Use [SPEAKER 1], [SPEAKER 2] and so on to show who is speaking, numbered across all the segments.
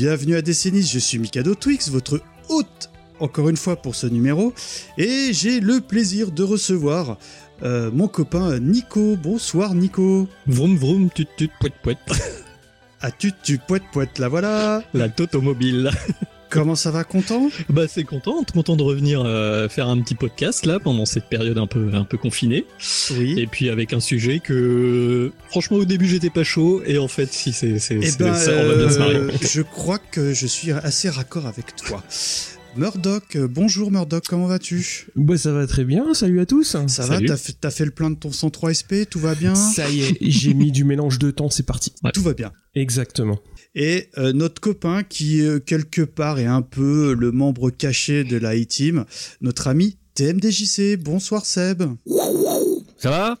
[SPEAKER 1] Bienvenue à Décennies, je suis Mikado Twix, votre hôte encore une fois pour ce numéro, et j'ai le plaisir de recevoir euh, mon copain Nico. Bonsoir Nico.
[SPEAKER 2] Vroom vroom, tut tut, poète poète.
[SPEAKER 1] Ah tu tu poète poète, la voilà.
[SPEAKER 2] La automobile.
[SPEAKER 1] Comment ça va, content?
[SPEAKER 2] Bah c'est content, content de revenir euh, faire un petit podcast là pendant cette période un peu un peu confinée.
[SPEAKER 1] Oui.
[SPEAKER 2] Et puis avec un sujet que franchement au début j'étais pas chaud et en fait si c'est c'est
[SPEAKER 1] Eh ben,
[SPEAKER 2] ça, on va bien se marier.
[SPEAKER 1] euh, je crois que je suis assez raccord avec toi. Murdoch, euh, bonjour Murdoch, comment vas-tu?
[SPEAKER 3] Bah ça va très bien, salut à tous.
[SPEAKER 1] Ça va
[SPEAKER 2] Salut.
[SPEAKER 1] T'as fait, t'as fait le plein de ton 103 SP, tout va bien?
[SPEAKER 3] Ça y est, j'ai mis du mélange de temps, c'est parti.
[SPEAKER 1] Tout va bien.
[SPEAKER 3] Exactement.
[SPEAKER 1] Et euh, notre copain qui, euh, quelque part, est un peu le membre caché de la E-Team, notre ami TMDJC. Bonsoir Seb.
[SPEAKER 4] Ça va?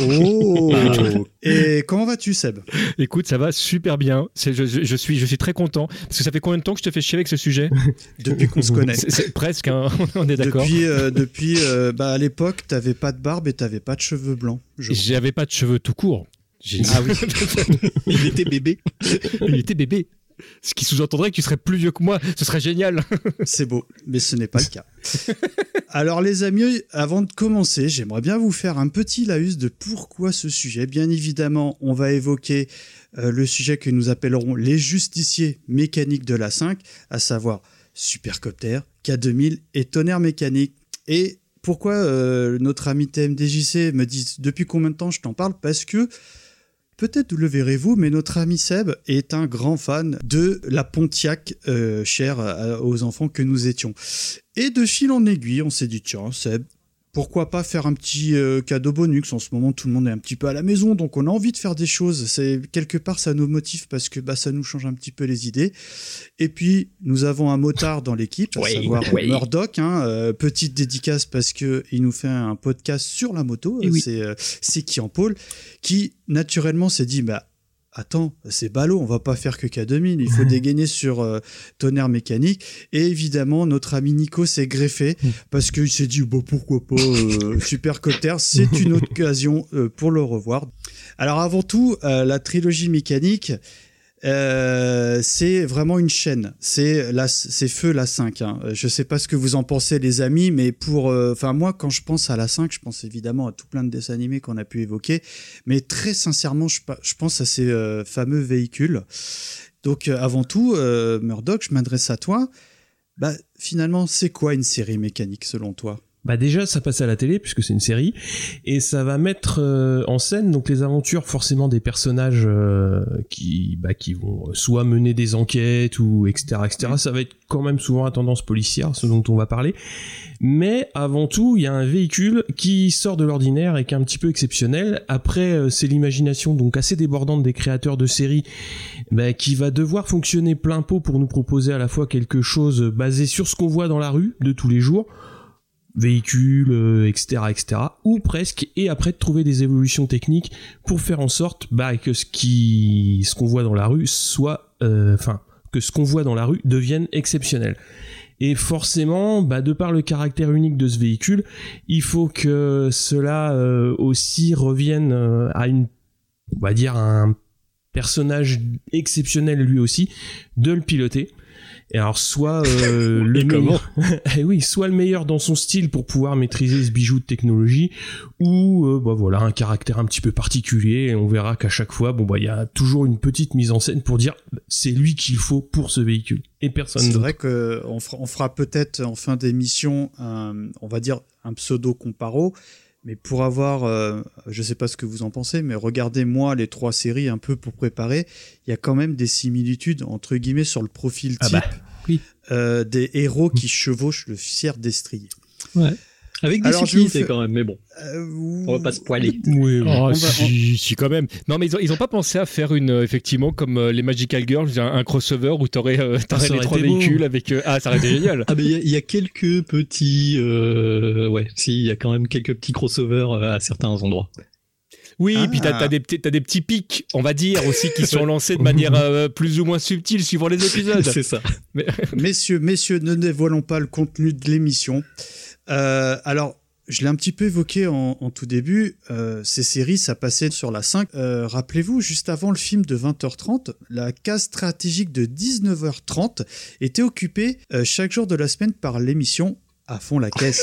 [SPEAKER 1] Oh Et comment vas-tu Seb?
[SPEAKER 4] Écoute, ça va super bien. Je, je- je suis, je suis très content. Parce que ça fait combien de temps que je te fais chier avec ce sujet?
[SPEAKER 1] Depuis qu'on se connaît.
[SPEAKER 4] C'est presque, hein, on est d'accord.
[SPEAKER 1] Depuis, euh, depuis euh, bah, à l'époque, t'avais pas de barbe et t'avais pas de cheveux blancs.
[SPEAKER 4] J'avais pas de cheveux tout court.
[SPEAKER 1] Ah oui.
[SPEAKER 4] Il était bébé. Il était bébé. Ce qui sous-entendrait que tu serais plus vieux que moi. Ce serait génial.
[SPEAKER 1] C'est beau, mais ce n'est pas le cas. Alors les amis, avant de commencer, j'aimerais bien vous faire un petit laïus de pourquoi ce sujet. Bien évidemment, on va évoquer euh, le sujet que nous appellerons les justiciers mécaniques de la 5, à savoir Supercopter, K2000 et Tonnerre mécanique. Et pourquoi euh, notre ami TMDJC me dit depuis combien de temps je t'en parle? Parce que Peut-être le verrez-vous, mais notre ami Seb est un grand fan de la Pontiac euh, chère à- aux enfants que nous étions. Et de fil en aiguille, on s'est dit tiens Seb, pourquoi pas faire un petit euh, cadeau bonus En ce moment, tout le monde est un petit peu à la maison, donc on a envie de faire des choses. C'est quelque part ça nous motive parce que bah, ça nous change un petit peu les idées. Et puis nous avons un motard dans l'équipe, à
[SPEAKER 2] Oui,
[SPEAKER 1] savoir
[SPEAKER 2] oui.
[SPEAKER 1] Murdoch. Hein, euh, petite dédicace parce que il nous fait un podcast sur la moto.
[SPEAKER 3] Oui.
[SPEAKER 1] C'est euh, c'est qui en pôle qui naturellement s'est dit bah attends c'est ballot on va pas faire que K2000 il faut dégainer sur euh, tonnerre mécanique. Et évidemment notre ami Nico s'est greffé parce qu'il s'est dit bah pourquoi pas euh, super Copter c'est une occasion euh, pour le revoir. Alors avant tout euh, la trilogie mécanique euh, c'est vraiment une chaîne. C'est la, c'est feu la 5. Hein. Je sais pas ce que vous en pensez les amis, mais pour, euh, enfin moi quand je pense à la 5, je pense évidemment à tout plein de dessins animés qu'on a pu évoquer, mais très sincèrement je, pense à ces euh, fameux véhicules. Donc euh, avant tout, euh, Murdoch, je m'adresse à toi. Bah finalement, c'est quoi une série mécanique selon toi?
[SPEAKER 3] Bah déjà ça passe à la télé puisque c'est une série et ça va mettre euh, en scène donc les aventures forcément des personnages euh, qui bah qui vont soit mener des enquêtes ou etc etc. Ça va être quand même souvent à tendance policière ce dont on va parler. Mais avant tout, il y a un véhicule qui sort de l'ordinaire et qui est un petit peu exceptionnel. Après, euh, c'est l'imagination donc assez débordante des créateurs de séries bah, qui va devoir fonctionner plein pot pour nous proposer à la fois quelque chose basé sur ce qu'on voit dans la rue de tous les jours, véhicules, euh, etc., etc., ou presque, et après de trouver des évolutions techniques pour faire en sorte bah, que ce qui, ce qu'on voit dans la rue soit, euh, enfin, que ce qu'on voit dans la rue devienne exceptionnel. Et forcément, bah, de par le caractère unique de ce véhicule, il faut que cela euh, aussi revienne à une, on va dire, un personnage exceptionnel lui aussi, de le piloter. Et alors soit euh, le meilleur, Eh oui, soit le meilleur dans son style pour pouvoir maîtriser ce bijou de technologie, ou euh, bah voilà un caractère un petit peu particulier. Et on verra qu'à chaque fois, bon bah il y a toujours une petite mise en scène pour dire c'est lui qu'il faut pour ce véhicule et personne
[SPEAKER 1] C'est vrai qu'on fera, on fera peut-être en fin d'émission, un- on va dire un pseudo comparo. Mais pour avoir, euh, je sais pas ce que vous en pensez, mais regardez moi les trois séries un peu pour préparer, il y a quand même des similitudes entre guillemets sur le profil
[SPEAKER 3] Ah
[SPEAKER 1] type
[SPEAKER 3] bah, oui.
[SPEAKER 1] euh, des héros qui chevauchent le fier destrier.
[SPEAKER 2] Ouais. Avec des
[SPEAKER 1] Alors,
[SPEAKER 2] subtilités quand même, mais bon,
[SPEAKER 1] Euh,
[SPEAKER 2] on va pas se poiler.
[SPEAKER 3] Oui, oui.
[SPEAKER 4] Oh,
[SPEAKER 1] va-
[SPEAKER 4] si, si, quand même. Non, mais ils ont, ils ont pas pensé à faire une, euh, effectivement, comme euh, les Magical Girls, un, un crossover où t'aurais euh, t'aurais
[SPEAKER 3] ça
[SPEAKER 4] les trois
[SPEAKER 3] beau.
[SPEAKER 4] véhicules avec. euh, Ah, ça aurait été génial.
[SPEAKER 2] Ah ben il y a- il y, a quelques petits, euh, ouais, si il y a quand même quelques petits crossovers euh, à certains endroits.
[SPEAKER 4] Oui,
[SPEAKER 1] Ah.
[SPEAKER 4] puis t'as as des, petits- t'as des petits pics, on va dire, aussi, qui sont lancés de manière euh, plus ou moins subtile suivant les épisodes.
[SPEAKER 2] C'est ça.
[SPEAKER 1] Messieurs, messieurs, ne dévoilons pas le contenu de l'émission. Euh, alors, je l'ai un petit peu évoqué en, en tout début. euh, ces séries, ça passait sur la 5. Euh, Rappelez-vous, juste avant le film de 20h30, la case stratégique de 19h30 était occupée euh, chaque jour de la semaine par l'émission À fond la caisse.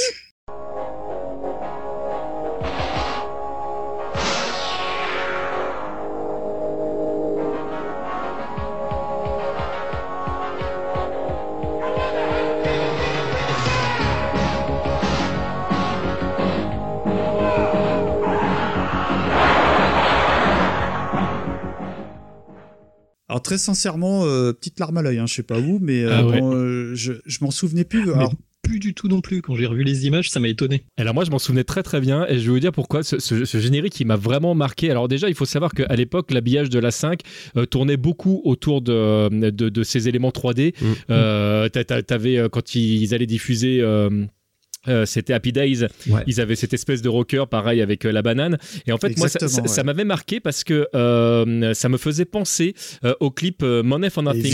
[SPEAKER 1] Très sincèrement, euh, petite larme à l'œil, hein, je sais pas vous, mais euh,
[SPEAKER 2] Ah ouais.
[SPEAKER 1] bon, euh, je, je m'en souvenais plus.
[SPEAKER 2] Mais
[SPEAKER 1] Alors,
[SPEAKER 2] plus du tout non plus. Quand j'ai revu les images, ça m'a étonné.
[SPEAKER 4] Alors moi je m'en souvenais très très bien et je vais vous dire pourquoi ce, ce- ce générique il m'a vraiment marqué. Alors déjà il faut savoir qu'à l'époque l'habillage de la 5 euh, tournait beaucoup autour de, de, de ces éléments 3D.
[SPEAKER 3] Mm.
[SPEAKER 4] Euh, t'a- t'a- T'avais quand ils allaient diffuser... euh, euh, c'était Happy Days,
[SPEAKER 3] Ouais.
[SPEAKER 4] ils avaient cette espèce de rocker pareil avec euh, la banane et en fait moi ça,
[SPEAKER 1] ouais.
[SPEAKER 4] m'avait marqué parce que euh, ça me faisait penser au clip Money for Nothing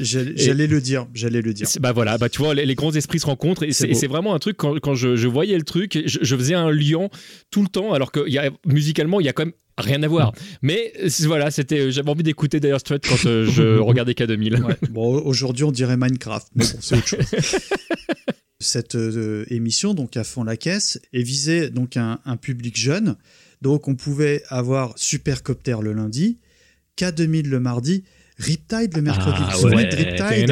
[SPEAKER 1] j'allais- le dire, j'allais le dire.
[SPEAKER 4] Bah voilà, bah tu vois, les, les grands esprits se rencontrent et
[SPEAKER 1] C'est
[SPEAKER 4] vraiment un truc quand, quand je, je voyais le truc, je, je faisais un lien tout le temps, alors que il y a, musicalement il y a quand même rien à voir. Mais c'est- voilà, c'était, j'avais envie d'écouter Dire Straits quand euh, je regardais K2000.
[SPEAKER 1] Ouais. Bon, aujourd'hui, on dirait Minecraft, mais bon, c'est autre chose. Cette euh, émission, donc à fond la caisse, est visée donc un, un public jeune. Donc, on pouvait avoir Supercopter le lundi, K2000 le mardi, Riptide le mercredi.
[SPEAKER 2] Ah ouais.
[SPEAKER 1] de Riptide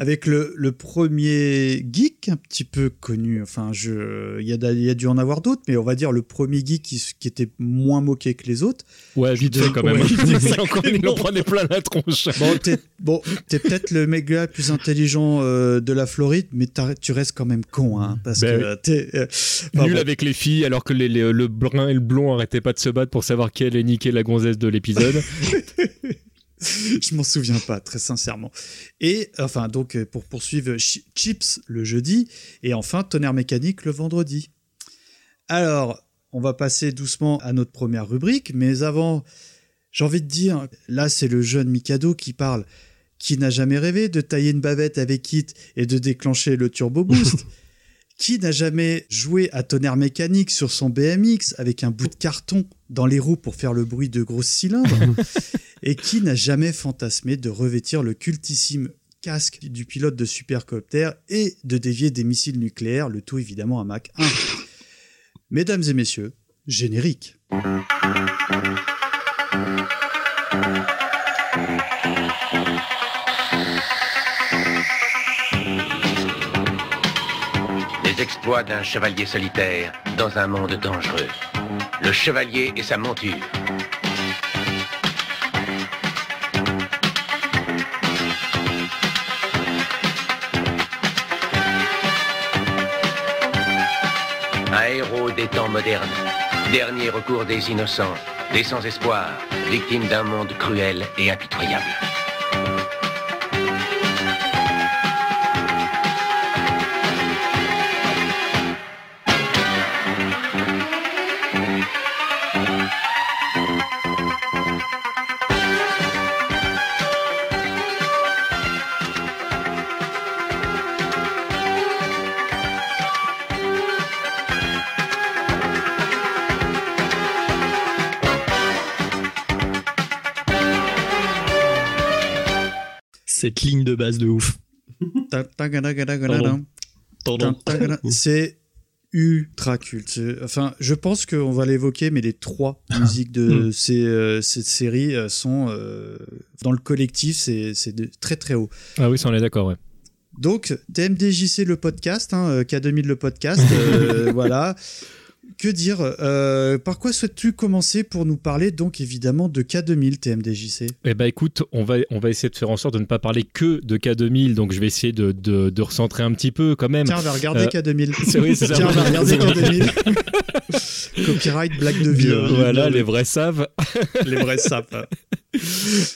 [SPEAKER 1] avec le, le premier geek un petit peu connu. Enfin, je, il y, a, il y a dû en avoir d'autres, mais on va dire le premier geek qui, était moins moqué que les autres.
[SPEAKER 4] Ouais, vite fait quand même.
[SPEAKER 1] Ouais.
[SPEAKER 4] il, en, prenait plein la tronche.
[SPEAKER 1] Bon, t'es bon, t'es peut-être le méga le plus intelligent euh, de la Floride, mais tu restes quand même con, hein, parce
[SPEAKER 4] Ben
[SPEAKER 1] que euh, t'es. euh, enfin,
[SPEAKER 4] Nul
[SPEAKER 1] bon.
[SPEAKER 4] avec les filles, alors que les- les- le brun et le blond arrêtaient pas de se battre pour savoir qui allait niquer la gonzesse de l'épisode.
[SPEAKER 1] je m'en souviens pas, très sincèrement. Et enfin, donc euh, pour poursuivre, Chi- Chips le jeudi, et enfin Tonnerre mécanique le vendredi. Alors, on va passer doucement à notre première rubrique, mais avant, j'ai envie de dire, là c'est le jeune Mikado qui parle. Qui n'a jamais rêvé de tailler une bavette avec Hit et de déclencher le turbo boost Qui n'a jamais joué à tonnerre mécanique sur son BMX avec un bout de carton dans les roues pour faire le bruit de gros cylindres Et qui n'a jamais fantasmé de revêtir le cultissime casque du pilote de supercopter et de dévier des missiles nucléaires, le tout évidemment à Mach 1 Mesdames et messieurs, générique.
[SPEAKER 5] Les exploits d'un chevalier solitaire dans un monde dangereux. Le chevalier et sa monture. Un héros des temps modernes. Dernier recours des innocents, des sans espoir, victimes d'un monde cruel et impitoyable.
[SPEAKER 2] Cette ligne de base de ouf.
[SPEAKER 1] C'est ultra culte. Enfin, je pense qu'on va l'évoquer, mais les trois musiques de ces, euh, cette série euh, sont euh, dans le collectif, c'est très très haut.
[SPEAKER 4] Ah oui, ça on est d'accord, ouais.
[SPEAKER 1] Donc, TMDJC le podcast, hein, euh, K2000 le podcast, euh, voilà. Que dire euh, Par quoi souhaites-tu commencer pour nous parler donc évidemment de K2000 TMDJC
[SPEAKER 4] Eh ben écoute, on va, on va essayer de faire en sorte de ne pas parler que de K2000, donc je vais essayer de, de, de recentrer un petit peu quand même.
[SPEAKER 1] Tiens, on va regarder
[SPEAKER 4] Euh,
[SPEAKER 1] K2000.
[SPEAKER 4] c'est- oui, c'est ça.
[SPEAKER 1] Tiens, on va regarder K2000. Copyright, blague de vieux. hein.
[SPEAKER 4] Voilà, les vrais savent.
[SPEAKER 1] les vrais sapes.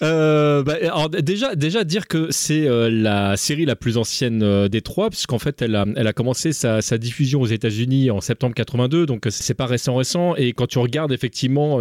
[SPEAKER 4] Euh, bah, alors, déjà, déjà dire que c'est euh, la série la plus ancienne euh, des trois, puisqu'en fait, elle a, commencé sa, diffusion aux États-Unis en septembre 82, donc c'est pas récent, récent. Et quand tu regardes effectivement,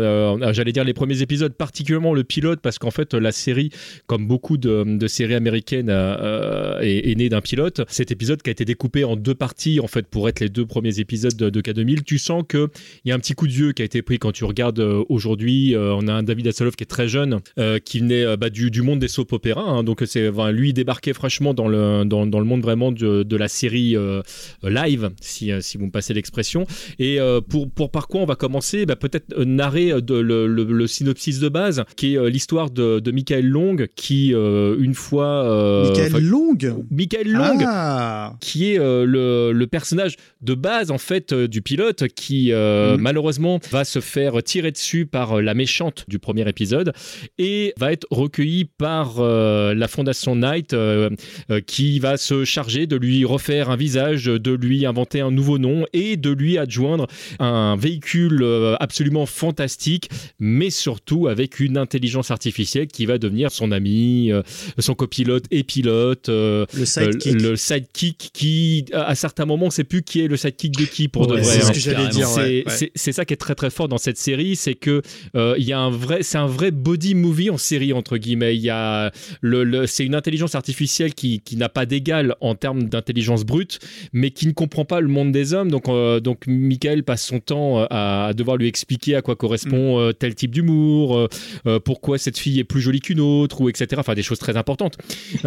[SPEAKER 4] j'allais dire les premiers épisodes, particulièrement le pilote, parce qu'en fait, la série, comme beaucoup de, séries américaines, est, née d'un pilote. Cet épisode qui a été découpé en deux parties, en fait, pour être les deux premiers épisodes de, de K2000, tu sens que il y a un petit coup de vieux qui a été pris quand tu regardes aujourd'hui. on a un David Hasselhoff qui est très jeune, euh, qui venait euh, bah, du, du monde des soap opéras. hein. donc c'est enfin, lui débarquait fraîchement dans le dans, dans le monde vraiment de, de la série euh, live, si, euh, si vous me passez l'expression. Et euh, pour pour par quoi on va commencer? Bah, Peut-être euh, narrer euh, de, le, le- le synopsis de base, qui est euh, l'histoire de, de Michael Long, qui euh, une fois euh,
[SPEAKER 1] Michael Long?
[SPEAKER 4] Michael Long
[SPEAKER 1] Ah
[SPEAKER 4] qui est euh, le, le personnage de base en fait euh, du pilote qui euh,
[SPEAKER 1] Mhm.
[SPEAKER 4] malheureusement va se faire tirer dessus par euh, la méchante du premier épisode et va être recueilli par euh, la fondation Knight euh, euh, qui va se charger de lui refaire un visage, de lui inventer un nouveau nom et de lui adjoindre un véhicule absolument fantastique mais surtout avec une intelligence artificielle qui va devenir son ami, son copilote et pilote.
[SPEAKER 1] Le sidekick.
[SPEAKER 4] le sidekick qui, à certains moments, on sait plus qui est le sidekick de qui pour de
[SPEAKER 2] Ouais,
[SPEAKER 4] vrai.
[SPEAKER 1] c'est
[SPEAKER 4] hein.
[SPEAKER 1] ce que j'allais dire.
[SPEAKER 4] C'est
[SPEAKER 1] ouais,
[SPEAKER 4] ça qui est très très fort dans cette série, c'est que il y a un vrai, c'est un vrai body movie en série entre guillemets. Il y a le, le- c'est une intelligence artificielle qui, qui n'a pas d'égal en termes d'intelligence brute, mais qui ne comprend pas le monde des hommes. Donc euh, donc Michael passe son temps euh, à, à devoir lui expliquer à quoi correspond
[SPEAKER 1] Mm.
[SPEAKER 4] euh, tel type d'humour, euh, pourquoi cette fille est plus jolie qu'une autre, ou etc. Enfin des choses très importantes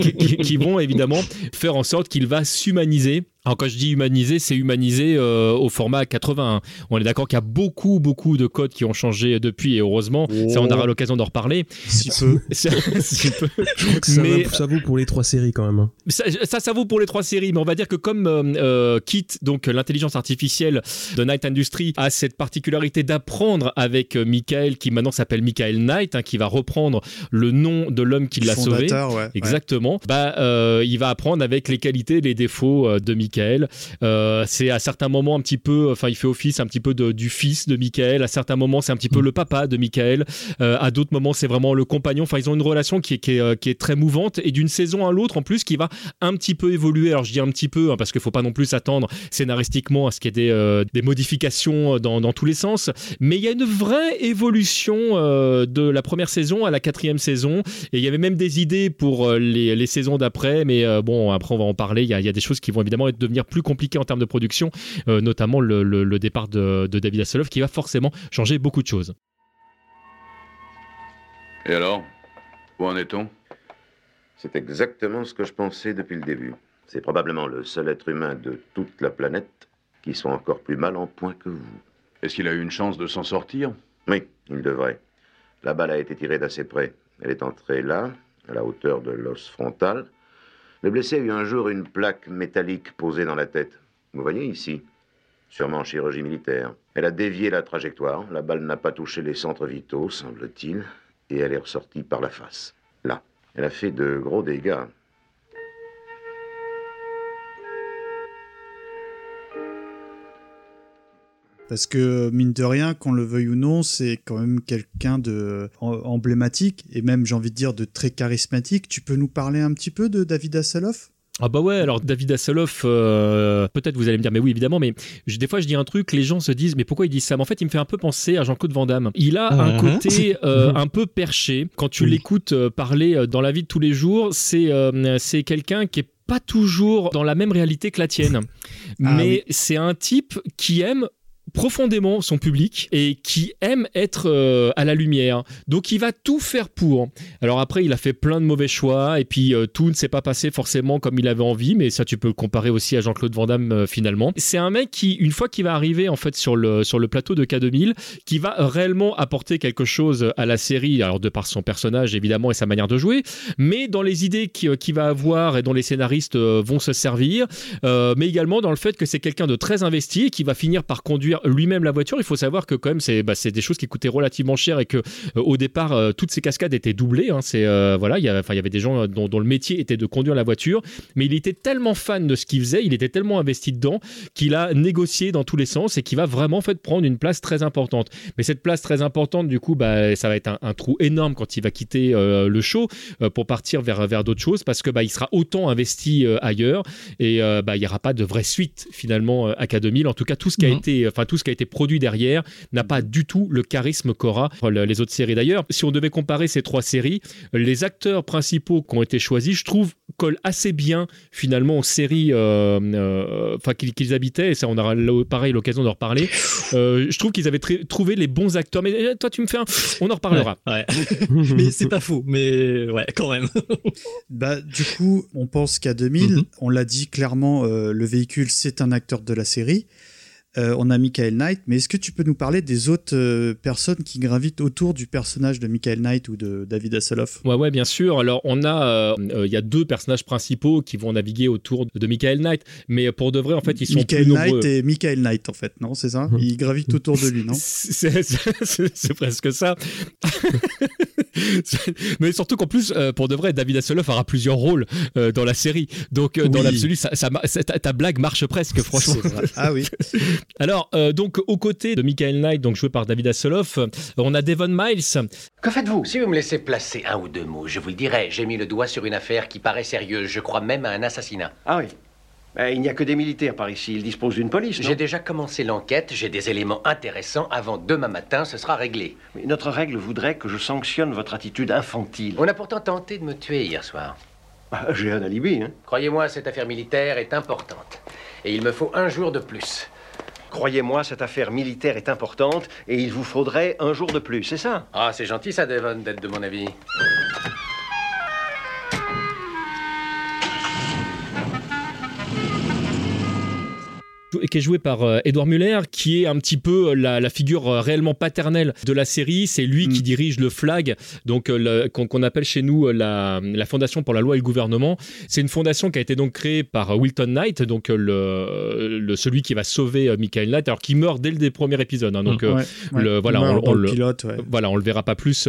[SPEAKER 4] qui, qui- qui vont évidemment faire en sorte qu'il va s'humaniser. Alors quand je dis humaniser, c'est humaniser euh, au format 80. On est d'accord qu'il y a beaucoup beaucoup de codes qui ont changé depuis et heureusement, ça on aura l'occasion d'en reparler.
[SPEAKER 1] Si peu.
[SPEAKER 4] Petit peu-
[SPEAKER 3] Je crois que ça,
[SPEAKER 4] Mais-
[SPEAKER 3] va- ça vaut pour les trois séries quand même. hein.
[SPEAKER 4] ça, ça, ça vaut pour les trois séries, mais on va dire que comme euh, euh, Kit, donc l'intelligence artificielle de Night Industry, a cette particularité d'apprendre avec Michael, qui maintenant s'appelle Michael Knight, hein, qui va reprendre le nom de l'homme qui l'a sauvé.
[SPEAKER 1] Fondateur, ouais.
[SPEAKER 4] Exactement. Bah, euh, il va apprendre avec les qualités, les défauts de Michael. Euh, c'est à certains moments un petit peu, enfin, il fait office un petit peu de- du fils de Michael. À certains moments, c'est un petit peu le papa de Michael. Euh, à d'autres moments, c'est vraiment le compagnon. Enfin, ils ont une relation qui est, qui est, euh, qui est très mouvante et d'une saison à l'autre, en plus, qui va un petit peu évoluer. Alors, je dis un petit peu hein, parce qu'il faut pas non plus s'attendre scénaristiquement à ce qu'il y ait des, des modifications dans, dans tous les sens. Mais il y a une vraie évolution de la première saison à la quatrième saison. Et il y avait même des idées pour les, les saisons d'après, mais bon, après on va en parler. Il y, a, il y a des choses qui vont évidemment être- devenir plus compliquées en termes de production, euh, notamment le, le- le départ de, de David Hasselhoff qui va forcément changer beaucoup de choses.
[SPEAKER 6] Et alors Où en est-on?
[SPEAKER 7] C'est exactement ce que je pensais depuis le début. C'est probablement le seul être humain de toute la planète qui soit encore plus mal en point que vous.
[SPEAKER 6] Est-ce qu'il a eu une chance de s'en sortir?
[SPEAKER 7] Oui, il devrait. La balle a été tirée d'assez près. Elle est entrée là, à la hauteur de l'os frontal. Le blessé a eu un jour une plaque métallique posée dans la tête. Vous voyez ici Sûrement en chirurgie militaire. Elle a dévié la trajectoire. La balle n'a pas touché les centres vitaux, semble-t-il. Et elle est ressortie par la face. Là. Elle a fait de gros dégâts.
[SPEAKER 1] Parce que, mine de rien, qu'on le veuille ou non, c'est quand même quelqu'un de emblématique et même, j'ai envie de dire, de très charismatique. Tu peux nous parler un petit peu de David Hasselhoff?
[SPEAKER 4] Ah bah ouais, alors David Hasselhoff, euh, peut-être vous allez me dire, mais oui évidemment, mais je- des fois je dis un truc, les gens se disent, mais pourquoi il dit ça? Mais en fait, il me fait un peu penser à Jean-Claude Van Damme. Il a un
[SPEAKER 2] Ah.
[SPEAKER 4] côté euh, un peu perché. Quand tu
[SPEAKER 2] Oui.
[SPEAKER 4] l'écoutes euh, parler euh, dans la vie de tous les jours, c'est euh, c'est quelqu'un qui est pas toujours dans la même réalité que la tienne.
[SPEAKER 1] Ah
[SPEAKER 4] mais c'est un type qui aime profondément son public et qui aime être euh, à la lumière. Donc il va tout faire pour. Alors après, il a fait plein de mauvais choix et puis euh, tout ne s'est pas passé forcément comme il avait envie, mais ça tu peux comparer aussi à Jean-Claude Van Damme euh, finalement. C'est un mec qui, une fois qu'il va arriver en fait sur le, sur le plateau de K2000, qui va réellement apporter quelque chose à la série, alors de par son personnage évidemment et sa manière de jouer, mais dans les idées qu'il va avoir et dont les scénaristes vont se servir, mais également dans le fait que c'est quelqu'un de très investi et qui va finir par conduire lui-même la voiture. Il faut savoir que quand même c'est bah, des choses qui coûtaient relativement cher et que euh, au départ euh, toutes ces cascades étaient doublées. Hein. c'est euh, voilà, il y, avait, des gens dont, dont, le métier était de conduire la voiture, mais il était tellement fan de ce qu'il faisait, il était tellement investi dedans qu'il a négocié dans tous les sens et qui va vraiment en fait prendre une place très importante. Mais cette place très importante, du coup, bah, ça va être un, trou énorme quand il va quitter le show pour partir vers, vers d'autres choses parce que bah, il sera autant investi ailleurs et bah, il n'y aura pas de vraie suite finalement à K2000. En tout cas, tout ce qui a été, enfin tout ce qui a été produit derrière n'a pas du tout le charisme qu'aura les autres séries. D'ailleurs, si on devait comparer ces trois séries, les acteurs principaux qui ont été choisis, je trouve, collent assez bien finalement aux séries euh, euh, enfin, qu'ils habitaient. Et ça, on aura pareil l'occasion d'en reparler. Euh, je trouve qu'ils avaient trouvé les bons acteurs. Mais toi, tu me fais un... On en reparlera.
[SPEAKER 2] mais c'est pas faux. Mais ouais, quand même.
[SPEAKER 1] bah, du coup, on pense qu'à 2000, mhm. on l'a dit clairement, le véhicule, c'est un acteur de la série. Euh, on a Michael Knight, mais est-ce que tu peux nous parler des autres euh, personnes qui gravitent autour du personnage de Michael Knight ou de David Hasselhoff?
[SPEAKER 4] Ouais, ouais, bien sûr. Alors, on a, euh, il y a deux personnages principaux qui vont naviguer autour de Michael Knight, mais pour de vrai, en fait, ils sont
[SPEAKER 1] Michael
[SPEAKER 4] plus
[SPEAKER 1] Knight
[SPEAKER 4] nombreux.
[SPEAKER 1] et Michael Knight, en fait, non C'est ça? Ils gravitent autour de lui, non?
[SPEAKER 4] C'est presque ça. mais surtout qu'en plus, pour de vrai, David Hasselhoff aura plusieurs rôles dans la série. Donc, dans l'absolu, ça, ta blague marche presque, franchement.
[SPEAKER 1] Ah oui.
[SPEAKER 4] Alors, euh, donc, aux côtés de Michael Knight, donc joué par David Hasselhoff, euh, on a Devon Miles.
[SPEAKER 5] Que faites-vous? Si vous me laissez placer un ou deux mots, je vous le dirai. J'ai mis le doigt sur une affaire qui paraît sérieuse. Je crois même à un assassinat.
[SPEAKER 8] Ah oui. Ben, il n'y a que des militaires par ici. Ils disposent d'une police.
[SPEAKER 5] J'ai déjà commencé l'enquête. J'ai des éléments intéressants. Avant demain matin, ce sera réglé.
[SPEAKER 8] Mais notre règle voudrait que je sanctionne votre attitude infantile.
[SPEAKER 5] On a pourtant tenté de me tuer hier soir.
[SPEAKER 8] Ah, j'ai un alibi, hein.
[SPEAKER 5] Croyez-moi, cette affaire militaire est importante. Et il me faut un jour de plus.
[SPEAKER 8] Croyez-moi, cette affaire militaire est importante et il vous faudrait un jour de plus, c'est ça?
[SPEAKER 5] Ah, c'est gentil ça, Devon, d'être de mon avis.
[SPEAKER 4] Qui est joué par euh, Edouard Muller, qui est un petit peu euh, la, figure euh, réellement paternelle de la série. C'est lui qui mm. dirige le FLAG, donc qu'on appelle chez nous la, Fondation pour la loi et le gouvernement. C'est une fondation qui a été donc créée par Wilton Knight, donc le, celui qui va sauver Michael Knight, alors qui meurt dès le premier épisode. Hein, donc Le, voilà, on, le pilote, voilà, on le verra pas plus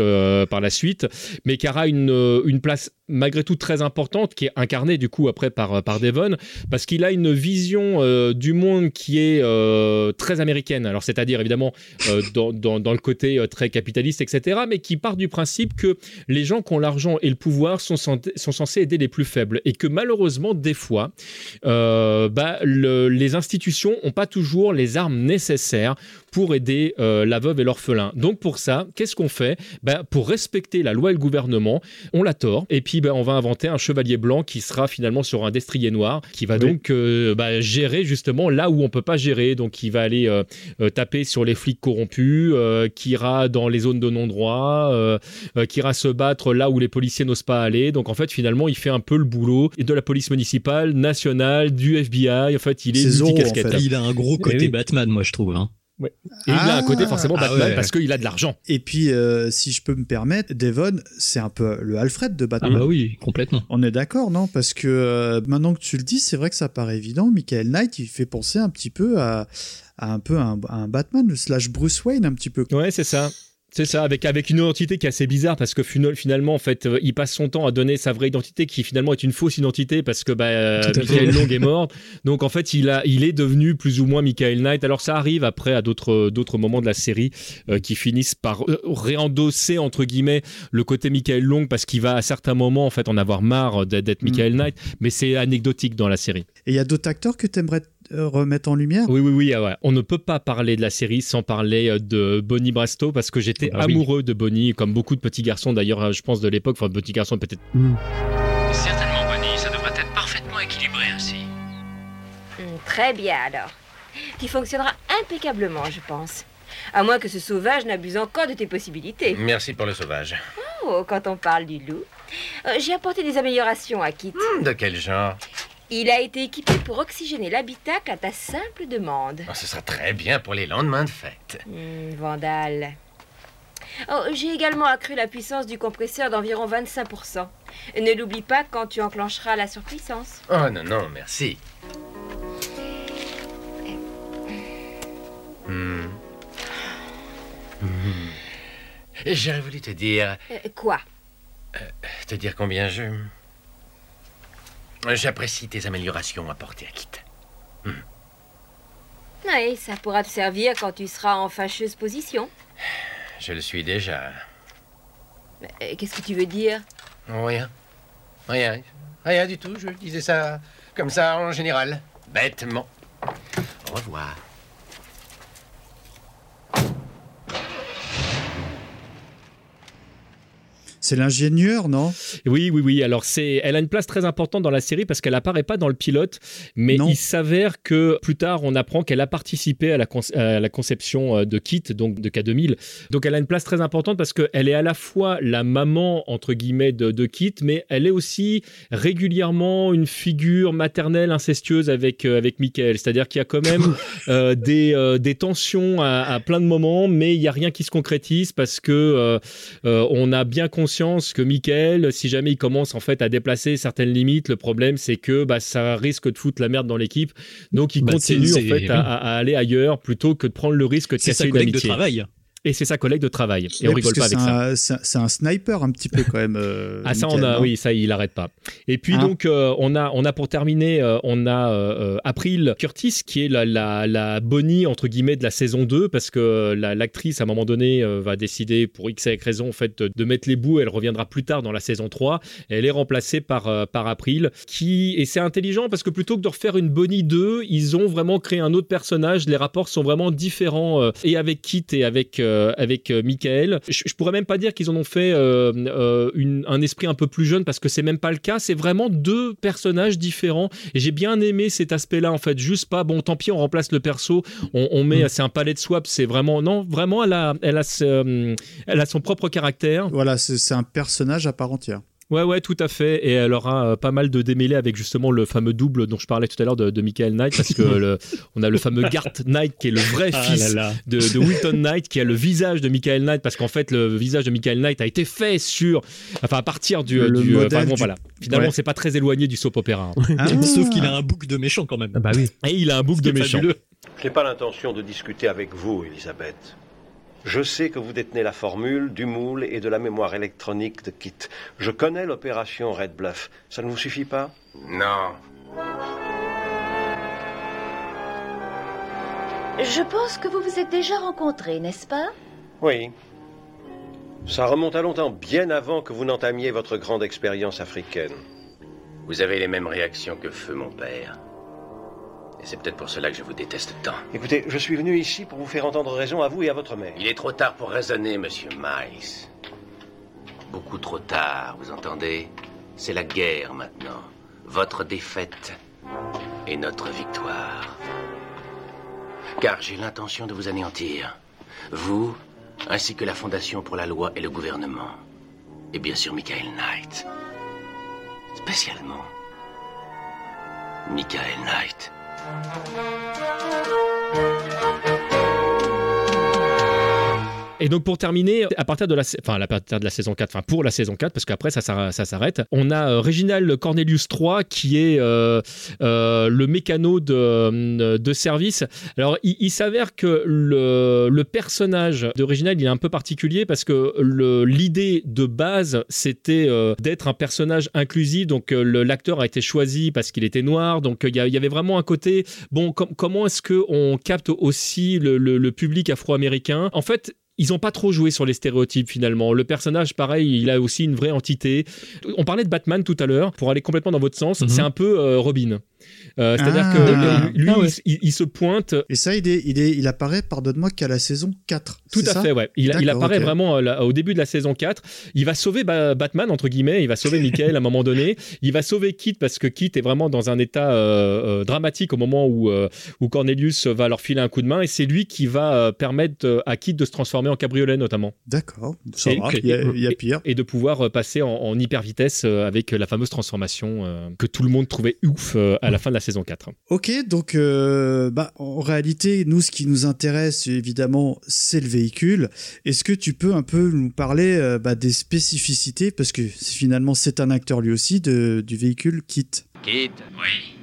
[SPEAKER 4] par la suite, mais qui aura une, une place malgré tout très importante, qui est incarnée du coup après par, par Devon, parce qu'il a une vision du monde qui est euh, très américaine. Alors, c'est-à-dire évidemment euh, dans, dans, le côté euh, très capitaliste, etc., mais qui part du principe que les gens qui ont l'argent et le pouvoir sont, sont censés aider les plus faibles et que malheureusement, des fois, bah, les institutions n'ont pas toujours les armes nécessaires pour aider la veuve et l'orphelin. Donc pour ça, qu'est-ce qu'on fait? Bah, Pour respecter la loi et le gouvernement, on la tord et puis bah, on va inventer un chevalier blanc qui sera finalement sur un destrier noir, qui va donc bah, gérer justement là où on peut pas gérer. Donc, il va aller euh, euh, taper sur les flics corrompus, euh, qui ira dans les zones de non-droit, qui ira se battre là où les policiers n'osent pas aller. Donc, en fait, finalement, il fait un peu le boulot de la police municipale, nationale, du FBI. En fait, il est, est multicasquette.
[SPEAKER 2] Il a un gros côté Batman, moi, je trouve. Hein.
[SPEAKER 4] Et il a un côté ah. forcément ah Batman parce qu'il a de l'argent.
[SPEAKER 1] Et puis, si je peux me permettre, Devon, c'est un peu le Alfred de Batman.
[SPEAKER 2] Ah bah oui, complètement.
[SPEAKER 1] On est d'accord, non? Parce que maintenant que tu le dis, c'est vrai que ça paraît évident. Michael Knight, il fait penser un petit peu à, un peu un, un Batman slash Bruce Wayne un petit peu.
[SPEAKER 4] Ouais, c'est ça. C'est ça, avec, avec une identité qui est assez bizarre parce que finalement, en fait, euh, il passe son temps à donner sa vraie identité qui finalement est une fausse identité parce que bah, euh, Michael Long est mort. Donc en fait, il, a, il est devenu plus ou moins Michael Knight. Alors ça arrive après à d'autres, d'autres moments de la série euh, qui finissent par réendosser, entre guillemets, le côté Michael Long parce qu'il va à certains moments en fait en avoir marre d'être Michael mm. Knight. Mais c'est anecdotique dans la série.
[SPEAKER 1] Et il y a d'autres acteurs que tu aimerais euh, remettre en lumière?
[SPEAKER 4] Oui, oui, oui. Ah On ne peut pas parler de la série sans parler euh, de Bonnie Brasto parce que j'étais ah amoureux de Bonnie, comme beaucoup de petits garçons d'ailleurs, euh, je pense de l'époque, enfin, petits garçons peut-être. Hmm.
[SPEAKER 9] Certainement, Bonnie, ça devrait être parfaitement équilibré ainsi.
[SPEAKER 10] Hmm, très bien alors.
[SPEAKER 9] qui fonctionnera impeccablement, je pense. À moins que ce sauvage n'abuse encore de tes possibilités.
[SPEAKER 5] Merci pour le sauvage.
[SPEAKER 9] Oh, quand on parle du loup, euh, j'ai apporté des améliorations à Kit.
[SPEAKER 5] Hmm, de quel genre?
[SPEAKER 9] Il a été équipé pour oxygéner l'habitacle à ta simple demande.
[SPEAKER 5] Oh, Ce sera très bien pour les lendemains de fête.
[SPEAKER 9] Hmm, Vandale. Oh, j'ai également accru la puissance du compresseur d'environ 25%. Ne l'oublie pas quand tu enclencheras la surpuissance.
[SPEAKER 5] Oh non, non, merci. Hmm. Hmm. J'aurais voulu te dire,
[SPEAKER 9] Euh, quoi?
[SPEAKER 5] Te dire combien je... J'apprécie tes améliorations apportées à Kit.
[SPEAKER 9] Oui, ça pourra te servir quand tu seras en fâcheuse position.
[SPEAKER 5] Je le suis déjà.
[SPEAKER 9] Euh, Qu'est-ce que tu veux dire?
[SPEAKER 5] Rien. Rien. Rien du tout. Je disais ça comme ça en général. Bêtement. Au revoir.
[SPEAKER 1] C'est l'ingénieur, non?
[SPEAKER 4] Oui, oui, oui. Alors, c'est, elle a une place très importante dans la série parce qu'elle apparaît pas dans le pilote, mais
[SPEAKER 1] Non.
[SPEAKER 4] il s'avère que plus tard, on apprend qu'elle a participé à la, con- à la conception euh, de Kit, donc de K2000. Donc, elle a une place très importante parce qu'elle est à la fois la maman, entre guillemets, de, de Kit, mais elle est aussi régulièrement une figure maternelle incestueuse avec, euh, avec Michael. C'est-à-dire qu'il y a quand même euh, des, euh, des tensions à, à plein de moments, mais il n'y a rien qui se concrétise parce que on a bien conscience que Michael, si jamais il commence en fait à déplacer certaines limites, le problème c'est que bah, ça risque de foutre la merde dans l'équipe. Donc il
[SPEAKER 2] Bah,
[SPEAKER 4] continue en fait à, aller ailleurs plutôt que de prendre le risque de casser
[SPEAKER 2] sa
[SPEAKER 4] une
[SPEAKER 2] collègue de
[SPEAKER 4] amitié.
[SPEAKER 2] travail.
[SPEAKER 4] Et c'est sa collègue de travail. Et
[SPEAKER 1] Ouais,
[SPEAKER 4] on rigole pas avec ça.
[SPEAKER 1] C'est un, sniper un petit peu quand même. euh,
[SPEAKER 4] Ah ça on a oui ça il arrête pas. Et puis
[SPEAKER 1] Hein
[SPEAKER 4] donc euh, on a on a pour terminer euh, on a April Curtis qui est la, la la Bonnie entre guillemets de la saison 2 parce que la- l'actrice à un moment donné va décider pour X avec raison en fait de, mettre les bouts elle reviendra plus tard dans la saison 3 et elle est remplacée par par April qui et c'est intelligent parce que plutôt que de refaire une Bonnie 2 ils ont vraiment créé un autre personnage les rapports sont vraiment différents et avec Kit et avec avec euh, Michael. Je, je pourrais même pas dire qu'ils en ont fait euh, euh, une- un esprit un peu plus jeune parce que c'est même pas le cas. C'est vraiment deux personnages différents. Et j'ai bien aimé cet aspect là en fait. Juste pas bon tant pis on remplace le perso. On, on met c'est un palais de swap. C'est vraiment non vraiment elle a elle a euh, elle a son propre caractère.
[SPEAKER 1] Voilà, c'est un personnage à part entière.
[SPEAKER 4] Ouais, ouais, tout à fait. Et elle aura euh, pas mal de démêlés avec justement le fameux double dont je parlais tout à l'heure de, de Michael Knight, parce que le- on a le fameux Garth Knight qui est le vrai
[SPEAKER 2] Ah
[SPEAKER 4] fils
[SPEAKER 2] là là.
[SPEAKER 4] de, de Wilton Knight, qui a le visage de Michael Knight, parce qu'en fait, le visage de Michael Knight a été fait sur, enfin, à partir du,
[SPEAKER 1] Le
[SPEAKER 4] du, euh,
[SPEAKER 1] modèle
[SPEAKER 4] enfin, bon,
[SPEAKER 1] du-
[SPEAKER 4] voilà. Finalement,
[SPEAKER 1] Ouais.
[SPEAKER 4] c'est pas très éloigné du soap opéra. hein.
[SPEAKER 1] Ah.
[SPEAKER 2] Sauf qu'il a un bouc de méchant quand même.
[SPEAKER 3] Ah bah oui.
[SPEAKER 4] Et il a un bouc de méchant.
[SPEAKER 8] Je n'ai pas l'intention de discuter avec vous, Elisabeth. Je sais que vous détenez la formule, du moule et de la mémoire électronique de Kit. Je connais l'opération Red Bluff. Ça ne vous suffit pas?
[SPEAKER 5] Non.
[SPEAKER 10] Je pense que vous vous êtes déjà rencontrés, n'est-ce pas?
[SPEAKER 8] Oui. Ça remonte à longtemps, bien avant que vous n'entamiez votre grande expérience africaine.
[SPEAKER 5] Vous avez les mêmes réactions que Feu, mon père. C'est peut-être pour cela que je vous déteste tant.
[SPEAKER 8] Écoutez, je suis venu ici pour vous faire entendre raison à vous et à votre mère.
[SPEAKER 5] Il est trop tard pour raisonner, monsieur Miles. Beaucoup trop tard, vous entendez? C'est la guerre maintenant. Votre défaite et notre victoire. Car j'ai l'intention de vous anéantir. Vous, ainsi que la Fondation pour la loi et le gouvernement. Et bien sûr Michael Knight. Spécialement. Michael Knight. Thank you.
[SPEAKER 4] Et donc pour terminer, à partir de la, enfin à partir de la saison 4, enfin pour la saison 4, parce qu'après ça, ça s'arrête, on a euh, Reginald Cornelius 3 qui est euh, euh, le mécano de, de service. Alors il, s'avère que le, le personnage de Reginald il est un peu particulier parce que l'idée de base c'était d'être un personnage inclusif, donc l'acteur a été choisi parce qu'il était noir, donc il y, avait vraiment un côté, bon com- comment est-ce qu'on capte aussi le- le public afro-américain? En fait, ils ont pas trop joué sur les stéréotypes finalement. Le personnage, pareil, il a aussi une vraie entité. On parlait de Batman tout à l'heure. Pour aller complètement dans votre sens,
[SPEAKER 2] Mhm.
[SPEAKER 4] c'est un peu euh, Robin. Euh, C'est-à-dire
[SPEAKER 1] Ah.
[SPEAKER 4] que lui,
[SPEAKER 2] Ah ouais.
[SPEAKER 4] il, il se pointe
[SPEAKER 1] Et ça, il, est, il, est, il apparaît, pardonne-moi, qu'à la saison 4.
[SPEAKER 4] Tout à
[SPEAKER 1] ça
[SPEAKER 4] fait, ouais. Il, apparaît vraiment euh, là, au début de la saison 4. Il va sauver Ba- Batman, entre guillemets. Il va sauver Michael à un moment donné. Il va sauver Kit parce que Kit est vraiment dans un état euh, euh, dramatique au moment où, euh, où Cornelius va leur filer un coup de main. Et c'est lui qui va euh, permettre à Kit de se transformer en cabriolet, notamment.
[SPEAKER 1] D'accord, ça
[SPEAKER 4] Et-
[SPEAKER 1] va,
[SPEAKER 4] et-
[SPEAKER 1] il y, a- il y a pire.
[SPEAKER 4] Et de pouvoir passer en, en hyper vitesse avec la fameuse transformation euh, que tout le monde trouvait ouf euh, à la fin de la saison 4.
[SPEAKER 1] Ok, donc euh, bah, en réalité, nous, ce qui nous intéresse, évidemment, c'est le véhicule. Est-ce que tu peux un peu nous parler euh, bah, des spécificités, parce que finalement, c'est un acteur lui aussi, de, du véhicule Kit
[SPEAKER 5] Kid,
[SPEAKER 11] Oui,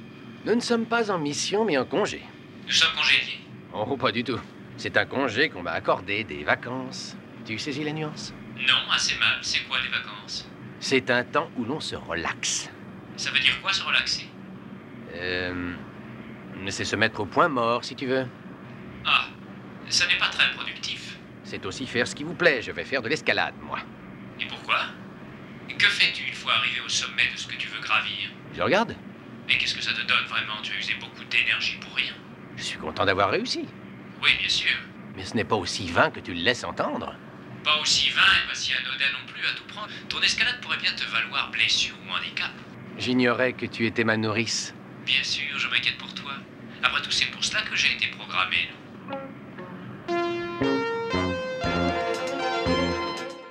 [SPEAKER 5] nous ne sommes pas en mission mais en congé.
[SPEAKER 11] nous sommes congédiés.
[SPEAKER 5] Oh, pas du tout. C'est un congé qu'on m'a accordé des vacances. Tu saisis la nuance
[SPEAKER 11] Non, assez mal. C'est quoi les vacances?
[SPEAKER 5] C'est un temps où l'on se relaxe.
[SPEAKER 11] Ça veut dire quoi se relaxer?
[SPEAKER 5] Euh. C'est se mettre au point mort, si tu veux.
[SPEAKER 11] Ah, ça n'est pas très productif.
[SPEAKER 5] C'est aussi faire ce qui vous plaît. Je vais faire de l'escalade, moi.
[SPEAKER 11] Et pourquoi? Que fais-tu une fois arrivé au sommet de ce que tu veux gravir?
[SPEAKER 5] Je regarde.
[SPEAKER 11] Mais qu'est-ce que ça te donne vraiment? Tu as usé beaucoup d'énergie pour rien.
[SPEAKER 5] Je suis content d'avoir réussi.
[SPEAKER 11] Oui, bien sûr.
[SPEAKER 5] Mais ce n'est pas aussi vain que tu le laisses entendre.
[SPEAKER 11] Pas aussi vain et pas si anodin non plus à tout prendre. Ton escalade pourrait bien te valoir blessure ou handicap.
[SPEAKER 5] J'ignorais que tu étais ma nourrice.
[SPEAKER 11] Bien sûr, je m'inquiète pour toi. Après tout, c'est pour cela que j'ai été programmé.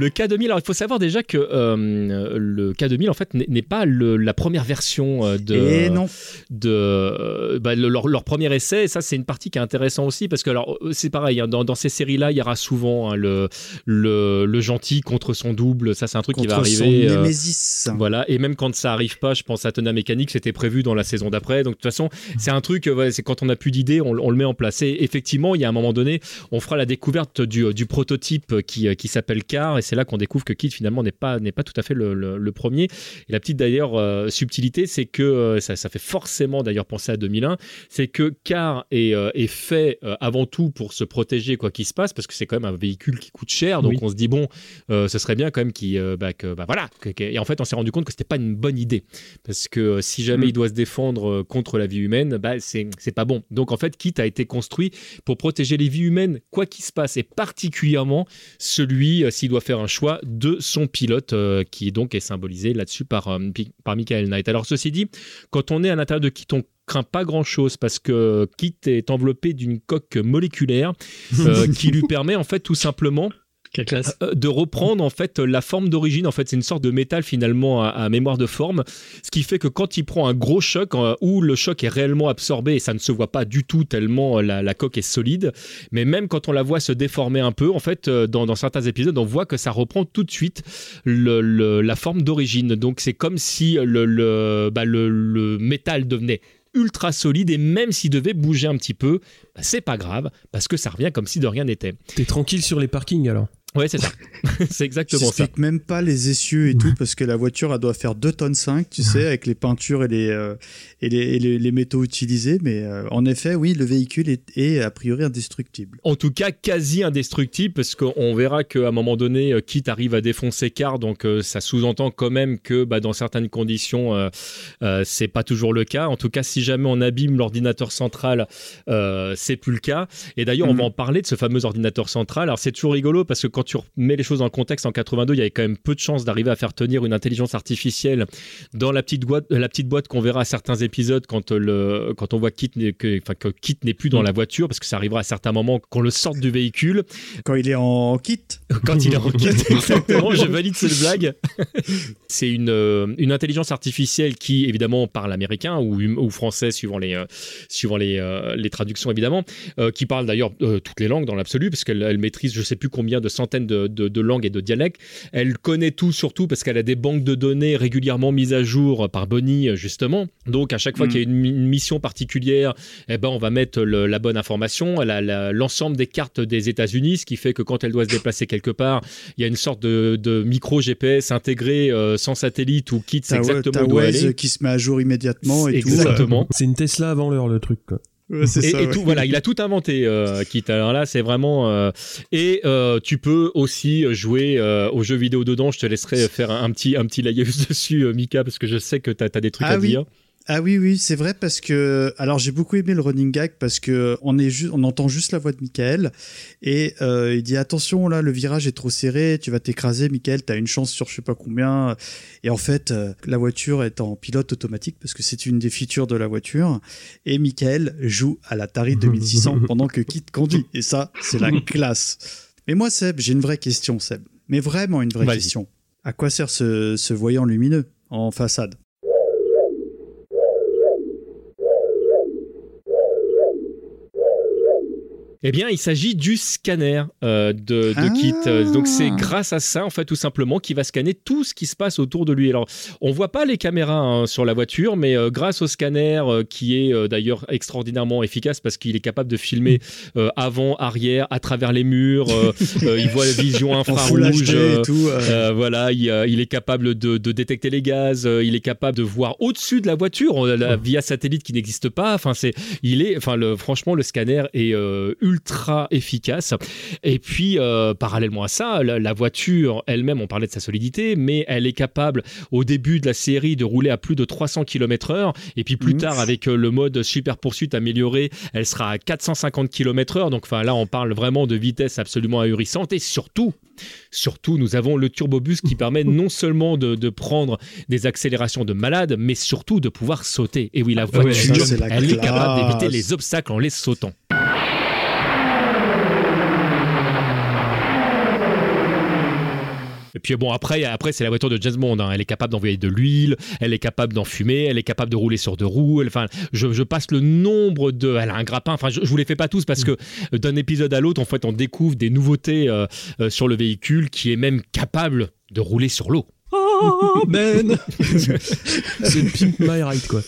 [SPEAKER 4] Le K2000, alors il faut savoir déjà que euh, le K2000 en fait n'est pas le- la première version euh, de,
[SPEAKER 1] Et non.
[SPEAKER 4] de euh, bah, le- leur, leur premier essai. Et ça, c'est une partie qui est intéressante aussi parce que alors c'est pareil. hein, dans, dans ces séries-là, il y aura souvent hein, le, le le gentil contre son double. Ça, c'est un truc qui va
[SPEAKER 1] son
[SPEAKER 4] arriver. euh, voilà, et même quand ça arrive pas, je pense à Tona Mécanique, c'était prévu dans la saison d'après. Donc de toute façon, c'est un truc, ouais, c'est quand on a plus d'idées, on, on le met en place. Et effectivement, il y a un moment donné, on fera la découverte du, du prototype qui, qui s'appelle Car, et c'est là qu'on découvre que Kit finalement n'est pas, n'est pas tout à fait le, le- le premier. Et la petite d'ailleurs euh, subtilité, c'est que euh, ça, ça fait forcément d'ailleurs penser à 2001, c'est que Car est, euh, est fait avant tout pour se protéger quoi qu'il se passe, parce que c'est quand même un véhicule qui coûte cher. Donc
[SPEAKER 2] Oui.
[SPEAKER 4] on se dit bon, ce serait bien quand même qu'il, bah, que, bah, voilà. et en fait, on s'est rendu compte que c'était pas une bonne idée, parce que si jamais
[SPEAKER 1] Mm.
[SPEAKER 4] il doit se défendre contre la vie humaine, bah, c'est c'est pas bon. Donc en fait, Kit a été construit pour protéger les vies humaines, quoi qu'il se passe, et particulièrement celui, s'il doit faire un choix, de son pilote, euh, qui donc est symbolisé là-dessus par, euh, par Michael Knight. Alors ceci dit, quand on est à l'intérieur de Kit, on craint pas grand chose parce que Kit est enveloppé d'une coque moléculaire euh, qui lui permet en fait tout simplement
[SPEAKER 2] Quelle classe.
[SPEAKER 4] euh, de reprendre en fait la forme d'origine. En fait, c'est une sorte de métal finalement à, à mémoire de forme, ce qui fait que quand il prend un gros choc euh, où le choc est réellement absorbé et ça ne se voit pas du tout tellement euh, la, la coque est solide, mais même quand on la voit se déformer un peu, en fait, euh, dans, dans certains épisodes, on voit que ça reprend tout de suite le- le- la forme d'origine. Donc c'est comme si le, le, bah, le- le métal devenait ultra solide et même s'il devait bouger un petit peu, bah, c'est pas grave parce que ça revient comme si de rien n'était.
[SPEAKER 3] T'es tranquille sur les parkings alors?
[SPEAKER 4] Ouais, c'est ça. c'est exactement ça.
[SPEAKER 1] J'explique même pas les essieux et tout, parce que la voiture, elle doit faire 2 tonnes 5, tu sais, avec les peintures et les, euh, et les, et les, les métaux utilisés. Mais euh, en effet, oui, le véhicule est, est a priori indestructible.
[SPEAKER 4] En tout cas, quasi indestructible, parce qu'on verra qu'à un moment donné, euh, Kit arrive à défoncer Car, donc euh, ça sous-entend quand même que bah, dans certaines conditions, euh, euh, c'est pas toujours le cas. En tout cas, si jamais on abîme l'ordinateur central, euh, c'est plus le cas. Et d'ailleurs, on
[SPEAKER 1] Mhm.
[SPEAKER 4] va en parler de ce fameux ordinateur central. Alors, c'est toujours rigolo parce que quand tu remets les choses dans le contexte, en 82, il y avait quand même peu de chances d'arriver à faire tenir une intelligence artificielle dans la petite boîte, la petite boîte qu'on verra à certains épisodes quand, euh, le, quand on voit Kit que, enfin, que Kit n'est plus dans la voiture, parce que ça arrivera à certains moments qu'on le sorte du véhicule.
[SPEAKER 1] Quand il est en kit
[SPEAKER 4] Quand il est en kit, exactement, je valide cette blague. C'est une, euh, une intelligence artificielle qui, évidemment, parle américain ou, hum- ou français, suivant les, euh, suivant les, euh, les traductions, évidemment, euh, qui parle d'ailleurs euh, toutes les langues dans l'absolu, parce qu'elle elle maîtrise je sais plus combien de centaines de, de- de langues et de dialectes. Elle connaît tout, surtout parce qu'elle a des banques de données régulièrement mises à jour par Bonnie, euh, justement. Donc, à chaque fois
[SPEAKER 1] Mm.
[SPEAKER 4] qu'il y a une, mi- une mission particulière, eh ben, on va mettre le- la bonne information. Elle a l'ensemble des cartes des États-Unis, ce qui fait que quand elle doit se déplacer quelque part, il y a une sorte de, de micro GPS intégré euh, sans satellite ou kit, c'est
[SPEAKER 1] T'as
[SPEAKER 4] exactement où elle est.
[SPEAKER 1] qui se met à jour immédiatement et tout.
[SPEAKER 4] Exactement.
[SPEAKER 3] C'est une Tesla avant l'heure le truc quoi.
[SPEAKER 1] Ouais,
[SPEAKER 4] Et,
[SPEAKER 1] ça,
[SPEAKER 4] et
[SPEAKER 1] ouais.
[SPEAKER 4] tout, voilà, il a tout inventé, euh, Kit. Alors là, c'est vraiment. euh, et euh, tu peux aussi jouer euh, aux jeux vidéo dedans. Je te laisserai faire un, un petit, un petit laïus dessus, euh, Mika, parce que je sais que tu as, des trucs
[SPEAKER 1] Ah
[SPEAKER 4] à
[SPEAKER 1] oui.
[SPEAKER 4] dire.
[SPEAKER 1] Ah oui, oui, c'est vrai parce que. Alors, j'ai beaucoup aimé le running gag parce que on, est ju- on entend juste la voix de Michael et euh, il dit Attention, là, le virage est trop serré, tu vas t'écraser, Michael, t'as une chance sur je sais pas combien. Et en fait, euh, la voiture est en pilote automatique parce que c'est une des features de la voiture. Et Michael joue à l'Atari 2600 pendant que Kit conduit. Et ça, c'est la classe. Mais moi, Seb, j'ai une vraie question, Seb. Mais vraiment une vraie question. À quoi sert ce, ce voyant lumineux en façade?
[SPEAKER 4] Eh bien, il s'agit du scanner euh, de, de
[SPEAKER 1] Ah.
[SPEAKER 4] Kit. Euh, Donc, c'est grâce à ça, en fait, tout simplement, qu'il va scanner tout ce qui se passe autour de lui. Alors, on voit pas les caméras hein, sur la voiture, mais euh, grâce au scanner, euh, qui est d'ailleurs extraordinairement efficace parce qu'il est capable de filmer avant, arrière, à travers les murs. il voit la vision infrarouge.
[SPEAKER 1] Et tout.
[SPEAKER 4] voilà, il, il est capable de, de détecter les gaz, il est capable de voir au-dessus de la voiture la- via satellite qui n'existe pas. Enfin, c'est, il est, enfin, le, franchement, le scanner est euh, ultra efficace. Et puis, euh, parallèlement à ça, la, la voiture elle-même, on parlait de sa solidité, mais elle est capable au début de la série de rouler à plus de 300 km/h. Et puis plus
[SPEAKER 1] Mmh.
[SPEAKER 4] tard, avec euh, le mode super poursuite amélioré, elle sera à 450 km/h. Donc, là, on parle vraiment de vitesse absolument ahurissante. Et surtout, Surtout, nous avons le turbobus qui permet non seulement de, de prendre des accélérations de malade, mais surtout de pouvoir sauter. Et oui, la
[SPEAKER 1] Ah ouais,
[SPEAKER 4] voiture,
[SPEAKER 1] ça, c'est la
[SPEAKER 4] elle est capable d'éviter les obstacles en les sautant. Et puis bon, après, après c'est la voiture de James Bond. hein. Elle est capable d'envoyer de l'huile, elle est capable d'enfumer, elle est capable de rouler sur deux roues. Elle- Enfin, je, je passe le nombre de. Elle a un grappin. Enfin, je, je vous les fais pas tous parce que d'un épisode à l'autre, en fait, on découvre des nouveautés euh, euh, sur le véhicule qui est même capable de rouler sur l'eau.
[SPEAKER 2] Oh, Ben
[SPEAKER 3] C'est Pimp My Ride, quoi.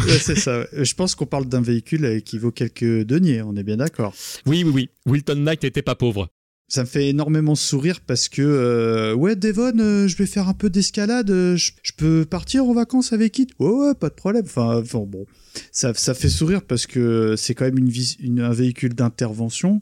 [SPEAKER 1] Ouais, c'est ça. Je pense qu'on parle d'un véhicule euh, qui vaut quelques deniers, on est bien d'accord.
[SPEAKER 4] Oui, oui, oui. Wilton Knight n'était pas pauvre.
[SPEAKER 1] Ça me fait énormément sourire parce que, euh, ouais, Devon, euh, je vais faire un peu d'escalade, euh, je je peux partir en vacances avec Kit? Ouais, ouais, pas de problème. Enfin, enfin, bon, ça, ça fait sourire parce que c'est quand même une, vis- une- un véhicule d'intervention.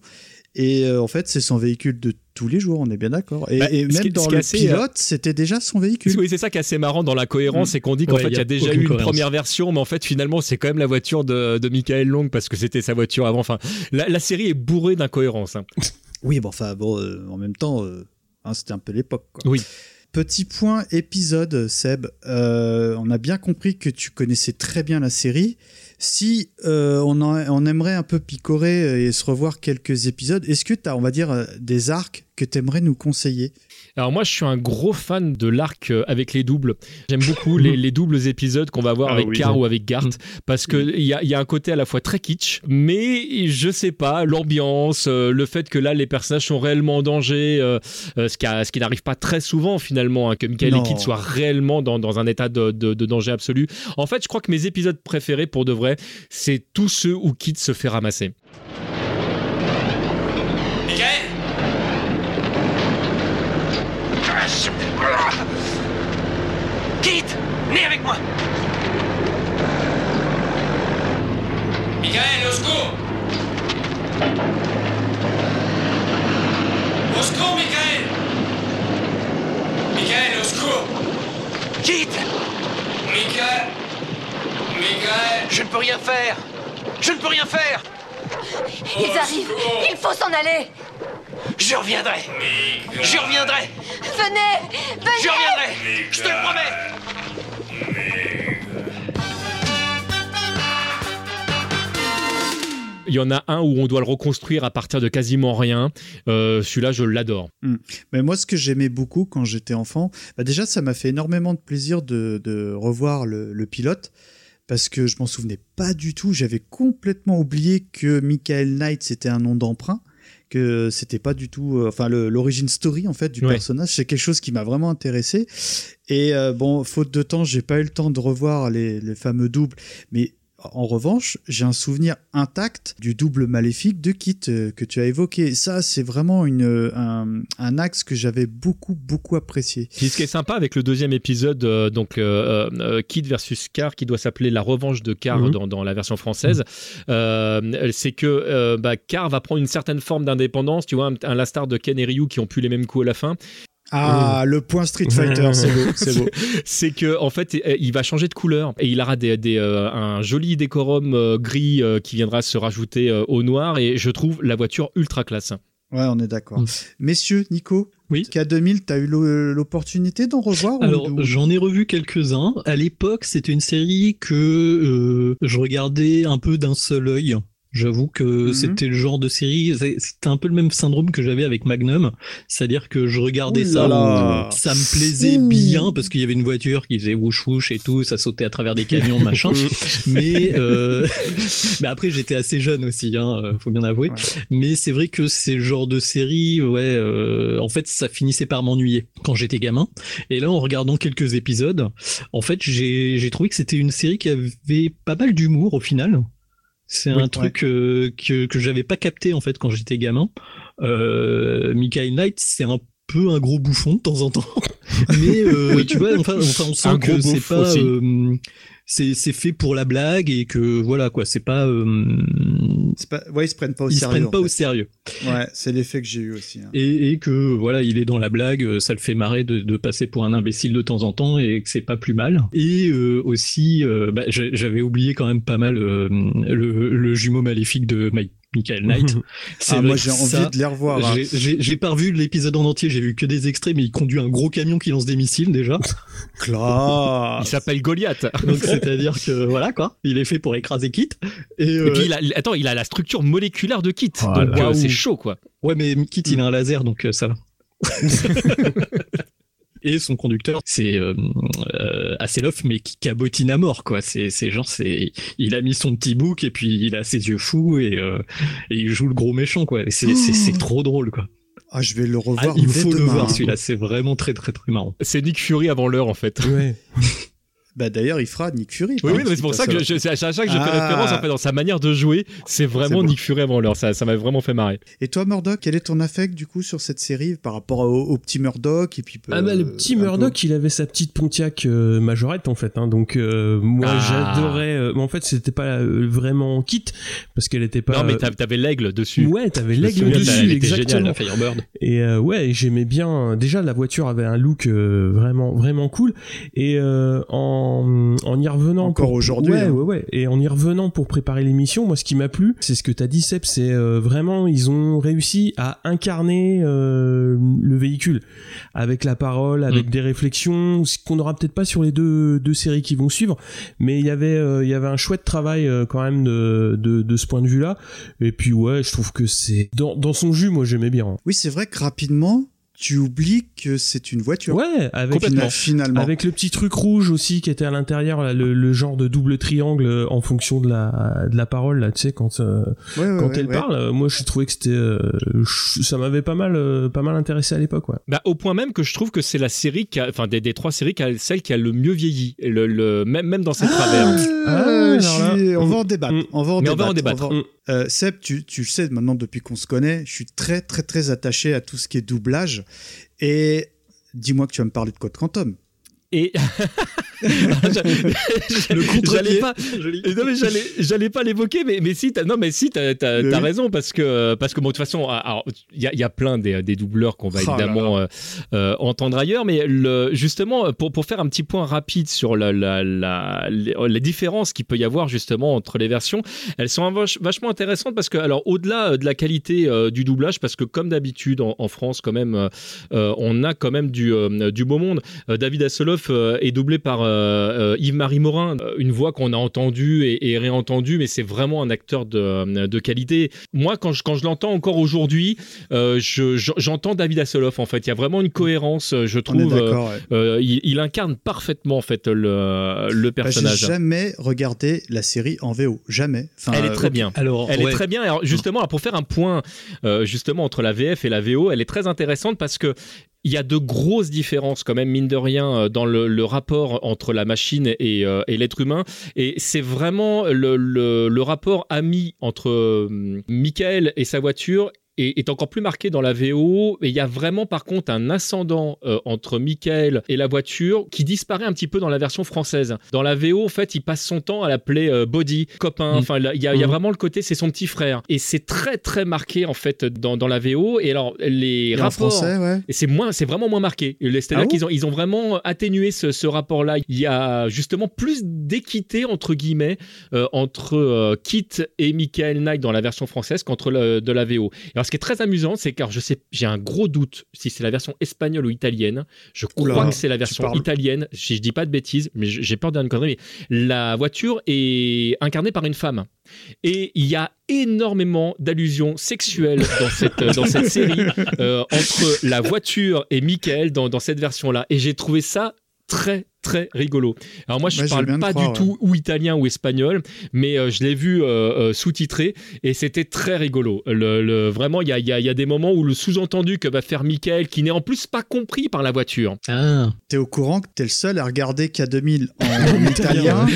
[SPEAKER 1] Et euh, en fait, c'est son véhicule de tous les jours, on est bien d'accord. Et,
[SPEAKER 4] Bah,
[SPEAKER 1] et
[SPEAKER 4] qui
[SPEAKER 1] même dans
[SPEAKER 4] qui
[SPEAKER 1] le
[SPEAKER 4] assez,
[SPEAKER 1] pilote, c'était déjà son véhicule.
[SPEAKER 4] Oui, c'est ça qui est assez marrant dans la cohérence,
[SPEAKER 1] Mm.
[SPEAKER 4] c'est qu'on dit qu'en
[SPEAKER 2] Ouais,
[SPEAKER 4] fait,
[SPEAKER 2] y
[SPEAKER 4] il y
[SPEAKER 2] a
[SPEAKER 4] a déjà eu une
[SPEAKER 2] cohérence.
[SPEAKER 4] première version, mais en fait, finalement, c'est quand même la voiture de, de Michael Long parce que c'était sa voiture avant. Enfin, la, la série est bourrée d'incohérences. hein.
[SPEAKER 1] Oui, bon, enfin, bon, euh, en même temps, euh, hein, c'était un peu l'époque. quoi.
[SPEAKER 4] Oui.
[SPEAKER 1] Petit point épisode, Seb. Euh, on a bien compris que tu connaissais très bien la série. Si on, en- on aimerait un peu picorer et se revoir quelques épisodes, est-ce que tu as, on va dire, des arcs que tu aimerais nous conseiller
[SPEAKER 4] Alors moi, je suis un gros fan de l'arc euh, avec les doubles. J'aime beaucoup les, les doubles épisodes qu'on va voir
[SPEAKER 1] Ah
[SPEAKER 4] avec
[SPEAKER 1] oui.
[SPEAKER 4] Car ou avec Gart, parce que il y a, y a un côté à la fois très kitsch, mais je sais pas, l'ambiance, euh, le fait que là les personnages sont réellement en danger, euh, euh, ce qui, n'arrive pas très souvent finalement, hein, que Michael
[SPEAKER 1] Non.
[SPEAKER 4] et Kid soient réellement dans, dans un état de, de- de danger absolu. En fait, je crois que mes épisodes préférés pour de vrai, c'est tous ceux où Kid se fait ramasser.
[SPEAKER 11] Michael Quitte Venez avec moi Michael, au secours Au secours, Michael Michael, au secours Quitte Michael Michael
[SPEAKER 8] Je ne peux rien faire. Je ne peux rien faire.
[SPEAKER 10] Ils arrivent. Il faut s'en aller.
[SPEAKER 8] Je reviendrai. Je reviendrai.
[SPEAKER 10] Venez Venez.
[SPEAKER 8] Je reviendrai. Je te le promets.
[SPEAKER 4] Il y en a un où on doit le reconstruire à partir de quasiment rien. Euh, Celui-là, je l'adore.
[SPEAKER 1] Mais moi, ce que j'aimais beaucoup quand j'étais enfant, bah déjà, ça m'a fait énormément de plaisir de, de revoir le, le pilote. Parce que je m'en souvenais pas du tout. J'avais complètement oublié que Michael Knight, c'était un nom d'emprunt. Que c'était pas du tout. euh, enfin, l'origine story, en fait, du
[SPEAKER 4] Ouais.
[SPEAKER 1] personnage, c'est quelque chose qui m'a vraiment intéressé. Et euh, bon, faute de temps, j'ai pas eu le temps de revoir les, les fameux doubles. Mais en revanche, j'ai un souvenir intact du double maléfique de Kit euh, que tu as évoqué. Ça, c'est vraiment une, euh, un, un axe que j'avais beaucoup, beaucoup apprécié.
[SPEAKER 4] Puis ce qui est sympa avec le deuxième épisode, euh, donc euh, euh, Kid versus Car, qui doit s'appeler La Revanche de Car
[SPEAKER 3] Mhm.
[SPEAKER 4] dans, dans la version française, euh, c'est que euh, bah, Car va prendre une certaine forme d'indépendance, tu vois, un, un la star de Ken et Ryu qui ont pu les mêmes coups à la fin.
[SPEAKER 1] Ah, le point Street Fighter, c'est beau, c'est beau.
[SPEAKER 4] c'est que en fait, euh, il va changer de couleur et il aura des, des, euh, un joli décorum euh, gris euh, qui viendra se rajouter euh, au noir et je trouve la voiture ultra classe.
[SPEAKER 1] Ouais, on est d'accord. Messieurs, Nico,
[SPEAKER 2] Oui.
[SPEAKER 1] K2000, t'as eu l'o- l'opportunité d'en revoir ou-
[SPEAKER 2] Alors,
[SPEAKER 1] ou-
[SPEAKER 2] j'en ai revu quelques-uns. À l'époque, c'était une série que euh, je regardais un peu d'un seul œil. J'avoue que
[SPEAKER 1] Mhm.
[SPEAKER 2] c'était le genre de série, c'était un peu le même syndrome que j'avais avec Magnum, c'est-à-dire que je regardais ça,
[SPEAKER 1] là
[SPEAKER 2] ça me plaisait bien parce qu'il y avait une voiture qui faisait wouch wouch et tout, ça sautait à travers des camions machin. mais euh, mais après j'étais assez jeune aussi, hein, euh, faut bien avouer.
[SPEAKER 1] Ouais.
[SPEAKER 2] Mais c'est vrai que ces genres de séries, ouais, euh, en fait, ça finissait par m'ennuyer quand j'étais gamin. Et là, en regardant quelques épisodes, en fait, j'ai j'ai trouvé que c'était une série qui avait pas mal d'humour au final. C'est
[SPEAKER 1] Oui,
[SPEAKER 2] un truc euh, que que j'avais pas capté en fait quand j'étais gamin. Euh, Michael Knight, c'est un peu un gros bouffon de temps en temps, mais euh, tu vois, enfin, enfin, on sent
[SPEAKER 4] Un
[SPEAKER 2] que c'est pas euh, c'est c'est fait pour la blague et que voilà quoi, c'est pas euh,
[SPEAKER 1] pas... Ouais, ils se prennent pas au
[SPEAKER 2] ils se
[SPEAKER 1] sérieux.
[SPEAKER 2] prennent pas au sérieux.
[SPEAKER 1] Ouais, c'est l'effet que j'ai eu aussi. hein.
[SPEAKER 2] et, et que voilà il est dans la blague euh, ça le fait marrer de, de passer pour un imbécile de temps en temps et que c'est pas plus mal et euh, aussi euh, bah, j'a- j'avais oublié quand même pas mal le, le jumeau maléfique de Mike Michael Knight. C'est
[SPEAKER 1] Ah, moi, j'ai
[SPEAKER 2] ça,
[SPEAKER 1] envie de les revoir. hein.
[SPEAKER 2] j'ai- pas revu l'épisode en entier, j'ai vu que des extraits, mais il conduit un gros camion qui lance des missiles déjà.
[SPEAKER 1] Classe.
[SPEAKER 4] Il s'appelle Goliath.
[SPEAKER 2] Donc c'est-à-dire que voilà quoi, il est fait pour écraser Kit. Et,
[SPEAKER 4] Et
[SPEAKER 2] euh,
[SPEAKER 4] puis il a, attends, il a la structure moléculaire de Kit,
[SPEAKER 2] Voilà.
[SPEAKER 4] donc euh,
[SPEAKER 2] Waouh.
[SPEAKER 4] c'est chaud quoi.
[SPEAKER 2] Ouais, mais Kit, il a un laser, donc euh, ça va. Et son conducteur, c'est euh, euh, Hasselhoff, mais qui cabotine à mort, quoi. C'est, c'est genre, c'est, il a mis son petit bouc et puis il a ses yeux fous et, euh, et il joue le gros méchant, quoi. C'est, c'est, c'est trop drôle, quoi.
[SPEAKER 1] Ah, je vais le
[SPEAKER 2] Ah,
[SPEAKER 1] revoir.
[SPEAKER 2] il
[SPEAKER 1] dès
[SPEAKER 2] faut le voir, celui-là. C'est vraiment très, très, très marrant.
[SPEAKER 4] C'est Nick Fury avant l'heure en fait.
[SPEAKER 3] Ouais.
[SPEAKER 1] Bah d'ailleurs, il fera Nick Fury.
[SPEAKER 4] Oui,
[SPEAKER 1] hein,
[SPEAKER 4] oui, mais
[SPEAKER 1] si
[SPEAKER 4] c'est pour ça que je, c'est à chaque fois que je fais
[SPEAKER 1] Ah.
[SPEAKER 4] référence en fait dans sa manière de jouer, c'est vraiment
[SPEAKER 1] bon.
[SPEAKER 4] Nick Fury avant l'heure. Ça, ça m'a vraiment fait marrer.
[SPEAKER 1] Et toi, Murdoch, quel est ton affect du coup sur cette série par rapport au, au petit Murdoch et puis
[SPEAKER 3] Ah bah le
[SPEAKER 1] euh,
[SPEAKER 3] petit
[SPEAKER 1] peu-
[SPEAKER 3] Murdoch, il avait sa petite Pontiac euh, Majorette en fait, hein, donc euh, moi
[SPEAKER 4] Ah.
[SPEAKER 3] j'adorais. euh, mais en fait c'était pas euh, vraiment kit parce qu'elle était pas.
[SPEAKER 4] non, mais t'av- t'avais l'aigle dessus.
[SPEAKER 3] Ouais, t'avais l'aigle dessus,
[SPEAKER 4] elle était géniale,
[SPEAKER 3] exactement.
[SPEAKER 4] la
[SPEAKER 2] Firebird.
[SPEAKER 3] Et euh, ouais, j'aimais bien. Déjà, la voiture avait un look euh, vraiment, vraiment cool. Et euh, en, en y revenant
[SPEAKER 1] Encore aujourd'hui,
[SPEAKER 3] ouais,
[SPEAKER 1] hein.
[SPEAKER 3] ouais, ouais. Et en y revenant pour préparer l'émission, moi, ce qui m'a plu, c'est ce que t'as dit, Seb. C'est euh, vraiment, ils ont réussi à incarner euh, le véhicule avec la parole, avec
[SPEAKER 4] Mm.
[SPEAKER 3] des réflexions, ce qu'on n'aura peut-être pas sur les deux, deux séries qui vont suivre. Mais il y avait, euh, il y avait un chouette travail euh, quand même de, de, de ce point de vue-là. Et puis ouais, je trouve que c'est dans, dans son jus, moi, j'aimais bien.
[SPEAKER 1] Oui, c'est vrai que rapidement, tu oublies que c'est une voiture.
[SPEAKER 3] Ouais, avec
[SPEAKER 1] Fina- Finalement.
[SPEAKER 3] Avec le petit truc rouge aussi qui était à l'intérieur, le, le genre de double triangle euh, en fonction de la, de la parole, là, tu sais, quand, euh,
[SPEAKER 1] Ouais, ouais,
[SPEAKER 3] quand
[SPEAKER 1] ouais,
[SPEAKER 3] elle
[SPEAKER 1] ouais.
[SPEAKER 3] parle, euh, moi je trouvais que c'était, euh, ça m'avait pas mal, euh, pas mal intéressé à l'époque, ouais.
[SPEAKER 4] Bah, au point même que je trouve que c'est la série qui a, enfin des, des trois séries qui a celle qui a le mieux vieilli, le, le- même même dans ses travers.
[SPEAKER 1] Ah,
[SPEAKER 3] Ah, là.
[SPEAKER 1] suis- On va en débattre. On va en
[SPEAKER 4] Mais on va
[SPEAKER 1] débattre.
[SPEAKER 4] en débattre.
[SPEAKER 1] va- Euh, Seb, tu, tu le sais maintenant depuis qu'on se connaît, je suis très très très attaché à tout ce qui est doublage. Et dis-moi que tu vas me parler de Code Quantum.
[SPEAKER 4] Et j'allais pas, j'allais, pas l'évoquer, mais mais si, t'as, non mais si, t'as,
[SPEAKER 1] oui.
[SPEAKER 4] raison parce que parce que bon de toute façon, ah, il y a, il y a plein des, des doubleurs qu'on va
[SPEAKER 1] Oh là
[SPEAKER 4] évidemment euh, euh, entendre ailleurs, mais le, justement pour pour faire un petit point rapide sur la la la les, les différences qu'il peut y avoir justement entre les versions, elles sont vach- vachement intéressantes parce que alors au-delà euh, de la qualité euh, du doublage, parce que comme d'habitude en, en France quand même, on a quand même du du beau monde. David Hasselhoff euh, est doublé par euh, euh, Yves-Marie Morin, une voix qu'on a entendue et, et réentendue, mais c'est vraiment un acteur de, de qualité. Moi, quand je, quand je l'entends encore aujourd'hui, je- je- j'entends David Hasselhoff. En fait, il y a vraiment une cohérence, je trouve.
[SPEAKER 1] ouais.
[SPEAKER 4] il, il incarne parfaitement en fait le, le
[SPEAKER 1] Bah,
[SPEAKER 4] personnage.
[SPEAKER 1] jamais regardé la série en VO. Jamais. Enfin,
[SPEAKER 4] Elle est très bien.
[SPEAKER 2] Alors,
[SPEAKER 4] Elle
[SPEAKER 2] ouais.
[SPEAKER 4] est très bien. Alors justement, pour faire un point justement entre la VF et la VO, elle est très intéressante parce que il y a de grosses différences quand même mine de rien euh, dans le, rapport entre la machine et, euh, et l'être humain. Et c'est vraiment le, le, le rapport ami entre euh, Michael et sa voiture est, est encore plus marqué dans la VO. Et il y a vraiment, par contre, un ascendant euh, entre Michael et la voiture qui disparaît un petit peu dans la version française. Dans la VO, en fait, il passe son temps à l'appeler euh, Body, copain.
[SPEAKER 2] Mm.
[SPEAKER 4] Enfin, il y, a, il y a
[SPEAKER 2] Mm.
[SPEAKER 4] vraiment le côté, c'est son petit frère. Et c'est très, très marqué, en fait, dans, dans la VO. Et alors, les
[SPEAKER 1] Et en
[SPEAKER 4] rapports.
[SPEAKER 1] français, ouais.
[SPEAKER 4] Et c'est moins, c'est vraiment moins marqué. C'est-à-dire
[SPEAKER 1] Ah
[SPEAKER 4] qu'ils ont, ils ont vraiment atténué ce, ce rapport-là. Il y a justement plus d'équité entre guillemets euh, entre Kit et Michael Knight dans la version française qu'entre de la VO. Et alors, ce qui est très amusant, c'est car je sais, j'ai un gros doute si c'est la version espagnole ou italienne. Je crois
[SPEAKER 1] Oula,
[SPEAKER 4] que c'est la version italienne. Si je dis pas de bêtises, mais j'ai peur de dire une connerie. Mais la voiture est incarnée par une femme. Et il y a énormément d'allusions sexuelles dans cette, dans cette série euh, entre la voiture et Michael dans, dans cette version-là. Et j'ai trouvé ça très très rigolo. Alors moi je
[SPEAKER 1] veux
[SPEAKER 4] parle pas
[SPEAKER 1] croire,
[SPEAKER 4] du tout ou italien ou espagnol, mais euh, je l'ai vu euh, euh, sous-titré et c'était très rigolo. Le, le- vraiment il y a, il y a- il y a des moments où le sous-entendu que va faire Michael, qui n'est en plus pas compris par la voiture.
[SPEAKER 2] Ah,
[SPEAKER 1] T'es au courant que t'es le seul à regarder K2000 en italien,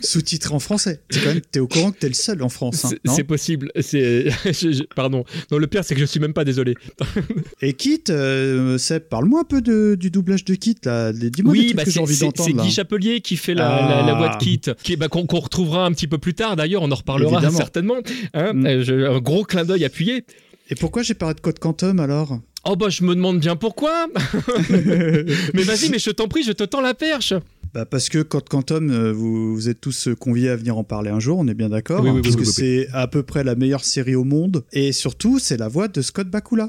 [SPEAKER 1] sous-titré en français. T'es quand même, t'es au courant que t'es le seul en France, hein,
[SPEAKER 4] C'est-
[SPEAKER 1] non
[SPEAKER 4] C'est possible. C'est je- je- pardon. Non le pire c'est que je suis même pas désolé.
[SPEAKER 1] Et Kit, euh, Seb, parle-moi un peu de- du doublage de Kit, là. Dis-moi des
[SPEAKER 4] Oui,
[SPEAKER 1] trucs
[SPEAKER 4] bah
[SPEAKER 1] que j'ai envie
[SPEAKER 4] c'est- c'est. Guy Chapelier qui fait la, la- la voix de
[SPEAKER 1] Ah.
[SPEAKER 4] Kit, qui, bah, qu'on qu'on retrouvera un petit peu plus tard d'ailleurs, on en reparlera
[SPEAKER 1] Évidemment.
[SPEAKER 4] certainement. hein.
[SPEAKER 1] Mm.
[SPEAKER 4] Euh, je- un gros clin d'œil appuyé.
[SPEAKER 1] Et pourquoi j'ai parlé de Code Quantum, alors?
[SPEAKER 4] Oh bah je me demande bien pourquoi. mais vas-y, mais je t'en prie, je te tends la perche.
[SPEAKER 1] Bah parce que Code Quantum, euh, vous, vous êtes tous euh, conviés à venir en parler un jour, on est bien d'accord,
[SPEAKER 4] Oui, oui,
[SPEAKER 1] hein,
[SPEAKER 4] oui, oui, oui,
[SPEAKER 1] c'est à peu près la meilleure série au monde, et surtout c'est la voix de Scott Bakula,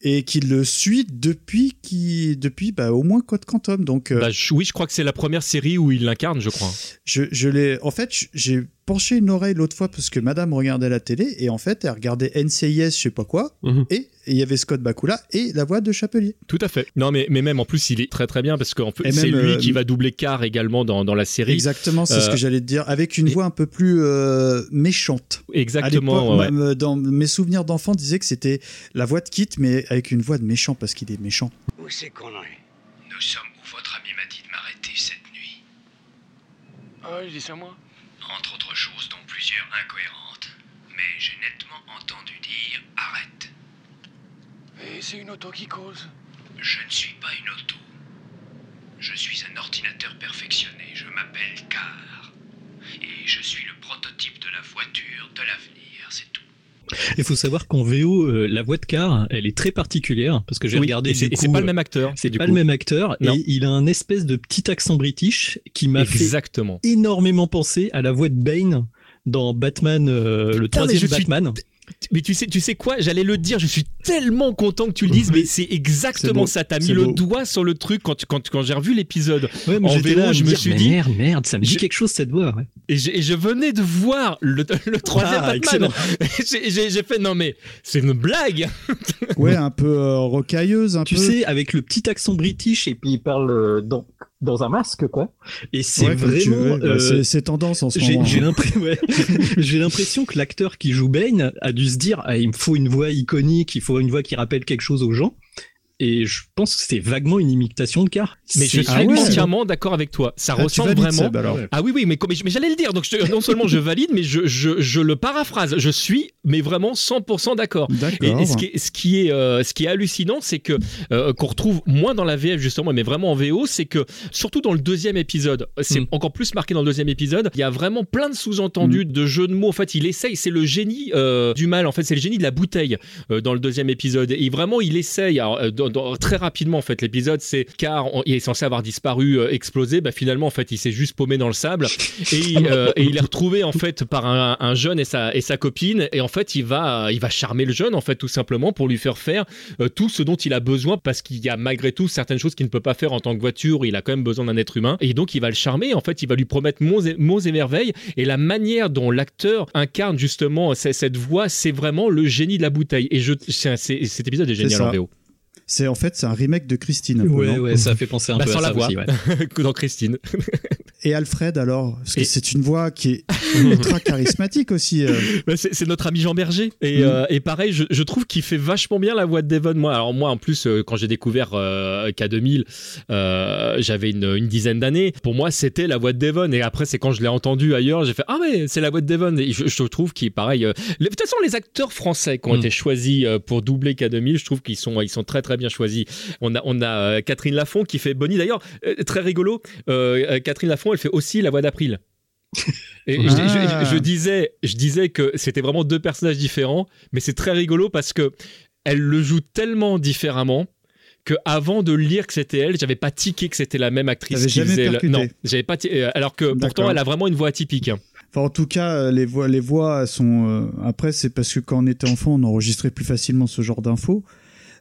[SPEAKER 1] et qui le suit depuis qui depuis bah, au moins Code Quantum, donc euh,
[SPEAKER 4] Bah, je- oui, je crois que c'est la première série où il l'incarne, je crois.
[SPEAKER 1] je, je l'ai, en fait j'ai penché une oreille l'autre fois parce que Madame regardait la télé et en fait elle regardait NCIS, je sais pas quoi,
[SPEAKER 3] Mhm.
[SPEAKER 1] et il y avait Scott Bakula et la voix de Chapelier.
[SPEAKER 4] Tout à fait. Non, mais, mais même en plus, il est très très bien parce que c'est
[SPEAKER 1] même,
[SPEAKER 4] lui
[SPEAKER 1] euh,
[SPEAKER 4] qui va doubler Car également dans, dans la série.
[SPEAKER 1] Exactement, c'est ce
[SPEAKER 4] Euh,
[SPEAKER 1] que j'allais te dire, avec une voix un peu plus euh, méchante.
[SPEAKER 4] Exactement.
[SPEAKER 1] À
[SPEAKER 4] ouais.
[SPEAKER 1] euh, dans mes souvenirs d'enfant, disaient que c'était la voix de Kit, mais avec une voix de méchant parce qu'il est méchant.
[SPEAKER 11] Où c'est qu'on est? Nous sommes où votre ami m'a dit de m'arrêter cette nuit.
[SPEAKER 12] Ah, ça moi?
[SPEAKER 11] Entre autres choses, dont plusieurs incohérentes. Mais j'ai nettement entendu dire arrête.
[SPEAKER 12] Et c'est une auto qui cause?
[SPEAKER 11] Je ne suis pas une auto. Je suis un ordinateur perfectionné. Je m'appelle Car. Et je suis le prototype de la voiture de l'avenir, c'est tout.
[SPEAKER 2] Il faut savoir qu'en VO, euh, la voix de Car, elle est très particulière parce que j'ai
[SPEAKER 4] Oui,
[SPEAKER 2] regardé.
[SPEAKER 4] et c'est pas le même acteur.
[SPEAKER 2] C'est pas
[SPEAKER 4] coup.
[SPEAKER 2] le même acteur
[SPEAKER 4] Non.
[SPEAKER 2] et il a un espèce de petit accent british qui m'a fait énormément penser à la voix de Bane dans Batman, euh, le
[SPEAKER 4] Putain,
[SPEAKER 2] troisième
[SPEAKER 4] je suis-
[SPEAKER 2] Batman.
[SPEAKER 4] Mais tu sais, tu sais quoi? J'allais le dire. Je suis tellement content que tu le dises, mais c'est exactement ça. T'as mis le doigt sur le truc quand, tu- quand, quand j'ai revu l'épisode.
[SPEAKER 2] Ouais,
[SPEAKER 4] En
[SPEAKER 2] j'étais
[SPEAKER 4] VO,
[SPEAKER 2] là
[SPEAKER 4] je me
[SPEAKER 2] dire,
[SPEAKER 4] suis dit-
[SPEAKER 2] merde, merde, ça me dit
[SPEAKER 4] Je-
[SPEAKER 2] quelque chose cette voix. ouais.
[SPEAKER 4] Et, je venais de voir le, le troisième
[SPEAKER 2] Ah,
[SPEAKER 4] Batman. J'ai- fait non mais c'est une blague.
[SPEAKER 1] Ouais, un peu euh, rocailleuse, un
[SPEAKER 2] Tu
[SPEAKER 1] peu.
[SPEAKER 2] sais, avec le petit accent british et puis il parle euh, dans, dans un masque, quoi. Et c'est
[SPEAKER 1] Ouais,
[SPEAKER 2] vraiment.
[SPEAKER 1] Bah,
[SPEAKER 2] euh,
[SPEAKER 1] c'est- c'est tendance en ce
[SPEAKER 2] J'ai
[SPEAKER 1] moment.
[SPEAKER 2] j'ai l'impression ouais. J'ai l'impression que l'acteur qui joue Bane a dû se dire ah, il me faut une voix iconique, il faut une voix qui rappelle quelque chose aux gens. Et je pense que c'est vaguement une imitation de Car.
[SPEAKER 4] Mais je suis
[SPEAKER 1] Ah ouais.
[SPEAKER 4] entièrement d'accord avec toi. Ça
[SPEAKER 1] Ah,
[SPEAKER 4] ressemble
[SPEAKER 1] valides,
[SPEAKER 4] vraiment.
[SPEAKER 1] Seb, alors.
[SPEAKER 4] Ah oui oui mais, mais, mais j'allais le dire donc je non seulement je valide mais je, je, je le paraphrase. Je suis mais vraiment 100% d'accord. Et,
[SPEAKER 1] D'accord.
[SPEAKER 4] et ce qui est, ce qui est, euh, ce qui est hallucinant, c'est que euh, qu'on retrouve moins dans la VF justement, mais vraiment en VO, c'est que surtout dans le deuxième épisode, c'est
[SPEAKER 2] Mm.
[SPEAKER 4] encore plus marqué dans le deuxième épisode. Il y a vraiment plein de sous-entendus, de jeux de mots. En fait, il essaye, c'est le génie euh, du mal. En fait, c'est le génie de la bouteille dans le deuxième épisode. Et vraiment, il essaye. Alors, dans- dans- très rapidement, en fait, l'épisode, c'est car on- il est censé avoir disparu, euh, explosé. Bah, finalement, en fait, il s'est juste paumé dans le sable et, euh, et il est retrouvé en fait par un, un jeune et sa et sa copine. Et en fait, il va il va charmer le jeune en fait tout simplement pour lui faire faire euh, tout ce dont il a besoin parce qu'il y a malgré tout certaines choses qu'il ne peut pas faire en tant que voiture. Il a quand même besoin d'un être humain et donc il va le charmer. En fait, il va lui promettre mots et, mots et merveilles. Et la manière dont l'acteur incarne justement cette voix, c'est vraiment le génie de la bouteille. Et je c'est- cet épisode est génial en VO.
[SPEAKER 1] C'est en fait c'est un remake de Christine. un peu,
[SPEAKER 2] Ouais, ça fait penser un
[SPEAKER 4] Bah,
[SPEAKER 2] peu à
[SPEAKER 4] la
[SPEAKER 2] ça
[SPEAKER 4] voix
[SPEAKER 2] aussi. Ouais.
[SPEAKER 4] dans Christine.
[SPEAKER 1] Et Alfred alors Parce que
[SPEAKER 4] Et-
[SPEAKER 1] c'est une voix qui est ultra charismatique aussi. euh.
[SPEAKER 4] Bah, c'est notre ami Jean Berger et,
[SPEAKER 1] Mm.
[SPEAKER 4] euh, et pareil je, je trouve qu'il fait vachement bien la voix de Devon moi alors moi en plus euh, quand j'ai découvert euh, K2000 euh, j'avais une, une dizaine d'années pour moi c'était la voix de Devon et après c'est quand je l'ai entendu ailleurs j'ai fait ah mais c'est la voix de Devon et je, je trouve qu'il est pareil euh, les- de toute façon les acteurs français qui ont
[SPEAKER 2] Mm.
[SPEAKER 4] été choisis pour doubler K2000 je trouve qu'ils sont ils sont très très bien choisis on a on a Catherine Lafont qui fait Bonnie d'ailleurs euh, très rigolo Catherine Lafont elle fait aussi la voix d'April et je,
[SPEAKER 1] Ah.
[SPEAKER 4] je- je disais, je disais que c'était vraiment deux personnages différents, mais c'est très rigolo parce que elle le joue tellement différemment que avant de lire que c'était elle, j'avais pas tiqué que c'était la même actrice qui faisait. Non, j'avais pas. ti- euh, Alors que pourtant, elle a vraiment une voix atypique.
[SPEAKER 1] Enfin, en tout cas, euh, les voix, les voix sont. euh, Après, c'est parce que quand on était enfant, on enregistrait plus facilement ce genre d'infos.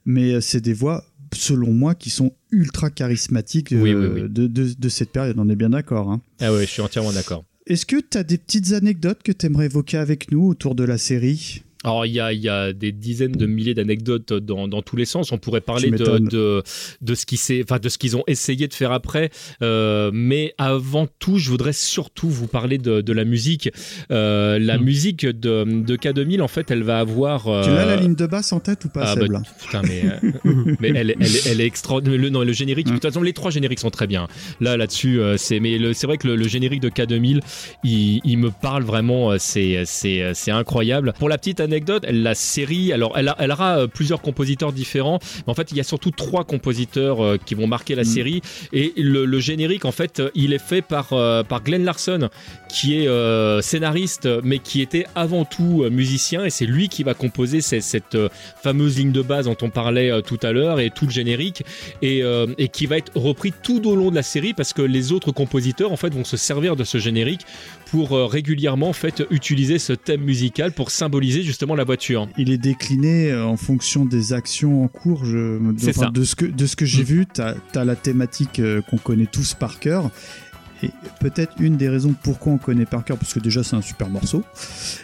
[SPEAKER 1] Mais c'est des voix, selon moi, qui sont ultra charismatiques euh,
[SPEAKER 4] Oui, oui, oui.
[SPEAKER 1] De, de- de cette période. On est bien d'accord. hein.
[SPEAKER 4] Ah ouais, je suis entièrement d'accord.
[SPEAKER 1] Est-ce que tu as des petites anecdotes que tu aimerais évoquer avec nous autour de la série?
[SPEAKER 4] Alors, il y a, y a des dizaines de milliers d'anecdotes dans, dans tous les sens. On pourrait parler de, de, de ce qui enfin, de ce qu'ils ont essayé de faire après. Euh, mais avant tout, je voudrais surtout vous parler de, de la musique. Euh, la musique de, de K2000, en fait, elle va avoir.
[SPEAKER 1] Tu l'as
[SPEAKER 4] euh,
[SPEAKER 1] la ligne de basse en tête ou pas,
[SPEAKER 4] ah
[SPEAKER 1] Seb,
[SPEAKER 4] bah, putain, mais, euh, mais elle, elle, elle est extraordinaire. Le, non, le générique, de toute façon, les trois génériques sont très bien. Là, là-dessus, euh, c'est, mais c'est vrai que le, le générique de K2000, il, il me parle vraiment, euh, c'est incroyable. Pour la petite anecdote, la série, alors, elle, a- elle aura euh, plusieurs compositeurs différents, mais en fait, il y a surtout trois compositeurs euh, qui vont marquer la série. Et le, le générique, en fait, euh, il est fait par, par Glenn Larson, qui est euh, scénariste, mais qui était avant tout musicien, et c'est lui qui va composer cette fameuse ligne de base dont on parlait tout à l'heure, et tout le générique, et, euh, et qui va être repris tout au long de la série, parce que les autres compositeurs, en fait, vont se servir de ce générique pour euh, régulièrement, en fait, utiliser ce thème musical pour symboliser justement la voiture.
[SPEAKER 1] Il est décliné euh, en fonction des actions en cours. Je, enfin,
[SPEAKER 4] ça.
[SPEAKER 1] De ce que, de ce que j'ai
[SPEAKER 4] Mm.
[SPEAKER 1] vu, tu as, la thématique euh, qu'on connaît tous par cœur. Et peut-être une des raisons pourquoi on connaît par cœur, parce que déjà c'est un super morceau.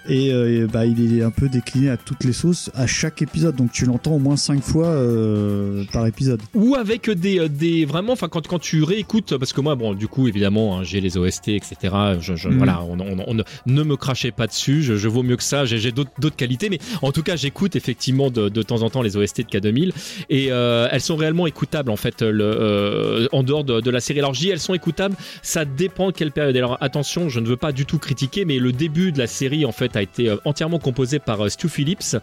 [SPEAKER 1] Et, euh, et bah, il est un peu décliné à toutes les sauces à chaque épisode. Donc tu l'entends au moins 5 fois euh, par épisode.
[SPEAKER 4] ou avec des, euh, des vraiment enfin quand, quand tu réécoutes parce que moi bon du coup évidemment hein, j'ai les OST etc je, je-
[SPEAKER 1] Mm.
[SPEAKER 4] voilà on, on- on ne- ne me crachez pas dessus je, je vaux mieux que ça j'ai d'autres d'autres qualités mais en tout cas j'écoute effectivement de, de temps en temps les OST de K2000 et euh, elles sont réellement écoutables en fait le, en dehors de, de la série alors je dis elles sont écoutables ça dépend de quelle période alors attention je ne veux pas du tout critiquer mais le début de la série en fait a été euh, entièrement composé par euh, Stu Phillips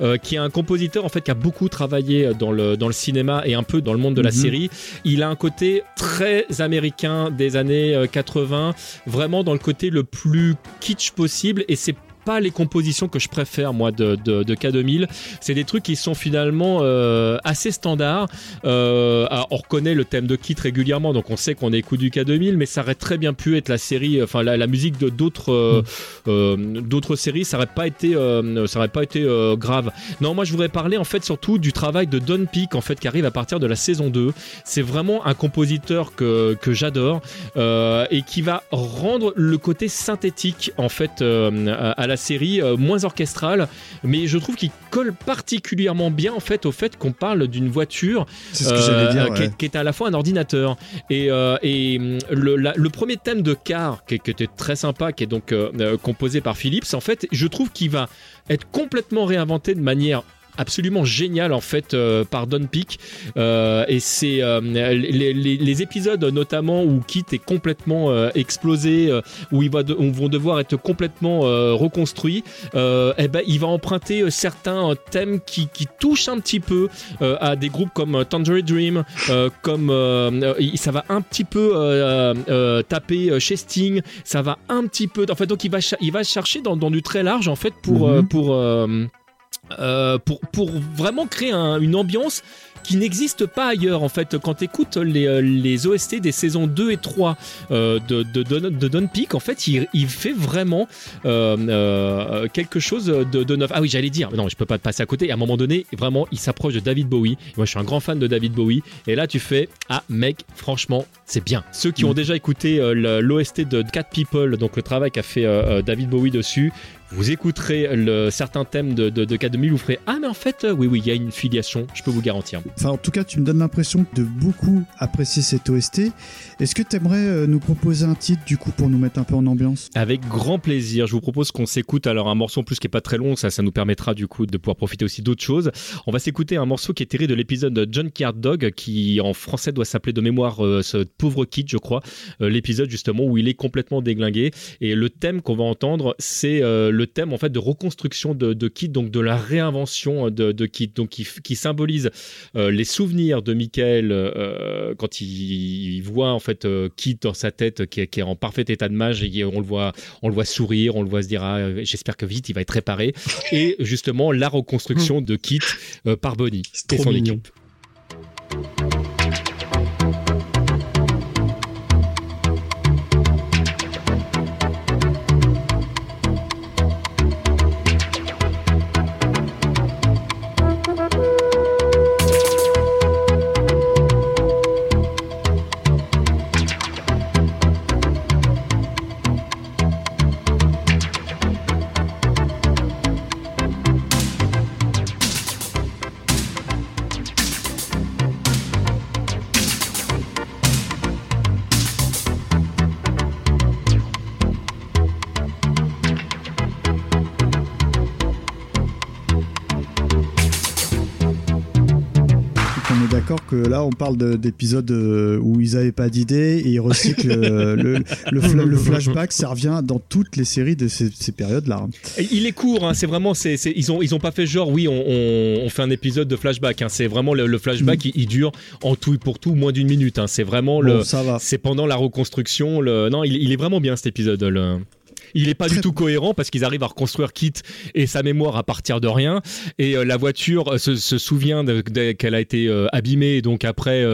[SPEAKER 4] euh, qui est un compositeur en fait qui a beaucoup travaillé dans le, dans le cinéma et un peu dans le monde de la
[SPEAKER 1] Mhm.
[SPEAKER 4] série. Il a un côté très américain des années euh, 80, vraiment dans le côté le plus kitsch possible et c'est pas les compositions que je préfère moi de, de, de K2000 c'est des trucs qui sont finalement euh, assez standards. Euh, on reconnaît le thème de Kit régulièrement donc on sait qu'on écoute du K2000 mais ça aurait très bien pu être la série enfin la, musique de d'autres euh, d'autres séries. Ça aurait pas été ça aurait pas été grave. Non moi je voudrais parler en fait surtout du travail de Don Peak en fait qui arrive à partir de la saison 2 c'est vraiment un compositeur que, que j'adore et qui va rendre le côté synthétique en fait à la série euh, moins orchestral mais je trouve qu'il colle particulièrement bien en fait au fait qu'on parle d'une voiture
[SPEAKER 1] dire,
[SPEAKER 4] qui,
[SPEAKER 1] ouais.
[SPEAKER 4] est, à la fois un ordinateur et, euh, et hum, le, la- le premier thème de Car qui, qui était très sympa qui est donc euh, euh, composé par Philips en fait je trouve qu'il va être complètement réinventé de manière absolument génial en fait euh, par Don Peak Euh, et c'est euh, les, les- les épisodes notamment où Kit est complètement euh, explosé euh, où ils de- vont devoir être complètement euh, reconstruits euh, eh ben il va emprunter euh, certains thèmes qui, qui touchent un petit peu euh, à des groupes comme Tangerine Dream euh, comme ça va un petit peu euh, euh, taper chez Sting ça va un petit peu en fait donc il va il va chercher dans, dans du très large en fait pour
[SPEAKER 1] Mhm.
[SPEAKER 4] euh, pour euh, pour, pour vraiment créer un- une ambiance qui n'existe pas ailleurs en fait. Quand tu écoutes les, euh, les OST des saisons 2 et 3 euh, de, de, Don, de Don Peak en fait il, il fait vraiment euh, euh, quelque chose de, neuf. Ah oui j'allais dire non je peux pas te passer à côté. À un moment donné vraiment il s'approche de David Bowie. Moi je suis un grand fan de David Bowie. Et là tu fais ah mec franchement c'est bien. Ceux qui ont déjà écouté l'OST de Cat People donc le travail qu'a fait David Bowie dessus vous écouterez le, certains thèmes de, de, de K2000, vous ferez Ah, mais en fait, euh, oui, oui, il y a une filiation, je peux vous garantir.
[SPEAKER 1] Enfin, en tout cas, tu me donnes l'impression de beaucoup apprécier cette OST. Est-ce que tu aimerais nous proposer un titre, du coup, pour nous mettre un peu en ambiance?
[SPEAKER 4] Avec grand plaisir. Je vous propose qu'on s'écoute alors un morceau en plus qui est pas très long, ça, ça nous permettra du coup de pouvoir profiter aussi d'autres choses. On va s'écouter un morceau qui est tiré de l'épisode de John Card Dog, qui en français doit s'appeler de mémoire euh, ce pauvre kid, je crois. Euh, l'épisode justement où il est complètement déglingué. Et le thème qu'on va entendre, c'est euh, le thème en fait de reconstruction de, de Kid, donc de la réinvention de, de Kid, donc qui, qui symbolise euh, les souvenirs de Michael euh, quand il, il voit en fait euh, Kid dans sa tête qui est, qui est en parfait état de mage et on le voit, on le voit sourire, on le voit se dire ah, j'espère que vite il va être réparé. Et justement la reconstruction de euh, par Bonnie et son
[SPEAKER 2] mignon.
[SPEAKER 4] équipe.
[SPEAKER 1] D'accord que là, on parle de- d'épisodes euh, où ils avaient pas d'idée et ils recyclent euh, le, le, fla- le flashback. Ça revient dans toutes les séries de ces, ces périodes-là. hein.
[SPEAKER 4] Il est court, hein, c'est vraiment, ils ont, ils ont pas fait genre, oui, on, on- on fait un épisode de flashback. hein, c'est vraiment le, flashback, il, il dure en tout et pour tout moins d'une minute. hein, c'est vraiment
[SPEAKER 1] Bon,
[SPEAKER 4] le, c'est pendant la reconstruction. Le, non, il, il est vraiment bien cet épisode. le- Il est pas du tout cohérent parce qu'ils arrivent à reconstruire Kit et sa mémoire à partir de rien. Et euh, la voiture euh, se, se souvient qu'elle a été euh, abîmée. Et donc après,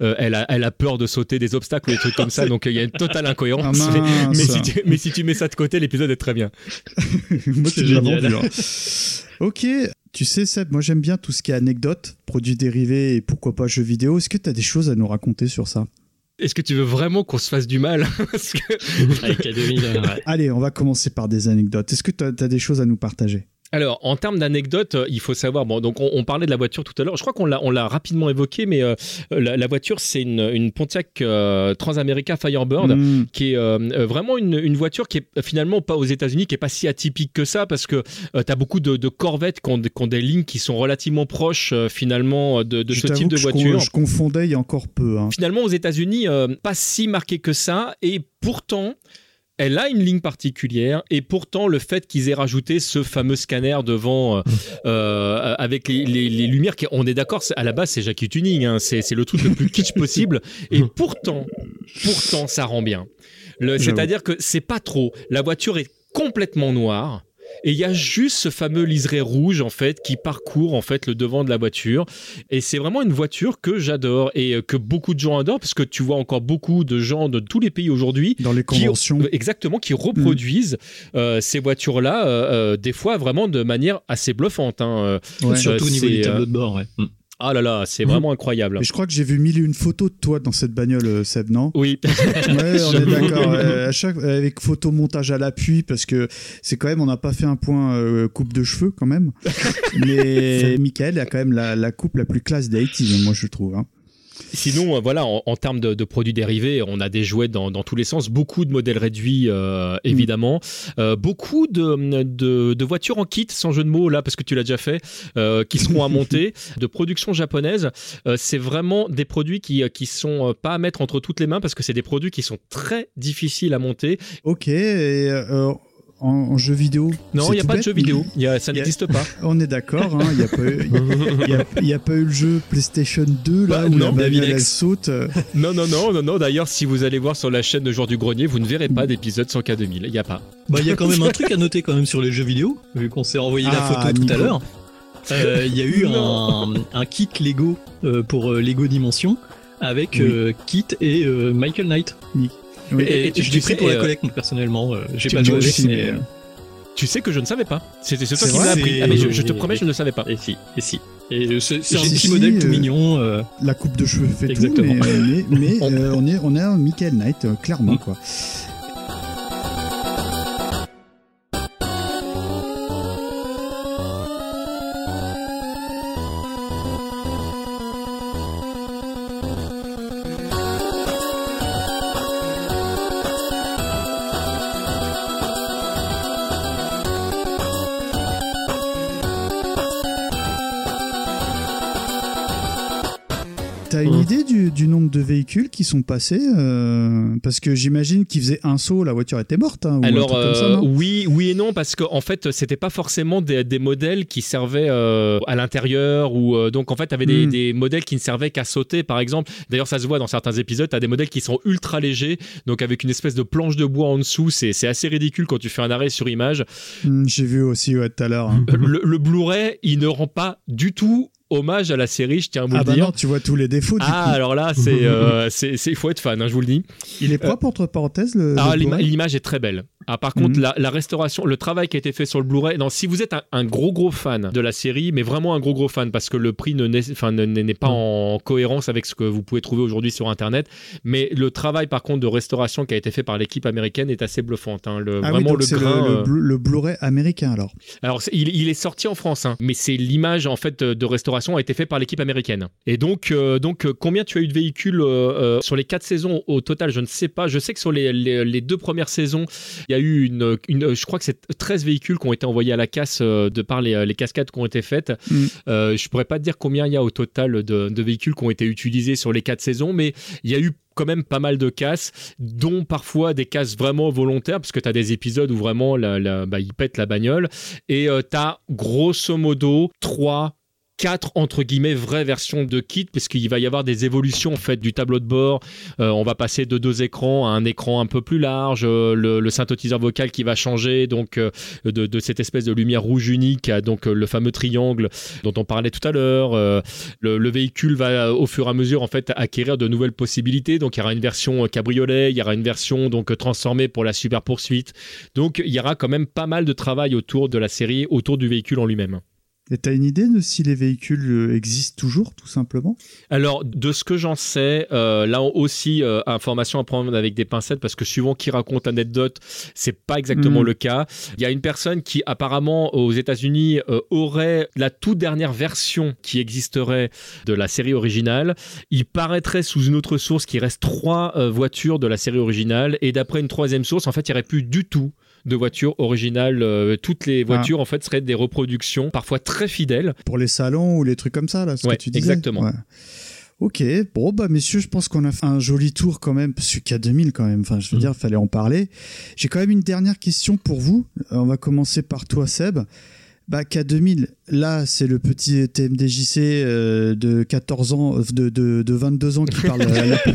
[SPEAKER 4] elle, a, elle a peur de sauter des obstacles ou des trucs comme ça. Donc il y a une totale incohérence.
[SPEAKER 1] Ah,
[SPEAKER 4] mais,
[SPEAKER 1] mince.
[SPEAKER 4] mais si tu, mais si tu mets ça de côté, l'épisode est très bien.
[SPEAKER 1] moi,
[SPEAKER 2] C'est génial.
[SPEAKER 1] hein. Ok, tu sais, Seb, moi j'aime bien tout ce qui est anecdotes, produits dérivés et pourquoi pas jeux vidéo. Est-ce que tu as des choses à nous raconter sur ça?
[SPEAKER 4] Est-ce que tu veux vraiment qu'on se fasse du mal Parce que-
[SPEAKER 2] Avec K2000, ouais.
[SPEAKER 1] Allez, on va commencer par des anecdotes. Est-ce que tu as, des choses à nous partager?
[SPEAKER 4] Alors, en termes d'anecdotes, euh, il faut savoir, bon, donc on, on parlait de la voiture tout à l'heure, je crois qu'on l'a, on l'a rapidement évoqué, mais euh, la, la voiture, c'est une, une Pontiac euh, Transamerica Firebird,
[SPEAKER 1] Mm.
[SPEAKER 4] qui est euh, vraiment une, une voiture qui est finalement pas aux États-Unis, qui est pas si atypique que ça, parce que tu as beaucoup de, de Corvettes qui ont, qui ont des lignes qui sont relativement proches finalement de, ce type de
[SPEAKER 1] je
[SPEAKER 4] voiture.
[SPEAKER 1] Je, confondais il y a encore peu. hein.
[SPEAKER 4] Finalement, aux États-Unis, pas si marqué que ça, et pourtant. Elle a une ligne particulière et pourtant le fait qu'ils aient rajouté ce fameux scanner devant euh, euh, avec les, les- les lumières, qui, on est d'accord, à la base c'est Jackie Tuning, hein, c'est le truc le plus kitsch possible et pourtant, pourtant ça rend bien. C'est-à-dire que c'est pas trop. La voiture est complètement noire. Et il y a juste ce fameux liseré rouge en fait qui parcourt en fait le devant de la voiture et c'est vraiment une voiture que j'adore et euh, que beaucoup de gens adorent parce que tu vois encore beaucoup de gens de tous les pays aujourd'hui
[SPEAKER 1] Dans les
[SPEAKER 4] qui-
[SPEAKER 1] conventions. Mm.
[SPEAKER 4] exactement qui reproduisent euh, ces voitures là des fois vraiment de manière assez bluffante hein. Euh,
[SPEAKER 1] Ouais.
[SPEAKER 2] Surtout au niveau du tableau
[SPEAKER 4] euh,
[SPEAKER 2] de bord, ouais. Mm.
[SPEAKER 4] Ah là là c'est vraiment incroyable
[SPEAKER 1] Mais je crois que j'ai vu mille et une photos de toi dans cette bagnole, euh, Seb, non?
[SPEAKER 4] Oui
[SPEAKER 1] Ouais, on est d'accord. ouais. à chaque, avec photomontage à l'appui, parce que c'est quand même, on n'a pas fait un point euh, coupe de cheveux quand même. Mais Michael a quand même la, la coupe la plus classe 80s, moi je trouve. hein.
[SPEAKER 4] Sinon, euh, voilà, en, en termes de, de produits dérivés, on a des jouets dans, dans tous les sens, beaucoup de modèles réduits, euh, évidemment, Euh, beaucoup de, de, de voitures en kit, sans jeu de mots, là, parce que tu l'as déjà fait, euh, qui seront à monter, de production japonaise. C'est vraiment des produits qui, qui sont pas à mettre entre toutes les mains, parce que c'est des produits qui sont très difficiles à monter.
[SPEAKER 1] Ok, et en, en jeu vidéo
[SPEAKER 4] Non, il n'y a pas de jeu vidéo, Il y a- ça n'existe pas.
[SPEAKER 1] On est d'accord, hein, il n'y a, pas eu- y a- il y a pas eu le jeu PlayStation 2 là
[SPEAKER 4] Bah,
[SPEAKER 1] où
[SPEAKER 4] non,
[SPEAKER 1] la elle saute. euh,
[SPEAKER 4] Non, non, non, non, non. D'ailleurs, si vous allez voir sur la chaîne de Jour du Grenier, vous ne verrez pas d'épisode sans K2000. Il n'y a pas.
[SPEAKER 2] Bah, il y a quand même un truc à noter quand même sur les jeux vidéo, vu qu'on s'est envoyé la
[SPEAKER 1] Ah,
[SPEAKER 2] photo tout à l'heure. Euh, Il y a eu un, un kit Lego euh, pour euh, Lego Dimension avec
[SPEAKER 1] Oui.
[SPEAKER 2] euh, Kit et euh, Michael Knight.
[SPEAKER 1] Oui.
[SPEAKER 2] Et,
[SPEAKER 4] Et tu-
[SPEAKER 2] je l'ai pris pour la
[SPEAKER 4] euh,
[SPEAKER 2] collecte, personnellement. euh, J'ai pas
[SPEAKER 1] me
[SPEAKER 2] joué mais. euh,
[SPEAKER 4] Tu sais que je ne savais pas. C'était toi qui m'as
[SPEAKER 1] vrai
[SPEAKER 4] appris. Ah, mais je, je te promets, je ne le savais pas.
[SPEAKER 2] Et si, et si. Et c'est un petit modèle tout mignon. euh,
[SPEAKER 1] La coupe de cheveux fait
[SPEAKER 2] Exactement.
[SPEAKER 1] tout, mais, mais, mais,
[SPEAKER 4] On-
[SPEAKER 1] euh, on, est, on est un Michael Knight, clairement.
[SPEAKER 2] Mm.
[SPEAKER 1] quoi. Nombre de véhicules qui sont passés euh, Parce que j'imagine qu'ils faisaient un saut, la voiture était morte. hein, ou un
[SPEAKER 4] Alors
[SPEAKER 1] truc comme ça,
[SPEAKER 4] euh,
[SPEAKER 1] non?
[SPEAKER 4] oui, oui et non parce qu'en en fait c'était pas forcément des, des modèles qui servaient euh, à l'intérieur ou donc en fait t'avais des,
[SPEAKER 1] Mm.
[SPEAKER 4] des modèles qui ne servaient qu'à sauter par exemple. D'ailleurs ça se voit dans certains épisodes, t'as des modèles qui sont ultra légers donc avec une espèce de planche de bois en dessous. C'est c'est assez ridicule quand tu fais un arrêt sur image.
[SPEAKER 1] Hmm, J'ai vu aussi ouais, tout à l'heure. hein.
[SPEAKER 4] Le, le Blu-ray il ne rend pas du tout hommage à la série, je tiens à vous
[SPEAKER 1] Ah
[SPEAKER 4] le
[SPEAKER 1] bah
[SPEAKER 4] dire.
[SPEAKER 1] non, tu vois tous les défauts. du
[SPEAKER 4] Ah
[SPEAKER 1] coup.
[SPEAKER 4] alors là c'est euh, c'est il faut être fan, hein, je vous le dis.
[SPEAKER 1] Il est propre entre parenthèses le.
[SPEAKER 4] Ah, l'image est très belle. Ah, par contre,
[SPEAKER 1] Mhm.
[SPEAKER 4] la, la restauration, le travail qui a été fait sur le Blu-ray, non, si vous êtes un, un gros gros fan de la série, mais vraiment un gros gros fan, parce que le prix ne n'est pas en cohérence avec ce que vous pouvez trouver aujourd'hui sur Internet, mais le travail par contre de restauration qui a été fait par l'équipe américaine est assez bluffant. hein. Le,
[SPEAKER 1] Ah
[SPEAKER 4] vraiment le
[SPEAKER 1] c'est
[SPEAKER 4] grain.
[SPEAKER 1] le,
[SPEAKER 4] euh,
[SPEAKER 1] le Blu-ray américain alors.
[SPEAKER 4] alors, il est sorti en France, hein, mais c'est l'image en fait de restauration a été fait par l'équipe américaine. Et donc, euh, donc euh, combien tu as eu de véhicules euh, euh, sur les quatre saisons au total Je ne sais pas. Je sais que sur les, les- les deux premières saisons, il y a eu une, une- je crois que c'est 13 véhicules qui ont été envoyés à la casse euh, de par les, les cascades qui ont été faites.
[SPEAKER 1] Mm.
[SPEAKER 4] Euh, je pourrais pas te dire combien il y a au total de, de véhicules qui ont été utilisés sur les quatre saisons, mais il y a eu quand même pas mal de casses, dont parfois des casses vraiment volontaires, parce que tu as des épisodes où vraiment la, la- bah, ils pètent la bagnole, et tu as grosso modo 3 quatre entre guillemets vraies versions de kit parce qu'il va y avoir des évolutions en fait du tableau de bord. Euh, on va passer de deux écrans à un écran un peu plus large. Euh, le, synthétiseur vocal qui va changer donc euh, de, cette espèce de lumière rouge unique à donc le fameux triangle dont on parlait tout à l'heure. Le, le véhicule va au fur et à mesure en fait acquérir de nouvelles possibilités. Donc il y aura une version cabriolet il y aura une version donc transformée pour la super poursuite. Donc il y aura quand même pas mal de travail autour de la série autour du véhicule en lui-même
[SPEAKER 1] Et t'as une idée de si les véhicules euh, existent toujours, tout simplement?
[SPEAKER 4] Alors, de ce que j'en sais, euh, là aussi, euh, information à prendre avec des pincettes parce que suivant qui raconte anecdote, c'est pas exactement
[SPEAKER 1] Mhm.
[SPEAKER 4] le cas. Il y a une personne qui, apparemment, aux États-Unis, euh, aurait la toute dernière version qui existerait de la série originale. Il paraîtrait sous une autre source qu'il reste trois voitures de la série originale et d'après une troisième source, en fait, il n'y aurait plus du tout de voitures originales. Euh, toutes les voitures, en fait, seraient des reproductions, parfois très fidèles.
[SPEAKER 1] Pour les salons ou les trucs comme ça, là, ce
[SPEAKER 4] Ouais,
[SPEAKER 1] que tu disais
[SPEAKER 4] exactement.
[SPEAKER 1] Ouais. Ok, bon bah messieurs, je pense qu'on a fait un joli tour quand même, parce que K2000 quand même, enfin je veux
[SPEAKER 4] Mm.
[SPEAKER 1] dire, fallait en parler. J'ai quand même une dernière question pour vous, Euh, on va commencer par toi Seb. Bah K2000, là c'est le petit TMDJC euh, de 14 ans, de, de, de 22 ans qui parle à la...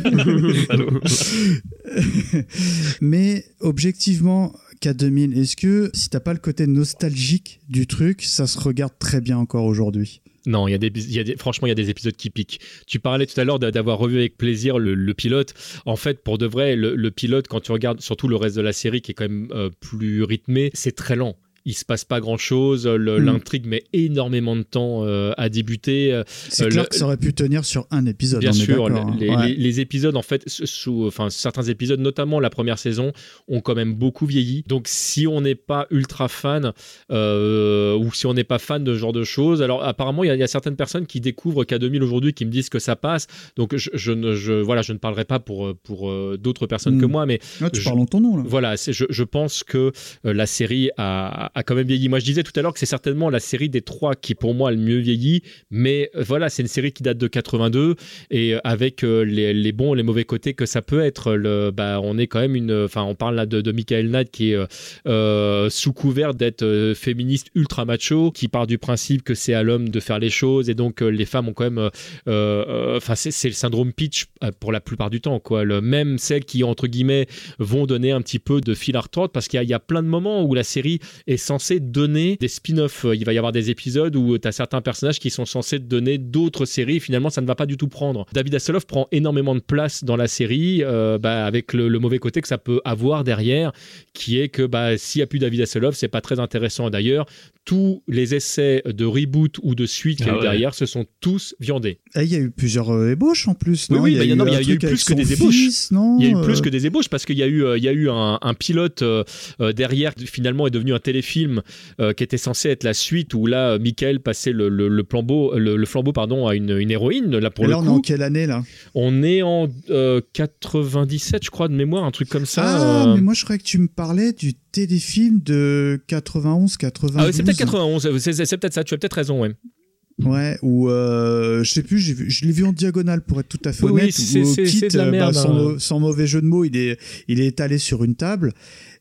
[SPEAKER 1] Mais objectivement, K2000, est-ce que si t'as pas le côté nostalgique du truc, ça se regarde très bien encore aujourd'hui?
[SPEAKER 4] Non, il y a des, y a des- franchement, il y a des épisodes qui piquent. Tu parlais tout à l'heure d'a- d'avoir revu avec plaisir le, pilote. En fait, pour de vrai, le, le pilote, quand tu regardes surtout le reste de la série qui est quand même euh, plus rythmé, c'est très lent. Il se passe pas grand chose.
[SPEAKER 1] Mm.
[SPEAKER 4] L'intrigue met énormément de temps euh, à débuter. Euh,
[SPEAKER 1] C'est
[SPEAKER 4] euh,
[SPEAKER 1] clair
[SPEAKER 4] le-
[SPEAKER 1] que ça aurait pu tenir sur un épisode.
[SPEAKER 4] Bien
[SPEAKER 1] on
[SPEAKER 4] sûr,
[SPEAKER 1] hein.
[SPEAKER 4] les,
[SPEAKER 1] Ouais.
[SPEAKER 4] les- les épisodes en fait sous, enfin certains épisodes, notamment la première saison, ont quand même beaucoup vieilli. Donc si on n'est pas ultra fan euh, ou si on n'est pas fan de ce genre de choses, alors apparemment il y, a- il y a certaines personnes qui découvrent K2000 aujourd'hui qui me disent que ça passe. Donc je, je ne, je, voilà, je ne parlerai pas pour pour euh, d'autres personnes
[SPEAKER 1] Mm.
[SPEAKER 4] que moi, mais
[SPEAKER 1] Ah, tu
[SPEAKER 4] je-
[SPEAKER 1] parles en ton nom là.
[SPEAKER 4] voilà, je, je pense que euh, la série a, a quand même vieilli. Moi, je disais tout à l'heure que c'est certainement la série des trois qui, pour moi, a le mieux vieilli. Mais euh, voilà, c'est une série qui date de 82 et euh, avec euh, les, bons et les mauvais côtés que ça peut être. Le, bah, on est quand même une. Enfin, on parle là de, Michael Knight qui est sous couvert d'être féministe ultra macho, qui part du principe que c'est à l'homme de faire les choses et donc les femmes ont quand même. euh, euh, Enfin, c'est le syndrome Pitch pour la plupart du temps. Quoi. Même celles qui, entre guillemets, vont donner un petit peu de fil à retordre parce qu'il y a plein de moments où la série est censée donner des spin-offs. Il va y avoir des épisodes où tu as certains personnages qui sont censés te donner d'autres séries. Finalement, ça ne va pas du tout prendre. David Hasselhoff prend énormément de place dans la série euh, bah, avec le, le mauvais côté que ça peut avoir derrière, qui est que bah, s'il n'y a plus David Hasselhoff, c'est pas très intéressant. D'ailleurs, tous les essais de reboot ou de suite qu'il y a
[SPEAKER 2] Ah
[SPEAKER 4] eu
[SPEAKER 2] ouais.
[SPEAKER 4] derrière se sont tous viandés.
[SPEAKER 1] Eh, Il y a eu plusieurs euh, ébauches en plus. Non?
[SPEAKER 4] oui,
[SPEAKER 1] il y a eu
[SPEAKER 4] y a plus que des ébauches.
[SPEAKER 1] fils, non?
[SPEAKER 4] Il y a eu plus
[SPEAKER 1] Euh,
[SPEAKER 4] que des ébauches parce qu'il y a eu, euh, il y a eu un, un pilote euh, euh, derrière qui finalement est devenu un téléfilm euh, qui était censé être la suite où là, euh, Michael passait le, le, le flambeau, le, le flambeau pardon, à une, une héroïne. Là pour
[SPEAKER 1] et
[SPEAKER 4] le
[SPEAKER 1] là, on est en quelle année là?
[SPEAKER 4] On est en euh, 97, je crois de mémoire, un truc comme ça.
[SPEAKER 1] Ah,
[SPEAKER 4] euh.
[SPEAKER 1] mais moi je croyais que tu me parlais du téléfilm de 91, 92.
[SPEAKER 4] Ah oui, c'est peut-être 91, c'est peut-être ça. Tu as peut-être raison, ouais.
[SPEAKER 1] Ouais, ou euh, je sais plus, vu- je l'ai vu en diagonale pour être tout à fait
[SPEAKER 4] Oui, oui,
[SPEAKER 1] honnête.
[SPEAKER 4] c'est-
[SPEAKER 1] Kit,
[SPEAKER 4] de la
[SPEAKER 1] euh,
[SPEAKER 4] merde,
[SPEAKER 1] sans,
[SPEAKER 4] hein.
[SPEAKER 1] sans mauvais jeu de mots, il est, il est étalé sur une table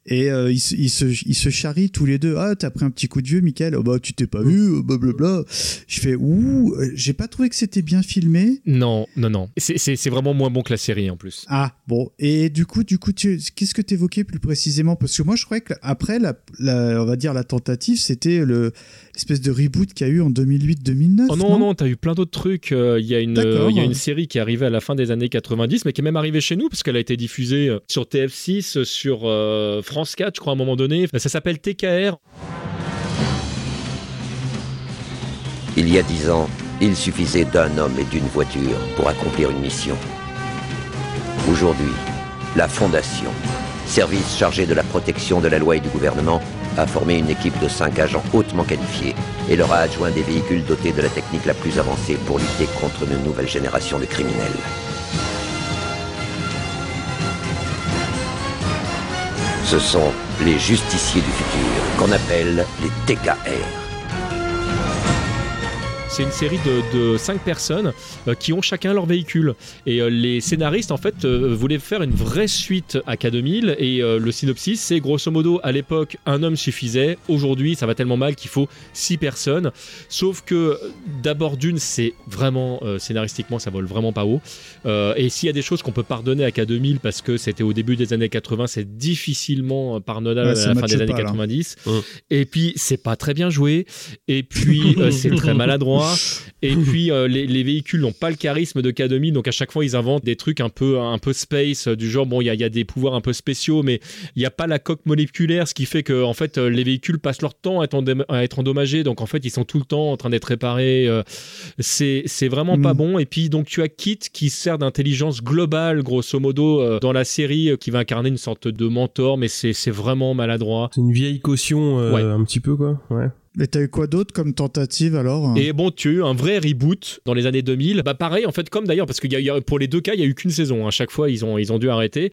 [SPEAKER 1] et euh, ils, se- ils se, ils se charrient tous les deux. Ah, t'as pris un petit coup de vieux, Michael? Oh, bah, tu t'es pas vu, euh, blablabla. Je fais ouh, euh, j'ai pas trouvé que c'était bien filmé.
[SPEAKER 4] Non, non, non. C'est- vraiment moins bon que la série en plus.
[SPEAKER 1] Ah bon et du coup du coup qu'est-ce que tu évoquais plus précisément? Parce que moi je croyais que après la, la- on va dire la tentative c'était le l'espèce de reboot qu'il y a eu en 2008-2009
[SPEAKER 4] Oh non, non, t'as eu plein d'autres trucs. Euh, Il y, a une, euh, y a une série qui est arrivée à la fin des années 90, mais qui est même arrivée chez nous, parce qu'elle a été diffusée sur TF6, euh, sur France 4, je crois, à un moment donné. Ça s'appelle TKR.
[SPEAKER 13] Il y a dix ans, il suffisait d'un homme et d'une voiture pour accomplir une mission. Aujourd'hui, la Fondation, service chargé de la protection de la loi et du gouvernement, a formé une équipe de cinq agents hautement qualifiés et leur a adjoint des véhicules dotés de la technique la plus avancée pour lutter contre une nouvelle génération de criminels. Ce sont les justiciers du futur, qu'on appelle les TKR.
[SPEAKER 4] C'est une série de, de cinq personnes euh, qui ont chacun leur véhicule. Et euh, les scénaristes, en fait, euh, voulaient faire une vraie suite à K2000. Et euh, le synopsis, c'est grosso modo, à l'époque, un homme suffisait. Aujourd'hui, ça va tellement mal qu'il faut six personnes. Sauf que, d'abord, d'une, c'est vraiment, euh, scénaristiquement, ça vole vraiment pas haut. Euh, et s'il y a des choses qu'on peut pardonner à K2000 parce que c'était au début des années 80, c'est difficilement pardonnable
[SPEAKER 1] Ouais,
[SPEAKER 4] à la fin des années
[SPEAKER 1] pas, là.
[SPEAKER 4] 90. Et puis, c'est pas très bien joué. Et puis, euh, c'est très maladroit. Et puis, euh, les, les véhicules n'ont pas le charisme de K2000. Donc, à chaque fois, ils inventent des trucs un peu, un peu space, euh, du genre, bon, il y y a des pouvoirs un peu spéciaux, mais il n'y a pas la coque moléculaire, ce qui fait que, en fait, euh, les véhicules passent leur temps à être, endom- à être endommagés. Donc, en fait, ils sont tout le temps en train d'être réparés. euh, c'est c'est vraiment pas bon. Et puis, donc, tu as Kit qui sert d'intelligence globale, grosso modo, euh, dans la série, qui va incarner une sorte de mentor, mais c'est c'est vraiment maladroit.
[SPEAKER 3] C'est une vieille caution
[SPEAKER 4] Ouais.
[SPEAKER 3] un petit peu quoi. Ouais.
[SPEAKER 1] Mais t'as eu quoi d'autre comme tentative alors
[SPEAKER 4] Et bon, tu as eu un vrai reboot dans les années 2000. Bah pareil, en fait, comme d'ailleurs, parce que pour les deux cas, il y a eu qu'une saison. À chaque fois, ils ont, ils ont dû arrêter.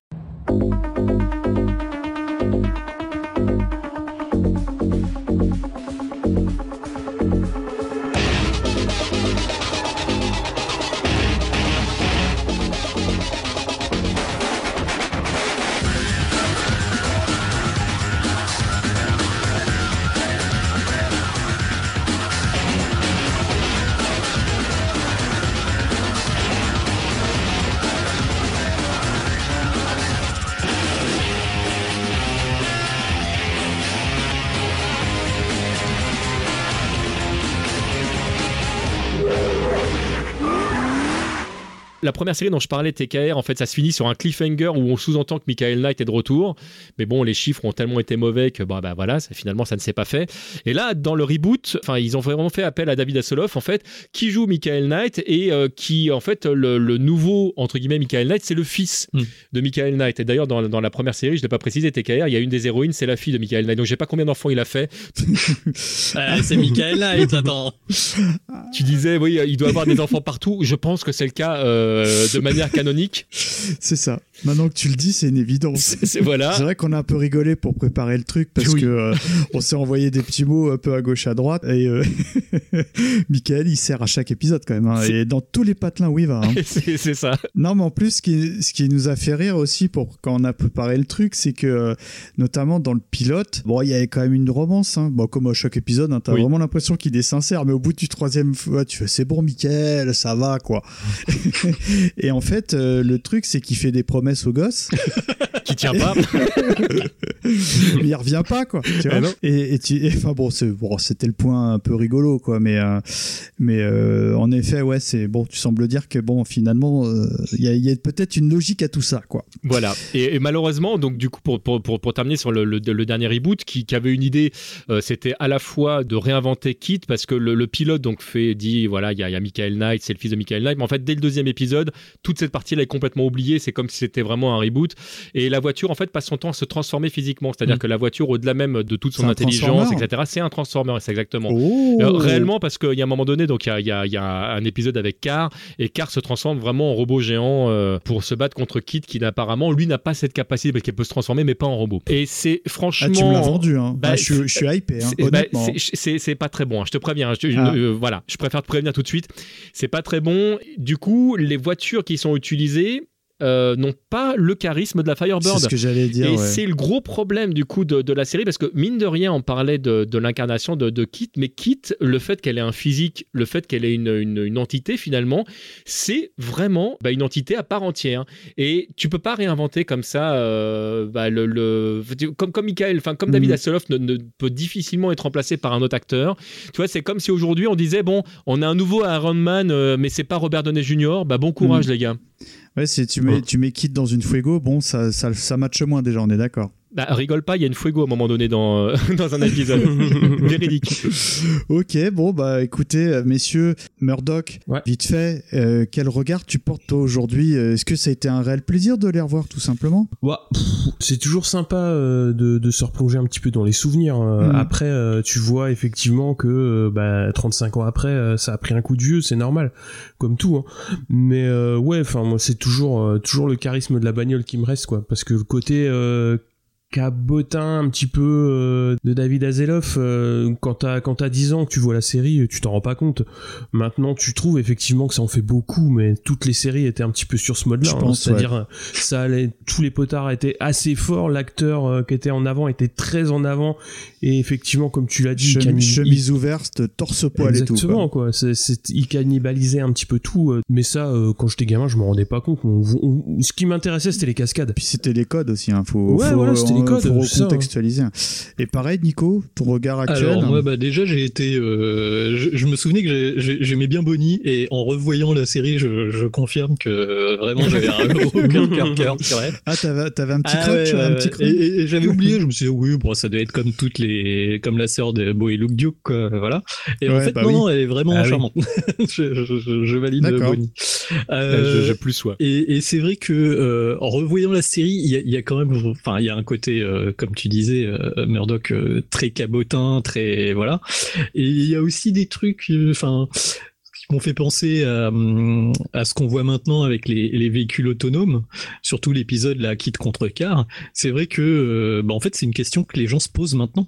[SPEAKER 4] La première série dont je parlais, TKR, en fait, ça se finit sur un cliffhanger où on sous-entend que Michael Knight est de retour. Mais bon, les chiffres ont tellement été mauvais que bah, bah voilà, ça- finalement, ça ne s'est pas fait. Et là, dans le reboot, enfin, ils ont vraiment fait appel à David Hasselhoff, en fait, qui joue Michael Knight et euh, qui, en fait, le, le nouveau, entre guillemets, Michael Knight, c'est le fils de Michael Knight. Et d'ailleurs, dans, dans la première série, je ne l'ai pas précisé, TKR, il y a une des héroïnes, c'est la fille de Michael Knight. Donc, je sais pas combien d'enfants il a fait.
[SPEAKER 2] Ah, c'est Michael Knight, attends.
[SPEAKER 4] Tu disais, oui, il doit avoir des enfants partout. Je pense que c'est le cas euh, de manière canonique.
[SPEAKER 1] C'est ça. Maintenant que tu le dis, c'est une évidence.
[SPEAKER 4] C'est voilà.
[SPEAKER 1] C'est vrai qu'on a un peu rigolé pour préparer le truc parce que euh, on s'est envoyé des petits mots un peu à gauche à droite et euh, Michael il sert à chaque épisode quand même hein, et dans tous les patelins où il va. hein.
[SPEAKER 4] c'est ça.
[SPEAKER 1] Non, mais en plus, ce qui, ce qui nous a fait rire aussi pour quand on a préparé le truc, c'est que, euh, notamment dans le pilote, bon, il y avait quand même une romance, hein. Bon, comme à chaque épisode, t'as
[SPEAKER 4] Oui.
[SPEAKER 1] vraiment l'impression qu'il est sincère, mais au bout du troisième fois, tu fais, c'est bon, Michael, ça va, quoi. et en fait, euh, le truc, c'est qu'il fait des promesses aux gosses.
[SPEAKER 4] Qui tient pas.
[SPEAKER 1] mais il revient pas, quoi. Tu vois
[SPEAKER 4] Ah
[SPEAKER 1] et, et tu, enfin bon, c'était le point un peu rigolo, quoi. Mais, euh, mais euh, en effet, ouais, c'est bon. Tu sembles dire que bon, finalement, euh, il y a, il y a peut-être une logique à tout ça, quoi.
[SPEAKER 4] Voilà. Et, et malheureusement, donc du coup, pour, pour, pour, pour terminer sur le, le, le dernier reboot, qui, qui avait une idée, euh, c'était à la fois de réinventer Kit, parce que le, le pilote donc fait dit voilà, il y y a Michael Knight, c'est le fils de Michael Knight, mais en fait dès le deuxième épisode, toute cette partie-là est complètement oubliée. C'est comme si c'était c'était vraiment un reboot. Et la voiture, en fait, passe son temps à se transformer physiquement. C'est-à-dire
[SPEAKER 1] Mm.
[SPEAKER 4] que la voiture, au-delà même de toute son intelligence, etc., c'est un transformer, c'est exactement.
[SPEAKER 1] Oh.
[SPEAKER 4] Euh, réellement, parce qu'il y a un moment donné, donc il y y y a un épisode avec Car, et Car se transforme vraiment en robot géant euh, pour se battre contre Kit, qui apparemment, lui, n'a pas cette capacité, parce qu'il peut se transformer, mais pas en robot. Et c'est franchement.
[SPEAKER 1] Ah, tu me l'as vendu, hein.
[SPEAKER 4] Bah,
[SPEAKER 1] Ah, je, suis, je suis hypé, hein,
[SPEAKER 4] c'est- bah,
[SPEAKER 1] honnêtement.
[SPEAKER 4] c'est- c'est pas très bon, hein, je te préviens. je te-
[SPEAKER 1] Ah.
[SPEAKER 4] euh, voilà, je préfère te prévenir tout de suite. C'est pas très bon. Du coup, les voitures qui sont utilisées. Euh, n'ont pas le charisme de la Firebird.
[SPEAKER 1] C'est ce que j'allais dire,
[SPEAKER 4] Et
[SPEAKER 1] ouais.
[SPEAKER 4] c'est le gros problème du coup de, de la série parce que mine de rien, on parlait de, de l'incarnation de, de Kit, mais Kit, le fait qu'elle ait un physique, le fait qu'elle ait une, une- une entité finalement, c'est vraiment bah, une entité à part entière. Et tu peux pas réinventer comme ça, euh, bah, le, le- comme comme Michael, enfin comme David
[SPEAKER 1] Mhm.
[SPEAKER 4] Hasselhoff ne, ne peut difficilement être remplacé par un autre acteur. Tu vois, c'est comme si aujourd'hui on disait bon, on a un nouveau Iron Man, euh, mais c'est pas Robert Downey Jr. Bah bon courage
[SPEAKER 1] Mhm.
[SPEAKER 4] les gars.
[SPEAKER 1] Ouais, si tu mets, tu mets Kit dans une Fuego, bon, ça, ça, ça matche moins déjà, on est d'accord.
[SPEAKER 4] Bah, rigole pas, il y a une fuego à un moment donné dans, euh, dans un épisode. Véridique.
[SPEAKER 1] Ok, bon, bah écoutez, euh, messieurs, Murdoch, vite fait, euh, quel regard tu portes toi aujourd'hui? Euh, Est-ce que ça a été un réel plaisir de les revoir tout simplement?
[SPEAKER 3] Pff, c'est toujours sympa euh, de, de se replonger un petit peu dans les souvenirs. euh.
[SPEAKER 1] Mhm.
[SPEAKER 3] Après, euh, tu vois effectivement que euh, bah, 35 ans après, euh, ça a pris un coup de vieux, c'est normal, comme tout. hein. Mais euh, ouais, enfin moi, c'est toujours euh, toujours le charisme de la bagnole qui me reste, quoi, parce que le côté euh, cabotin un petit peu euh, de David Hasselhoff euh, quand t'as quand t'as 10 ans que tu vois la série tu t'en rends pas compte maintenant tu trouves effectivement que ça en fait beaucoup mais toutes les séries étaient un petit peu sur ce mode là
[SPEAKER 1] Je pense,
[SPEAKER 3] c'est à dire
[SPEAKER 1] ouais.
[SPEAKER 3] ça allait tous les potards étaient assez forts l'acteur euh, qui était en avant était très en avant et effectivement comme tu l'as dit
[SPEAKER 1] Chemise, ouverte, torse poil et tout.
[SPEAKER 3] Exactement,
[SPEAKER 1] quoi.
[SPEAKER 3] quoi. C'est, c'est- il cannibalisait un petit peu tout. euh, Mais ça, euh, quand j'étais gamin, je me rendais pas compte. On- on- ce qui m'intéressait, c'était les cascades.
[SPEAKER 1] Puis c'était les codes aussi, hein. faut,
[SPEAKER 3] Ouais,
[SPEAKER 1] faut,
[SPEAKER 3] voilà, c'était les codes,
[SPEAKER 1] faut
[SPEAKER 3] ça, hein.
[SPEAKER 1] recontextualiser. Et pareil, Nico, ton regard actuel
[SPEAKER 2] Alors moi, bah, déjà, j'ai été, euh, je, je me souvenais que j'ai- j'ai- j'aimais bien Bonnie et en revoyant la série, je, je confirme que euh, vraiment j'avais un aucun cœur cœur tiré.
[SPEAKER 1] Ah, t'avais, t'avais un petit
[SPEAKER 2] Ah ouais, ouais, ouais.
[SPEAKER 1] crunch.
[SPEAKER 2] Et, et- et j'avais oublié, je me suis dit, oui, bon, ça doit être comme toutes les, comme la sœur de Bo et Luke Duke, quoi, voilà. Et en fait,
[SPEAKER 1] bah
[SPEAKER 2] non,
[SPEAKER 1] oui.
[SPEAKER 2] non, elle est vraiment
[SPEAKER 4] Ah
[SPEAKER 2] charmante. je, je- je- je valide. Bonnie.
[SPEAKER 4] Euh, je- plus sois.
[SPEAKER 2] Et, et c'est vrai que euh, en revoyant la série, il y a, il y a quand même, enfin, il y a un côté, euh, comme tu disais, euh, Murdoch très cabotin, très voilà. Et il y a aussi des trucs, enfin. qui m'ont fait penser à, hum, à ce qu'on voit maintenant avec les, les véhicules autonomes, surtout l'épisode là, Kit contre car. C'est vrai que, euh, bah, en fait, c'est une question que les gens se posent maintenant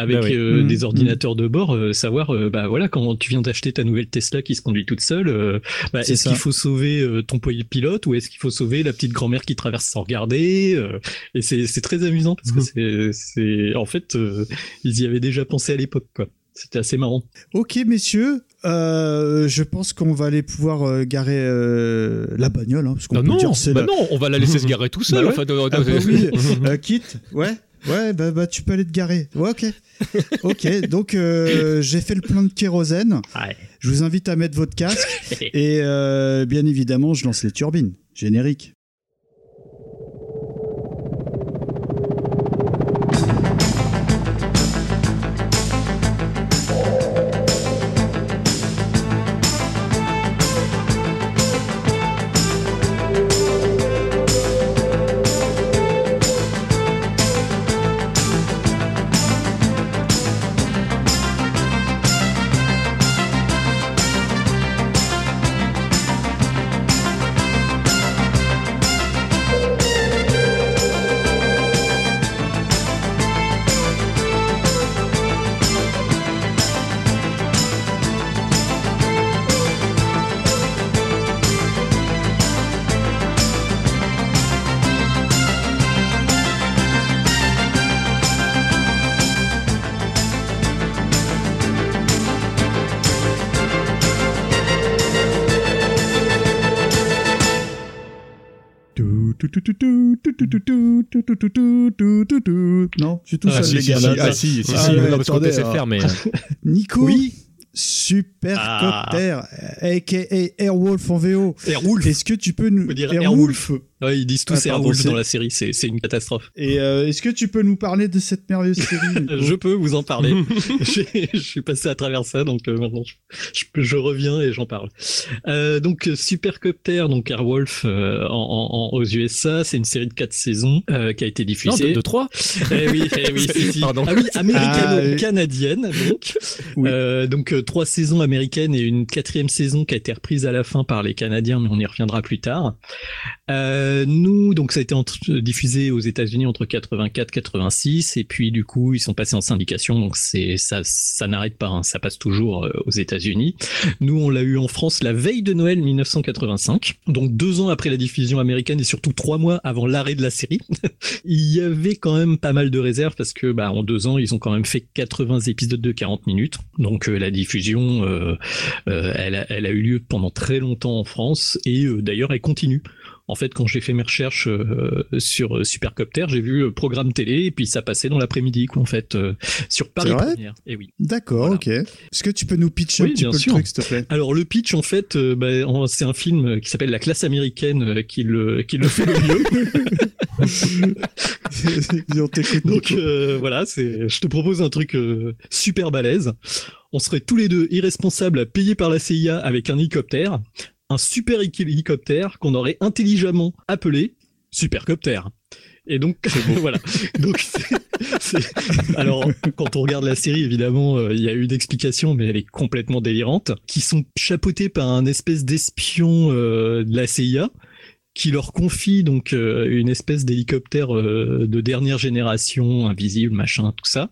[SPEAKER 2] avec
[SPEAKER 4] Bah oui.
[SPEAKER 2] euh,
[SPEAKER 1] Mhm,
[SPEAKER 2] des ordinateurs de bord, euh, savoir, euh, bah voilà, quand tu viens d'acheter ta nouvelle Tesla qui se conduit toute seule, euh, bah, est-ce qu'il faut sauver euh, ton pilote ou est-ce qu'il faut sauver la petite grand-mère qui traverse sans regarder euh, Et c'est c'est très amusant parce que c'est, c'est, en fait, euh, ils y avaient déjà pensé à l'époque, quoi. C'était assez marrant.
[SPEAKER 1] Ok, messieurs, euh, je pense qu'on va aller pouvoir euh, garer euh, la bagnole, hein, parce qu'on
[SPEAKER 4] Non,
[SPEAKER 1] peut
[SPEAKER 4] non,
[SPEAKER 1] dire c'est
[SPEAKER 4] bah
[SPEAKER 1] la-
[SPEAKER 4] non, on va la laisser se garer tout seul.
[SPEAKER 1] Bah ouais.
[SPEAKER 4] enfin,
[SPEAKER 1] Ah bah oui. Euh, Kit, ouais, ouais, bah, bah tu peux aller te garer. Ouais, ok. ok, donc euh, j'ai fait le plein de kérosène. Je vous invite à mettre votre casque et euh, bien évidemment, je lance les turbines. Générique. Non, je suis tout
[SPEAKER 4] Ah,
[SPEAKER 1] seul,
[SPEAKER 4] si,
[SPEAKER 1] les
[SPEAKER 4] si,
[SPEAKER 1] gars.
[SPEAKER 4] si,
[SPEAKER 1] là.
[SPEAKER 4] ah, si, si,
[SPEAKER 1] Ah,
[SPEAKER 4] si, non, parce qu'on se
[SPEAKER 1] alors.
[SPEAKER 4] faire, mais-
[SPEAKER 1] Nico,
[SPEAKER 2] Oui.
[SPEAKER 1] Supercopter, aka Airwolf en VO.
[SPEAKER 2] Airwolf.
[SPEAKER 1] Est-ce que tu peux nous Airwolf
[SPEAKER 2] Ouais, ils disent tous
[SPEAKER 1] Ah, pardon,
[SPEAKER 2] Airwolf
[SPEAKER 1] c'est-
[SPEAKER 2] dans la série, c'est c'est une catastrophe.
[SPEAKER 1] Et euh, est-ce que tu peux nous parler de cette merveilleuse série
[SPEAKER 2] Je peux vous en parler. Je suis passé à travers ça, donc euh, maintenant je, je, je reviens et j'en parle. Euh, donc Supercopter, donc Airwolf en, en- en- aux USA, c'est une série de quatre saisons qui a été diffusée.
[SPEAKER 4] Non, de- de trois.
[SPEAKER 2] Eh oui, eh oui, si, si.
[SPEAKER 4] Pardon.
[SPEAKER 2] Ah oui,
[SPEAKER 1] Ah,
[SPEAKER 2] américano-canadienne donc. Euh, donc euh, trois saisons américaines et une quatrième saison qui a été reprise à la fin par les Canadiens, mais on y reviendra plus tard. Euh, nous, donc ça a été diffusé aux États-Unis entre 84 86 et puis du coup ils sont passés en syndication donc c'est ça ça n'arrête pas hein, ça passe toujours euh, aux États-Unis. Nous on l'a eu en France la veille de Noël 1985 donc deux ans après la diffusion américaine et surtout trois mois avant l'arrêt de la série. Il y avait quand même pas mal de réserves parce que bah en deux ans ils ont quand même fait 80 épisodes de 40 minutes donc euh, la diffusion euh, euh, elle, a, eu lieu pendant très longtemps en France et euh, d'ailleurs elle continue. En fait, quand j'ai fait mes recherches euh, sur euh, Supercopter, j'ai vu euh, programme télé et puis ça passait dans l'après-midi, quoi, en fait, euh, sur Paris Première. Et oui.
[SPEAKER 1] D'accord, ok. Est-ce que tu peux nous pitcher un petit
[SPEAKER 2] bien
[SPEAKER 1] peu
[SPEAKER 2] sûr.
[SPEAKER 1] le truc, s'il te plaît?
[SPEAKER 2] Alors le pitch, en fait, euh, bah, c'est un film qui s'appelle La classe américaine qui le qui le fait le mieux. Donc voilà, c'est. Je te propose un truc super balèze. On serait tous les deux irresponsables, payés par la CIA avec un hélicoptère, un super héli- hélicoptère qu'on aurait intelligemment appelé Supercopter. Et donc voilà. Donc alors quand on regarde la série, évidemment, euh, il y a eu d'explications, mais elle est complètement délirante, qui sont chapeautés par un espèce d'espion euh, de la CIA qui leur confie donc euh, une espèce d'hélicoptère euh, de dernière génération, invisible, machin, tout ça.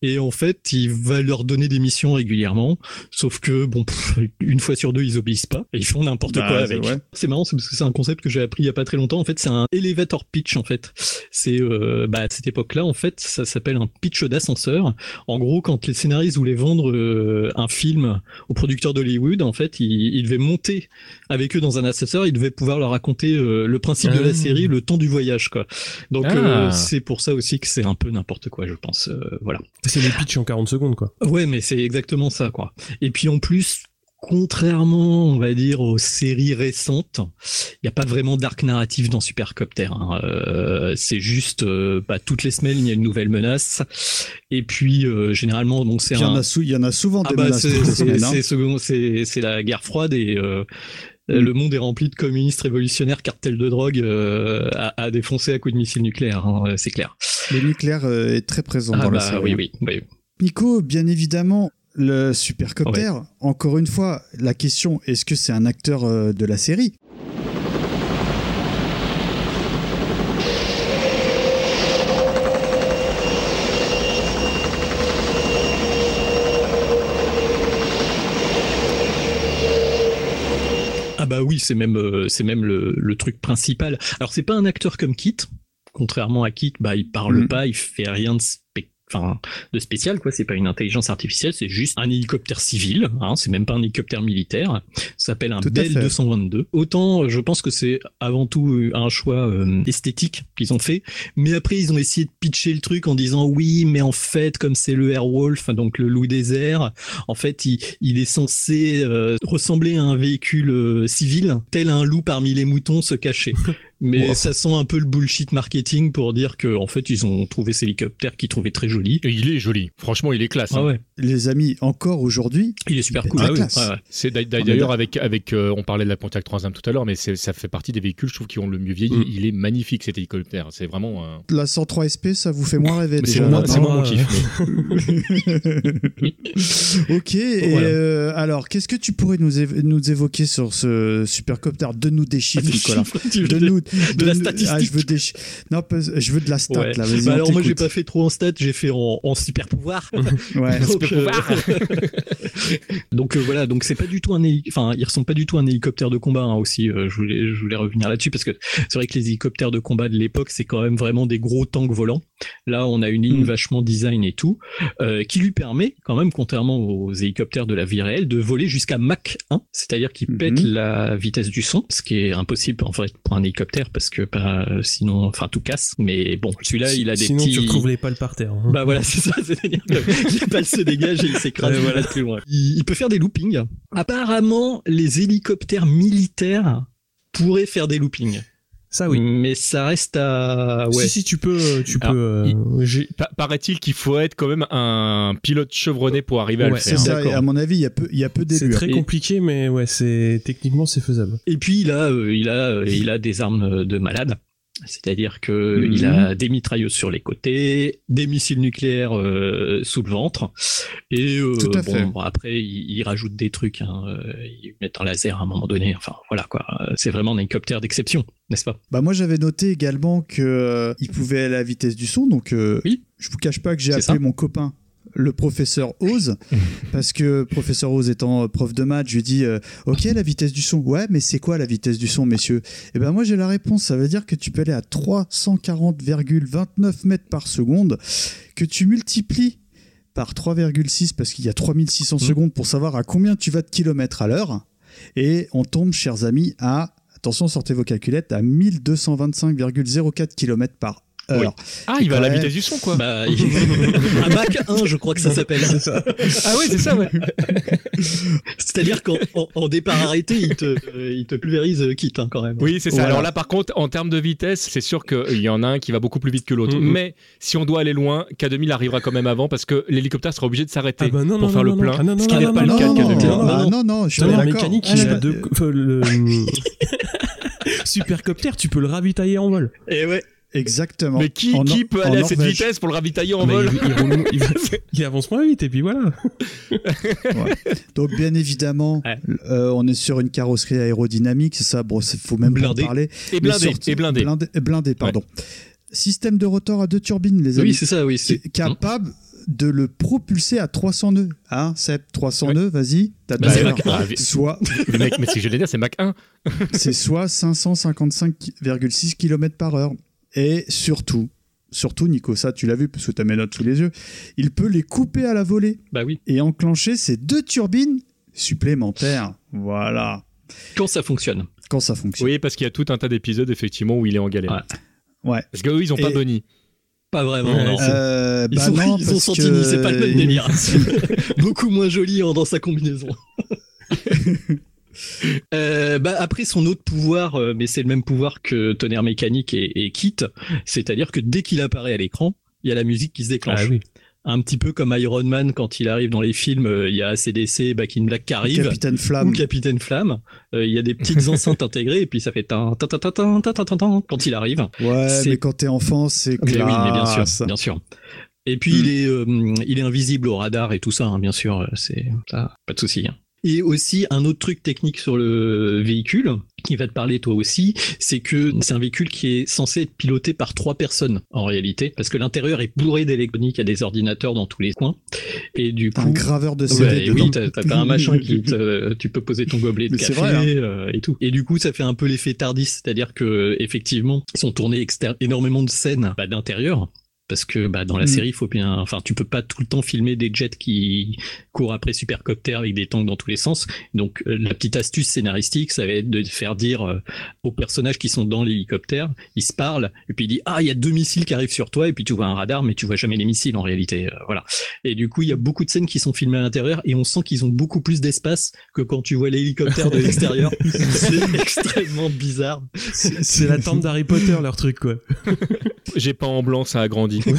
[SPEAKER 2] Et en fait, il va leur donner des missions régulièrement, sauf que bon, pff, une fois sur deux, ils obéissent pas et ils font n'importe
[SPEAKER 1] Bah,
[SPEAKER 2] quoi avec.
[SPEAKER 1] vrai.
[SPEAKER 2] C'est marrant, c'est parce que c'est un concept que j'ai appris il y a pas très longtemps. En fait, c'est un elevator pitch. En fait, c'est euh, bah, à cette époque-là, en fait, ça s'appelle un pitch d'ascenseur. En gros, quand les scénaristes voulaient vendre un film aux producteurs d'Hollywood, en fait, ils, ils devaient monter avec eux dans un ascenseur. Ils devaient pouvoir leur raconter euh, le principe de
[SPEAKER 3] Ah.
[SPEAKER 2] la série le temps du voyage, quoi. Donc
[SPEAKER 3] Ah.
[SPEAKER 2] euh, c'est pour ça aussi que c'est un peu n'importe quoi, je pense. Euh, voilà.
[SPEAKER 3] C'est les pitchs en 40 secondes, quoi.
[SPEAKER 2] Ouais, mais c'est exactement ça, quoi. Et puis en plus, contrairement, on va dire, aux séries récentes, il n'y a pas vraiment d'arc narratif dans Supercopter. hein. Euh, c'est juste, euh, bah, toutes les semaines, il y a une nouvelle menace. Et puis, euh, généralement, donc c'est
[SPEAKER 1] Puis Il y, en
[SPEAKER 2] un...
[SPEAKER 1] il y en a souvent
[SPEAKER 2] Ah
[SPEAKER 1] des
[SPEAKER 2] bah,
[SPEAKER 1] menaces
[SPEAKER 2] c'est
[SPEAKER 1] hein.
[SPEAKER 2] c'est la guerre froide et euh, le monde est rempli de communistes révolutionnaires, cartels de drogue euh, à, à défoncer à coups de missiles nucléaires, hein, c'est clair.
[SPEAKER 1] Le nucléaire euh, est très présent
[SPEAKER 2] Ah
[SPEAKER 1] dans la
[SPEAKER 2] bah,
[SPEAKER 1] série.
[SPEAKER 2] oui, oui, oui.
[SPEAKER 1] Nico, bien évidemment, le supercopter, encore une fois, la question, est-ce que c'est un acteur euh, de la série?
[SPEAKER 2] Bah oui, c'est même euh, c'est même le, le truc principal. Alors c'est pas un acteur comme Kit, contrairement à Kit, bah il parle
[SPEAKER 1] Mhm.
[SPEAKER 2] pas, il fait rien de Enfin, de spécial quoi, c'est pas une intelligence artificielle, c'est juste un hélicoptère civil, hein, c'est même pas un hélicoptère militaire, ça s'appelle un
[SPEAKER 1] Tout
[SPEAKER 2] Bell
[SPEAKER 1] fait.
[SPEAKER 2] 222. Autant euh, je pense que c'est avant tout euh, un choix euh, esthétique qu'ils ont fait, mais après ils ont essayé de pitcher le truc en disant oui, mais en fait comme c'est le Airwolf, donc le loup des airs, en fait il, il est censé euh, ressembler à un véhicule euh, civil, tel un loup parmi les moutons se cacher. Mais
[SPEAKER 4] Wow.
[SPEAKER 2] ça sent un peu le bullshit marketing pour dire que en fait ils ont trouvé cet hélicoptère qu'ils trouvaient très joli.
[SPEAKER 4] Et il est joli. Franchement, il est classe.
[SPEAKER 2] Ah
[SPEAKER 4] hein.
[SPEAKER 2] ouais.
[SPEAKER 1] Les amis, encore aujourd'hui,
[SPEAKER 2] Il est super
[SPEAKER 1] il
[SPEAKER 2] cool. Ah
[SPEAKER 1] la
[SPEAKER 2] oui,
[SPEAKER 1] classe.
[SPEAKER 2] ouais, ouais.
[SPEAKER 4] C'est d'ailleurs avec avec euh, on parlait de la Pontiac Trans Am tout à l'heure, mais ça fait partie des véhicules, je trouve, qui ont le mieux vieilli.
[SPEAKER 3] Mm.
[SPEAKER 4] Il est magnifique cet hélicoptère. C'est vraiment. euh,
[SPEAKER 1] La 103 SP, ça vous fait moins rêver
[SPEAKER 4] C'est moi,
[SPEAKER 1] là-dedans
[SPEAKER 4] c'est moi mon
[SPEAKER 3] ouais.
[SPEAKER 4] kiff.
[SPEAKER 1] ok, et
[SPEAKER 2] Voilà.
[SPEAKER 1] euh, alors, qu'est-ce que tu pourrais nous, nous évoquer sur ce supercopter? Donne-nous des chiffres,
[SPEAKER 2] Des
[SPEAKER 1] Nicolas.
[SPEAKER 2] veux
[SPEAKER 1] Donne-nous
[SPEAKER 2] de la statistique.
[SPEAKER 1] Ah, je veux des Non, je veux de la stat,
[SPEAKER 2] Ouais.
[SPEAKER 1] là.
[SPEAKER 2] Bah alors moi j'ai pas fait trop en stats, j'ai fait en, en super pouvoir.
[SPEAKER 1] Ouais.
[SPEAKER 2] donc, euh, donc, euh, voilà, donc c'est pas du tout un, héli- enfin il ressemble pas du tout à un hélicoptère de combat hein, aussi. euh, je voulais, je voulais revenir là-dessus parce que c'est vrai que les hélicoptères de combat de l'époque c'est quand même vraiment des gros tanks volants. Là on a une ligne
[SPEAKER 1] Mm.
[SPEAKER 2] vachement design et tout euh, qui lui permet quand même, contrairement aux hélicoptères de la vie réelle, de voler jusqu'à Mach 1, c'est-à-dire qu'il
[SPEAKER 1] Mhm.
[SPEAKER 2] pète la vitesse du son, ce qui est impossible en fait pour un hélicoptère parce que bah, sinon, enfin tout casse. Mais bon, celui-là il a des
[SPEAKER 3] Sinon,
[SPEAKER 2] petits.
[SPEAKER 3] tu retrouves les pales par terre. hein.
[SPEAKER 2] Bah voilà, c'est ça, c'est-à-dire que les pales se dégagent et il s'écrase
[SPEAKER 3] voilà.
[SPEAKER 2] va plus loin. Il, il peut faire des loopings. Apparemment, les hélicoptères militaires pourraient faire des loopings.
[SPEAKER 3] Ça oui.
[SPEAKER 2] Mais ça reste à. Ouais.
[SPEAKER 3] Si si tu peux, tu
[SPEAKER 4] Alors,
[SPEAKER 3] peux. euh,
[SPEAKER 4] il- Paraît-il qu'il faut être quand même un pilote chevronné pour arriver à le faire.
[SPEAKER 1] C'est ça,
[SPEAKER 2] d'accord.
[SPEAKER 1] et à mon avis, il y a peu, il y a peu
[SPEAKER 3] C'est très
[SPEAKER 2] Et-
[SPEAKER 3] compliqué, mais ouais, c'est techniquement c'est faisable.
[SPEAKER 2] Et puis il a, euh, il a, euh, il a des armes de malade. C'est-à-dire que
[SPEAKER 1] Mhm.
[SPEAKER 2] il a des mitrailleuses sur les côtés, des missiles nucléaires euh, sous le ventre, et euh, bon, après il, il rajoute des trucs, hein, euh, ils mettent un laser à un moment donné. Enfin voilà quoi, c'est vraiment un hélicoptère d'exception, n'est-ce pas?
[SPEAKER 1] Bah moi j'avais noté également que euh, il pouvait aller à la vitesse du son, donc
[SPEAKER 2] Oui.
[SPEAKER 1] je vous cache pas que j'ai appelé
[SPEAKER 2] ça.
[SPEAKER 1] mon copain le professeur Oz parce que professeur Oz étant euh, prof de maths, je lui dis euh, OK la vitesse du son. Ouais, mais c'est quoi la vitesse du son messieurs? Et ben moi j'ai la réponse, ça veut dire que tu peux aller à 340,29 mètres par seconde que tu multiplies par 3,6 parce qu'il y a 3600 secondes pour savoir à combien tu vas de kilomètres à l'heure. Et on tombe chers amis à attention sortez vos calculettes à 1225,04 km par heure.
[SPEAKER 4] Ah, il va à la vitesse du son, quoi.
[SPEAKER 2] Bah, il- un Mac 1, je crois que ça s'appelle.
[SPEAKER 4] Ah oui, c'est ça, ouais.
[SPEAKER 2] C'est-à-dire qu'en en, en départ arrêté, il te, euh, il te pulvérise euh, quitte hein, quand même.
[SPEAKER 4] Oui, c'est ça.
[SPEAKER 2] Voilà.
[SPEAKER 4] Alors là, par contre, en termes de vitesse, c'est sûr qu'il y en a un qui va beaucoup plus vite que l'autre.
[SPEAKER 2] Mhm.
[SPEAKER 4] Mais si on doit aller loin, K2000 arrivera quand même avant parce que l'hélicoptère sera obligé de s'arrêter
[SPEAKER 3] Ah bah non,
[SPEAKER 4] pour
[SPEAKER 3] non,
[SPEAKER 4] faire
[SPEAKER 3] non,
[SPEAKER 4] le
[SPEAKER 3] non,
[SPEAKER 4] plein.
[SPEAKER 3] ah non, non,
[SPEAKER 4] ce qui
[SPEAKER 3] non,
[SPEAKER 4] n'est
[SPEAKER 3] non,
[SPEAKER 4] pas
[SPEAKER 3] non,
[SPEAKER 4] le cas de
[SPEAKER 3] non,
[SPEAKER 4] K2000.
[SPEAKER 3] non,
[SPEAKER 1] Ah non, non, je suis d'accord.
[SPEAKER 3] mécanique,
[SPEAKER 1] Ah,
[SPEAKER 3] il
[SPEAKER 1] je
[SPEAKER 3] a
[SPEAKER 1] suis
[SPEAKER 3] deux. supercoptère, tu peux le ravitailler en vol.
[SPEAKER 2] Et ouais.
[SPEAKER 1] Exactement.
[SPEAKER 4] Mais qui,
[SPEAKER 1] En
[SPEAKER 4] qui
[SPEAKER 1] Nor-
[SPEAKER 4] peut aller à cette
[SPEAKER 1] Norvège.
[SPEAKER 4] vitesse pour le ravitailler en
[SPEAKER 3] Mais
[SPEAKER 4] vol
[SPEAKER 3] il, il roule- il- il avance moins vite et puis voilà.
[SPEAKER 1] Donc bien évidemment,
[SPEAKER 2] Ouais.
[SPEAKER 1] euh, on est sur une carrosserie aérodynamique, c'est ça, bon, il faut même pas en
[SPEAKER 2] Blindé.
[SPEAKER 1] parler.
[SPEAKER 4] Et
[SPEAKER 1] Mais
[SPEAKER 4] blindé, et blindé.
[SPEAKER 1] blindé, blindé, pardon. Système de rotor à deux turbines, les amis.
[SPEAKER 2] Oui, c'est ça, oui. C'est
[SPEAKER 1] capable de le propulser à 300 nœuds. Hein, Seb, 300 nœuds, vas-y. T'as
[SPEAKER 2] Bah, un.
[SPEAKER 1] Soit,
[SPEAKER 4] Le mec, mais c'est que je l'ai dire, c'est Mach 1.
[SPEAKER 1] c'est soit 555,6 km par heure. Et surtout, surtout, Nico, ça tu l'as vu parce que tu as mes notes sous les yeux, il peut les couper à la volée
[SPEAKER 2] Bah oui.
[SPEAKER 1] et enclencher ces deux turbines supplémentaires. Voilà.
[SPEAKER 2] Quand ça fonctionne.
[SPEAKER 1] Quand ça fonctionne.
[SPEAKER 4] Oui, parce qu'il y a tout un tas d'épisodes, effectivement, où il est en galère.
[SPEAKER 2] Ouais.
[SPEAKER 1] Ouais.
[SPEAKER 4] Parce qu'eux, ils ont pas Bunny.
[SPEAKER 2] Pas vraiment.
[SPEAKER 3] Ouais,
[SPEAKER 2] non.
[SPEAKER 1] Euh,
[SPEAKER 2] Ils,
[SPEAKER 1] bah
[SPEAKER 2] sont,
[SPEAKER 1] non,
[SPEAKER 2] ils ont senti,
[SPEAKER 1] que-
[SPEAKER 2] c'est pas le même délire. Beaucoup moins joli hein, dans sa combinaison. Euh, bah, après son autre pouvoir, euh, mais c'est le même pouvoir que Tonnerre Mécanique et, Kit, c'est-à-dire que dès qu'il apparaît à l'écran, il y a la musique qui se déclenche.
[SPEAKER 3] Ah
[SPEAKER 2] Un petit peu comme Iron Man quand il arrive dans les films, euh, il y a ACDC, Back in Black qui arrive,
[SPEAKER 1] Capitaine Flamme.
[SPEAKER 2] ou Capitaine Flamme. il y a des petites enceintes intégrées et puis ça fait tin, tin, quand il arrive.
[SPEAKER 1] Ouais, mais quand t'es enfant, c'est classe.
[SPEAKER 2] Mais oui, mais bien sûr, bien sûr. Et puis
[SPEAKER 1] hmm.
[SPEAKER 2] il est invisible au radar et tout ça, hein, bien sûr. C'est pas de souci. Hein. Et aussi un autre truc technique sur le véhicule qui va te parler toi aussi, c'est que c'est un véhicule qui est censé être piloté par trois personnes en réalité, parce que l'intérieur est bourré d'électronique, il y a des ordinateurs dans tous les coins, et du coup
[SPEAKER 1] un graveur de
[SPEAKER 2] Ouais,
[SPEAKER 1] CD dedans.
[SPEAKER 2] oui, t'as un machin qui te, tu peux poser ton gobelet de
[SPEAKER 1] Mais
[SPEAKER 2] café
[SPEAKER 1] vrai, hein.
[SPEAKER 2] euh, et tout. Et du coup, ça fait un peu l'effet Tardis, c'est-à-dire que effectivement, ils sont tournés exter- énormément de scènes bah, d'intérieur. Parce que bah, dans la
[SPEAKER 1] Mm.
[SPEAKER 2] série, il faut bien, enfin, tu peux pas tout le temps filmer des jets qui courent après supercoptères avec des tanks dans tous les sens. Donc, euh, la petite astuce scénaristique, ça va être de faire dire euh, aux personnages qui sont dans l'hélicoptère, ils se parlent, et puis il dit ah il y a deux missiles qui arrivent sur toi, et puis tu vois un radar, mais tu vois jamais les missiles en réalité. euh, voilà. Et du coup, il y a beaucoup de scènes qui sont filmées à l'intérieur et on sent qu'ils ont beaucoup plus d'espace que quand tu vois l'hélicoptère de l'extérieur. c'est extrêmement bizarre.
[SPEAKER 3] C'est la tente d'Harry Potter leur truc quoi.
[SPEAKER 4] J'ai pas en blanc, ça a grandi.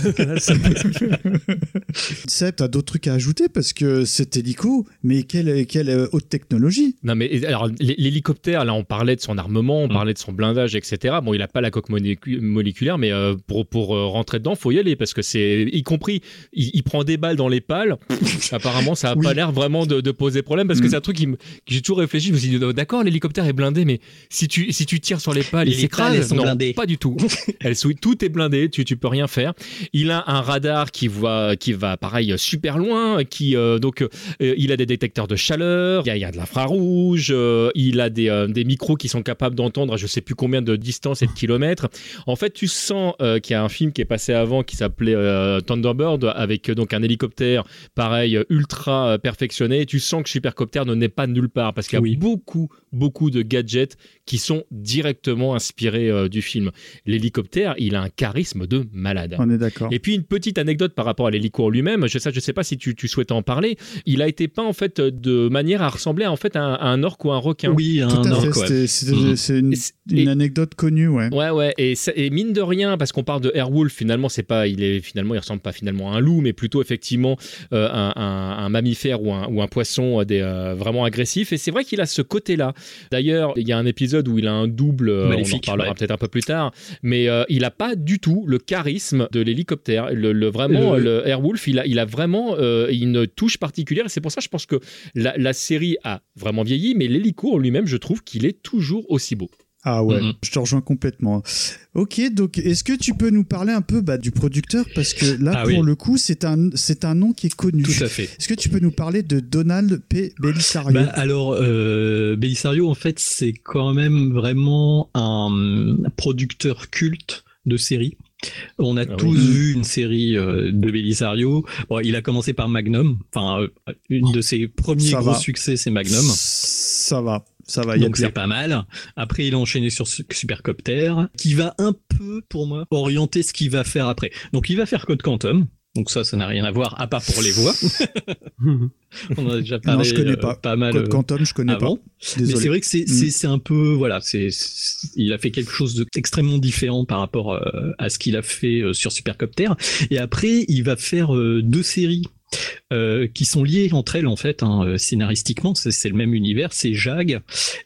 [SPEAKER 1] Seb, t'as d'autres trucs à ajouter parce que c'est hélico, mais quelle, quelle haute technologie
[SPEAKER 4] Non mais alors l'hélicoptère, là on parlait de son armement, on parlait de son blindage, etc. Bon, il a pas la coque molécu- moléculaire, mais euh, pour pour euh, rentrer dedans, faut y aller parce que c'est y compris, il, il prend des balles dans les pales. Apparemment, ça a
[SPEAKER 1] Oui.
[SPEAKER 4] pas l'air vraiment de, de poser problème parce que
[SPEAKER 1] Mm.
[SPEAKER 4] c'est un truc qui que j'ai toujours réfléchi. Je me suis dit oh, d'accord, l'hélicoptère est blindé, mais si tu si tu tires sur les pales,
[SPEAKER 2] Les
[SPEAKER 4] il s'écrase. Non,
[SPEAKER 2] blindées.
[SPEAKER 4] pas du tout. Elles sont- tout est blindé, tu tu peux rien faire. Il a un radar qui voit qui va pareil super loin, qui euh, donc euh, il a des détecteurs de chaleur, il y a, il y a de l'infrarouge, euh, il a des, euh, des micros qui sont capables d'entendre je sais plus combien de distance et de kilomètres. En fait, tu sens euh, qu'il y a un film qui est passé avant qui s'appelait euh, Thunderbird avec euh, donc un hélicoptère pareil euh, ultra euh, perfectionné. Et tu sens que Supercopter ne n'est pas nulle part parce qu'il y a
[SPEAKER 2] Oui.
[SPEAKER 4] beaucoup beaucoup de gadgets qui sont directement inspirés euh, du film. L'hélicoptère, il a un charisme de malade.
[SPEAKER 1] On est d'accord.
[SPEAKER 4] Et puis une petite anecdote par rapport à l'hélicourt lui-même, je ne sais pas si tu, tu souhaites en parler, il a été peint en fait de manière à ressembler en fait à un, à un orque ou un requin.
[SPEAKER 2] Oui,
[SPEAKER 1] Tout
[SPEAKER 2] un ouais.
[SPEAKER 1] c'était-
[SPEAKER 4] Mhm.
[SPEAKER 1] c'est une, anecdote connue, ouais.
[SPEAKER 4] Ouais, ouais, et, ça- et mine de rien, parce qu'on parle de Airwolf, finalement, c'est pas, il est finalement, il ressemble pas finalement à un loup, mais plutôt effectivement euh, un, un- un mammifère ou un, ou un poisson euh, des, euh, vraiment agressif. Et c'est vrai qu'il a ce côté-là. D'ailleurs, il y a un épisode où il a un double, euh, on en parlera
[SPEAKER 2] ouais.
[SPEAKER 4] peut-être un peu plus tard, mais euh, il a pas du tout le charisme de l'hélicoptère. Le, le- vraiment,
[SPEAKER 2] Le-
[SPEAKER 4] le Airwolf, il a, il a vraiment euh, une touche particulière. Et c'est pour ça, je pense que la, la série a vraiment vieilli, mais l'hélico en lui-même, je trouve qu'il est toujours aussi beau.
[SPEAKER 1] Ah ouais,
[SPEAKER 2] Mhm.
[SPEAKER 1] je te rejoins complètement. Ok, donc est-ce que tu peux nous parler un peu bah, du producteur? Parce que là
[SPEAKER 2] Ah
[SPEAKER 1] pour
[SPEAKER 2] oui.
[SPEAKER 1] le coup c'est un c'est un nom qui est connu.
[SPEAKER 2] Tout à fait.
[SPEAKER 1] Est-ce que tu peux nous parler de Donald P. Bellisario
[SPEAKER 2] Bah, alors, euh, Belisario, en fait, c'est quand même vraiment un producteur culte de séries. On a
[SPEAKER 4] Ah
[SPEAKER 2] tous
[SPEAKER 4] oui.
[SPEAKER 2] vu une série euh, de Belisario. Bon, il a commencé par Magnum. Enfin, euh, une de ses premiers
[SPEAKER 1] Ça
[SPEAKER 2] gros
[SPEAKER 1] va.
[SPEAKER 2] succès, c'est Magnum.
[SPEAKER 1] Ça va, ça va, y
[SPEAKER 2] Donc c'est pas mal. Après, il a enchaîné sur Su- Supercopter, qui va un peu, pour moi, orienter ce qu'il va faire après. Donc il va faire Code Quantum. Donc ça, ça n'a rien à voir, à part pour les voix. On en a déjà parlé
[SPEAKER 1] Non, je connais
[SPEAKER 2] euh,
[SPEAKER 1] pas.
[SPEAKER 2] pas mal.
[SPEAKER 1] Code
[SPEAKER 2] euh,
[SPEAKER 1] Quantum, je connais
[SPEAKER 2] avant.
[SPEAKER 1] pas.
[SPEAKER 2] Mais
[SPEAKER 1] Désolé.
[SPEAKER 2] c'est vrai que c'est
[SPEAKER 1] Mm.
[SPEAKER 2] c'est- c'est un peu voilà, c'est c'est- il a fait quelque chose d'extrêmement différent par rapport euh, à ce qu'il a fait euh, sur Supercopter. Et après, il va faire euh, deux séries. euh, qui sont liées entre elles en fait hein, euh, scénaristiquement c'est c'est le même univers c'est Jag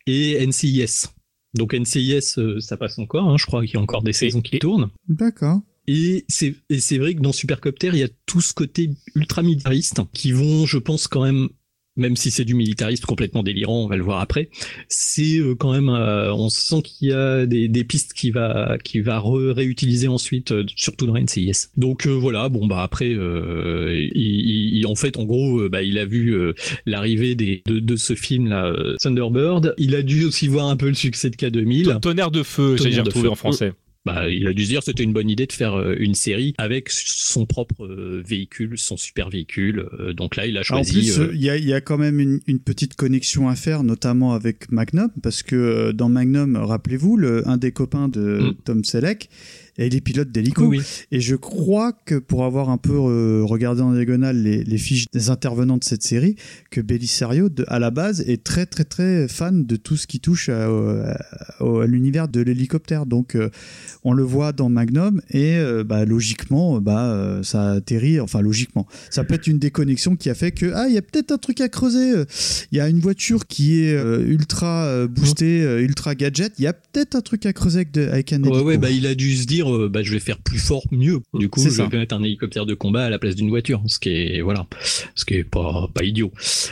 [SPEAKER 2] et NCIS donc NCIS euh, ça passe encore hein, je crois qu'il y a encore des saisons qui tournent
[SPEAKER 1] D'accord.
[SPEAKER 2] Et c'est et c'est vrai que dans Supercopter, il y a tout ce côté ultra militariste qui vont, je pense, quand même, même si c'est du militarisme complètement délirant, on va le voir après, c'est euh, quand même, euh, on sent qu'il y a des, des pistes qui va qui va réutiliser ensuite, euh, surtout dans NCIS. Donc euh, voilà, bon bah après, euh, il, il- en fait, en gros, bah, il a vu l'arrivée des de, de ce film là, Thunderbird. Il a dû aussi voir un peu le succès de K2000.
[SPEAKER 4] Tonnerre de feu, j'ai retrouvé en français.
[SPEAKER 2] Bah, il a dû se dire que c'était une bonne idée de faire euh, une série avec son propre euh, véhicule, son super véhicule. Euh, donc là, il a
[SPEAKER 1] Ah, en
[SPEAKER 2] choisi.
[SPEAKER 1] plus,
[SPEAKER 2] euh,
[SPEAKER 1] il y, a, il y a quand même une, une petite connexion à faire, notamment avec Magnum, parce que dans Magnum, rappelez-vous, le- un des copains de
[SPEAKER 2] Mm.
[SPEAKER 1] Tom Selleck, et les pilotes d'hélico.
[SPEAKER 2] Oui, oui.
[SPEAKER 1] Et je crois que pour avoir un peu euh, regardé en diagonale les, les fiches des intervenants de cette série, que Belisario, de, à la base, est très très très fan de tout ce qui touche à, à- à l'univers de l'hélicoptère. Donc euh, on le voit dans Magnum et euh, bah, logiquement, bah, euh, ça atterrit, enfin logiquement, ça peut être une déconnexion qui a fait que, ah, il y a peut-être un truc à creuser, euh, il y a une voiture qui est euh, ultra euh, boostée, euh, ultra gadget, il y a peut-être un truc à creuser avec, de- avec un
[SPEAKER 2] Ouais,
[SPEAKER 1] hélico.
[SPEAKER 2] ouais, bah, il a dû se dire, euh, bah, je vais faire plus fort, mieux. Du coup, je
[SPEAKER 1] ça.
[SPEAKER 2] vais mettre un hélicoptère de combat à la place d'une voiture, ce qui est, voilà, ce qui est pas, pas idiot.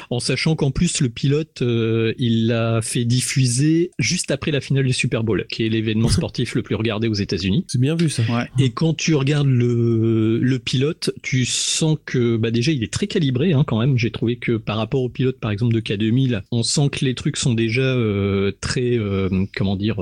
[SPEAKER 2] En sachant qu'en plus, le pilote, euh, il l'a fait diffuser juste après la finale du Super Bowl, qui est l'événement sportif le plus regardé aux États-Unis.
[SPEAKER 3] C'est bien vu ça.
[SPEAKER 2] Et quand tu regardes le, le pilote, tu sens que bah déjà il est très calibré hein, quand même. J'ai trouvé que par rapport au pilote par exemple de K2000, on sent que les trucs sont déjà euh, très euh, comment dire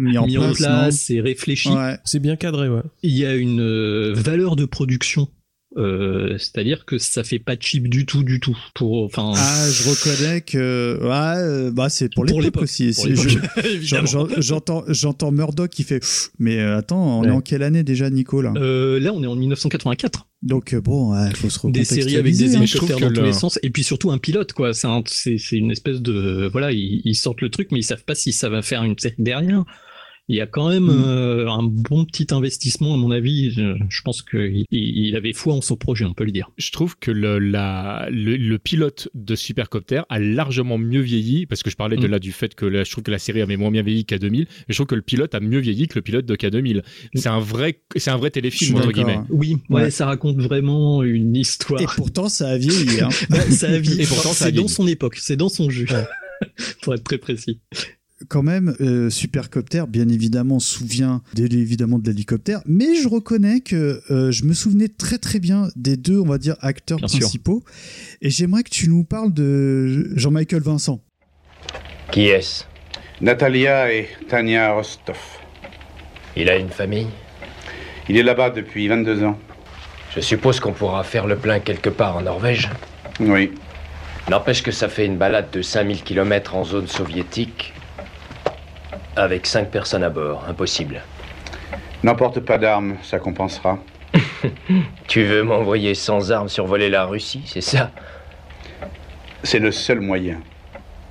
[SPEAKER 1] Mis en place, non
[SPEAKER 2] et réfléchis.
[SPEAKER 1] Ouais.
[SPEAKER 3] C'est bien cadré, ouais.
[SPEAKER 2] Il y a une euh, valeur de production. euh, c'est-à-dire que ça fait pas cheap du tout, du tout. Pour, enfin,
[SPEAKER 1] Ah, je reconnais que ouais, euh, bah c'est pour
[SPEAKER 2] Pour
[SPEAKER 1] l'époque aussi.
[SPEAKER 2] pour
[SPEAKER 1] C'est-
[SPEAKER 2] l'époque,
[SPEAKER 1] je-
[SPEAKER 2] évidemment.
[SPEAKER 1] j'en- J'entends, j'entends Murdoch qui fait. Mais attends, on est en quelle année déjà, Nico là?
[SPEAKER 2] Euh, là on est en 1984.
[SPEAKER 1] Donc bon, il faut se
[SPEAKER 2] des séries avec des
[SPEAKER 1] hein.
[SPEAKER 2] hélicoptères dans tous
[SPEAKER 4] le-
[SPEAKER 2] les sens et puis surtout un pilote quoi c'est un- c'est c'est une espèce de voilà ils, ils sortent le truc mais ils savent pas si ça va faire une série derrière il y a quand même
[SPEAKER 1] Mm.
[SPEAKER 2] euh, un bon petit investissement à mon avis je, je pense qu'il il il avait foi en son projet on peut le dire
[SPEAKER 4] Je trouve que le, la, le, le pilote de Supercopter a largement mieux vieilli, parce que je parlais de
[SPEAKER 2] Mm.
[SPEAKER 4] là du fait que la- je trouve que la série avait moins bien vieilli qu'à 2000, mais je trouve que le pilote a mieux vieilli que le pilote de K2000. C'est un vrai, c'est un vrai téléfilm, entre guillemets.
[SPEAKER 2] oui ouais,
[SPEAKER 1] Ouais.
[SPEAKER 2] ça raconte vraiment une histoire
[SPEAKER 1] Et pourtant, ça a vieilli. Hein.
[SPEAKER 2] Ouais, ça a vieilli.
[SPEAKER 4] Et pourtant,
[SPEAKER 2] c'est dans son époque c'est dans son jus pour être très précis
[SPEAKER 1] Quand même, euh, Supercopter, bien évidemment, souvient évidemment de l'hélicoptère, mais je reconnais que euh, je me souvenais très très bien des deux, on va dire, acteurs
[SPEAKER 2] Bien sûr.
[SPEAKER 1] principaux. Et j'aimerais que tu nous parles de Jean-Michael Vincent.
[SPEAKER 5] Qui est-ce?
[SPEAKER 14] Natalia et Tania Rostov.
[SPEAKER 5] Il a une famille?
[SPEAKER 14] Il est là-bas depuis 22 ans.
[SPEAKER 5] Je suppose qu'on pourra faire le plein quelque part en Norvège?
[SPEAKER 14] Oui.
[SPEAKER 5] N'empêche que ça fait une balade de 5000 km en zone soviétique avec 5 personnes à bord. Impossible.
[SPEAKER 14] N'emporte pas d'armes, ça compensera.
[SPEAKER 5] Tu veux m'envoyer sans armes survoler la Russie, c'est ça?
[SPEAKER 14] C'est le seul moyen.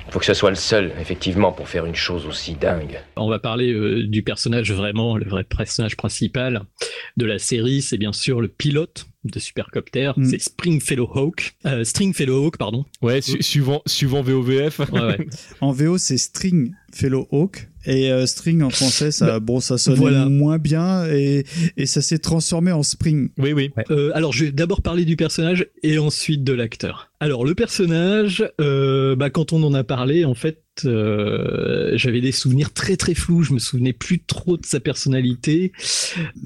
[SPEAKER 5] Faut que ce soit le seul, effectivement, pour faire une chose aussi dingue.
[SPEAKER 2] On va parler euh, du personnage vraiment, le vrai personnage principal de la série, c'est bien sûr le pilote de Supercopter,
[SPEAKER 1] Mm.
[SPEAKER 2] c'est Stringfellow Hawk, euh, Stringfellow Hawk, pardon.
[SPEAKER 4] Ouais, su- suivant, suivant VOVF.
[SPEAKER 2] Ouais, ouais.
[SPEAKER 1] En VO, c'est String Fellow Hawk. Et euh, String en français, ça, bon, ça sonne
[SPEAKER 2] voilà.
[SPEAKER 1] moins bien et, et ça s'est transformé en Spring.
[SPEAKER 4] Oui, oui.
[SPEAKER 2] Euh, alors, je vais d'abord parler du personnage et ensuite de l'acteur. Alors, le personnage, euh, bah, quand on en a parlé, en fait, euh, j'avais des souvenirs très très flous. Je me souvenais plus trop de sa personnalité.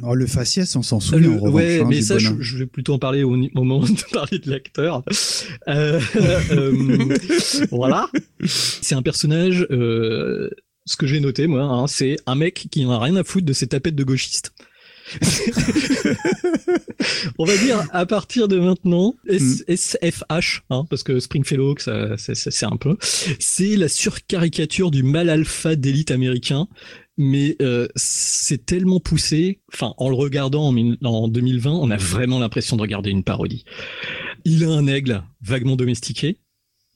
[SPEAKER 1] Oh, le faciès, on s'en souvient.
[SPEAKER 2] Le-
[SPEAKER 1] en revanche,
[SPEAKER 2] ouais,
[SPEAKER 1] hein,
[SPEAKER 2] mais ça, je, vais plutôt en parler au, moment de parler de l'acteur. Euh, euh, voilà. C'est un personnage. ce que j'ai noté, moi, hein, c'est un mec qui n'en a rien à foutre de ses tapettes de gauchiste. On va dire à partir de maintenant, S- SFH, hein, parce que Springfellow, c'est un peu, c'est la surcaricature du mal alpha d'élite américain, mais euh, c'est tellement poussé. Enfin, en le regardant en, mille- en 2020, on a vraiment l'impression de regarder une parodie. Il a un aigle vaguement domestiqué.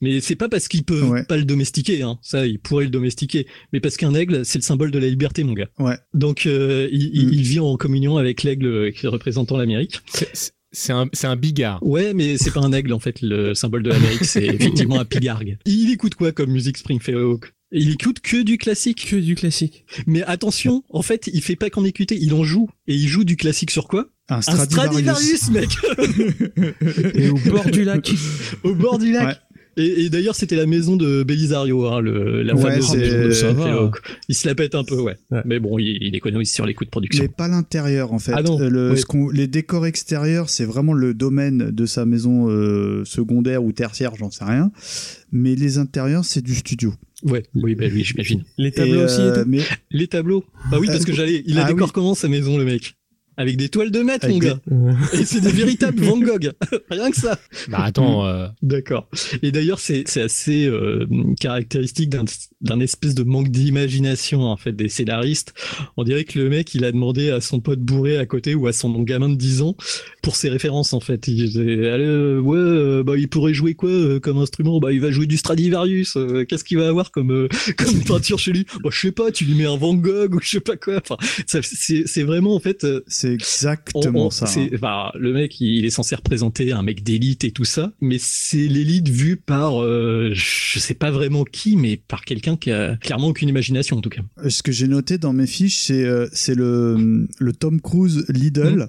[SPEAKER 2] Mais c'est pas parce qu'il peut
[SPEAKER 1] Ouais.
[SPEAKER 2] pas le domestiquer, hein. ça, il pourrait le domestiquer, mais parce qu'un aigle, c'est le symbole de la liberté, mon gars.
[SPEAKER 1] Ouais.
[SPEAKER 2] Donc, euh, il, il-
[SPEAKER 1] Mm.
[SPEAKER 2] il vit en communion avec l'aigle qui représentant l'Amérique.
[SPEAKER 4] C'est- C'est un, c'est un bigard.
[SPEAKER 2] Ouais, mais c'est pas un aigle en fait. Le symbole de l'Amérique, c'est effectivement un pigargue. Il écoute quoi comme musique Springfield Hawk Il écoute que du classique.
[SPEAKER 3] Que du classique.
[SPEAKER 2] Mais attention, en fait, il fait pas qu'en écouter, il en joue. Et il joue du classique sur quoi?
[SPEAKER 1] Un
[SPEAKER 2] Un
[SPEAKER 1] Stradivarius.
[SPEAKER 2] Stradivarius, mec
[SPEAKER 3] Et au bord du lac.
[SPEAKER 2] Au bord du lac
[SPEAKER 1] Ouais.
[SPEAKER 2] Et, et d'ailleurs, c'était la maison de Belisario, hein, le, la
[SPEAKER 1] Ouais,
[SPEAKER 2] fameuse
[SPEAKER 1] c'est-
[SPEAKER 2] maison de. Hawk. Il se la pète un peu, ouais.
[SPEAKER 3] Ouais.
[SPEAKER 2] Mais bon, il, il économise sur les coûts de production.
[SPEAKER 1] Mais pas l'intérieur en fait.
[SPEAKER 2] Ah non,
[SPEAKER 1] Euh, le-
[SPEAKER 2] oui.
[SPEAKER 1] ce qu'on- les décors extérieurs, c'est vraiment le domaine de sa maison euh, secondaire ou tertiaire, j'en sais rien. Mais les intérieurs, c'est du studio.
[SPEAKER 2] Ouais, oui, bah oui, j'imagine.
[SPEAKER 3] Les tableaux aussi
[SPEAKER 1] euh, mais
[SPEAKER 2] Les tableaux Bah oui, parce que j'allais. Il a
[SPEAKER 1] Ah
[SPEAKER 2] décore
[SPEAKER 1] oui.
[SPEAKER 2] comment sa maison, le mec? Avec des toiles de maître, mon
[SPEAKER 1] des-
[SPEAKER 2] gars. Et c'est des véritables Van Gogh. Rien que ça.
[SPEAKER 4] Bah attends, euh,
[SPEAKER 2] D'accord. Et d'ailleurs, c'est c'est assez euh, caractéristique d'un d'un espèce de manque d'imagination en fait des scénaristes. On dirait que le mec, il a demandé à son pote bourré à côté ou à son gamin de 10 ans pour ses références en fait. Il disait, Allez, euh, ouais, euh, bah il pourrait jouer quoi euh, comme instrument? Bah il va jouer du Stradivarius. euh, Qu'est-ce qu'il va avoir comme euh, comme peinture chez lui? Bah je sais pas. Tu lui mets un Van Gogh ou je sais pas quoi. Enfin, ça- c'est c'est vraiment en fait. euh,
[SPEAKER 1] c'est exactement
[SPEAKER 2] on-
[SPEAKER 1] ça. hein.
[SPEAKER 2] enfin, le mec, il est censé représenter un mec d'élite et tout ça, mais c'est l'élite vue par, euh, je sais pas vraiment qui, mais par quelqu'un qui a clairement aucune imagination en tout cas.
[SPEAKER 1] Euh, Ce que j'ai noté dans mes fiches, c'est euh, c'est le, le Tom Cruise Lidl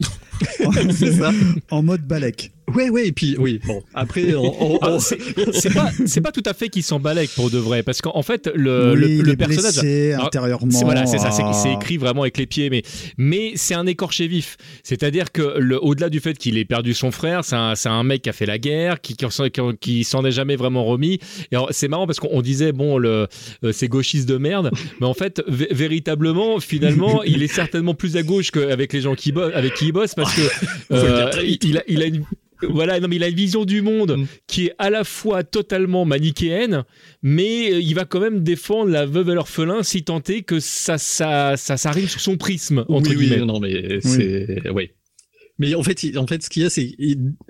[SPEAKER 1] en, mode Balek.
[SPEAKER 2] Ouais, ouais, et puis oui, bon, après, on- on-
[SPEAKER 4] Ah, c'est pas, tout à fait qu'il s'en balèque pour de vrai, parce qu'en en fait, le,
[SPEAKER 1] oui,
[SPEAKER 4] le, personnage.
[SPEAKER 1] blessé
[SPEAKER 4] Alors,
[SPEAKER 1] intérieurement.
[SPEAKER 4] C'est voilà, c'est ça, c'est
[SPEAKER 1] Ah.
[SPEAKER 4] écrit vraiment avec les pieds, mais mais c'est un écorché vif. C'est-à-dire que au-delà du fait qu'il ait perdu son frère, c'est un, un mec qui a fait la guerre, qui qui, qui, s'en est jamais vraiment remis. Et c'est marrant parce qu'on disait bon, le euh, c'est gauchiste de merde, mais en fait, vé- véritablement, finalement, il est certainement plus à gauche qu'avec les gens qui bossent, avec qui il bosse, parce que euh, il, a, il a une voilà, non, mais il a une vision du monde
[SPEAKER 2] Mm.
[SPEAKER 4] qui est à la fois totalement manichéenne, mais euh, il va quand même défendre la veuve et l'orphelin si tant est que ça, ça, ça, ça arrive sur son prisme, entre
[SPEAKER 2] oui, oui,
[SPEAKER 4] guillemets.
[SPEAKER 2] non, mais c'est, ouais. Mais en fait, il- en fait, ce qu'il y a, c'est,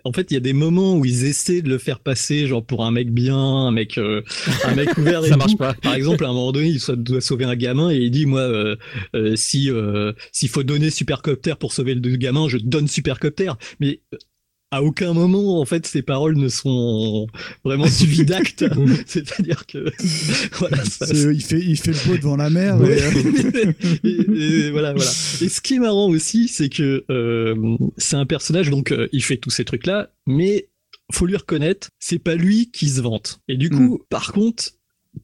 [SPEAKER 2] en fait, il y a des moments où ils essaient de le faire passer, genre pour un mec bien, un mec, euh, un mec ouvert. et
[SPEAKER 4] Ça marche pas.
[SPEAKER 2] Par exemple, à un moment donné, il doit sauver un gamin et il dit, moi, euh, euh, si euh, s'il faut donner supercopter pour sauver le gamin, je donne supercopter. Mais à aucun moment, en fait, ces paroles ne sont vraiment suivies d'actes. C'est-à-dire que, voilà, ça,
[SPEAKER 1] C'est- il, fait, il fait le beau devant la mer.
[SPEAKER 2] Ouais.
[SPEAKER 1] et, euh,
[SPEAKER 2] et, et voilà, voilà. Et ce qui est marrant aussi, c'est que euh, c'est un personnage, donc euh, il fait tous ces trucs-là, mais faut lui reconnaître, c'est pas lui qui se vante. Et du coup, par contre,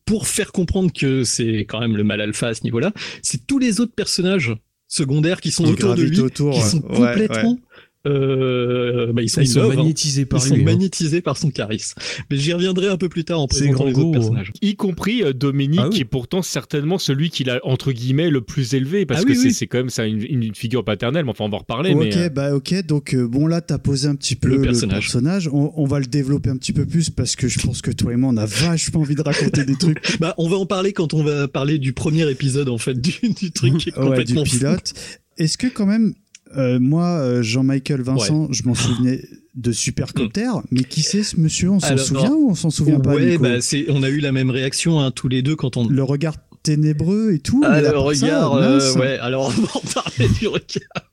[SPEAKER 2] pour faire comprendre que c'est quand même le mal alpha à ce niveau-là, c'est tous les autres personnages secondaires qui sont autour de lui,
[SPEAKER 1] autour,
[SPEAKER 2] qui sont
[SPEAKER 1] ouais,
[SPEAKER 2] complètement euh, bah, ils sont,
[SPEAKER 3] Ils
[SPEAKER 2] hein.
[SPEAKER 3] magnétisés par
[SPEAKER 2] ils sont
[SPEAKER 3] lui, hein.
[SPEAKER 2] magnétisés par son charisme. Mais j'y reviendrai un peu plus tard en présentant les
[SPEAKER 3] grand
[SPEAKER 2] autres
[SPEAKER 3] go,
[SPEAKER 2] personnages.
[SPEAKER 4] Y compris euh, Dominique,
[SPEAKER 3] Ah oui.
[SPEAKER 4] qui est pourtant certainement celui qu'il a, entre guillemets, le plus élevé, parce
[SPEAKER 2] Ah
[SPEAKER 4] que
[SPEAKER 2] oui,
[SPEAKER 4] c'est
[SPEAKER 2] oui.
[SPEAKER 4] quand même ça une, une figure paternelle, mais enfin, on va en reparler.
[SPEAKER 1] ok,
[SPEAKER 4] mais, euh,
[SPEAKER 1] bah ok. Donc euh, bon là, t'as posé un petit peu
[SPEAKER 2] Le
[SPEAKER 1] le
[SPEAKER 2] personnage.
[SPEAKER 1] personnage. On, on va le développer un petit peu plus parce que je pense que toi et moi, on a vachement envie de raconter des trucs.
[SPEAKER 2] Bah, on va en parler quand on va parler du premier épisode en fait du, du truc qui est
[SPEAKER 1] Ouais, du
[SPEAKER 2] complètement
[SPEAKER 1] pilote. est-ce que quand même, euh, moi, euh, Jean-Michael Vincent, je m'en souvenais de Supercopter, mais qui c'est ce monsieur On s'en souvient ou on s'en souvient pas
[SPEAKER 2] Ouais, bah, c'est, on a eu la même réaction hein, tous les deux quand on.
[SPEAKER 1] Le regard ténébreux et tout.
[SPEAKER 2] Ah, le
[SPEAKER 1] ça,
[SPEAKER 2] regard, euh, ouais. Alors on va en parler du regard.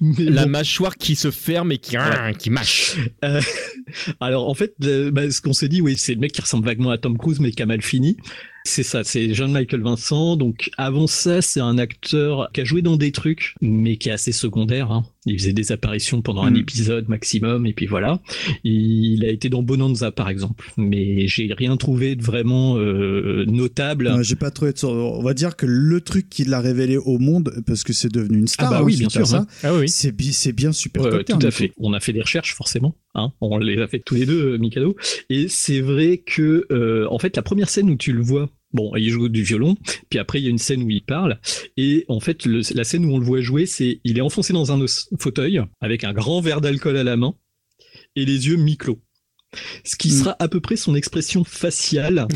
[SPEAKER 2] Mais
[SPEAKER 4] La
[SPEAKER 2] bon.
[SPEAKER 4] mâchoire qui se ferme et qui, qui mâche.
[SPEAKER 2] Euh, alors en fait, le- bah, ce qu'on s'est dit, oui, c'est le mec qui ressemble vaguement à Tom Cruise, mais qui a mal fini. C'est ça, c'est John Michael Vincent. Donc avant ça, c'est un acteur qui a joué dans des trucs, mais qui est assez secondaire. hein. Il faisait des apparitions pendant un
[SPEAKER 1] Mm.
[SPEAKER 2] épisode maximum, et puis voilà. Il a été dans Bonanza par exemple, mais j'ai rien trouvé de vraiment euh, notable.
[SPEAKER 1] Ouais, J'ai pas trouvé de On va dire que le truc qui l'a révélé au monde, parce que c'est devenu une star,
[SPEAKER 2] Ah bah
[SPEAKER 1] hein,
[SPEAKER 2] oui, bien sûr,
[SPEAKER 1] ça,
[SPEAKER 2] hein. Ah oui,
[SPEAKER 1] c'est bi- c'est bien
[SPEAKER 2] Ouais,
[SPEAKER 1] Supercopter.
[SPEAKER 2] ouais, tout à fait. On a fait des recherches forcément, hein. On les a fait tous les deux, euh, Mikado. Et c'est vrai que, euh, en fait, la première scène où tu le vois, bon, il joue du violon, puis après il y a une scène où il parle, et en fait, le- la scène où on le voit jouer, c'est il est enfoncé dans un fauteuil avec un grand verre d'alcool à la main et les yeux mi-clos. Ce qui sera à peu près son expression faciale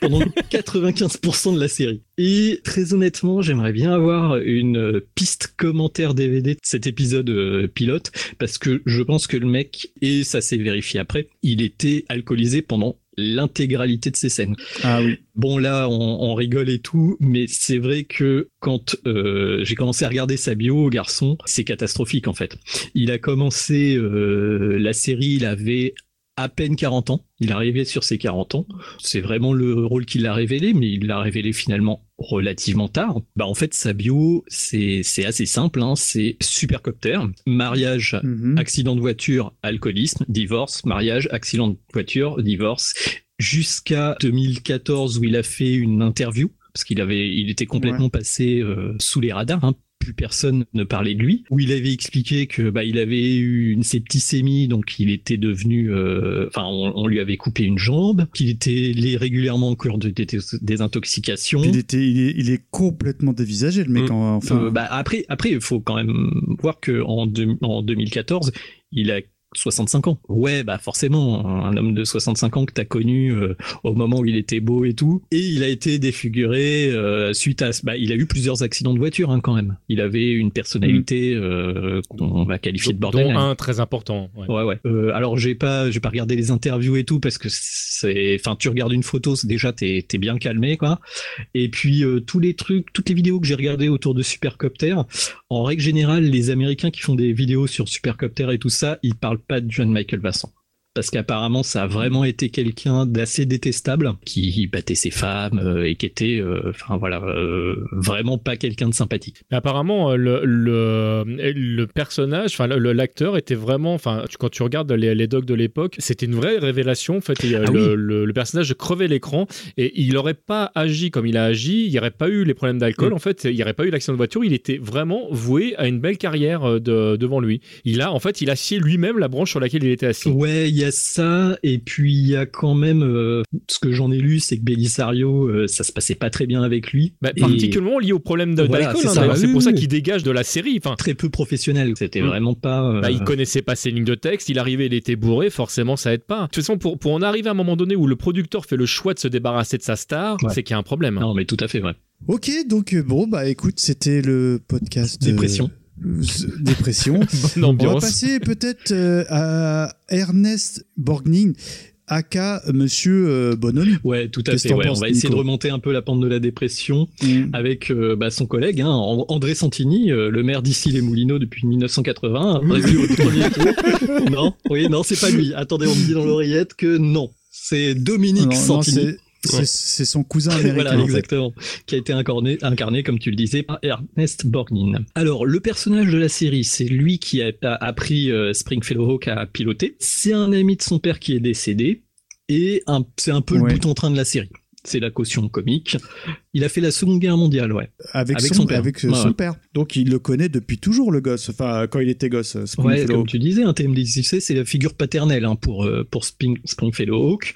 [SPEAKER 2] pendant 95% de la série. Et très honnêtement, j'aimerais bien avoir une piste commentaire DVD de cet épisode euh, pilote, parce que je pense que le mec, et ça s'est vérifié après, il était alcoolisé pendant l'intégralité de ses scènes.
[SPEAKER 1] Ah oui.
[SPEAKER 2] Bon là, on, on rigole et tout, mais c'est vrai que quand euh, j'ai commencé à regarder sa bio, garçon, c'est catastrophique en fait. Il a commencé euh, la série, il avait à peine 40 ans. Il arrivé sur ses 40 ans. C'est vraiment le rôle qu'il a révélé, mais il l'a révélé finalement relativement tard. Bah en fait, sa bio, c'est c'est assez simple. Hein. C'est supercopter, mariage,
[SPEAKER 1] Mhm.
[SPEAKER 2] accident de voiture, alcoolisme, divorce, mariage, accident de voiture, divorce, jusqu'à 2014 où il a fait une interview parce qu'il avait, il était complètement passé euh, sous les radars. Hein. Plus personne ne parlait de lui. Où il avait expliqué que bah il avait eu une septicémie, donc il était devenu, euh, enfin on, on lui avait coupé une jambe, qu'il était régulièrement en cure de dé- désintoxication.
[SPEAKER 1] Il, était, il, est, il est complètement dévisagé, le mec.
[SPEAKER 2] Mm.
[SPEAKER 1] en- Enfin,
[SPEAKER 2] Euh, bah, après, après, il faut quand même voir que en, deux- en 2014, il a 65 ans. Ouais, bah forcément, un homme de 65 ans que t'as connu euh, au moment où il était beau et tout, et il a été défiguré euh, suite à, bah, il a eu plusieurs accidents de voiture hein, quand même. Il avait une personnalité euh, qu'on va qualifier de
[SPEAKER 4] Dont
[SPEAKER 2] borderline.
[SPEAKER 4] un très important. ouais.
[SPEAKER 2] Ouais, ouais. Euh, alors j'ai pas, j'ai pas regardé les interviews et tout parce que c'est, enfin, tu regardes une photo, déjà t'es, t'es bien calmé quoi. Et puis euh, tous les trucs, toutes les vidéos que j'ai regardées autour de Supercopter, en règle générale, les Américains qui font des vidéos sur Supercopter et tout ça, ils parlent pas de John Michael Vincent. Parce qu'apparemment, ça a vraiment été quelqu'un d'assez détestable, qui battait ses femmes euh, et qui était, euh, enfin voilà, euh, vraiment pas quelqu'un de sympathique.
[SPEAKER 4] Mais apparemment, le, le, le personnage, enfin l'acteur était vraiment, enfin tu- quand tu regardes les, les docs de l'époque, c'était une vraie révélation. En fait, Et,
[SPEAKER 2] Ah
[SPEAKER 4] le,
[SPEAKER 2] oui.
[SPEAKER 4] le- le personnage crevait l'écran et il n'aurait pas agi comme il a agi, il n'y aurait pas eu les problèmes d'alcool.
[SPEAKER 2] Mm.
[SPEAKER 4] En fait, il n'y aurait pas eu l'accident de voiture. Il était vraiment voué à une belle carrière de- devant lui. Il a, en fait, il a scié lui-même la branche sur laquelle il était assis.
[SPEAKER 2] Ouais, il y a ça, et puis il y a quand même euh, ce que j'en ai lu, c'est que Belisario, euh, ça se passait pas très bien avec lui.
[SPEAKER 4] Bah,
[SPEAKER 2] Et-
[SPEAKER 4] particulièrement lié au problème de-
[SPEAKER 2] Voilà,
[SPEAKER 4] d'alcool.
[SPEAKER 2] c'est
[SPEAKER 4] hein, c'est
[SPEAKER 2] Oui,
[SPEAKER 4] pour ça
[SPEAKER 2] oui.
[SPEAKER 4] qu'il dégage de la série. Enfin,
[SPEAKER 2] très peu professionnel. C'était
[SPEAKER 4] Mm.
[SPEAKER 2] vraiment pas. euh,
[SPEAKER 4] Bah, il connaissait pas ses lignes de texte, il arrivait, il était bourré, forcément ça aide pas. De toute façon, pour, pour en arriver à un moment donné où le producteur fait le choix de se débarrasser de sa star,
[SPEAKER 2] Ouais.
[SPEAKER 4] c'est qu'il y a un problème.
[SPEAKER 2] Non, mais tout à fait vrai.
[SPEAKER 1] Ok, donc bon, bah écoute, c'était le podcast.
[SPEAKER 2] Dépression.
[SPEAKER 1] Euh, dépression.
[SPEAKER 4] Bonne
[SPEAKER 1] On va
[SPEAKER 4] ambiance.
[SPEAKER 1] passer peut-être euh, à Ernest Borgnine, aka Monsieur euh, Bonhomme.
[SPEAKER 2] Ouais, tout à fait. On va essayer
[SPEAKER 1] Nico
[SPEAKER 2] de remonter un peu la pente de la dépression
[SPEAKER 1] Mm.
[SPEAKER 2] avec euh, bah, son collègue, hein, An- André Santini, euh, le maire d'ici les Moulineaux depuis 1980, prévu au premier tour. Non, oui, non, c'est pas lui. Attendez, on me dit dans l'oreillette que non. C'est Dominique
[SPEAKER 1] Non,
[SPEAKER 2] Santini.
[SPEAKER 1] C'est c'est son cousin américain.
[SPEAKER 2] voilà,
[SPEAKER 1] en fait.
[SPEAKER 2] exactement. Qui a été incarné, incarné, comme tu le disais, par Ernest Borgnine. Alors, le personnage de la série, c'est lui qui a, appris euh, Springfellow Hawk à piloter. C'est un ami de son père qui est décédé. Et c'est un peu
[SPEAKER 1] Ouais.
[SPEAKER 2] le bout en train de la série. C'est la caution comique. Il a fait la Seconde Guerre mondiale, ouais.
[SPEAKER 1] Avec,
[SPEAKER 2] Avec
[SPEAKER 1] son,
[SPEAKER 2] son père.
[SPEAKER 1] Avec euh,
[SPEAKER 2] ouais.
[SPEAKER 1] père. Donc il le connaît depuis toujours, le gosse. Enfin, quand il était gosse. euh,
[SPEAKER 2] Ouais, comme tu disais, un TMDCC, c'est la figure paternelle hein, pour, euh, pour Spring, Springfellow Hawk.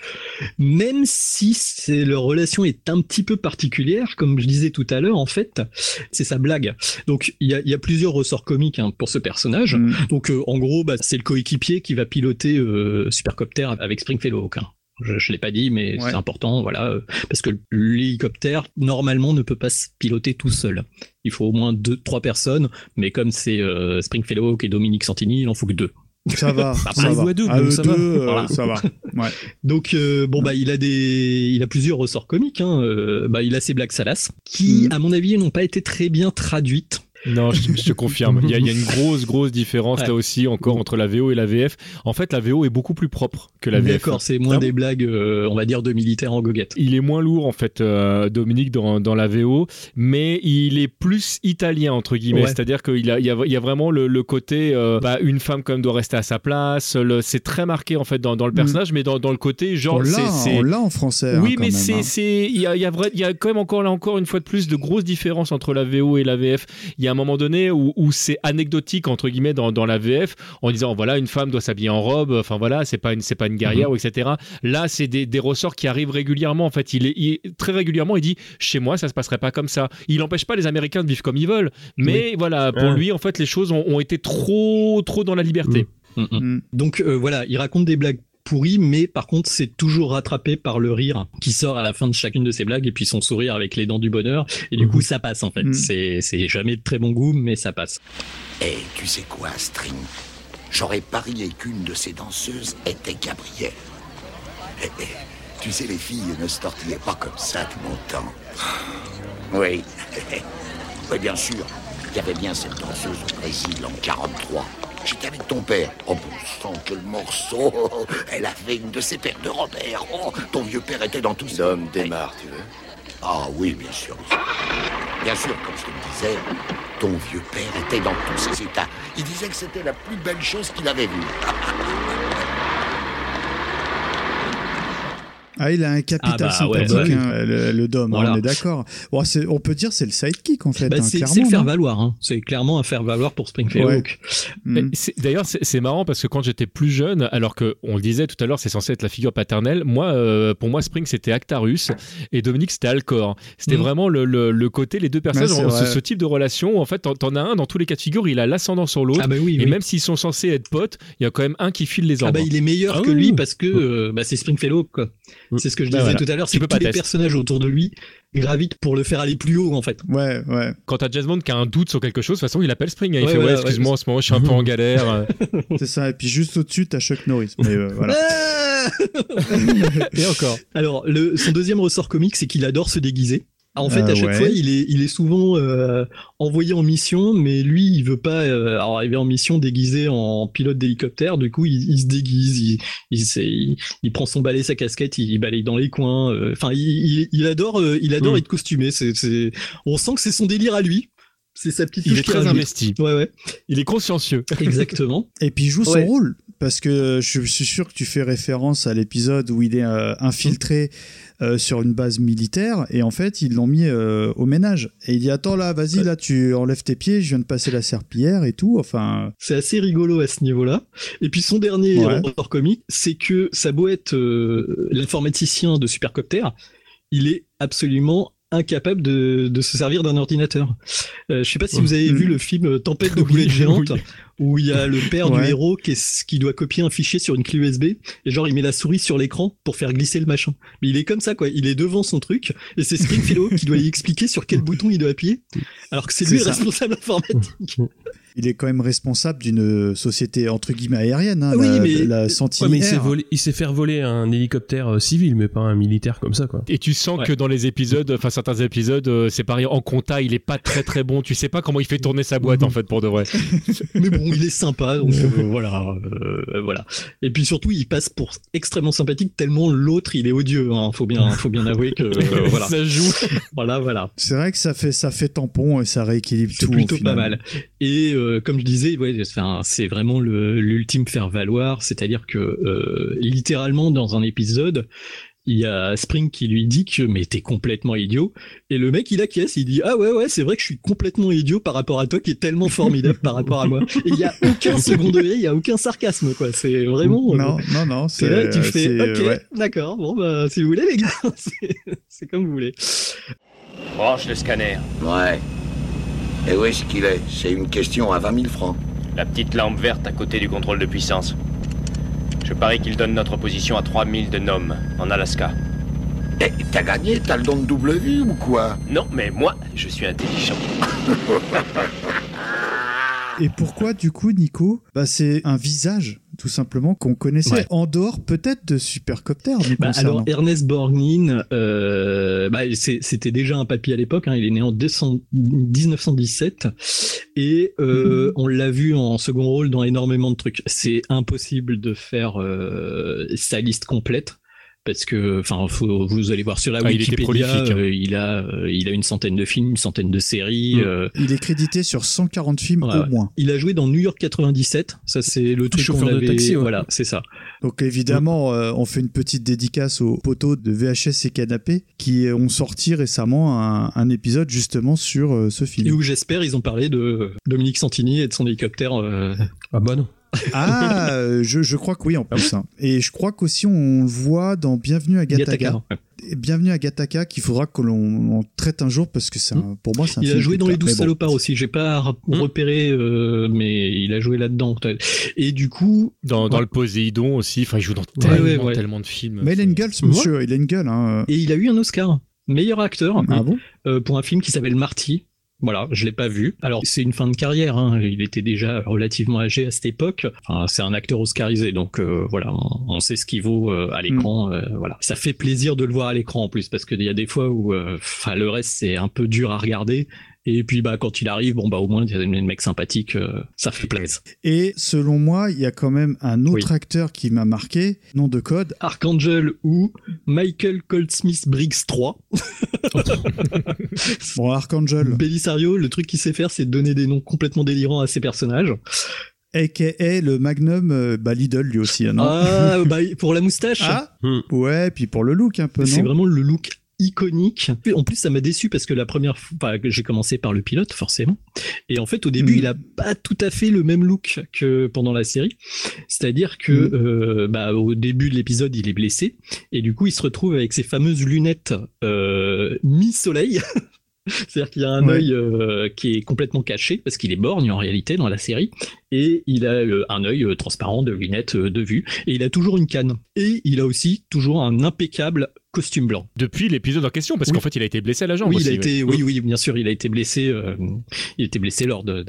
[SPEAKER 2] Même si c'est, leur relation est un petit peu particulière, comme je disais tout à l'heure, en fait, c'est sa blague. Donc, il y a, il y a plusieurs ressorts comiques hein, pour ce personnage.
[SPEAKER 1] Mm.
[SPEAKER 2] Donc, euh, en gros, bah, c'est le coéquipier qui va piloter euh, Supercopter avec Springfellow Hawk. Je, je l'ai pas dit, mais
[SPEAKER 1] Ouais.
[SPEAKER 2] c'est important, voilà, euh, parce que l'hélicoptère normalement ne peut pas se piloter tout seul. Il faut au moins deux, trois personnes, mais comme c'est euh, Springfellow et Dominique Santini, il en faut que deux.
[SPEAKER 1] Ça va,
[SPEAKER 2] Bah,
[SPEAKER 1] ça va.
[SPEAKER 2] voit deux,
[SPEAKER 1] À
[SPEAKER 2] donc
[SPEAKER 1] eux
[SPEAKER 2] ça
[SPEAKER 1] deux,
[SPEAKER 2] va.
[SPEAKER 1] euh,
[SPEAKER 2] Voilà.
[SPEAKER 1] ça va. Ouais.
[SPEAKER 2] Donc euh, bon bah il a des, il a plusieurs ressorts comiques. Hein. Euh, bah il a ses blagues salaces qui, à mon avis, n'ont pas été très bien traduites.
[SPEAKER 4] Non, je, je te confirme. Il y, a, il y a une grosse, grosse différence
[SPEAKER 2] Ouais.
[SPEAKER 4] là aussi encore entre la VO et la VF. En fait, la VO est beaucoup plus propre que la VF.
[SPEAKER 2] D'accord, c'est moins des blagues, euh, on va dire, de militaires en goguette.
[SPEAKER 4] Il est moins lourd en fait, euh, Dominique dans, dans la VO, mais il est plus italien entre guillemets.
[SPEAKER 2] Ouais.
[SPEAKER 4] C'est-à-dire qu'il a, il y a, il y a vraiment le, le côté, euh, bah, une femme comme doit rester à sa place. le- C'est très marqué en fait dans, dans le personnage, mais dans, dans le côté genre
[SPEAKER 1] on
[SPEAKER 4] c'est-
[SPEAKER 1] l'a,
[SPEAKER 4] c'est
[SPEAKER 1] on l'a en français. hein,
[SPEAKER 4] oui,
[SPEAKER 1] quand
[SPEAKER 4] mais
[SPEAKER 1] même,
[SPEAKER 4] c'est,
[SPEAKER 1] hein.
[SPEAKER 4] c'est, il y a, il y a vrai, il y a quand même encore là encore une fois de plus de grosses différences entre la VO et la VF. Il y a un moment donné où, où c'est anecdotique entre guillemets dans, dans la VF en disant voilà une femme doit s'habiller en robe, enfin voilà c'est pas une c'est pas une guerrière ou etc. Là c'est des, des ressorts qui arrivent régulièrement en fait. Il est, il- très régulièrement il dit chez moi ça se passerait pas comme ça. Il n'empêche pas les Américains de vivre comme ils veulent, mais voilà pour lui en fait les choses ont, ont été trop trop dans la liberté.
[SPEAKER 2] Mm, Donc euh, voilà, il raconte des blagues pourries, mais par contre c'est toujours rattrapé par le rire qui sort à la fin de chacune de ses blagues et puis son sourire avec les dents du bonheur. Et du coup ça passe en fait.
[SPEAKER 1] Mm.
[SPEAKER 2] C'est c'est jamais de très bon goût, mais ça passe.
[SPEAKER 15] Et tu sais quoi, String? J'aurais parié qu'une de ces danseuses était Gabrielle. Eh, eh, tu sais, les filles ne se tortillaient pas comme ça tout mon temps. Oui. oui, bien sûr. Il y avait bien cette danseuse au Brésil en 43. J'étais avec ton père. Oh bon sang, quel morceau Elle avait une de ses paires de Robert. Oh, ton vieux père était dans tout ça.
[SPEAKER 7] L'homme démarre, tu veux?
[SPEAKER 15] Ah oui, bien sûr. Bien sûr, comme je te le disais, ton vieux père était dans tous ses états. Il disait que c'était la plus belle chose qu'il avait vue.
[SPEAKER 1] Ah, il a un capital
[SPEAKER 2] Ah bah, ouais,
[SPEAKER 1] sympathique,
[SPEAKER 2] bah oui.
[SPEAKER 1] hein, le, le Dom, hein,
[SPEAKER 2] Voilà.
[SPEAKER 1] on est d'accord. Bon, c'est- on peut dire c'est le sidekick en fait,
[SPEAKER 2] Bah,
[SPEAKER 1] hein,
[SPEAKER 2] c'est
[SPEAKER 1] clairement.
[SPEAKER 2] c'est le faire
[SPEAKER 1] non
[SPEAKER 2] valoir. Hein. C'est clairement un faire valoir pour Springfield
[SPEAKER 1] Ouais. Mm.
[SPEAKER 4] D'ailleurs, c'est c'est marrant parce que quand j'étais plus jeune, alors que on le disait tout à l'heure, c'est censé être la figure paternelle. Moi, euh, pour moi, Spring c'était Actarus et Dominique c'était Alcor. C'était
[SPEAKER 2] Mhm.
[SPEAKER 4] vraiment le, le- le côté les deux
[SPEAKER 1] c'est
[SPEAKER 4] ont ce, type de relation. où, En fait, t'en- t'en as un dans tous les cas de figure, il a l'ascendant sur l'autre.
[SPEAKER 2] Ah bah oui,
[SPEAKER 4] et
[SPEAKER 2] oui.
[SPEAKER 4] même s'ils sont censés être potes, il y a quand même un qui file les
[SPEAKER 2] Ah
[SPEAKER 4] arbres.
[SPEAKER 2] bah il est meilleur
[SPEAKER 4] Ah
[SPEAKER 2] que
[SPEAKER 4] oui.
[SPEAKER 2] lui parce que euh, bah, c'est Springfield Hawk, quoi. C'est ce que je
[SPEAKER 4] Bah
[SPEAKER 2] disais
[SPEAKER 4] voilà.
[SPEAKER 2] tout à l'heure, c'est que
[SPEAKER 4] pas
[SPEAKER 2] tous les personnages autour de lui gravitent pour le faire aller plus haut en fait.
[SPEAKER 1] Ouais, ouais.
[SPEAKER 4] Quand t'as Jasmine qui a un doute sur quelque chose, de toute façon, il appelle Spring. hein. Il
[SPEAKER 2] Ouais,
[SPEAKER 4] fait
[SPEAKER 2] ouais,
[SPEAKER 4] excuse-moi,
[SPEAKER 2] ouais.
[SPEAKER 4] en ce moment, je suis un peu en galère.
[SPEAKER 1] C'est ça. Et puis juste au-dessus, t'as Chuck Norris. Mais euh, voilà.
[SPEAKER 4] Et encore.
[SPEAKER 2] Alors, le, son deuxième ressort comique, c'est qu'il adore se déguiser. Ah, En fait,
[SPEAKER 1] Euh,
[SPEAKER 2] à chaque
[SPEAKER 1] ouais.
[SPEAKER 2] fois, il est, il est souvent euh, envoyé en mission, mais lui, il veut pas euh, arriver en mission déguisé en pilote d'hélicoptère. Du coup, il, il se déguise, il, il, s'est- il, il prend son balai, sa casquette, il, balaye dans les coins. euh, Enfin, il, il, il adore, euh, il adore être costumé. C'est, on sent que c'est son délire à lui. C'est sa petite
[SPEAKER 4] Il est très investi.
[SPEAKER 2] Ouais, ouais.
[SPEAKER 4] Il est consciencieux.
[SPEAKER 2] Exactement.
[SPEAKER 1] Et puis il joue son rôle parce que je suis sûr que tu fais référence à l'épisode où il est euh, infiltré euh, sur une base militaire et en fait ils l'ont mis euh, au ménage et il dit attends là vas-y là tu enlèves tes pieds je viens de passer la serpillière et tout enfin
[SPEAKER 2] C'est assez rigolo à ce niveau-là. Et puis son dernier
[SPEAKER 1] Ouais.
[SPEAKER 2] ressort comique, c'est que ça beau être euh, l'informaticien de Supercopter, il est absolument incapable de, de se servir d'un ordinateur. Euh, je sais pas si vous avez
[SPEAKER 1] Mm.
[SPEAKER 2] vu le film Tempête de boulettes géantes, où il y a le père
[SPEAKER 1] Ouais.
[SPEAKER 2] du héros qui, est- qui doit copier un fichier sur une clé USB, et genre il met la souris sur l'écran pour faire glisser le machin. Mais il est comme ça quoi, il est devant son truc, et c'est Springfield qui doit lui expliquer sur quel bouton il doit appuyer, alors que c'est lui le responsable informatique.
[SPEAKER 1] il est quand même responsable d'une société entre guillemets aérienne hein,
[SPEAKER 2] oui,
[SPEAKER 1] la,
[SPEAKER 2] mais-
[SPEAKER 1] la
[SPEAKER 3] Ouais,
[SPEAKER 1] Sentinelle
[SPEAKER 3] mais il s'est, volé- il s'est fait voler un hélicoptère euh, civil, mais pas un militaire comme ça, quoi.
[SPEAKER 4] Et tu sens que dans les épisodes, enfin certains épisodes, euh, c'est pareil, en compta, il est pas très très bon. Tu sais pas comment il fait tourner sa boîte en fait pour de vrai.
[SPEAKER 2] mais bon, il est sympa, donc euh, voilà, euh, voilà. Et puis surtout, il passe pour extrêmement sympathique tellement l'autre, il est odieux. Hein. Faut bien, faut bien avouer que euh, voilà.
[SPEAKER 4] Ça joue.
[SPEAKER 2] Voilà, voilà.
[SPEAKER 1] c'est vrai que ça fait ça fait tampon et ça rééquilibre
[SPEAKER 2] C'est
[SPEAKER 1] tout au
[SPEAKER 2] plutôt pas mal. Et euh, comme je disais, ouais, c'est vraiment le- l'ultime faire valoir, c'est-à-dire que euh, littéralement dans un épisode. Il y a Spring qui lui dit que mais t'es complètement idiot et le mec il acquiesce il dit ah ouais ouais c'est vrai que je suis complètement idiot par rapport à toi qui est tellement formidable par rapport à moi et il y a aucun second degré il y a aucun sarcasme quoi c'est vraiment euh,
[SPEAKER 1] non non non
[SPEAKER 2] c'est là tu fais
[SPEAKER 1] c'est-
[SPEAKER 2] ok
[SPEAKER 1] ouais.
[SPEAKER 2] d'accord bon bah si vous voulez les gars c'est- c'est comme vous voulez
[SPEAKER 5] Branche le scanner.
[SPEAKER 15] Ouais. Et où est-ce qu'il est C'est une question à 20 000 francs.
[SPEAKER 5] La petite lampe verte à côté du contrôle de puissance.
[SPEAKER 16] Je parie qu'il donne notre position à 3000 de Nome, en Alaska.
[SPEAKER 15] Eh, t'as gagné T'as le don de double vie ou quoi?
[SPEAKER 16] Non, mais moi, je suis intelligent.
[SPEAKER 1] Et pourquoi, du coup, Nico bah, C'est un visage, tout simplement, qu'on connaissait
[SPEAKER 2] Ouais.
[SPEAKER 1] en dehors peut-être de Supercopter.
[SPEAKER 2] Bah, alors Ernest Borgnine, euh, bah, c'était déjà un papy à l'époque. hein, il est né en 200 1917 et euh, on l'a vu en second rôle dans énormément de trucs. C'est impossible de faire euh, sa liste complète. Parce que, enfin, faut- vous allez voir sur la
[SPEAKER 4] Ah, il était
[SPEAKER 2] Wikipédia,
[SPEAKER 4] prolifique, hein.
[SPEAKER 2] euh, il a, euh, il a une centaine de films, une centaine de séries.
[SPEAKER 1] Mm.
[SPEAKER 2] euh,
[SPEAKER 1] Il est crédité sur 140 films
[SPEAKER 2] ouais,
[SPEAKER 1] au
[SPEAKER 2] ouais.
[SPEAKER 1] moins.
[SPEAKER 2] Il a joué dans New York 97. Ça, c'est le truc qu'on
[SPEAKER 3] chauffeur de
[SPEAKER 2] avait.
[SPEAKER 3] taxi, ouais.
[SPEAKER 2] Voilà, c'est ça.
[SPEAKER 1] Donc évidemment, euh, on fait une petite dédicace aux poteaux de VHS et Canapé qui ont sorti récemment un, un épisode justement sur euh, ce
[SPEAKER 2] Et
[SPEAKER 1] film.
[SPEAKER 2] où j'espère ils ont parlé de Dominique Santini et de son hélicoptère. euh,
[SPEAKER 3] Ah bah non.
[SPEAKER 1] Ah, je, je crois que oui en plus. hein. Et je crois qu'aussi on le voit dans Bienvenue à Gattaca. Bienvenue à Gattaca qu'il faudra que l'on on traite un jour parce que c'est un- pour moi c'est un
[SPEAKER 2] Il a joué dans Les Douze
[SPEAKER 1] mais bon.
[SPEAKER 2] Salopards aussi. J'ai pas re- repéré, euh, mais il a joué là-dedans. Et du coup,
[SPEAKER 4] Dans, dans
[SPEAKER 2] Ouais.
[SPEAKER 4] le Poséidon aussi, enfin, il joue dans tellement,
[SPEAKER 2] ouais, ouais.
[SPEAKER 4] tellement de films.
[SPEAKER 1] Mais il a une gueule, ce monsieur. Il a une gueule. Hein.
[SPEAKER 2] et il a eu un Oscar meilleur acteur
[SPEAKER 1] Ah bon
[SPEAKER 2] euh, pour un film qui s'appelle Marty. Voilà, je l'ai pas vu. Alors c'est une fin de carrière. Hein. Il était déjà relativement âgé à cette époque. Enfin, c'est un acteur oscarisé, donc euh, voilà, on, on sait ce qu'il vaut euh, à l'écran. euh, voilà, ça fait plaisir de le voir à l'écran en plus parce qu'il y a des fois où, euh, enfin, le reste c'est un peu dur à regarder. Et puis bah quand il arrive, bon bah au moins il y a des mecs sympathiques, euh, ça fait plaisir.
[SPEAKER 1] Et selon moi, il y a quand même un autre acteur qui m'a marqué, nom de code.
[SPEAKER 2] Archangel ou Michael Goldsmith Briggs 3.
[SPEAKER 1] Bon, Archangel.
[SPEAKER 2] Belisario, le truc qu'il sait faire, c'est de donner des noms complètement délirants à ses personnages.
[SPEAKER 1] AKA le Magnum, euh, bah Lidl lui aussi, hein, non
[SPEAKER 2] Ah, bah, pour la moustache.
[SPEAKER 1] Ah Ouais, puis pour le look un peu, non
[SPEAKER 2] C'est vraiment le look iconique. En plus, ça m'a déçu parce que la première fois, que j'ai commencé par le pilote, forcément. Et en fait, au début,
[SPEAKER 1] Mm.
[SPEAKER 2] il a pas tout à fait le même look que pendant la série. C'est-à-dire que,
[SPEAKER 1] Mm.
[SPEAKER 2] euh, bah, au début de l'épisode, il est blessé. Et du coup, il se retrouve avec ses fameuses lunettes, euh, mi-soleil. C'est-à-dire qu'il y a un
[SPEAKER 1] Ouais.
[SPEAKER 2] œil euh, qui est complètement caché parce qu'il est borgne en réalité dans la série et il a euh, un œil euh, transparent de lunettes de vue et il a toujours une canne et il a aussi toujours un impeccable costume blanc.
[SPEAKER 4] Depuis l'épisode en question, parce
[SPEAKER 2] Oui.
[SPEAKER 4] qu'en fait, il a été blessé à la jambe
[SPEAKER 2] Oui,
[SPEAKER 4] aussi.
[SPEAKER 2] il a été,
[SPEAKER 4] ouais.
[SPEAKER 2] oui, oui, bien sûr, il a été blessé. euh, il a été blessé lors d'une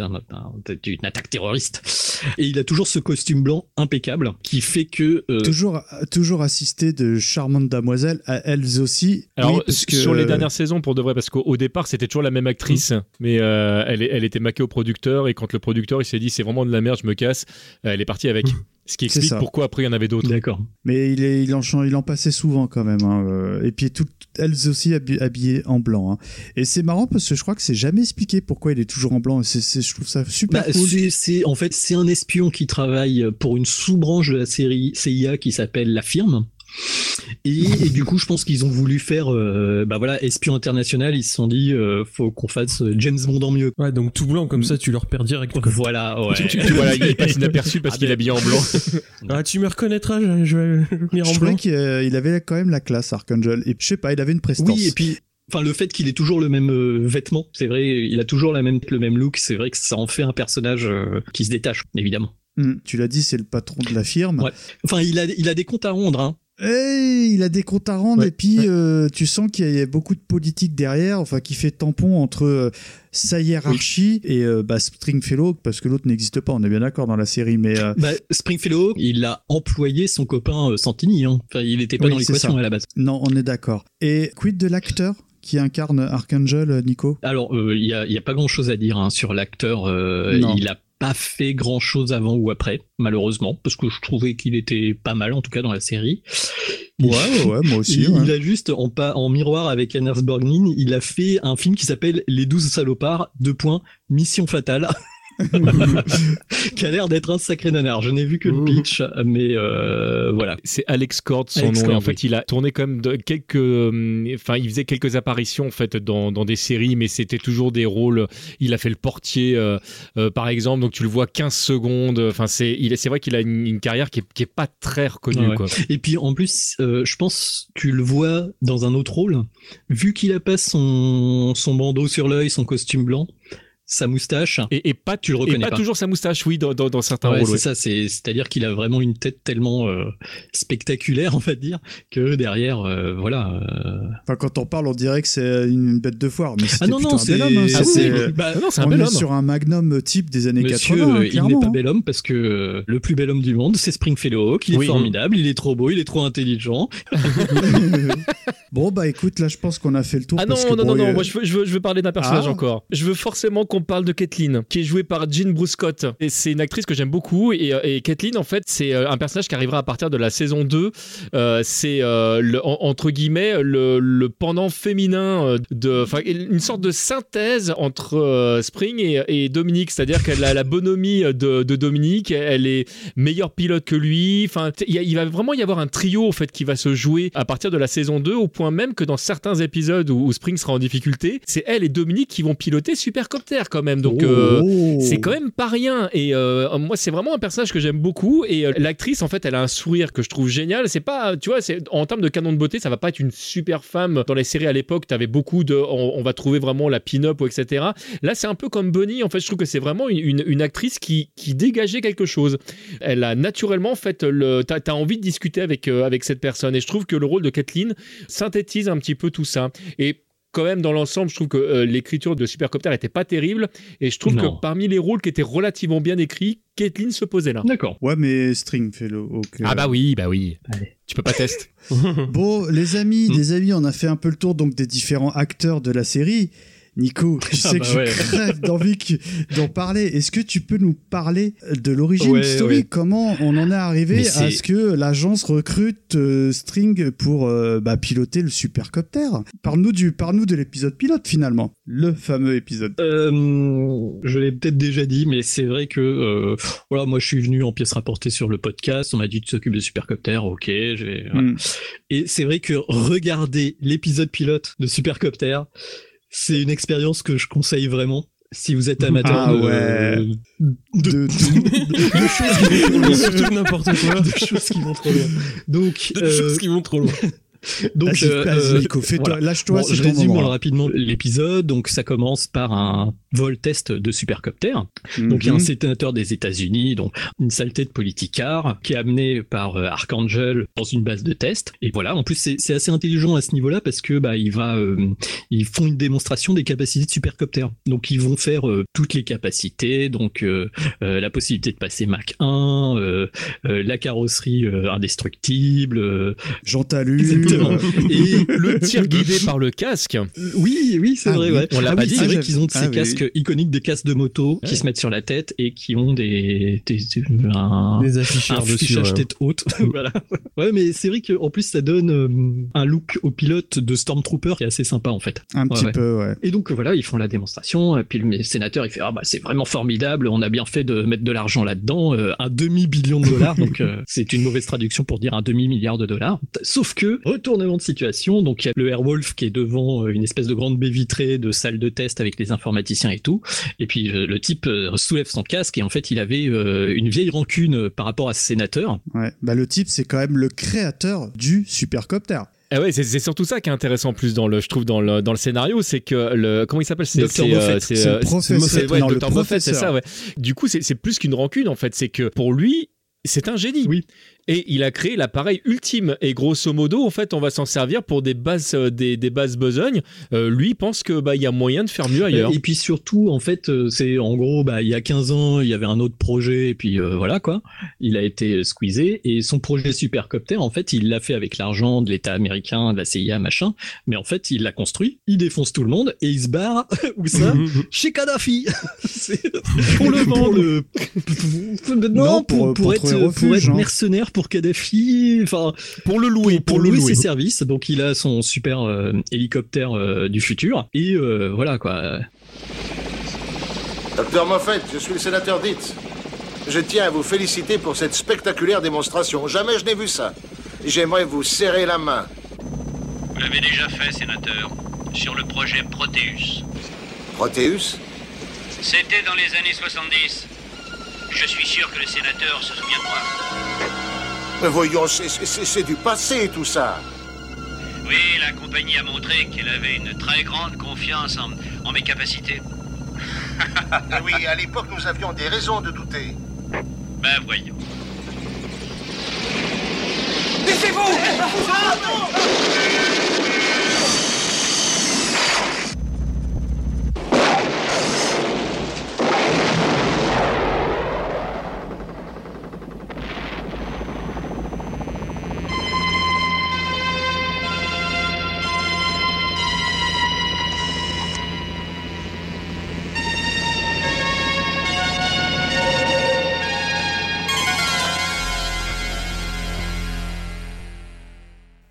[SPEAKER 2] attaque terroriste. Et il a toujours ce costume blanc impeccable qui fait que euh,
[SPEAKER 1] toujours, toujours assisté de charmantes damoiselles, à elles aussi.
[SPEAKER 4] Alors,
[SPEAKER 1] Oui, parce que-
[SPEAKER 4] sur les dernières saisons, pour de vrai, parce qu'au au départ, c'était toujours la même actrice, mais euh, elle, était maquée au producteur, et quand le producteur il s'est dit c'est vraiment de la merde, je me casse, elle est partie avec. Ce qui
[SPEAKER 1] C'est
[SPEAKER 4] explique pourquoi après il y en avait d'autres.
[SPEAKER 2] D'accord.
[SPEAKER 1] Mais il, est, il, en, chan- il en passait souvent quand même. hein, euh, Et puis toutes elles aussi habi- habillées en blanc. hein. Et c'est marrant parce que je crois que c'est jamais expliqué pourquoi il est toujours en blanc. Et c'est- c'est- je trouve ça super
[SPEAKER 2] Bah,
[SPEAKER 1] cool.
[SPEAKER 2] c'est- c'est en fait c'est un espion qui travaille pour une sous-branche de la série CIA qui s'appelle la firme. Et, et du coup, je pense qu'ils ont voulu faire, euh, bah voilà, espion international. Ils se sont dit, euh, faut qu'on fasse James Bond en mieux.
[SPEAKER 3] Ouais, donc tout blanc comme ça, tu le repères direct. quoi.
[SPEAKER 2] Voilà, ouais.
[SPEAKER 4] Tu- tu- tu- voilà, il passe inaperçu parce
[SPEAKER 2] Ah,
[SPEAKER 4] qu'il est habillé en blanc.
[SPEAKER 3] Ah, tu me reconnaîtras, je, je vais le venir en
[SPEAKER 1] Je trouvais
[SPEAKER 3] blanc.
[SPEAKER 1] qu'il euh, il avait quand même la classe, Archangel. Et je sais pas, il avait une prestance.
[SPEAKER 2] Oui, et puis, enfin, le fait qu'il ait toujours le même euh, vêtement, c'est vrai, il a toujours la même, le même look, c'est vrai que ça en fait un personnage euh, qui se détache, évidemment.
[SPEAKER 1] Hum, tu l'as dit, c'est le patron de la firme.
[SPEAKER 2] Ouais. Enfin, il a, il a des comptes à rendre, hein.
[SPEAKER 1] Et il a des comptes à rendre
[SPEAKER 2] Ouais.
[SPEAKER 1] et puis euh, tu sens qu'il y a beaucoup de politique derrière, enfin qui fait tampon entre euh, sa hiérarchie et euh, bah, Stringfellow parce que l'autre n'existe pas. On est bien d'accord dans la série, mais euh,
[SPEAKER 2] Bah, Springfellow, il a employé son copain euh, Santini, hein. Enfin, il était pas
[SPEAKER 1] Oui,
[SPEAKER 2] dans l'équation à la base.
[SPEAKER 1] non, on est d'accord. Et quid de l'acteur qui incarne Archangel, euh, Nico?
[SPEAKER 2] Alors, euh, il y, a, il y a pas grand chose à dire hein, sur l'acteur. euh, il a pas fait grand chose avant ou après, malheureusement, parce que je trouvais qu'il était pas mal, en tout cas dans la série.
[SPEAKER 1] Ouais, ouais, moi aussi.
[SPEAKER 2] Il,
[SPEAKER 1] ouais.
[SPEAKER 2] il a juste, en, en miroir avec Anders Borgnine, il a fait un film qui s'appelle Les douze salopards, deux points, Mission fatale. qui a l'air d'être un sacré nanar. Je n'ai vu que le pitch, mais euh, voilà.
[SPEAKER 4] C'est Alex Cord son
[SPEAKER 2] Alex
[SPEAKER 4] nom. et en fait, il a tourné quand même de quelques. euh, Enfin, il faisait quelques apparitions en fait dans, dans des séries, mais c'était toujours des rôles. Il a fait le portier, euh, par exemple. Donc tu le vois 15 secondes. Enfin, c'est il est- c'est vrai qu'il a une, une carrière qui est, qui est pas très reconnue.
[SPEAKER 2] Ouais.
[SPEAKER 4] Quoi.
[SPEAKER 2] Et puis en plus, je pense tu le vois dans un autre rôle, vu qu'il a pas son, son bandeau sur l'œil, son costume blanc. Sa moustache.
[SPEAKER 4] Et, et pas,
[SPEAKER 2] tu le reconnais
[SPEAKER 4] et pas,
[SPEAKER 2] pas.
[SPEAKER 4] toujours sa moustache, oui, dans, dans, dans certains
[SPEAKER 2] Ouais,
[SPEAKER 4] rôles.
[SPEAKER 2] c'est
[SPEAKER 4] ouais.
[SPEAKER 2] ça, c'est c'est-à-dire qu'il a vraiment une tête tellement euh, spectaculaire, on va dire, que derrière, euh, voilà. euh,
[SPEAKER 1] Enfin, quand on parle, on dirait que c'est une bête de foire. Mais
[SPEAKER 2] Ah non, non,
[SPEAKER 1] un bel
[SPEAKER 2] c'est-
[SPEAKER 1] homme. hein.
[SPEAKER 2] Ah oui,
[SPEAKER 1] C'est-
[SPEAKER 2] oui, bah, non, c'est un
[SPEAKER 1] on
[SPEAKER 2] bel
[SPEAKER 1] est
[SPEAKER 2] homme.
[SPEAKER 1] sur un magnum type des années
[SPEAKER 2] Monsieur,
[SPEAKER 1] 80. hein,
[SPEAKER 2] euh, il n'est pas
[SPEAKER 1] hein.
[SPEAKER 2] bel homme parce que euh, le plus bel homme du monde, c'est Springfellow Hawk. Il est
[SPEAKER 4] Oui.
[SPEAKER 2] formidable, il est trop beau, il est trop intelligent.
[SPEAKER 1] Bon, bah écoute, là, je pense qu'on a fait le tour.
[SPEAKER 4] Ah non,
[SPEAKER 1] parce que,
[SPEAKER 4] non,
[SPEAKER 1] bon,
[SPEAKER 4] non, non, moi je veux, je veux, je veux parler d'un personnage
[SPEAKER 1] Ah.
[SPEAKER 4] encore. Je veux forcément qu'on parle de Kathleen, qui est jouée par Jean Bruscott. Et c'est une actrice que j'aime beaucoup. Et, euh, et Kathleen, en fait, c'est euh, un personnage qui arrivera à partir de la saison 2. Euh, c'est, entre guillemets, le, pendant féminin de. Une sorte de synthèse entre Spring et, Dominique. C'est-à-dire qu'elle a la bonhomie de, Dominique. Elle est meilleure pilote que lui. Enfin, il va vraiment y avoir un trio, en fait, qui va se jouer à partir de la saison 2, au point même que dans certains épisodes où, où Spring sera en difficulté, c'est elle et Dominique qui vont piloter Supercopter quand même. Donc, euh,
[SPEAKER 1] Oh.
[SPEAKER 4] c'est quand même pas rien. Et euh, moi, c'est vraiment un personnage que j'aime beaucoup. Et euh, l'actrice, en fait, elle a un sourire que je trouve génial. C'est pas, tu vois, en termes de canon de beauté, ça va pas être une super femme. Dans les séries à l'époque, t'avais beaucoup de, on, on va trouver vraiment la pin-up ou etc. Là, c'est un peu comme Bonnie. En fait, je trouve que c'est vraiment une, une- une actrice qui, qui dégageait quelque chose. Elle a naturellement fait le, t'as as envie de discuter avec euh, avec cette personne. Et je trouve que le rôle de Kathleen synthétise un petit peu tout ça. Et quand même dans l'ensemble, je trouve que euh, l'écriture de Supercopter était pas terrible et je trouve
[SPEAKER 2] Non.
[SPEAKER 4] que parmi les rôles qui étaient relativement bien écrits, Kathleen se posait là.
[SPEAKER 2] D'accord.
[SPEAKER 1] Ouais, mais Stringfellow Hawk. euh,
[SPEAKER 4] Ah bah oui, bah oui. Tu peux pas tester.
[SPEAKER 1] Bon, les
[SPEAKER 2] Hmm.
[SPEAKER 1] amis, les amis, on a fait un peu le tour donc des différents acteurs de la série. Nico, tu
[SPEAKER 2] Ah
[SPEAKER 1] sais
[SPEAKER 2] bah
[SPEAKER 1] que je crève d'envie d'en parler. Est-ce que tu peux nous parler de l'origine
[SPEAKER 2] Ouais,
[SPEAKER 1] story?
[SPEAKER 2] ouais.
[SPEAKER 1] Comment on en est arrivé
[SPEAKER 2] Mais
[SPEAKER 1] à ce que l'agence recrute euh, String pour euh, bah, piloter le supercopter Parle-nous du, parle-nous de l'épisode pilote finalement, le fameux épisode.
[SPEAKER 2] Euh, je l'ai peut-être déjà dit, mais c'est vrai que euh, voilà, moi je suis venu en pièce rapportée sur le podcast. On m'a dit tu t'occupes de Supercopter, ok. je vais- voilà.
[SPEAKER 1] Mm.
[SPEAKER 2] Et c'est vrai que regarder l'épisode pilote de Supercopter, c'est une expérience que je conseille vraiment. Si vous êtes amateur
[SPEAKER 1] Ah
[SPEAKER 2] de,
[SPEAKER 1] ouais.
[SPEAKER 2] de,
[SPEAKER 1] De-
[SPEAKER 2] de choses qui vont trop loin.
[SPEAKER 3] Surtout n'importe quoi.
[SPEAKER 2] de choses qui vont trop loin. Donc,
[SPEAKER 3] De
[SPEAKER 2] euh,
[SPEAKER 3] choses qui vont trop loin.
[SPEAKER 2] Donc,
[SPEAKER 1] Vas-y,
[SPEAKER 2] euh, euh,
[SPEAKER 1] Nico, fais-toi,
[SPEAKER 2] voilà.
[SPEAKER 1] lâche-toi,
[SPEAKER 2] Bon, je résume
[SPEAKER 1] moment,
[SPEAKER 2] rapidement l'épisode. Donc, ça commence par un vol test de supercopter. Donc, il y a un
[SPEAKER 1] Mhm.
[SPEAKER 2] sénateur des États-Unis, donc une saleté de politicard, qui est amené par euh, Archangel dans une base de test. Et voilà. En plus, c'est c'est assez intelligent à ce niveau-là parce que bah, il va, euh, ils font une démonstration des capacités de supercopter. Donc, ils vont faire euh, toutes les capacités. Donc, euh, euh, la possibilité de passer Mach 1, euh, euh, la carrosserie euh, indestructible. euh,
[SPEAKER 1] Jean Talu.
[SPEAKER 2] Exactement. Et
[SPEAKER 4] Le tir guidé par le casque.
[SPEAKER 2] oui, oui, c'est
[SPEAKER 1] Ah
[SPEAKER 2] vrai. Ouais.
[SPEAKER 4] On l'a
[SPEAKER 2] Ah
[SPEAKER 4] pas
[SPEAKER 2] oui,
[SPEAKER 4] dit.
[SPEAKER 2] C'est
[SPEAKER 1] Ah,
[SPEAKER 2] vrai qu'ils ont de
[SPEAKER 1] ah
[SPEAKER 2] ces
[SPEAKER 1] oui,
[SPEAKER 2] casques iconiques des casques de moto qui se mettent sur la tête et qui ont des, des, des- un,
[SPEAKER 3] Des
[SPEAKER 2] un
[SPEAKER 3] afficheurs dessus.
[SPEAKER 2] affichage
[SPEAKER 3] ouais.
[SPEAKER 2] tête haute. voilà. Ouais, mais c'est vrai qu'en plus ça donne euh, un look au pilote de Stormtrooper qui est assez sympa en fait.
[SPEAKER 1] Un
[SPEAKER 2] Ouais,
[SPEAKER 1] petit
[SPEAKER 2] ouais.
[SPEAKER 1] peu, ouais.
[SPEAKER 2] Et donc voilà, ils font la démonstration. Et puis le sénateur il fait ah bah c'est vraiment formidable, on a bien fait de mettre de l'argent là-dedans, euh, un demi billion de dollars. donc euh, c'est une mauvaise traduction pour dire un demi milliard de dollars. Sauf que retournement de situation, donc il y a le Airwolf qui est devant euh, une espèce de grande baie vitrée de salle de test avec les informaticiens et tout. Et puis euh, le type euh, soulève son casque et en fait il avait une vieille rancune par rapport à ce sénateur.
[SPEAKER 1] ouais. Bah, le type, c'est quand même le créateur du supercopter.
[SPEAKER 4] Ah ouais, c'est surtout ça qui est intéressant en plus dans le, je trouve dans le dans le scénario, c'est que le comment il s'appelle c'est
[SPEAKER 2] Dr.
[SPEAKER 4] c'est,
[SPEAKER 2] Moffat.
[SPEAKER 4] c'est,
[SPEAKER 1] C'est le professeur.
[SPEAKER 4] c'est- ouais,
[SPEAKER 1] Non, le.
[SPEAKER 4] Moffat, c'est ça. Ouais. Du coup, c'est c'est plus qu'une rancune en fait, c'est que pour lui, c'est un génie.
[SPEAKER 2] Oui.
[SPEAKER 4] Et il a créé l'appareil ultime. Et grosso modo, en fait, on va s'en servir pour des bases, euh, des, des bases besognes. Euh, lui pense que bah il y a moyen de faire mieux ailleurs.
[SPEAKER 2] Et puis surtout, en fait, euh, c'est en gros, bah, il y a 15 ans, il y avait un autre projet, et puis euh, voilà quoi. Il a été squeezé, et son projet Supercopter, en fait, il l'a fait avec l'argent de l'État américain, de la CIA, machin. Mais en fait, il l'a construit, il défonce tout le monde, et il se barre, où ça Chez Kadhafi C'est Pour le vendre Non,
[SPEAKER 1] Non,
[SPEAKER 2] pour,
[SPEAKER 1] pour-
[SPEAKER 2] pour,
[SPEAKER 1] pour
[SPEAKER 2] être,
[SPEAKER 1] trouver
[SPEAKER 2] pour
[SPEAKER 1] refuge,
[SPEAKER 2] être
[SPEAKER 1] hein.
[SPEAKER 2] Pour Kadhafi, enfin,
[SPEAKER 4] pour le louer,
[SPEAKER 2] pour, louer, ses services. Donc il a son super euh, hélicoptère euh, du futur et euh, voilà quoi.
[SPEAKER 17] Docteur Moffat, je suis le sénateur Dietz. Je tiens à vous féliciter pour cette spectaculaire démonstration. Jamais je n'ai vu ça. J'aimerais vous serrer la main.
[SPEAKER 11] Vous l'avez déjà fait, sénateur, sur le projet Proteus.
[SPEAKER 17] Proteus?
[SPEAKER 11] C'était dans les années 70. Je suis sûr que le sénateur se souvient de moi.
[SPEAKER 17] Mais voyons, c'est- du passé tout ça.
[SPEAKER 11] Oui, la compagnie a montré qu'elle avait une très grande confiance en, en mes capacités.
[SPEAKER 17] Eh oui, à l'époque, nous avions des raisons de douter.
[SPEAKER 16] Ben voyons.
[SPEAKER 18] Laissez-vous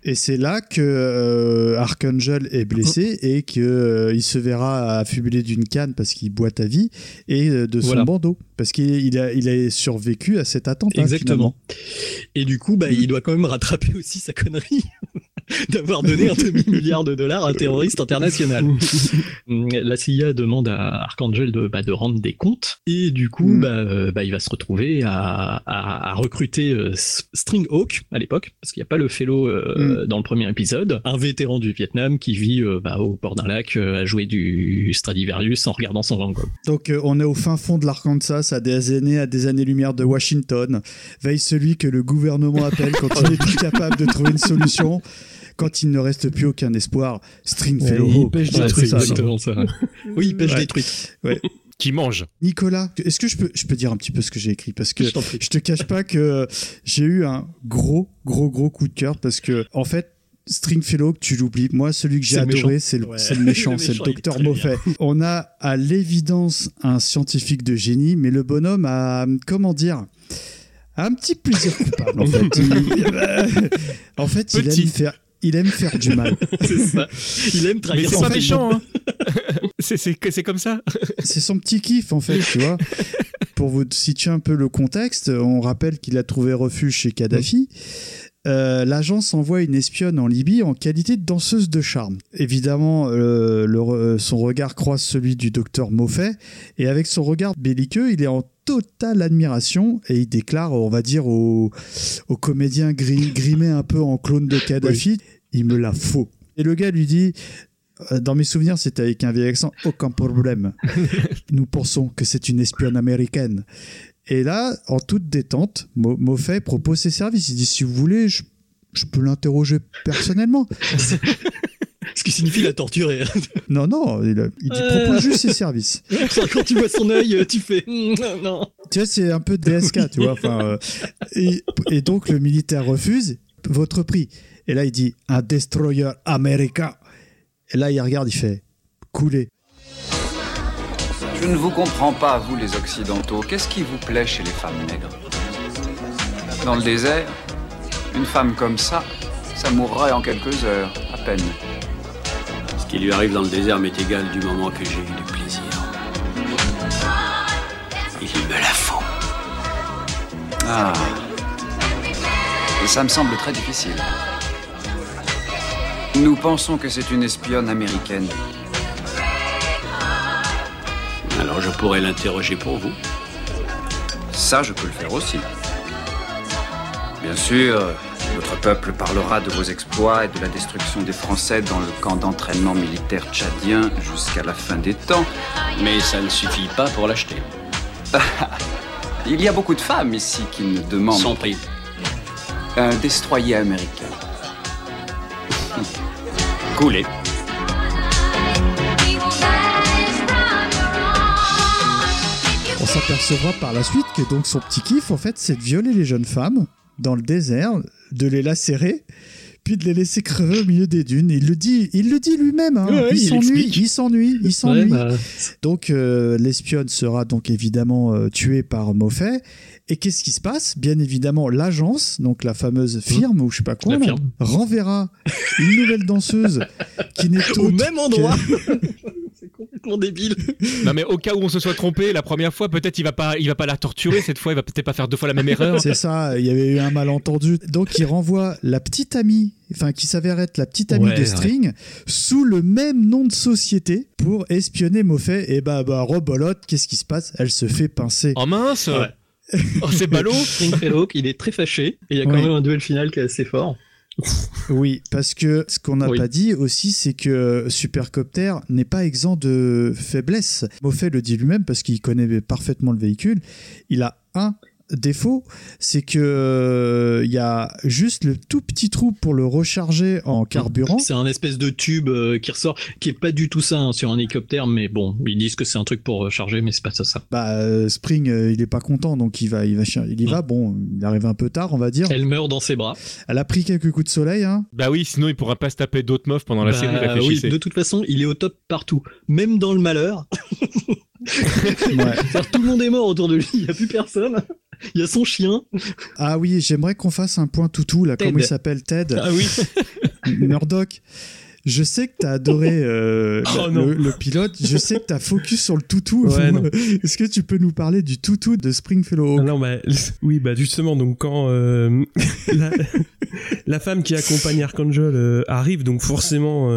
[SPEAKER 1] Et c'est là que euh, Archangel est blessé et qu'il il se verra affublé d'une canne parce qu'il boit à vie et euh, de son
[SPEAKER 2] Voilà.
[SPEAKER 1] bandeau parce qu'il il a, il a survécu à cet attentat.
[SPEAKER 2] Exactement. Et du coup, bah, il doit quand même rattraper aussi sa connerie d'avoir donné un demi-milliard de dollars à un terroriste international. La CIA demande à Archangel de, bah, de rendre des comptes et du coup,
[SPEAKER 1] Mm.
[SPEAKER 2] bah, euh, bah, il va se retrouver à, à- à recruter euh, Stringhawk à l'époque, parce qu'il n'y a pas le fellow euh, dans le premier épisode, un vétéran du Vietnam qui vit euh, au bord d'un lac à jouer du Stradivarius en regardant son Van Gogh.
[SPEAKER 1] Donc on est au fin fond de l'Arkansas, à des années, à des années-lumière de Washington. Veille celui que le gouvernement appelle quand il n'est plus capable de trouver une solution. Quand il ne reste plus aucun espoir, Stringfellow.
[SPEAKER 3] Il pêche des
[SPEAKER 1] Ouais,
[SPEAKER 3] trucs,
[SPEAKER 1] ça,
[SPEAKER 2] exactement
[SPEAKER 1] non
[SPEAKER 2] ça. Oui, il pêche
[SPEAKER 1] Ouais.
[SPEAKER 2] des trucs.
[SPEAKER 1] Ouais.
[SPEAKER 4] Qui mange.
[SPEAKER 1] Nicolas, est-ce que je peux, je peux dire un petit peu ce que j'ai écrit? Parce que
[SPEAKER 2] Je
[SPEAKER 1] je te cache pas que j'ai eu un gros, gros, gros coup de cœur parce que, en fait, Stringfellow, tu l'oublies. Moi, celui que j'ai adoré, c'est le,
[SPEAKER 2] Ouais.
[SPEAKER 1] c'est le méchant, c'est le docteur. Moffat. On a à l'évidence un scientifique de génie, mais le bonhomme a, comment dire, un petit plaisir coupable, en fait. Il- en fait, il aime faire. Il aime faire du mal.
[SPEAKER 2] C'est ça. Il aime
[SPEAKER 4] Mais
[SPEAKER 2] trahir
[SPEAKER 4] c'est pas méchant, hein. c'est, comme ça.
[SPEAKER 1] c'est son petit kiff en fait, tu vois. Pour vous situer un peu le contexte, on rappelle qu'il a trouvé refuge chez Kadhafi. Euh, L'agence envoie une espionne en Libye en qualité de danseuse de charme. Évidemment, euh, le re- son regard croise celui du docteur Moffat, et avec son regard belliqueux, il est en totale admiration et il déclare, on va dire, au, au comédien gri- grimé un peu en clone de Kadhafi, il me la faut. Et le gars lui dit, euh, dans mes souvenirs, c'était avec un vieil accent, aucun problème. Nous pensons que c'est une espionne américaine. Et là, en toute détente, Mo- Moffat propose ses services. Il dit, si vous voulez, je, je peux l'interroger personnellement.
[SPEAKER 2] Ce qui signifie la torturer.
[SPEAKER 1] Non, non, il, il dit,
[SPEAKER 2] Euh.
[SPEAKER 1] propose juste ses services.
[SPEAKER 2] Quand tu vois son œil, tu fais non.
[SPEAKER 1] Tu vois, c'est un peu DSK, tu vois. Enfin, euh, et, et donc, le militaire refuse votre prix. Et là, il dit un destroyer américain. Et là, il regarde, il fait couler.
[SPEAKER 19] Je ne vous comprends pas, vous les Occidentaux. Qu'est-ce qui vous plaît chez les femmes nègres Dans le désert, une femme comme ça, ça mourrait en quelques heures, à peine.
[SPEAKER 20] Ce qui lui arrive dans le désert m'est égal du moment que j'ai eu du plaisir. Il me la faut.
[SPEAKER 19] Ah. Et ça me semble très difficile. Nous pensons que c'est une espionne américaine.
[SPEAKER 20] Alors je pourrais l'interroger pour vous.
[SPEAKER 19] Ça, je peux le faire aussi. Bien sûr, notre peuple parlera de vos exploits et de la destruction des Français dans le camp d'entraînement militaire tchadien jusqu'à la fin des temps.
[SPEAKER 20] Mais ça ne suffit pas pour l'acheter.
[SPEAKER 19] Il y a beaucoup de femmes ici qui me demandent
[SPEAKER 20] Sans prix.
[SPEAKER 19] un destroyer américain.
[SPEAKER 20] Coulé.
[SPEAKER 1] S'apercevra par la suite que donc son petit kiff, en fait, c'est de violer les jeunes femmes dans le désert, de les lacérer, puis de les laisser crever au milieu des dunes. Il le dit, il le dit lui-même. hein.
[SPEAKER 2] Ouais, ouais,
[SPEAKER 1] il s'ennuie, il s'ennuie, il s'ennuie.
[SPEAKER 2] Ouais, bah,
[SPEAKER 1] Donc euh, l'espionne sera donc évidemment euh, tuée par Moffat. Et qu'est-ce qui se passe? Bien évidemment, l'agence, donc la fameuse firme ou je sais pas quoi, là, renverra une nouvelle danseuse qui n'est
[SPEAKER 2] Au même endroit.
[SPEAKER 1] que-
[SPEAKER 2] C'est complètement débile.
[SPEAKER 4] Non mais au cas où on se soit trompé la première fois, peut-être il va pas, il va pas la torturer cette fois, il va peut-être pas faire deux fois la même erreur.
[SPEAKER 1] C'est ça, il y avait eu un malentendu. Donc il renvoie la petite amie, enfin qui s'avère être la petite amie
[SPEAKER 2] Ouais,
[SPEAKER 1] de
[SPEAKER 2] ouais.
[SPEAKER 1] String, sous le même nom de société pour espionner Moffat. Et bah, bah rebolote, qu'est-ce qui se passe? Elle se fait pincer.
[SPEAKER 4] Oh mince
[SPEAKER 2] Ouais.
[SPEAKER 4] Oh c'est ballot
[SPEAKER 2] Stringfellow, il est très fâché. Et il y a quand même un duel final qui est assez fort.
[SPEAKER 1] Oui, parce que ce qu'on n'a pas dit aussi, c'est que Supercopter n'est pas exempt de faiblesse. Moffat le dit lui-même parce qu'il connaît parfaitement le véhicule. Il a un défaut, c'est que euh, il y a juste le tout petit trou pour le recharger en carburant.
[SPEAKER 2] C'est un espèce de tube euh, qui ressort, qui est pas du tout ça hein, sur un hélicoptère, mais bon, ils disent que c'est un truc pour recharger, mais c'est pas ça. ça.
[SPEAKER 1] Bah, euh, Spring, euh, il est pas content, donc il va, il va, il y va. Bon, il arrive un peu tard, on va dire.
[SPEAKER 2] Elle meurt dans ses bras.
[SPEAKER 1] Elle a pris quelques coups de soleil, hein.
[SPEAKER 4] Bah oui, sinon il pourra pas se taper d'autres meufs pendant la
[SPEAKER 2] Bah
[SPEAKER 4] série.
[SPEAKER 2] oui, de toute façon, il est au top partout, même dans le malheur. Tout le monde est mort autour de lui, il y a plus personne. Il y a son chien.
[SPEAKER 1] Ah oui, j'aimerais qu'on fasse un point toutou là.
[SPEAKER 2] Ted.
[SPEAKER 1] Comment il s'appelle Ted
[SPEAKER 2] Ah oui.
[SPEAKER 1] Murdoch. Je sais que t'as adoré euh,
[SPEAKER 3] Oh
[SPEAKER 1] le, pilote. Je sais que t'as focus sur le toutou.
[SPEAKER 3] Ouais.
[SPEAKER 1] Est-ce que tu peux nous parler du toutou de Springfellow
[SPEAKER 3] Ah non, bah, oui, bah justement, donc quand euh, la, la femme qui accompagne Archangel euh, arrive, donc forcément,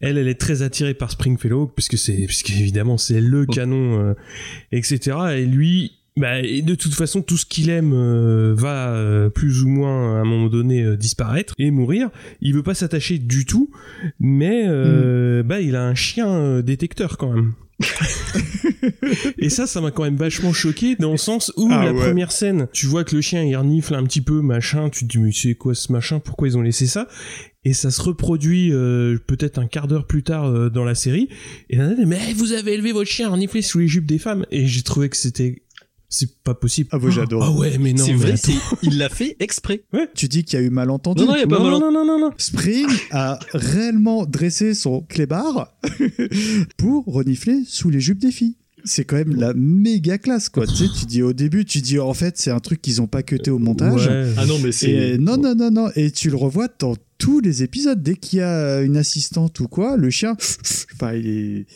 [SPEAKER 3] elle, elle est très attirée par Springfellow, puisque c'est, puisque évidemment c'est le canon, etc. Et lui, bah, et de toute façon, tout ce qu'il aime euh, va euh, plus ou moins à un moment donné euh, disparaître et mourir. Il veut pas s'attacher du tout, mais euh, bah, il a un chien euh, détecteur quand même. Et ça, ça m'a quand même vachement choqué dans le sens où
[SPEAKER 1] Ah
[SPEAKER 3] la
[SPEAKER 1] ouais.
[SPEAKER 3] première scène, tu vois que le chien il renifle un petit peu, machin, tu te dis mais c'est quoi ce machin, pourquoi ils ont laissé ça? Et ça se reproduit euh, peut-être un quart d'heure plus tard euh, dans la série. Et là, mais vous avez élevé votre chien à renifler sous les jupes des femmes. Et j'ai trouvé que c'était c'est pas possible.
[SPEAKER 1] Ah, bah, j'adore.
[SPEAKER 3] Ah ouais, mais non.
[SPEAKER 2] C'est vrai, il l'a fait exprès.
[SPEAKER 1] Tu dis qu'il y a eu malentendu.
[SPEAKER 2] Non, non, il y a pas
[SPEAKER 3] non, non, non, non, non.
[SPEAKER 1] Spring a réellement dressé son clébard pour renifler sous les jupes des filles. C'est quand même la méga classe, quoi. tu sais, tu dis au début, tu dis en fait, c'est un truc qu'ils ont pas cuté au montage.
[SPEAKER 3] Ouais.
[SPEAKER 2] Ah non, mais c'est.
[SPEAKER 1] Et non, non, non, non. Et tu le revois dans tous les épisodes. Dès qu'il y a une assistante ou quoi, le chien, enfin, il est.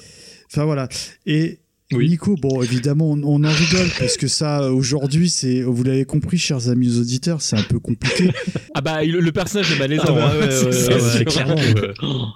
[SPEAKER 1] Enfin, voilà. Et.
[SPEAKER 2] Oui.
[SPEAKER 1] Nico, bon, évidemment, on, on en rigole parce que ça, aujourd'hui, c'est, vous l'avez compris, chers amis auditeurs, c'est un peu compliqué.
[SPEAKER 4] Ah bah le, le personnage est malaisant.
[SPEAKER 2] Ah bah
[SPEAKER 4] hein.
[SPEAKER 2] ouais, ouais, ouais,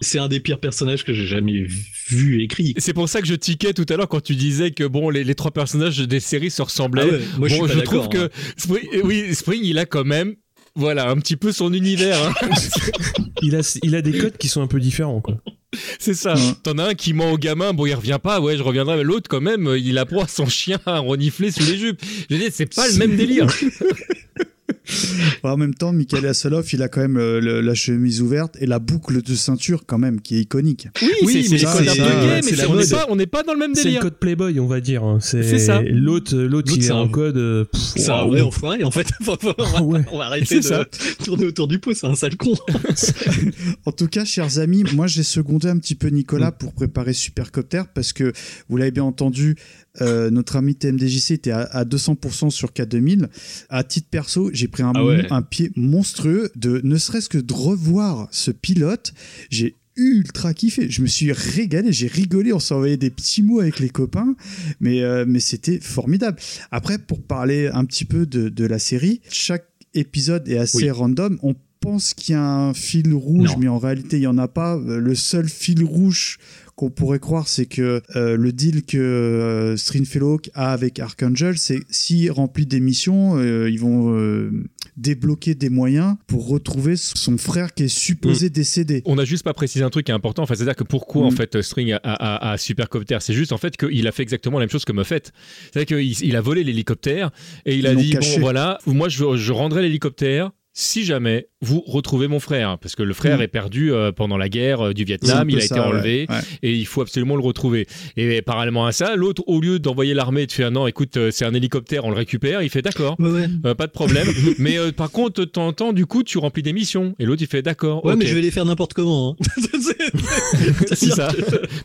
[SPEAKER 4] C'est
[SPEAKER 2] ouais, un des pires personnages que j'ai jamais vu écrit.
[SPEAKER 4] C'est pour ça que je tiquais tout à l'heure quand tu disais que bon les, les trois personnages des séries se ressemblaient.
[SPEAKER 2] Ah ouais, moi, je
[SPEAKER 4] bon,
[SPEAKER 2] suis pas
[SPEAKER 4] trouve
[SPEAKER 2] d'accord,
[SPEAKER 4] que Spring, euh, oui Spring il a quand même voilà un petit peu son univers. hein.
[SPEAKER 3] Il a, il a des codes qui sont un peu différents, quoi.
[SPEAKER 4] C'est ça. T'en as un qui ment au gamin, bon il revient pas, ouais je reviendrai, mais l'autre quand même, euh, il a proie son chien à renifler sous les jupes. Je veux dire, c'est pas le même délire.
[SPEAKER 1] en même temps, Michael Asoloff, il a quand même euh, le- la chemise ouverte et la boucle de ceinture, quand même, qui est iconique.
[SPEAKER 4] Oui, c'est c'est un mais
[SPEAKER 1] c'est-
[SPEAKER 4] on n'est pas, on pas dans le même
[SPEAKER 3] C'est le
[SPEAKER 4] délire.
[SPEAKER 3] code Playboy, on va dire. C'est
[SPEAKER 4] ça.
[SPEAKER 3] L'autre, l'autre, il est
[SPEAKER 2] c'est
[SPEAKER 3] en
[SPEAKER 2] un-
[SPEAKER 3] code. euh,
[SPEAKER 2] C'est un vrai enfoiré, en fait. on, va,
[SPEAKER 3] Ouais.
[SPEAKER 2] on va arrêter de
[SPEAKER 4] ça.
[SPEAKER 2] tourner autour du pot, c'est un sale con.
[SPEAKER 1] En tout cas, chers amis, moi j'ai secondé un petit peu
[SPEAKER 2] Mm.
[SPEAKER 1] Nicolas pour préparer Supercopter parce que vous l'avez bien entendu, euh, notre ami TMDJC était à, à 200% sur K2000. À titre perso, j'ai pris un,
[SPEAKER 2] Ah ouais.
[SPEAKER 1] un pied monstrueux de ne serait-ce que de revoir ce pilote. J'ai ultra kiffé. Je me suis régalé, j'ai rigolé, on s'envoyait des petits mots avec les copains, mais, euh, mais c'était formidable. Après, pour parler un petit peu de, de la série, chaque épisode est assez
[SPEAKER 2] Oui.
[SPEAKER 1] random. On pense qu'il y a un fil rouge,
[SPEAKER 2] Non.
[SPEAKER 1] mais en réalité, il n'y en a pas. Le seul fil rouge qu'on pourrait croire, c'est que euh, le deal que euh, Stringfellow a avec Archangel, c'est s'il remplit des missions, euh, ils vont euh, débloquer des moyens pour retrouver son frère qui est supposé décédé.
[SPEAKER 4] On a juste pas précisé un truc qui est important, enfin, c'est-à-dire que pourquoi
[SPEAKER 1] Mm.
[SPEAKER 4] en fait String a, a, a Supercopter, c'est juste en fait qu'il a fait exactement la même chose que Moffett. C'est-à-dire qu'il il a volé l'hélicoptère et il a
[SPEAKER 1] Ils
[SPEAKER 4] dit
[SPEAKER 1] caché.
[SPEAKER 4] bon voilà, moi je, je rendrai l'hélicoptère si jamais vous retrouvez mon frère, parce que le frère
[SPEAKER 1] Mm.
[SPEAKER 4] est perdu euh, pendant la guerre euh, du Vietnam, il a
[SPEAKER 1] ça,
[SPEAKER 4] été enlevé
[SPEAKER 1] Ouais.
[SPEAKER 4] et il faut absolument le retrouver. Et parallèlement à ça, l'autre au lieu d'envoyer l'armée et de faire non, écoute, euh, c'est un hélicoptère, on le récupère, il fait d'accord.
[SPEAKER 2] Ouais,
[SPEAKER 4] pas de problème. mais par contre, de temps en temps, du coup, tu remplis des missions. Et l'autre, il fait d'accord.
[SPEAKER 2] Ouais, mais je vais les faire n'importe comment. hein.
[SPEAKER 4] C'est ça.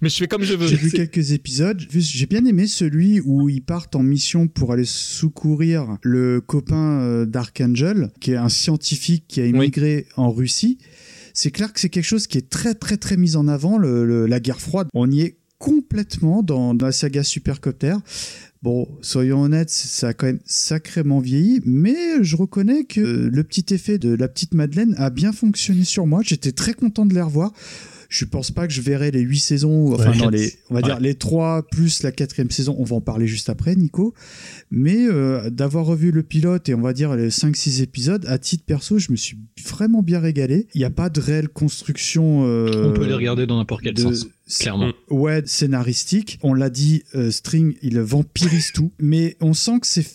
[SPEAKER 4] mais je fais comme je veux.
[SPEAKER 1] J'ai vu quelques épisodes. J'ai bien aimé celui où ils partent en mission pour aller secourir le copain d'Archangel, qui est un scientifique qui a immigré en Russie. C'est clair que c'est quelque chose qui est très très très mis en avant, le- le- la guerre froide. On y est complètement dans, dans la saga Supercopter. Bon, soyons honnêtes, ça a quand même sacrément vieilli, mais je reconnais que le petit effet de la petite Madeleine a bien fonctionné sur moi. J'étais très content de les revoir. Je pense pas que je verrai les huit saisons, enfin
[SPEAKER 3] Ouais.
[SPEAKER 1] non, les, on va dire les trois plus la quatrième saison. On va en parler juste après, Nico. Mais euh, d'avoir revu le pilote et on va dire les 5-6 épisodes, à titre perso, je me suis vraiment bien régalé. Il n'y a pas de réelle construction. euh,
[SPEAKER 2] On peut les regarder dans n'importe quel
[SPEAKER 1] de-
[SPEAKER 2] sens, clairement.
[SPEAKER 1] Ouais, scénaristique. On l'a dit, euh, String, il vampirise tout. Mais on sent que c'est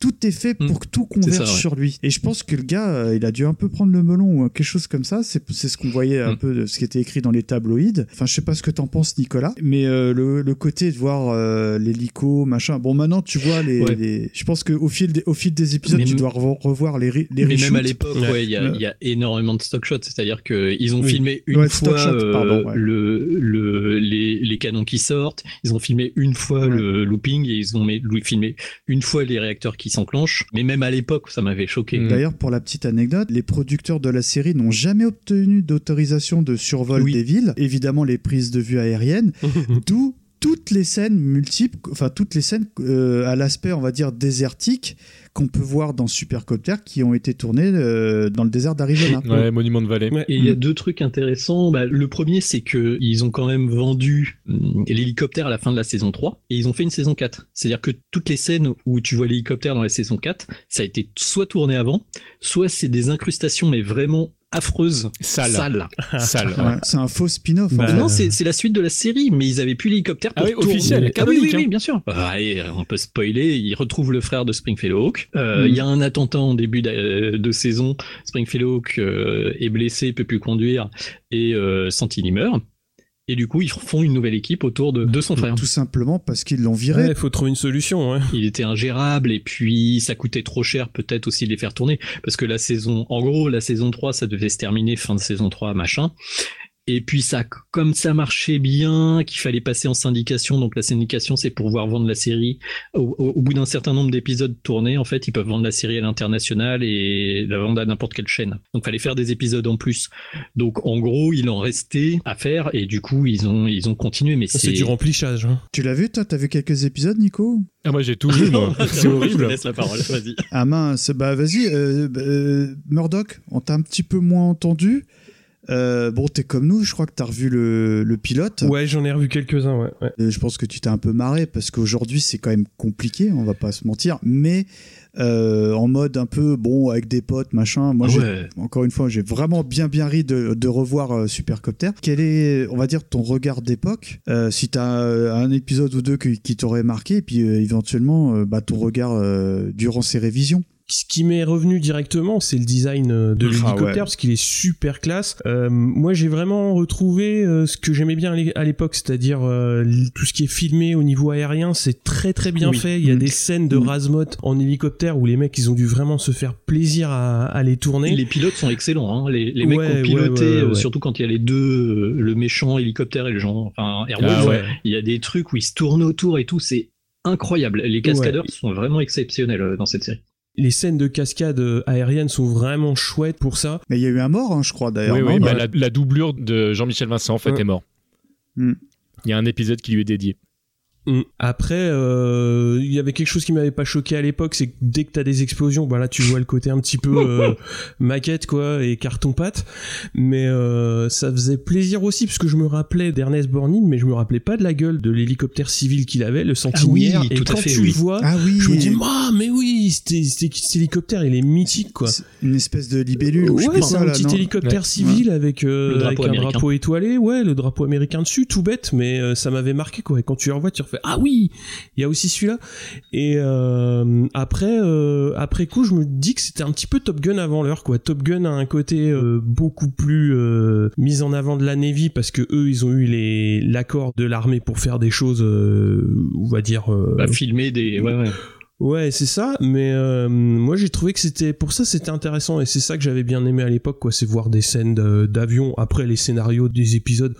[SPEAKER 1] tout est fait pour que tout converge
[SPEAKER 2] ça, ouais.
[SPEAKER 1] sur lui. Et je pense que le gars, euh, il a dû un peu prendre le melon ou quelque chose comme ça. C'est c'est ce qu'on voyait un peu de ce qui était écrit dans les tabloïds. Enfin, je sais pas ce que t'en penses, Nicolas. Mais euh, le, le côté de voir euh, l'hélico, machin. Bon, maintenant, tu vois les.
[SPEAKER 2] Ouais.
[SPEAKER 1] les- Je pense qu'au fil, des, au fil des épisodes,
[SPEAKER 2] Mais
[SPEAKER 1] tu dois revo- revoir les, les
[SPEAKER 2] Mais même à l'époque, ouais, il y, a- il y a énormément de stock shots. C'est-à-dire qu'ils ont
[SPEAKER 1] Oui.
[SPEAKER 2] filmé une fois euh,
[SPEAKER 1] pardon, ouais.
[SPEAKER 2] le, le, les, les canons qui sortent. Ils ont filmé une fois le looping et ils ont filmé une fois les réacteurs qui s'enclenchent. Mais même à l'époque, ça m'avait choqué.
[SPEAKER 1] D'ailleurs, pour la petite anecdote, les producteurs de la série n'ont jamais obtenu d'autorisation de survol des villes. Évidemment, les prises de vue aériennes, d'où toutes les scènes multiples, enfin toutes les scènes euh, à l'aspect, on va dire, désertique qu'on peut voir dans Supercopter qui ont été tournées euh, dans le désert d'Arizona.
[SPEAKER 4] Ouais, Monument de Vallée.
[SPEAKER 2] Et il y a deux trucs intéressants. Bah, le premier, c'est que ils ont quand même vendu hum, l'hélicoptère à la fin de la saison 3 et ils ont fait une saison 4. C'est-à-dire que toutes les scènes où tu vois l'hélicoptère dans la saison 4, ça a été soit tourné avant, soit c'est des incrustations mais vraiment
[SPEAKER 4] Sales.
[SPEAKER 2] Sales.
[SPEAKER 1] Ouais, c'est un faux spin-off.
[SPEAKER 2] Bah, non, c'est c'est la suite de la série, mais ils avaient plus l'hélicoptère
[SPEAKER 4] Ah
[SPEAKER 2] pour
[SPEAKER 4] oui,
[SPEAKER 2] tourner.
[SPEAKER 4] officiel,
[SPEAKER 2] Ah oui, oui, oui,
[SPEAKER 4] hein.
[SPEAKER 2] bien sûr. Ah, on peut spoiler. Ils retrouvent le frère de Springfield Hawk. Euh,
[SPEAKER 1] Mm.
[SPEAKER 2] Il y a un attentat en début de, de saison. Springfield Hawk euh, est blessé, peut plus conduire, et euh, Santini meurt. Et du coup, ils font une nouvelle équipe autour de, de son frère.
[SPEAKER 1] Tout simplement parce qu'ils l'ont viré.
[SPEAKER 3] Ouais, il faut trouver une solution. Ouais.
[SPEAKER 2] Il était ingérable et puis ça coûtait trop cher peut-être aussi de les faire tourner parce que la saison, en gros, la saison 3, ça devait se terminer fin de saison 3, machin. Et puis ça, comme ça marchait bien, qu'il fallait passer en syndication, donc la syndication c'est pour pouvoir vendre la série. Au, au- au bout d'un certain nombre d'épisodes tournés, en fait, ils peuvent vendre la série à l'international et la vendre à n'importe quelle chaîne. Donc fallait faire des épisodes en plus. Donc en gros, il en restait à faire et du coup ils ont ils ont continué. Mais
[SPEAKER 3] C'est du remplissage. hein.
[SPEAKER 1] Tu l'as vu, toi? T'as vu quelques épisodes, Nico?
[SPEAKER 4] Ah, moi j'ai tout vu, moi. C'est
[SPEAKER 2] Je
[SPEAKER 4] horrible.
[SPEAKER 2] te laisse la parole, vas-y.
[SPEAKER 1] Ah mince, bah vas-y, euh, euh, Murdoch, on t'a un petit peu moins entendu. Euh, bon, t'es comme nous, je crois que t'as revu le, le pilote.
[SPEAKER 3] Ouais, j'en ai revu quelques-uns, ouais. ouais.
[SPEAKER 1] Euh, je pense que tu t'es un peu marré parce qu'aujourd'hui c'est quand même compliqué, on va pas se mentir, mais euh, en mode un peu bon avec des potes machin. Moi,
[SPEAKER 2] ouais.
[SPEAKER 1] encore une fois, j'ai vraiment bien bien ri de, de revoir euh, Supercopter. Quel est, on va dire, ton regard d'époque Euh, Si t'as un épisode ou deux qui, qui t'aurait marqué, et puis euh, éventuellement euh, bah, ton regard euh, durant ces révisions?
[SPEAKER 3] Ce qui m'est revenu directement, c'est le design euh, de
[SPEAKER 1] Ah
[SPEAKER 3] l'hélicoptère
[SPEAKER 1] ouais.
[SPEAKER 3] parce qu'il est super classe. Euh, moi, j'ai vraiment retrouvé euh, ce que j'aimais bien à l'é- à l'époque, c'est-à-dire euh, tout ce qui est filmé au niveau aérien, c'est très très bien
[SPEAKER 2] Oui.
[SPEAKER 3] fait. Il y a
[SPEAKER 1] Mm.
[SPEAKER 3] des scènes de
[SPEAKER 1] Mm.
[SPEAKER 3] Razmot en hélicoptère où les mecs ils ont dû vraiment se faire plaisir à, à les tourner.
[SPEAKER 2] Les pilotes sont excellents. Hein. Les, les mecs
[SPEAKER 3] Ouais,
[SPEAKER 2] ont
[SPEAKER 3] ouais,
[SPEAKER 2] piloté,
[SPEAKER 3] ouais,
[SPEAKER 2] euh, surtout quand il y a les deux, euh, le méchant hélicoptère et le genre, enfin Airwolf.
[SPEAKER 4] Ah ouais.
[SPEAKER 2] Il y a des trucs où ils se tournent autour et tout, c'est incroyable. Les cascadeurs sont vraiment exceptionnels dans cette série.
[SPEAKER 3] Les scènes de cascade euh, aérienne sont vraiment chouettes pour ça.
[SPEAKER 1] Mais il y a eu un mort, hein, je crois d'ailleurs.
[SPEAKER 4] Oui,
[SPEAKER 1] non?
[SPEAKER 4] oui, bah, la, la doublure de Jean-Michel Vincent, en fait,
[SPEAKER 3] Ouais.
[SPEAKER 4] est mort.
[SPEAKER 1] Hmm.
[SPEAKER 4] Il y a un épisode qui lui est dédié.
[SPEAKER 3] Mm. Après, euh, il y avait quelque chose qui m'avait pas choqué à l'époque, c'est que dès que t'as des explosions, bah là tu vois le côté un petit peu euh, maquette quoi et carton pâte. Mais euh, ça faisait plaisir aussi parce que je me rappelais d'Ernest Borgnine, mais je me rappelais pas de la gueule de l'hélicoptère civil qu'il avait, le Sentinelle. et
[SPEAKER 2] tout à
[SPEAKER 3] quand
[SPEAKER 2] fait,
[SPEAKER 3] tu
[SPEAKER 2] oui.
[SPEAKER 3] le vois,
[SPEAKER 1] Ah oui,
[SPEAKER 3] je me dis, ah mais oui, c'était- c'était- cet hélicoptère, il est mythique quoi.
[SPEAKER 1] c'est une espèce de libellule.
[SPEAKER 3] Ouais, c'est un
[SPEAKER 1] là,
[SPEAKER 3] petit
[SPEAKER 1] non
[SPEAKER 3] hélicoptère
[SPEAKER 4] Ouais.
[SPEAKER 3] civil avec, euh,
[SPEAKER 2] Le drapeau
[SPEAKER 3] avec un
[SPEAKER 2] américain.
[SPEAKER 3] drapeau étoilé, ouais, le drapeau américain dessus, tout bête, mais euh, ça m'avait marqué quoi. Et quand tu le revois, tu refais ah oui, il y a aussi celui-là. Et euh, après, euh, après coup, je me dis que c'était un petit peu Top Gun avant l'heure quoi. Top Gun a un côté euh, beaucoup plus mis en avant de la Navy parce que eux, ils ont eu les l'accord de l'armée pour faire des choses, on va dire.
[SPEAKER 2] Bah, filmer des, ouais, ouais.
[SPEAKER 3] Ouais, c'est ça, mais euh, moi j'ai trouvé que c'était pour ça c'était intéressant et c'est ça que j'avais bien aimé à l'époque quoi, c'est voir des scènes d'avion après les scénarios des épisodes.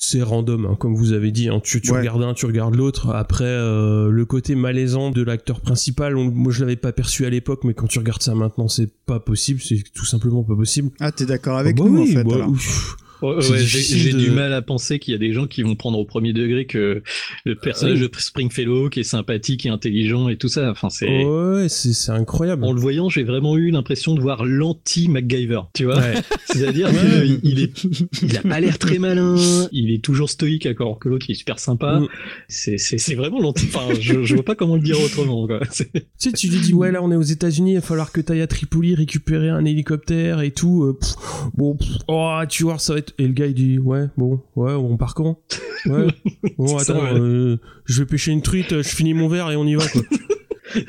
[SPEAKER 3] C'est random, hein, comme vous avez dit. hein. Tu, tu
[SPEAKER 1] Ouais.
[SPEAKER 3] regardes un, tu regardes l'autre. Après, euh, le côté malaisant de l'acteur principal, on- moi je l'avais pas perçu à l'époque, mais quand tu regardes ça maintenant, c'est pas possible. C'est tout simplement pas possible.
[SPEAKER 1] Ah, t'es d'accord avec
[SPEAKER 3] Ah bah
[SPEAKER 1] nous
[SPEAKER 3] oui,
[SPEAKER 1] en fait
[SPEAKER 3] bah,
[SPEAKER 1] alors.
[SPEAKER 3] ouf.
[SPEAKER 2] Ouais,
[SPEAKER 3] C'est
[SPEAKER 2] ouais, j'ai
[SPEAKER 3] de-
[SPEAKER 2] du mal à penser qu'il y a des gens qui vont prendre au premier degré que le personnage
[SPEAKER 3] oui.
[SPEAKER 2] de Springfellow qui est sympathique et intelligent et tout ça. Enfin, c'est.
[SPEAKER 3] Ouais, c'est incroyable.
[SPEAKER 2] En le voyant, j'ai vraiment eu l'impression de voir l'anti-MacGyver, tu vois.
[SPEAKER 3] Ouais.
[SPEAKER 2] C'est-à-dire qu'il est, il a pas l'air très malin, il est toujours stoïque, alors que l'autre il est super sympa.
[SPEAKER 3] Mm.
[SPEAKER 2] C'est, c'est, c'est vraiment l'anti. Enfin, je, je vois pas comment le dire autrement. Quoi.
[SPEAKER 3] Tu sais, tu lui dis, ouais, là, on est aux États-Unis, il va falloir que t'ailles à Tripoli récupérer un hélicoptère et tout. euh, pff, bon, pff, oh, tu vois, ça va être. Et le gars, il dit, ouais, bon, ouais, on part quand? Ouais, bon,
[SPEAKER 2] ça,
[SPEAKER 3] attends,
[SPEAKER 2] ouais.
[SPEAKER 3] euh, je vais pêcher une truite, je finis mon verre et on y va, quoi.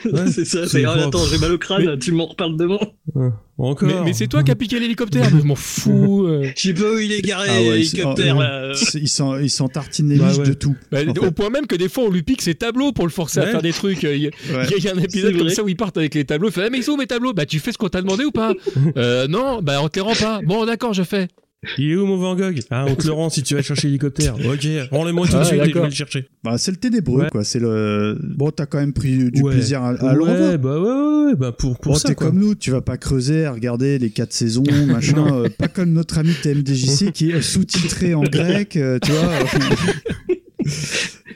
[SPEAKER 3] Ouais,
[SPEAKER 2] c'est ça.
[SPEAKER 3] c'est
[SPEAKER 2] ah,
[SPEAKER 3] grave.
[SPEAKER 2] attends, j'ai mal au crâne. Tu m'en reparles demain.
[SPEAKER 3] Ouais, Encore.
[SPEAKER 4] Mais, mais c'est toi qui as piqué l'hélicoptère, je m'en fous. euh.
[SPEAKER 2] Je sais pas où il est garé,
[SPEAKER 1] Ah ouais,
[SPEAKER 2] l'hélicoptère.
[SPEAKER 1] c'est-
[SPEAKER 2] là.
[SPEAKER 1] Ils s'en ils
[SPEAKER 3] Bah ouais.
[SPEAKER 1] de tout.
[SPEAKER 4] Bah, au
[SPEAKER 1] fait.
[SPEAKER 4] point même que des fois on lui pique ses tableaux pour le forcer à faire des trucs. Il y, a-
[SPEAKER 1] Ouais.
[SPEAKER 4] il y a un épisode comme ça où ils partent avec les tableaux. Il fait ah, mais ils sont où mes tableaux? Bah tu fais ce qu'on t'a demandé ou pas? Euh, Non, bah on te les rend pas. Bon d'accord, je fais.
[SPEAKER 3] Il est où mon Van Gogh? Ah, on te le rend si tu vas chercher l'hélicoptère. Ok, rends-le-moi tout de
[SPEAKER 4] Ah,
[SPEAKER 3] suite et je vais le chercher.
[SPEAKER 1] Bah, c'est le ténébreux,
[SPEAKER 3] Ouais.
[SPEAKER 1] quoi. C'est le. Bon, t'as quand même pris du
[SPEAKER 3] Ouais.
[SPEAKER 1] plaisir à, à le revoir.
[SPEAKER 3] Ouais, bah ouais, ouais, bah pour, pour
[SPEAKER 1] Bon,
[SPEAKER 3] ça,
[SPEAKER 1] t'es comme nous, tu vas pas creuser à regarder les quatre saisons, machin, euh, pas comme notre ami TMDJC qui est sous-titré en grec, euh, tu vois.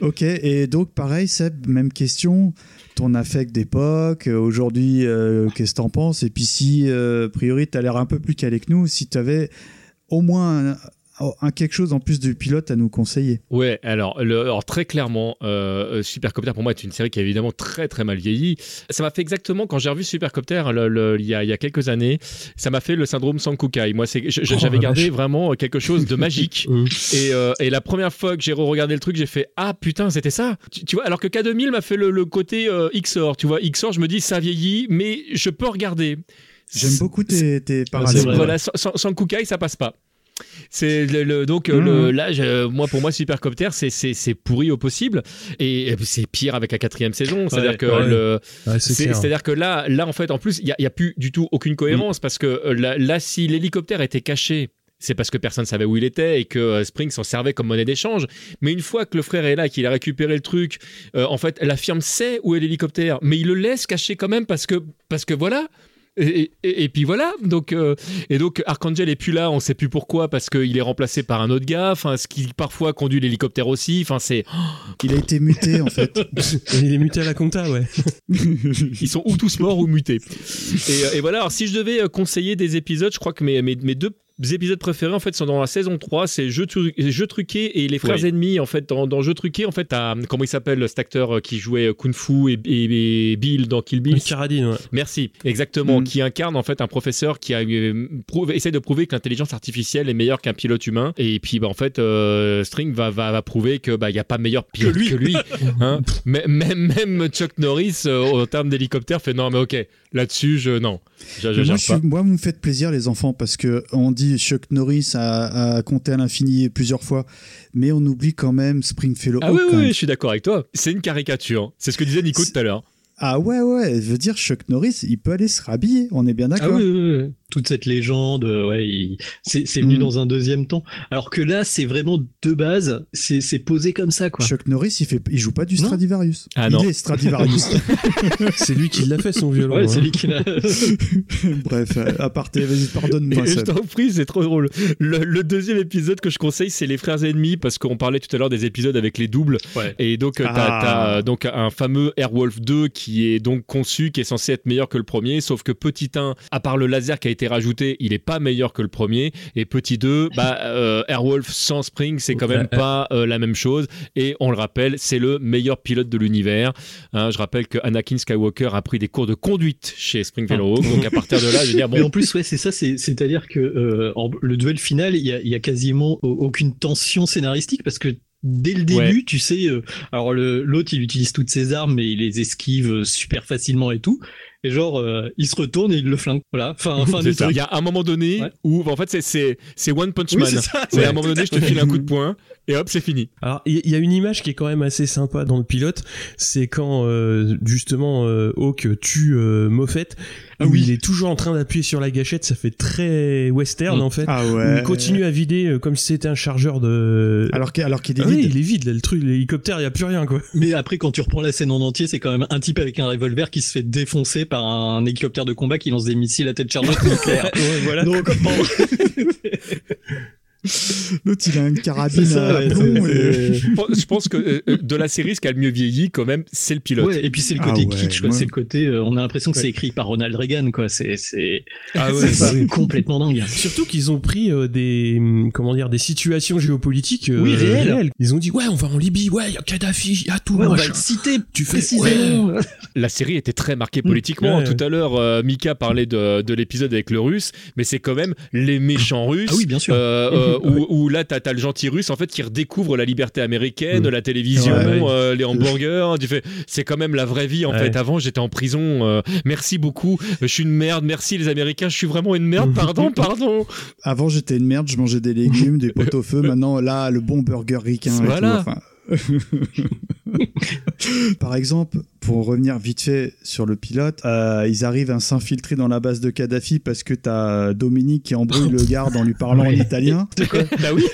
[SPEAKER 1] ok, et donc pareil, Seb, même question. Ton affect d'époque, euh, aujourd'hui, euh, qu'est-ce que t'en penses? Et puis si, euh, a priori, t'as l'air un peu plus calé que nous, si t'avais au moins un, un quelque chose en plus du pilote à nous conseiller.
[SPEAKER 4] Ouais, alors, le, alors très clairement, euh, euh, Supercopter pour moi est une série qui a évidemment très très mal vieilli. Ça m'a fait exactement quand j'ai revu Supercopter le- le- il y, a, il y a quelques années, ça m'a fait le syndrome Sankukai. Moi,
[SPEAKER 3] Oh,
[SPEAKER 4] j'avais gardé vraiment quelque chose de magique. et, euh, et la première fois que j'ai re-regardé le truc, j'ai fait ah putain c'était ça. Tu, tu vois, alors que K2000 m'a fait le, le côté euh, XOR. Tu vois, XOR, je me dis ça vieillit, mais je peux regarder.
[SPEAKER 1] J'aime beaucoup tes, tes parallèles.
[SPEAKER 4] Voilà, sans, sans- Kukai, ça passe pas. C'est le, le- donc euh, le, là, je- moi pour moi Supercopter c'est c'est c'est pourri au possible et, et c'est pire avec la quatrième saison. C'est-à-dire
[SPEAKER 2] Ouais,
[SPEAKER 4] que
[SPEAKER 3] ouais.
[SPEAKER 4] le
[SPEAKER 3] Ouais, c'est
[SPEAKER 4] c'est-
[SPEAKER 3] clair.
[SPEAKER 4] c'est-à-dire que là là en fait en plus il y a, il y a plus du tout aucune cohérence parce que euh, là, là, si l'hélicoptère était caché c'est parce que personne savait où il était et que euh, Spring s'en servait comme monnaie d'échange. Mais une fois que le frère est là, qu'il a récupéré le truc, euh, en fait, la firme sait où est l'hélicoptère, mais il le laisse caché quand même parce que, parce que voilà. Et, et- et puis voilà, donc euh, et donc Archangel est plus là, on sait plus pourquoi parce qu'il est remplacé par un autre gars, enfin ce qui parfois conduit l'hélicoptère aussi, enfin c'est
[SPEAKER 1] Il a été muté en fait.
[SPEAKER 3] Il est muté à la compta, ouais.
[SPEAKER 4] ils sont ou tous morts ou mutés. Et, et voilà, alors si je devais euh, conseiller des épisodes, je crois que mes, mes, mes deux épisodes préférés en fait sont dans la saison 3, c'est Jeux, tru- Jeux truqués et les frères
[SPEAKER 2] Oui.
[SPEAKER 4] ennemis en fait dans, dans Jeux truqués en fait t'as comment il s'appelle cet acteur euh, qui jouait euh, Kung Fu et, et- et Bill dans Kill Bill?
[SPEAKER 3] Carradine, ouais.
[SPEAKER 4] Merci, exactement,
[SPEAKER 1] Mm.
[SPEAKER 4] qui incarne en fait un professeur qui a euh, essaie de prouver que l'intelligence artificielle est meilleure qu'un pilote humain. Et puis bah, en fait, euh, String va, va, va prouver que bah il y a pas meilleur pilote que lui. hein. Même même Chuck Norris euh, en termes d'hélicoptère fait non mais ok là-dessus je non,
[SPEAKER 1] moi, je suis-
[SPEAKER 4] pas.
[SPEAKER 1] moi, vous me faites plaisir, les enfants, parce que on dit Chuck Norris a, a compté à l'infini plusieurs fois, mais on oublie quand même Springfellow.
[SPEAKER 4] Ah
[SPEAKER 1] Hawk,
[SPEAKER 4] oui, oui, je suis d'accord avec toi. C'est une caricature. C'est ce que disait Nico tout à l'heure.
[SPEAKER 1] Ah ouais, ouais, je veux dire, Chuck Norris, il peut aller se rhabiller, on est bien
[SPEAKER 2] Ah
[SPEAKER 1] d'accord.
[SPEAKER 2] oui, oui, oui. Toute cette légende, euh, ouais, il- c'est c'est venu
[SPEAKER 1] Mm.
[SPEAKER 2] dans un deuxième temps. Alors que là, c'est vraiment de base, c'est c'est posé comme ça, quoi.
[SPEAKER 1] Chuck Norris, il, fait, il joue pas du
[SPEAKER 2] Non.
[SPEAKER 1] Stradivarius.
[SPEAKER 4] Ah
[SPEAKER 1] il
[SPEAKER 4] non.
[SPEAKER 1] est Stradivarius.
[SPEAKER 3] C'est lui qui l'a fait son violon.
[SPEAKER 2] Ouais,
[SPEAKER 3] hein.
[SPEAKER 2] c'est lui qui l'a.
[SPEAKER 1] Bref, euh, à parté, vas-y, pardonne-moi.
[SPEAKER 4] Je t'en prie, c'est trop drôle. Le, le deuxième épisode que je conseille, c'est les frères ennemis, parce qu'on parlait tout à l'heure des épisodes avec les doubles.
[SPEAKER 2] Ouais.
[SPEAKER 4] Et donc, euh, t'as,
[SPEAKER 1] Ah.
[SPEAKER 4] t'as, euh, donc un fameux Airwolf 2 qui est donc conçu, qui est censé être meilleur que le premier, sauf que petit 1, à part le laser qui a été rajouté, il est pas meilleur que le premier. Et petit 2, bah, euh, Airwolf sans Spring, c'est quand même pas euh, la même chose. Et on le rappelle, c'est le meilleur pilote de l'univers. Hein, je rappelle que Anakin Skywalker a pris des cours de conduite chez Springfield Hawk. Donc à partir de là, je veux dire,
[SPEAKER 2] Mais en
[SPEAKER 4] bon,
[SPEAKER 2] plus, ouais, c'est ça, c'est- c'est-à-dire que euh, en- le duel final, il y a, il y a quasiment au- aucune tension scénaristique parce que dès le début,
[SPEAKER 4] Ouais.
[SPEAKER 2] tu sais, euh, alors l'autre, il utilise toutes ses armes, mais il les esquive super facilement et tout. Et genre, euh, il se retourne et il le flingue. Voilà, fin, fin
[SPEAKER 4] C'est
[SPEAKER 2] du
[SPEAKER 4] ça.
[SPEAKER 2] truc.
[SPEAKER 4] Il y a un moment donné
[SPEAKER 2] Ouais.
[SPEAKER 4] où, en fait, c'est- c'est c'est One Punch
[SPEAKER 2] Oui,
[SPEAKER 4] Man.
[SPEAKER 2] c'est ça,
[SPEAKER 4] C'est
[SPEAKER 2] ouais,
[SPEAKER 4] à un moment donné, je te file
[SPEAKER 2] fait.
[SPEAKER 4] un coup de poing et hop, c'est fini.
[SPEAKER 3] Alors, il y, y a une image qui est quand même assez sympa dans le pilote, c'est quand euh, justement euh, Hawk tue euh, Moffat,
[SPEAKER 2] Ah
[SPEAKER 3] où
[SPEAKER 2] oui.
[SPEAKER 3] il est toujours en train d'appuyer sur la gâchette, ça fait très western
[SPEAKER 2] Mm.
[SPEAKER 3] en fait.
[SPEAKER 1] Ah
[SPEAKER 3] Où
[SPEAKER 1] ouais.
[SPEAKER 3] il continue à vider euh, comme si c'était un chargeur de.
[SPEAKER 1] Alors qu'il alors qu'il est
[SPEAKER 3] Ah oui,
[SPEAKER 1] vide.
[SPEAKER 3] il est vide là, le truc, l'hélicoptère, il y a plus rien quoi.
[SPEAKER 2] Mais après, quand tu reprends la scène en entier, c'est quand même un type avec un revolver qui se fait défoncer par un hélicoptère de combat qui lance des missiles à tête chargée nucléaire.
[SPEAKER 3] Ouais, voilà.
[SPEAKER 2] Donc, bon.
[SPEAKER 1] L'autre, il a une carabine
[SPEAKER 2] ça,
[SPEAKER 1] à
[SPEAKER 2] ouais,
[SPEAKER 1] plomb.
[SPEAKER 2] c'est-
[SPEAKER 1] et-
[SPEAKER 4] Je pense- que euh, de la série, ce qui a le mieux vieilli, quand même, c'est le pilote.
[SPEAKER 2] Ouais, et puis c'est le
[SPEAKER 1] Ah
[SPEAKER 2] côté
[SPEAKER 1] ouais,
[SPEAKER 2] kitsch, C'est le côté, euh, on a l'impression que
[SPEAKER 4] Ouais.
[SPEAKER 2] c'est écrit par Ronald Reagan, quoi. C'est, c'est,
[SPEAKER 3] Ah
[SPEAKER 2] complètement dingue.
[SPEAKER 3] Surtout qu'ils ont pris euh, des hum, comment dire des situations géopolitiques euh,
[SPEAKER 2] Oui, réelles.
[SPEAKER 3] Ils ont dit ouais on va en Libye, ouais il y a Kadhafi, il y a tout
[SPEAKER 2] Ouais, on va le citer
[SPEAKER 3] Tu fais
[SPEAKER 2] précisément.
[SPEAKER 4] La série était très marquée politiquement.
[SPEAKER 3] Ouais.
[SPEAKER 4] Tout à l'heure, euh, Mika parlait de, de l'épisode avec le russe, mais c'est quand même les méchants russes.
[SPEAKER 2] Ah oui, bien sûr.
[SPEAKER 4] Euh, euh, où, où là, t'as as le gentil russe en fait qui redécouvre la liberté américaine, la télévision,
[SPEAKER 1] Ouais.
[SPEAKER 4] euh, les hamburgers. Tu fais, c'est quand même la vraie vie en
[SPEAKER 3] Ouais.
[SPEAKER 4] fait. Avant, j'étais en prison. euh, merci beaucoup. Je suis une merde. Merci les Américains. Je suis vraiment une merde. Pardon, pardon.
[SPEAKER 1] Avant, j'étais une merde, je mangeais des légumes, des potes au feu. Maintenant, là, le bon burger ricain.
[SPEAKER 4] Voilà.
[SPEAKER 1] tout, enfin. Par exemple, pour revenir vite fait sur le pilote, euh, ils arrivent à s'infiltrer dans la base de Kadhafi parce que t'as Dominique qui embrouille le garde en lui parlant en italien.
[SPEAKER 4] bah oui,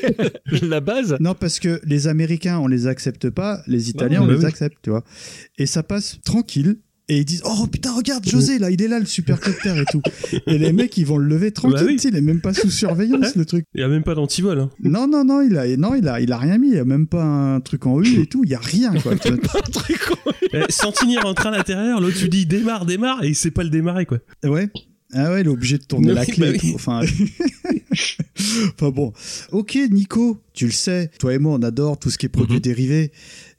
[SPEAKER 4] la base.
[SPEAKER 1] Non, parce que les Américains, on les accepte pas, les Italiens, on
[SPEAKER 3] bah
[SPEAKER 1] les
[SPEAKER 3] oui.
[SPEAKER 1] accepte, tu vois. Et ça passe tranquille. Et ils disent Oh putain, regarde José, là, il est là, le supercoptère et tout. Et les mecs, ils vont le lever tranquille,
[SPEAKER 3] Bah oui.
[SPEAKER 1] sais, il est même pas sous surveillance, le truc.
[SPEAKER 3] Il y a même pas d'antivol. Hein.
[SPEAKER 1] Non, non, non, il a, non, il a, il a rien mis, il y a même pas un truc en U et tout, il y a rien, quoi. vois.
[SPEAKER 3] Eh, Sentinelle en train à l'intérieur, l'autre tu dis démarre, démarre et il sait pas le démarrer quoi.
[SPEAKER 1] Ouais. Ah ouais, il est obligé de tourner
[SPEAKER 3] Oui,
[SPEAKER 1] la clé
[SPEAKER 3] bah oui.
[SPEAKER 1] Enfin... enfin bon. Ok, Nico, tu le sais, toi et moi, on adore tout ce qui est produits
[SPEAKER 2] Mhm.
[SPEAKER 1] dérivés.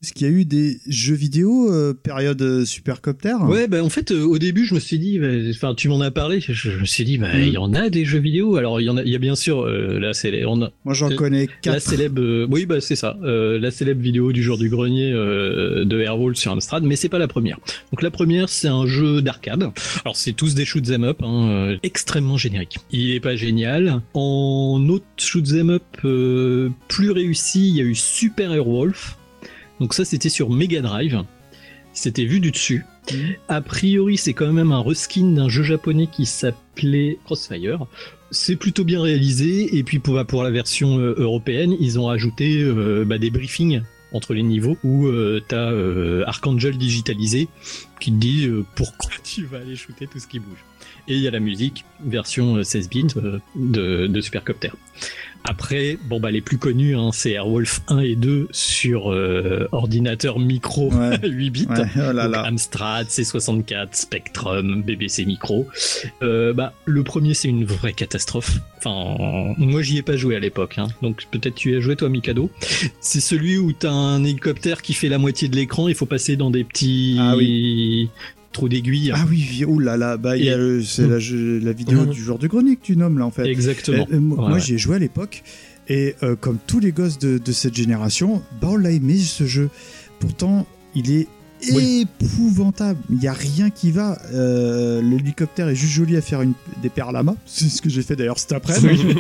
[SPEAKER 1] Est-ce qu'il y a eu des jeux vidéo euh, période euh, supercopter?
[SPEAKER 2] Ouais, bah en fait, euh, au début, je me suis dit, bah, enfin, tu m'en as parlé, je, je me suis dit, bah,
[SPEAKER 1] Mm.
[SPEAKER 2] il y en a des jeux vidéo. Alors, il y en a, il y a bien sûr, euh, la célèbre, on a-
[SPEAKER 1] Moi, j'en connais
[SPEAKER 2] la
[SPEAKER 1] quatre.
[SPEAKER 2] célèbre, euh, oui, bah c'est ça, la célèbre vidéo du jour du grenier de Airwall sur Amstrad, mais c'est pas la première. Donc la première, c'est un jeu d'arcade. Alors c'est tous des shoot 'em up, hein, extrêmement générique. Il est pas génial. En autre shoot 'em up euh, plus réussi, il y a eu Super Airwolf. Donc ça, c'était sur Mega Drive. C'était vu du dessus. A priori, c'est quand même un reskin d'un jeu japonais qui s'appelait Crossfire. C'est plutôt bien réalisé, et puis pour, pour la version euh, européenne, ils ont ajouté euh, bah, des briefings entre les niveaux où euh, t'as euh, Archangel digitalisé qui te dit pourquoi tu vas aller shooter tout ce qui bouge. Et il y a la musique, version euh, 16 bits euh, de, de Supercopter. Après, bon bah les plus connus, hein, c'est Airwolf 1 et 2 sur euh, ordinateur micro
[SPEAKER 1] Ouais.
[SPEAKER 2] 8 bits.
[SPEAKER 1] Ouais, oh là
[SPEAKER 2] Donc,
[SPEAKER 1] là.
[SPEAKER 2] Amstrad, C64, Spectrum, BBC Micro. Euh, bah, le premier, c'est une vraie catastrophe. Enfin, moi, j'y ai pas joué à l'époque, hein. donc peut-être tu y as joué toi, Mikado. C'est celui où t'as un hélicoptère qui fait la moitié de l'écran. Il faut passer dans des petits
[SPEAKER 1] Ah
[SPEAKER 2] trous d'aiguille.
[SPEAKER 1] Ah oui, oh là là, bah,
[SPEAKER 2] Et-
[SPEAKER 1] c'est la, vidéo du jour du grenier que tu nommes là en fait.
[SPEAKER 2] Exactement.
[SPEAKER 1] Euh, euh, moi,
[SPEAKER 2] Ouais,
[SPEAKER 1] j'y ai joué à l'époque et euh, comme tous les gosses de, de cette génération, bah on l'a aimé ce jeu. Pourtant, il est épouvantable. Il n'y a rien qui va. Euh, L'hélicoptère est juste joli à faire une, des paires lama. C'est ce que j'ai fait d'ailleurs cet après-midi.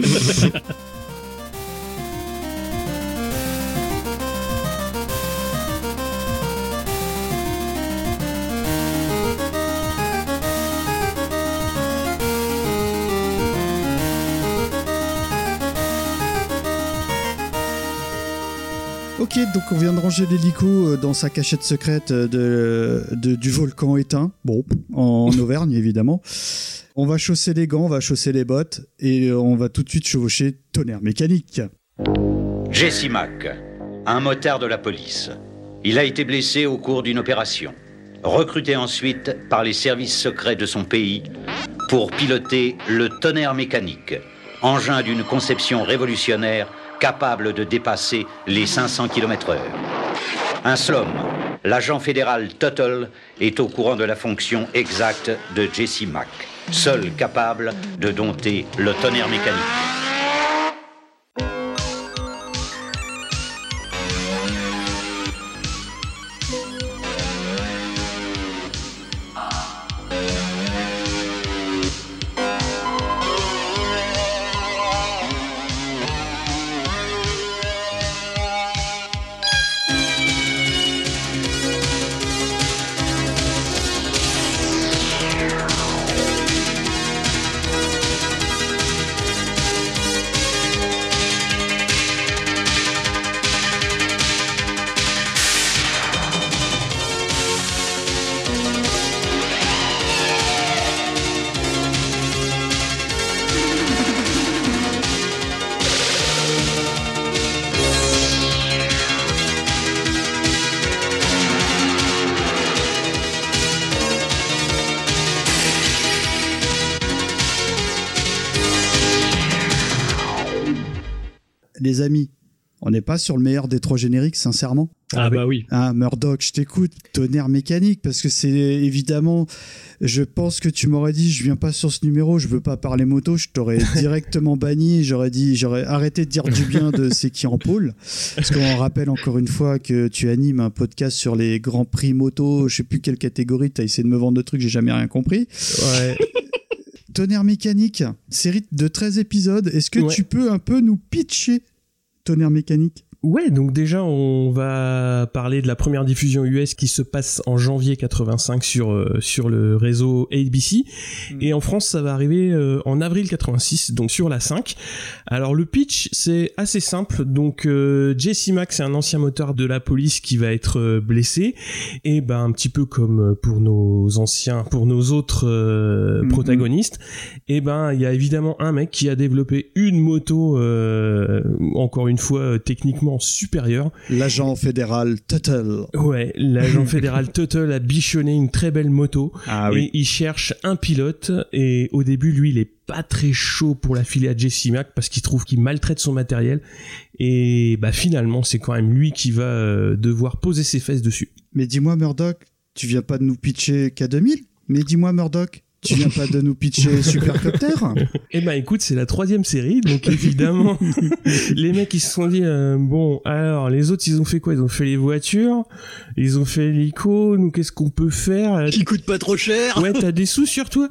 [SPEAKER 1] Ok, donc on vient de ranger l'hélico euh, dans sa cachette secrète euh, de, de- du volcan éteint. Bon, en Auvergne évidemment. On va chausser les gants, on va chausser les bottes et euh, on va tout de suite chevaucher tonnerre mécanique.
[SPEAKER 21] Jesse Mack, un motard de la police. Il a été blessé au cours d'une opération. Recruté ensuite par les services secrets de son pays pour piloter le tonnerre mécanique, engin d'une conception révolutionnaire capable de dépasser les 500 km/h. Un slum, l'agent fédéral Tuttle est au courant de la fonction exacte de Jesse Mack, seul capable de dompter le tonnerre mécanique.
[SPEAKER 1] Sur le meilleur des trois génériques, sincèrement.
[SPEAKER 2] Ah, bah oui.
[SPEAKER 1] Ah, Murdoch, je t'écoute. Tonnerre mécanique, parce que c'est évidemment. Je pense que tu m'aurais dit, je viens pas sur ce numéro, je veux pas parler moto, je t'aurais directement banni, j'aurais dit, j'aurais arrêté de dire du bien de C'est qui en pôle. Parce qu'on rappelle encore une fois que tu animes un podcast sur les grands prix moto, je sais plus quelle catégorie, tu as essayé de me vendre de trucs, j'ai jamais rien compris.
[SPEAKER 3] Ouais.
[SPEAKER 1] Tonnerre mécanique, série de 13 épisodes. Est-ce que
[SPEAKER 3] Ouais.
[SPEAKER 1] tu peux un peu nous pitcher Tonnerre mécanique?
[SPEAKER 3] Ouais, donc déjà on va parler de la première diffusion US qui se passe en janvier 85 sur euh, sur le réseau ABC et en France ça va arriver euh, en avril 86 donc sur la 5. Alors le pitch c'est assez simple donc euh, Jesse Mack c'est un ancien moteur de la police qui va être euh, blessé et ben un petit peu comme pour nos anciens pour nos autres euh,
[SPEAKER 1] Mhm.
[SPEAKER 3] protagonistes et ben il y a évidemment un mec qui a développé une moto euh, encore une fois euh, techniquement supérieure
[SPEAKER 1] L'agent fédéral Tuttle.
[SPEAKER 3] Ouais, l'agent fédéral Tuttle a bichonné une très belle moto
[SPEAKER 1] Ah
[SPEAKER 3] et
[SPEAKER 1] oui.
[SPEAKER 3] il cherche un pilote et au début lui il est pas très chaud pour la filer à Jesse Mack parce qu'il trouve qu'il maltraite son matériel et bah finalement c'est quand même lui qui va euh, devoir poser ses fesses dessus.
[SPEAKER 1] Mais dis-moi, Murdoch, tu viens pas de nous pitcher K2000 Mais dis-moi, Murdoch, tu viens pas de nous pitcher Supercopter
[SPEAKER 3] Eh ben écoute, c'est la troisième série, donc évidemment, les mecs ils se sont dit euh, bon, alors les autres ils ont fait quoi? Ils ont fait les voitures, ils ont fait l'hélico. Nous qu'est-ce qu'on peut faire?
[SPEAKER 2] Qui coûte pas trop cher.
[SPEAKER 3] Ouais, t'as des sous sur toi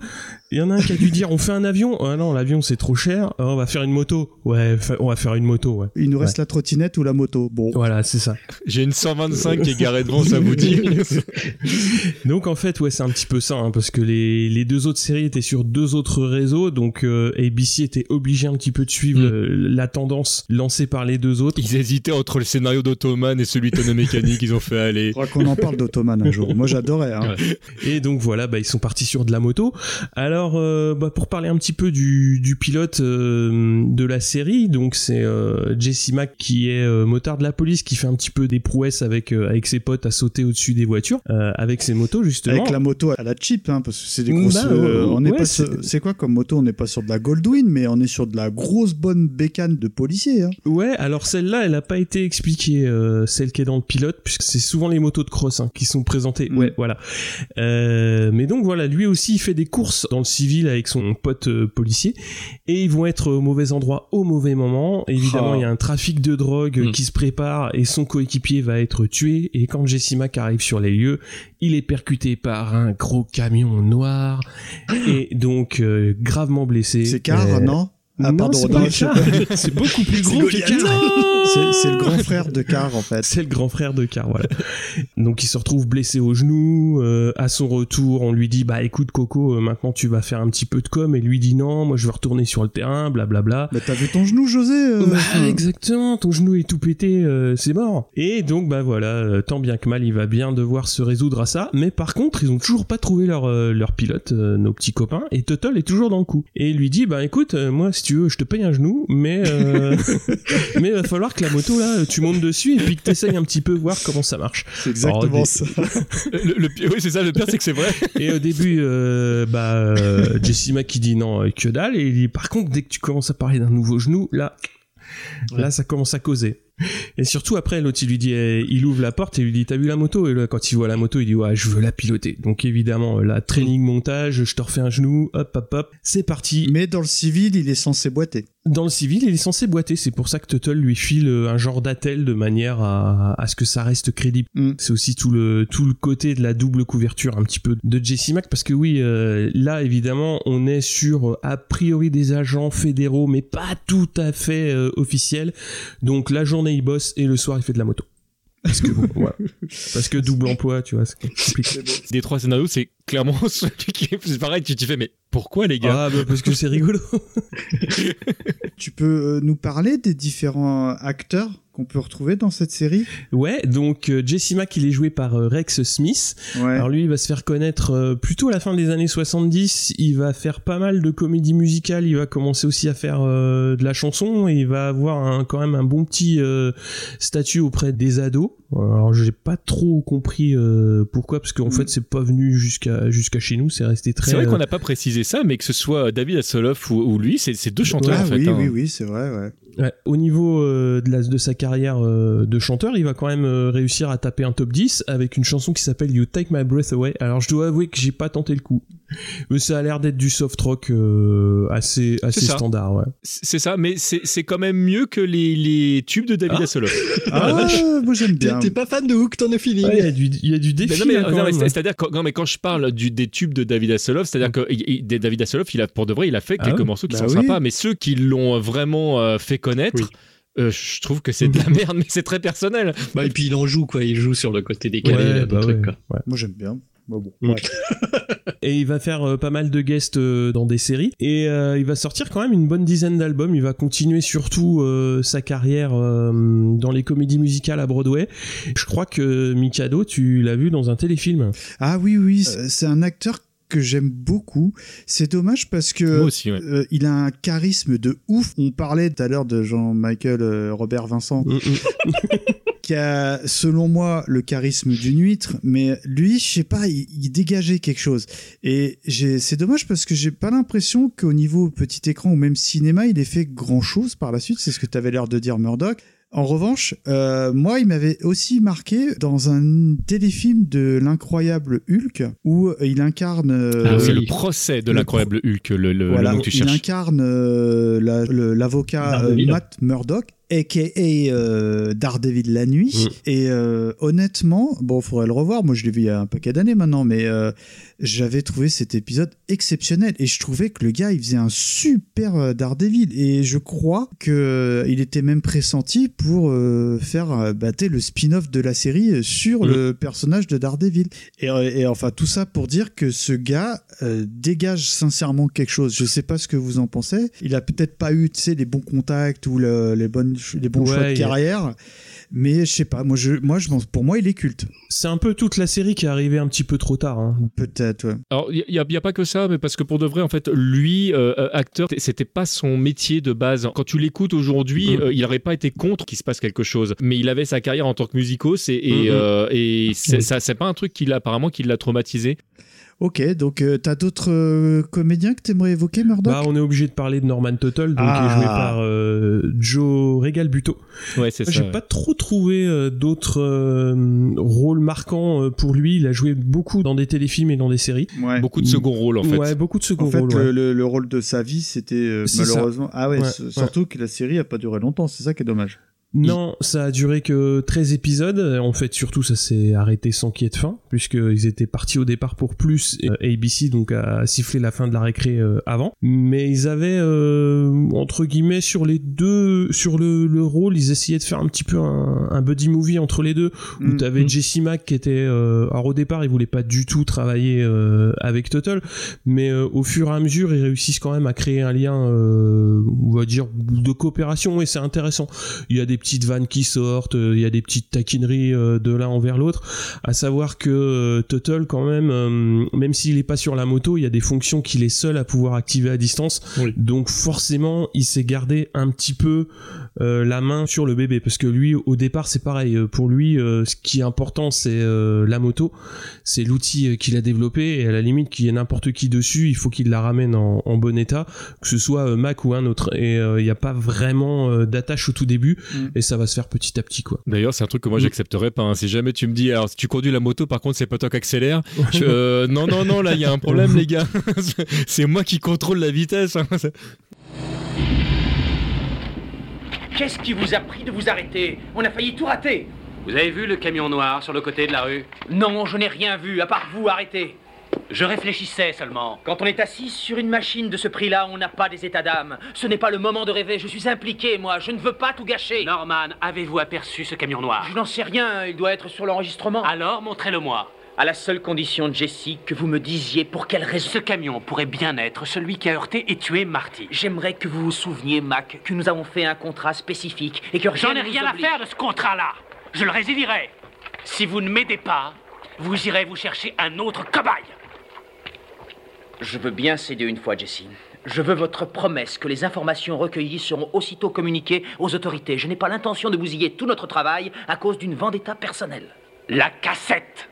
[SPEAKER 3] Il y en a un qui a dû dire on fait un avion. Ah non, l'avion c'est trop cher. Ah, on va faire une moto. Ouais, on va faire une moto. Ouais.
[SPEAKER 1] Il nous reste
[SPEAKER 3] Ouais.
[SPEAKER 1] la trottinette ou la moto. Bon.
[SPEAKER 3] Voilà, c'est ça.
[SPEAKER 4] J'ai une 125 qui est garée devant, ça vous dit
[SPEAKER 3] Donc en fait, ouais, c'est un petit peu ça, hein, parce que les, les deux autres séries étaient sur deux autres réseaux, donc euh, ABC était obligé un petit peu de suivre euh, la tendance lancée par les deux autres.
[SPEAKER 4] Ils hésitaient entre le scénario d'Ottoman et celui de Mécanique, ils ont fait aller.
[SPEAKER 1] Crois qu'on en parle d'Ottoman un jour. Moi, j'adorais. Hein.
[SPEAKER 3] Et donc voilà, bah, ils sont partis sur de la moto. Alors, euh, bah, pour parler un petit peu du, du pilote euh, de la série, donc c'est euh, Jesse Mack qui est motard de la police, qui fait un petit peu des prouesses avec avec ses potes à sauter au-dessus des voitures, avec ses motos justement.
[SPEAKER 1] Avec la moto à la cheap, hein, parce que c'est des
[SPEAKER 3] Bah,
[SPEAKER 1] grosses.
[SPEAKER 3] ouais,
[SPEAKER 1] on
[SPEAKER 3] ouais,
[SPEAKER 1] pas
[SPEAKER 3] c'est-
[SPEAKER 1] quoi comme moto? On n'est pas sur de la Goldwyn, mais on est sur de la grosse bonne bécane de policier. Hein.
[SPEAKER 3] Ouais, alors celle-là, elle a pas été expliquée, celle qui est dans le pilote, puisque c'est souvent les motos de cross hein, qui sont présentées.
[SPEAKER 1] Mm.
[SPEAKER 3] Ouais, voilà. Euh, mais donc voilà, lui aussi, il fait des courses dans le civil avec son pote euh, policier, et ils vont être au mauvais endroit au mauvais moment. Évidemment,
[SPEAKER 2] Oh.
[SPEAKER 3] il y a un trafic de drogue
[SPEAKER 2] Mm.
[SPEAKER 3] qui se prépare, et son coéquipier va être tué. Et quand Jesse Mack arrive sur les lieux, il est percuté par un gros camion noir, et donc euh, gravement blessé.
[SPEAKER 1] C'est Car,
[SPEAKER 3] Euh,
[SPEAKER 1] non? Ah,
[SPEAKER 3] non,
[SPEAKER 1] pardon,
[SPEAKER 3] c'est beaucoup plus
[SPEAKER 1] C'est
[SPEAKER 3] gros que. Car.
[SPEAKER 1] C'est c'est le grand frère de Car, en fait.
[SPEAKER 3] C'est le grand frère de Car, voilà. Donc il se retrouve blessé au genou. euh, à son retour, on lui dit bah écoute Coco, euh, maintenant tu vas faire un petit peu de com. Et lui dit non, moi je vais retourner sur le terrain, blablabla.
[SPEAKER 1] Mais t'as vu ton genou, José euh,
[SPEAKER 3] Bah, exactement, ton genou est tout pété, euh, c'est mort. Et donc bah voilà, euh, tant bien que mal, il va bien devoir se résoudre à ça. Mais par contre, ils ont toujours pas trouvé leur euh, leur pilote, euh, nos petits copains. Et Tuttle est toujours dans le coup. Et il lui dit bah écoute, euh, moi si tu veux, je te paye un genou, mais euh, mais il va falloir que la moto là, tu montes dessus et puis que t'essayes un petit peu voir comment ça marche.
[SPEAKER 1] C'est exactement
[SPEAKER 3] Alors,
[SPEAKER 1] ça.
[SPEAKER 4] Le, le pire- oui, c'est ça, le pire, c'est que c'est vrai.
[SPEAKER 3] Et au début, euh, bah, euh, Jesse Mack qui dit non, que dalle. Et il dit, par contre, dès que tu commences à parler d'un nouveau genou, là, là, ça commence à causer. Et surtout après, l'autre il lui dit, eh, il ouvre la porte et lui dit, t'as vu la moto? Et là, quand il voit la moto, il dit, ouais, je veux la piloter. Donc évidemment, la training montage, je te refais un genou, hop, hop, hop, c'est parti.
[SPEAKER 1] Mais dans le civil, il est censé boiter.
[SPEAKER 3] Dans le civil, il est censé boiter. C'est pour ça que Tuttle lui file euh, un genre d'attel de manière à, à ce que ça reste crédible.
[SPEAKER 1] Mm.
[SPEAKER 3] C'est aussi tout le tout le côté de la double couverture un petit peu de Jesse Mack parce que oui, euh, là évidemment, on est sur euh, a priori des agents fédéraux, mais pas tout à fait euh, officiels. Donc la journée il bosse et le soir il fait de la moto. Parce que bon, voilà. Parce que double emploi, tu vois, c'est compliqué.
[SPEAKER 4] Des trois scénarios, c'est clairement celui qui est c'est pareil, tu t'y fais, mais pourquoi les gars?
[SPEAKER 3] Ah bah parce que c'est rigolo.
[SPEAKER 1] Tu peux euh, nous parler des différents acteurs? Qu'on peut retrouver dans cette série?
[SPEAKER 3] Ouais, donc euh, Jesse Mack, il est joué par euh, Rex Smith.
[SPEAKER 1] Ouais.
[SPEAKER 3] Alors lui, il va se faire connaître euh, plutôt à la fin des années 70. Il va faire pas mal de comédie musicale. Il va commencer aussi à faire euh, de la chanson et il va avoir un, quand même un bon petit euh, statut auprès des ados. Alors j'ai pas trop compris euh, pourquoi, parce qu'en fait c'est pas venu jusqu'à jusqu'à chez nous. C'est resté très.
[SPEAKER 4] C'est vrai qu'on n'a pas précisé ça, mais que ce soit David Hasselhoff ou, ou lui, c'est c'est deux chanteurs
[SPEAKER 1] Ah
[SPEAKER 4] en fait.
[SPEAKER 1] oui,
[SPEAKER 4] hein.
[SPEAKER 1] oui, oui, c'est vrai, ouais.
[SPEAKER 3] Ouais. Au niveau euh, de, la, de sa carrière euh, de chanteur, il va quand même euh, réussir à taper un top 10 avec une chanson qui s'appelle You Take My Breath Away. Alors je dois avouer que j'ai pas tenté le coup. Mais ça a l'air d'être du soft rock euh, assez, assez standard. Ouais.
[SPEAKER 4] C'est ça, mais c'est c'est quand même mieux que les, les tubes de David Hasselhoff.
[SPEAKER 1] Ah, moi j'aime bien.
[SPEAKER 2] t'es pas fan de Hook, t'en as fini.
[SPEAKER 3] Ouais, Il y a du, il y a du
[SPEAKER 4] Mais
[SPEAKER 3] défi.
[SPEAKER 4] non, mais, non, mais c'est- c'est-à-dire quand, non, mais quand je parle du, des tubes de David Hasselhoff, c'est-à-dire que il- il- des- David Hasselhoff, il a pour de vrai, il a fait
[SPEAKER 3] Ah
[SPEAKER 4] quelques morceaux qui
[SPEAKER 1] Bah
[SPEAKER 4] sont
[SPEAKER 1] oui.
[SPEAKER 4] sympas, mais ceux qui l'ont vraiment euh, fait connaître, euh, je trouve que c'est de la merde, mais c'est très personnel.
[SPEAKER 2] Bah, et puis il en joue, quoi. Il joue sur le côté décalé
[SPEAKER 3] Ouais, bah
[SPEAKER 2] quoi.
[SPEAKER 3] ouais.
[SPEAKER 1] Moi j'aime bien. Bon.
[SPEAKER 3] Et il va faire euh, pas mal de guests euh, dans des séries. Et euh, il va sortir quand même une bonne dizaine d'albums. Il va continuer surtout euh, sa carrière euh, dans les comédies musicales à Broadway. Je crois que Mikado, tu l'as vu dans un téléfilm.
[SPEAKER 1] Ah oui, oui, c'est un acteur que j'aime beaucoup. C'est dommage parce que
[SPEAKER 4] Moi aussi, ouais.
[SPEAKER 1] euh, il a un charisme de ouf. On parlait tout à l'heure de Jean-Michel euh, Robert Vincent,
[SPEAKER 3] Mm,
[SPEAKER 1] qui a, selon moi, le charisme d'une huître, mais lui, je sais pas, il, il dégageait quelque chose. Et c'est dommage parce que j'ai pas l'impression qu'au niveau petit écran ou même cinéma, il ait fait grand chose par la suite. C'est ce que tu avais l'air de dire, Murdoch. En revanche, euh, moi, il m'avait aussi marqué dans un téléfilm de l'incroyable Hulk où il incarne. euh,
[SPEAKER 4] Ah, c'est le procès de
[SPEAKER 1] le
[SPEAKER 4] l'incroyable Hulk, le, le,
[SPEAKER 1] voilà,
[SPEAKER 4] le nom que tu
[SPEAKER 1] il
[SPEAKER 4] cherches.
[SPEAKER 1] incarne euh, la- le- l'avocat euh. Matt Murdock, aka euh, Daredevil la nuit.
[SPEAKER 3] Mm.
[SPEAKER 1] Et euh, honnêtement, bon, faudrait le revoir. Moi, je l'ai vu il y a un paquet d'années maintenant, mais euh, j'avais trouvé cet épisode exceptionnel et je trouvais que le gars, il faisait un super euh, Daredevil. Et je crois que il était même pressenti pour faire bah, le spin-off de la série sur
[SPEAKER 3] Mm.
[SPEAKER 1] le personnage de Daredevil. Et, et enfin, tout ça pour dire que ce gars dégage sincèrement quelque chose. Je sais pas ce que vous en pensez. Il a peut-être pas eu, tu sais, les bons contacts ou le- les bonnes, les bons
[SPEAKER 3] Ouais,
[SPEAKER 1] choix de carrière. Mais je sais pas. Moi, je, moi, je pense, pour moi, il est culte.
[SPEAKER 3] C'est un peu toute la série qui est arrivée un petit peu trop tard. hein.
[SPEAKER 1] Peut-être. Ouais.
[SPEAKER 4] Alors, il n'y a, y a pas que ça, mais parce que pour de vrai, en fait, lui, euh, euh, acteur, c'était pas son métier de base. Quand tu l'écoutes aujourd'hui,
[SPEAKER 3] Mhm.
[SPEAKER 4] euh, il n'aurait pas été contre qu'il se passe quelque chose. Mais il avait sa carrière en tant que musicos et, et, euh, et c'est
[SPEAKER 3] Oui.
[SPEAKER 4] ça, c'est pas un truc qui l'a apparemment qui l'a traumatisé.
[SPEAKER 1] Ok. Donc, euh, t'as d'autres euh, comédiens que t'aimerais évoquer, Murdoch?
[SPEAKER 3] Bah, on est obligé de parler de Norman Tuttle, donc
[SPEAKER 1] Ah.
[SPEAKER 3] qui est joué par euh, Joe Regal Buto.
[SPEAKER 4] Ouais, c'est ça.
[SPEAKER 3] J'ai
[SPEAKER 4] ouais.
[SPEAKER 3] pas trop trouvé euh, d'autres euh, rôles marquants euh, pour lui. Il a joué beaucoup dans des téléfilms et dans des séries.
[SPEAKER 1] Ouais.
[SPEAKER 4] Beaucoup de second rôle en fait.
[SPEAKER 3] Ouais, beaucoup de second
[SPEAKER 1] En fait,
[SPEAKER 3] rôles.
[SPEAKER 1] le,
[SPEAKER 3] ouais.
[SPEAKER 1] le- le rôle de sa vie, c'était euh,
[SPEAKER 3] ça.
[SPEAKER 1] malheureusement. Ah ouais, surtout que la série a pas duré longtemps. C'est ça qui est dommage.
[SPEAKER 3] Non, ça a duré que 13 épisodes. En fait, surtout, ça s'est arrêté sans qu'il y ait de fin, puisqu'ils étaient partis au départ pour plus, et euh, ABC donc a sifflé la fin de la récré euh, avant. Mais ils avaient, euh, entre guillemets, sur les deux, sur le, le rôle, ils essayaient de faire un petit peu un, un buddy movie entre les deux, où
[SPEAKER 1] Mm.
[SPEAKER 3] t'avais Jesse Mack qui était, euh, alors au départ, il voulait pas du tout travailler euh, avec Total, mais euh, au fur et à mesure, ils réussissent quand même à créer un lien, euh, on va dire, de coopération, et c'est intéressant. Il y a des petites vannes qui sortent, euh, il y a des petites taquineries euh, de l'un envers l'autre. À savoir que euh, Tuttle, quand même, même s'il est pas sur la moto, il y a des fonctions qu'il est seul à pouvoir activer à distance.
[SPEAKER 2] Oui.
[SPEAKER 3] Donc forcément, il s'est gardé un petit peu euh, la main sur le bébé parce que lui, au départ, c'est pareil. Euh, Pour lui, euh, ce qui est important, c'est euh, la moto, c'est l'outil euh, qu'il a développé et à la limite qu'il y ait n'importe qui dessus, il faut qu'il la ramène en, en bon état, que ce soit euh, Mac ou un autre. Et euh, il n'y a pas vraiment euh, d'attache au tout début
[SPEAKER 1] Mm.
[SPEAKER 3] et ça va se faire petit à petit quoi.
[SPEAKER 4] D'ailleurs, c'est un truc que moi
[SPEAKER 3] Mm.
[SPEAKER 4] j'accepterais pas. hein. Si jamais tu me dis, alors si tu conduis la moto, par contre c'est pas toi qui accélère. je- euh, non, non, non, là il y a un problème, les gars. c'est moi qui contrôle la vitesse. hein.
[SPEAKER 22] Qu'est-ce qui vous a pris de vous arrêter? On a failli tout rater.
[SPEAKER 20] Vous avez vu le camion noir sur le côté de la rue?
[SPEAKER 22] Non, je n'ai rien vu, à part vous arrêter.
[SPEAKER 20] Je réfléchissais seulement.
[SPEAKER 22] Quand on est assis sur une machine de ce prix-là, on n'a pas des états d'âme. Ce n'est pas le moment de rêver, je suis impliqué, moi, je ne veux pas tout gâcher.
[SPEAKER 20] Norman, avez-vous aperçu ce camion noir?
[SPEAKER 22] Je n'en sais rien, il doit être sur l'enregistrement.
[SPEAKER 20] Alors, montrez-le-moi.
[SPEAKER 22] À la seule condition, Jessie, que vous me disiez pour quelle raison.
[SPEAKER 20] Ce camion pourrait bien être celui qui a heurté et tué Marty.
[SPEAKER 22] J'aimerais que vous vous souveniez, Mac, que nous avons fait un contrat spécifique et que
[SPEAKER 20] J'en ai rien à faire de ce contrat-là. Je le résilierai. Si vous ne m'aidez pas, vous irez vous chercher un autre cobaye.
[SPEAKER 22] Je veux bien céder une fois, Jessie. Je veux votre promesse que les informations recueillies seront aussitôt communiquées aux autorités. Je n'ai pas l'intention de bousiller tout notre travail à cause d'une vendetta personnelle.
[SPEAKER 20] La cassette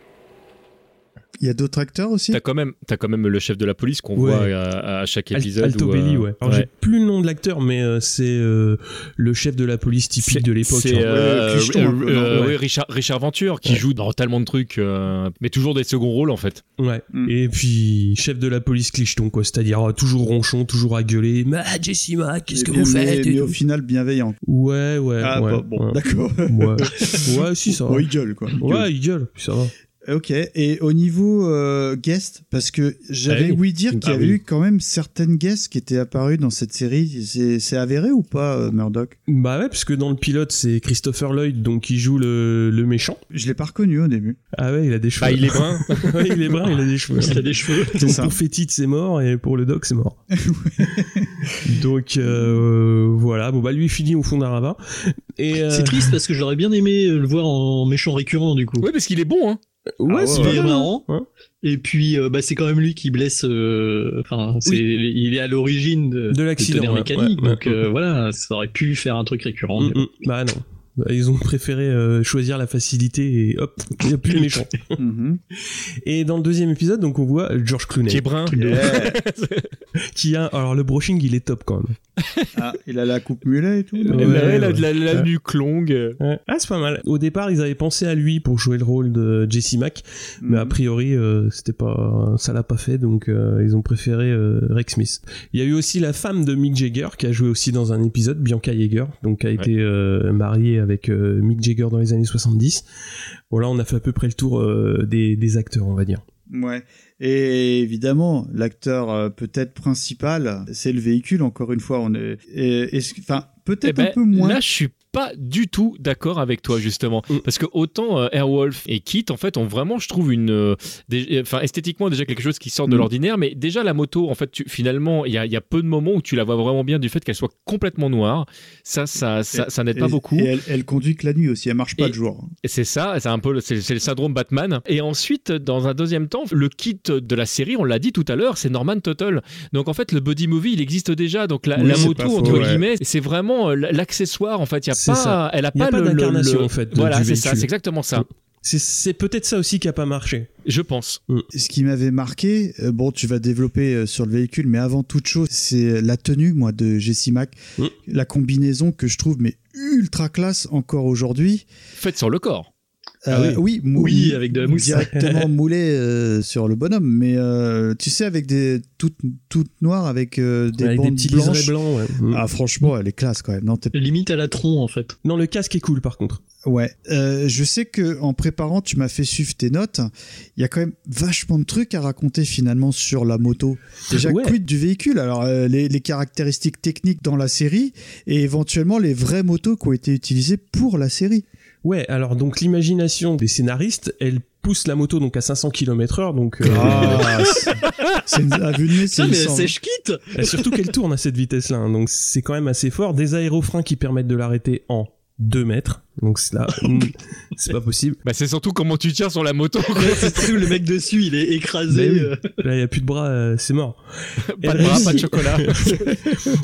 [SPEAKER 1] Il y a d'autres acteurs aussi
[SPEAKER 4] T'as quand même, as quand même le chef de la police qu'on
[SPEAKER 3] Ouais.
[SPEAKER 4] voit à, à chaque épisode.
[SPEAKER 3] Alto Belli,
[SPEAKER 4] euh,
[SPEAKER 3] ouais. Alors, j'ai plus le nom de l'acteur, mais euh, c'est euh, le chef de la police typique de l'époque.
[SPEAKER 4] C'est
[SPEAKER 3] hein.
[SPEAKER 4] euh, euh, Richard, Richard Venture qui joue dans tellement de trucs, euh, mais toujours des seconds rôles en fait.
[SPEAKER 3] Ouais.
[SPEAKER 1] Mm.
[SPEAKER 3] Et puis, chef de la police clicheton, quoi. C'est-à-dire toujours ronchon, toujours à gueuler. Mais Jessima, qu'est-ce que vous
[SPEAKER 1] mais-
[SPEAKER 3] faites? et
[SPEAKER 1] Mais au final, bienveillant.
[SPEAKER 3] Ouais, ouais.
[SPEAKER 1] Ah,
[SPEAKER 3] ouais,
[SPEAKER 1] bah, bon,
[SPEAKER 3] ouais.
[SPEAKER 1] d'accord.
[SPEAKER 3] Ouais. ouais, si, ça va.
[SPEAKER 1] Oh, il gueule, quoi. Il gueule.
[SPEAKER 3] Ouais, il gueule, ça va.
[SPEAKER 1] Ok, et au niveau euh, guest, parce que j'avais
[SPEAKER 3] Ah oui.
[SPEAKER 1] ouï dire qu'il y
[SPEAKER 3] Ah
[SPEAKER 1] avait
[SPEAKER 3] oui.
[SPEAKER 1] eu quand même certaines guests qui étaient apparues dans cette série. C'est c'est avéré ou pas, euh, Murdoch?
[SPEAKER 3] Bah ouais, parce que dans le pilote, c'est Christopher Lloyd, donc qui joue le, le méchant.
[SPEAKER 1] Je l'ai pas reconnu au début.
[SPEAKER 3] Ah ouais, il a des cheveux.
[SPEAKER 4] Bah, il est brun.
[SPEAKER 3] ouais, il est brun, il a des cheveux.
[SPEAKER 2] Il a des cheveux.
[SPEAKER 1] C'est
[SPEAKER 3] Donc
[SPEAKER 1] ça.
[SPEAKER 3] pour Fétide, c'est mort, et pour le doc, c'est mort. donc euh, voilà, bon bah lui il finit au fond d'un ravin. Euh,
[SPEAKER 2] C'est triste parce que j'aurais bien aimé le voir en méchant récurrent du coup.
[SPEAKER 4] Ouais, parce qu'il est bon, hein.
[SPEAKER 3] Ouais,
[SPEAKER 1] Ah
[SPEAKER 3] c'est
[SPEAKER 1] ouais.
[SPEAKER 3] pas
[SPEAKER 2] Il est
[SPEAKER 3] mal, hein.
[SPEAKER 2] marrant. Et puis, euh, bah, c'est quand même lui qui blesse. euh, Enfin, c'est, il est à l'origine de,
[SPEAKER 3] De l'accident,
[SPEAKER 2] mécanique.
[SPEAKER 3] ouais,
[SPEAKER 2] donc
[SPEAKER 3] ouais.
[SPEAKER 2] euh, voilà, ça aurait pu faire un truc récurrent.
[SPEAKER 3] Mm, mm. Bah non. Bah, Ils ont préféré euh, choisir la facilité et hop, il n'y a plus de méchant.
[SPEAKER 1] Mhm.
[SPEAKER 3] Et dans le deuxième épisode, donc on voit George Clooney.
[SPEAKER 4] Qui est brun.
[SPEAKER 3] Qui a, alors le brushing il est top quand même.
[SPEAKER 1] Ah, il a la coupe mulet et tout.
[SPEAKER 4] Ouais,
[SPEAKER 3] Ouais,
[SPEAKER 4] la,
[SPEAKER 3] ouais.
[SPEAKER 4] la, la
[SPEAKER 3] Ouais.
[SPEAKER 4] nuque longue.
[SPEAKER 3] Ouais. Ah c'est pas mal. Au départ ils avaient pensé à lui pour jouer le rôle de Jesse Mack, mais a
[SPEAKER 1] Mhm.
[SPEAKER 3] priori euh, c'était pas, ça l'a pas fait donc euh, ils ont préféré euh, Rex Smith. Il y a eu aussi la femme de Mick Jagger qui a joué aussi dans un épisode, Bianca Yeager, donc qui a été euh, mariée avec euh, Mick Jagger dans les années 70. Bon là on a fait à peu près le tour euh, des, des acteurs on va dire.
[SPEAKER 1] Ouais. Et évidemment, l'acteur euh, peut-être principal, c'est le véhicule. Encore une fois, on est. Enfin,
[SPEAKER 4] Eh
[SPEAKER 1] peut-être
[SPEAKER 4] ben,
[SPEAKER 1] un peu moins.
[SPEAKER 4] Là, je suis pas du tout d'accord avec toi justement, parce que autant euh, Airwolf et Kit, en fait, ont vraiment, je trouve une, euh, des- enfin esthétiquement déjà quelque chose qui sort de
[SPEAKER 1] Mm.
[SPEAKER 4] l'ordinaire, mais déjà la moto, en fait, tu- finalement, il y a, il y a peu de moments où tu la vois vraiment bien du fait qu'elle soit complètement noire. Ça, ça, ça, ça n'aide pas beaucoup.
[SPEAKER 1] Et elle, elle conduit que la nuit aussi. Elle marche pas
[SPEAKER 4] Et-
[SPEAKER 1] le jour.
[SPEAKER 4] C'est ça, c'est un peu le- c'est le syndrome Batman. Et ensuite, dans un deuxième temps, le kit de la série, on l'a dit tout à l'heure, c'est Norman Tuttle. Donc en fait, le buddy movie, il existe déjà. Donc la,
[SPEAKER 1] Oui,
[SPEAKER 4] la
[SPEAKER 1] c'est
[SPEAKER 4] moto,
[SPEAKER 1] faux,
[SPEAKER 4] entre
[SPEAKER 1] ouais.
[SPEAKER 4] guillemets, c'est vraiment euh, l'accessoire. En fait, il y a pas,
[SPEAKER 3] ça.
[SPEAKER 4] elle a pas,
[SPEAKER 3] pas
[SPEAKER 4] le- le-
[SPEAKER 3] d'incarnation,
[SPEAKER 4] le-
[SPEAKER 3] en fait,
[SPEAKER 4] Voilà, c'est ça, c'est exactement ça.
[SPEAKER 3] C'est- peut-être ça aussi qui a pas marché.
[SPEAKER 4] Je pense.
[SPEAKER 1] Ce qui m'avait marqué, euh, bon, tu vas développer euh, sur le véhicule, mais avant toute chose, c'est la tenue, moi, de Jessie Mac.
[SPEAKER 3] Mm.
[SPEAKER 1] La combinaison que je trouve, mais ultra classe encore aujourd'hui.
[SPEAKER 4] Faite sur le corps.
[SPEAKER 1] Euh,
[SPEAKER 3] Ah
[SPEAKER 1] oui, mou-
[SPEAKER 2] Oui, avec de la mousse.
[SPEAKER 1] Directement moulé euh, sur le bonhomme, mais euh, tu sais, avec des toutes toutes noires, avec euh, des
[SPEAKER 3] Avec des
[SPEAKER 1] bandes
[SPEAKER 3] petits
[SPEAKER 1] blanches.
[SPEAKER 3] liserés blancs. Ouais. Mm.
[SPEAKER 1] Ah, franchement, elle est classe quand même. Non,
[SPEAKER 2] Limite à la tronc en fait.
[SPEAKER 3] Non, le casque est cool par contre.
[SPEAKER 1] Ouais, Euh, je sais que en préparant, tu m'as fait suivre tes notes. Il y a quand même vachement de trucs à raconter finalement sur la moto. Déjà,
[SPEAKER 3] Ouais.
[SPEAKER 1] quid du véhicule? Alors, euh, les, les caractéristiques techniques dans la série et éventuellement les vraies motos qui ont été utilisées pour la série.
[SPEAKER 3] Ouais, alors donc l'imagination des scénaristes, elle pousse la moto donc à 500 km/h, donc euh,
[SPEAKER 1] Ah, c'est- une, vue c'est
[SPEAKER 2] sèche quitte
[SPEAKER 3] et surtout qu'elle tourne à cette vitesse-là, hein, donc c'est quand même assez fort. Des aérofreins qui permettent de l'arrêter en 2 mètres, donc c'est là, mm, c'est pas possible.
[SPEAKER 4] Bah, c'est surtout comment tu tires sur la moto. quoi.
[SPEAKER 2] C'est tout, le mec dessus, il est écrasé.
[SPEAKER 3] Oui.
[SPEAKER 2] euh.
[SPEAKER 3] Là, il y a plus de bras, euh, c'est mort.
[SPEAKER 4] pas de bras, pas de chocolat.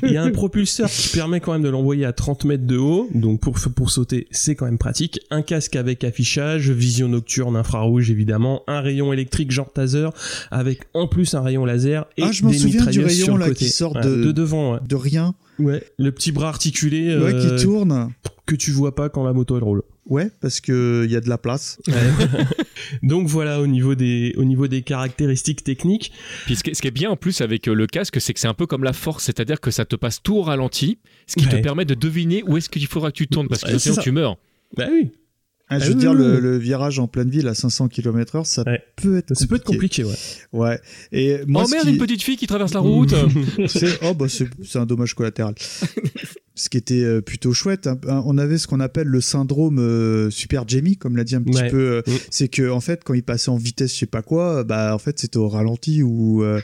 [SPEAKER 3] Il y a un propulseur qui permet quand même de l'envoyer à 30 mètres de haut, donc pour, pour sauter, c'est quand même pratique. Un casque avec affichage, vision nocturne infrarouge évidemment, un rayon électrique genre taser, avec en plus un rayon laser et
[SPEAKER 1] Ah, je m'en
[SPEAKER 3] des
[SPEAKER 1] souviens du
[SPEAKER 3] mitrailleuses
[SPEAKER 1] rayon,
[SPEAKER 3] sur le
[SPEAKER 1] là,
[SPEAKER 3] côté.
[SPEAKER 1] qui sort de-
[SPEAKER 3] de devant. Ouais.
[SPEAKER 1] de rien.
[SPEAKER 3] Ouais, le petit bras articulé
[SPEAKER 1] Ouais,
[SPEAKER 3] euh,
[SPEAKER 1] qui tourne.
[SPEAKER 3] que tu vois pas quand la moto elle roule.
[SPEAKER 1] Ouais, parce que il y a de la place.
[SPEAKER 3] Donc voilà au niveau des au niveau des caractéristiques techniques.
[SPEAKER 4] Puis ce qui, est, ce qui est bien en plus avec euh, le casque, c'est que c'est un peu comme la force, c'est-à-dire que ça te passe tout au ralenti, ce qui te permet de deviner où est-ce qu'il faudra que tu tournes, parce que sinon tu meurs.
[SPEAKER 3] Bah oui,
[SPEAKER 1] Ah, je veux dire, le, virage en pleine ville à 500 km/h, ça
[SPEAKER 3] Ouais.
[SPEAKER 1] peut être
[SPEAKER 3] ça peut être compliqué ouais.
[SPEAKER 1] Ouais. Et moi,
[SPEAKER 4] oh merde,
[SPEAKER 1] qui-
[SPEAKER 4] une petite fille qui traverse la route
[SPEAKER 1] c'est oh bah c'est c'est un dommage collatéral. ce qui était euh, plutôt chouette, hein, on avait ce qu'on appelle le syndrome euh, Super Jamie, comme l'a dit un petit
[SPEAKER 3] Ouais.
[SPEAKER 1] peu. euh,
[SPEAKER 3] Mm.
[SPEAKER 1] C'est que en fait, quand il passait en vitesse, je sais pas quoi, bah en fait c'était au ralenti ou. euh,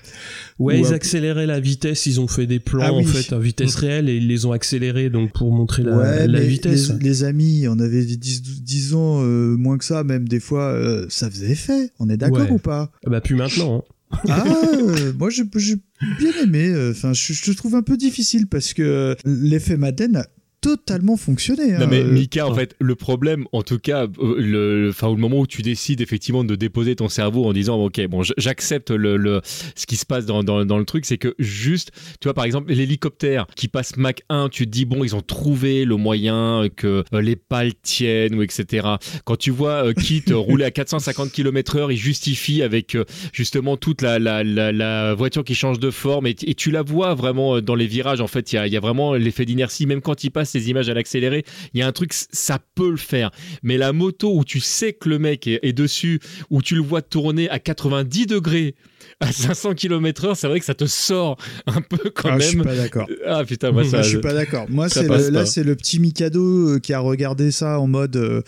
[SPEAKER 3] Ouais,
[SPEAKER 1] ou
[SPEAKER 3] ils accéléraient la vitesse, ils ont fait des plans
[SPEAKER 1] Ah
[SPEAKER 3] en fait à vitesse réelle et ils les ont accélérés donc pour montrer la,
[SPEAKER 1] ouais,
[SPEAKER 3] la
[SPEAKER 1] mais
[SPEAKER 3] vitesse.
[SPEAKER 1] Les, les amis, on avait 10, 10 ans euh, moins que ça, même des fois, euh, ça faisait effet. On est d'accord
[SPEAKER 3] Ouais.
[SPEAKER 1] ou pas?
[SPEAKER 3] Ah Bah plus maintenant. hein.
[SPEAKER 1] Ah, euh, moi j'ai j'ai bien aimé. euh, Enfin, je, je trouve un peu difficile parce que euh, l'effet Madeleine totalement fonctionné.
[SPEAKER 4] Non
[SPEAKER 1] hein.
[SPEAKER 4] mais
[SPEAKER 1] Euh,
[SPEAKER 4] Mika, en fait, le problème, en tout cas, euh, le, enfin, au moment où tu décides effectivement de déposer ton cerveau en disant, ok, bon, j'accepte le, le- ce qui se passe dans, dans, dans le truc, c'est que juste, tu vois, par exemple, l'hélicoptère qui passe Mach 1, tu te dis, bon, ils ont trouvé le moyen que euh, les pales tiennent ou etc. Quand tu vois Kit rouler à 450 km heure, il justifie avec justement toute la, la, la, la voiture qui change de forme et, et tu la vois vraiment dans les virages. En fait, il y a, il y a vraiment l'effet d'inertie, même quand il passe ces images à l'accéléré, il y a un truc, ça peut le faire. Mais la moto où tu sais que le mec est, est dessus, où tu le vois tourner à 90 degrés à 500 km heure, c'est vrai que ça te sort un peu quand
[SPEAKER 1] Ah,
[SPEAKER 4] même.
[SPEAKER 1] je suis pas d'accord.
[SPEAKER 4] Ah putain, moi ça.
[SPEAKER 1] je suis pas d'accord. Moi, c'est le- là, c'est le petit Mikado euh, qui a regardé ça en mode euh,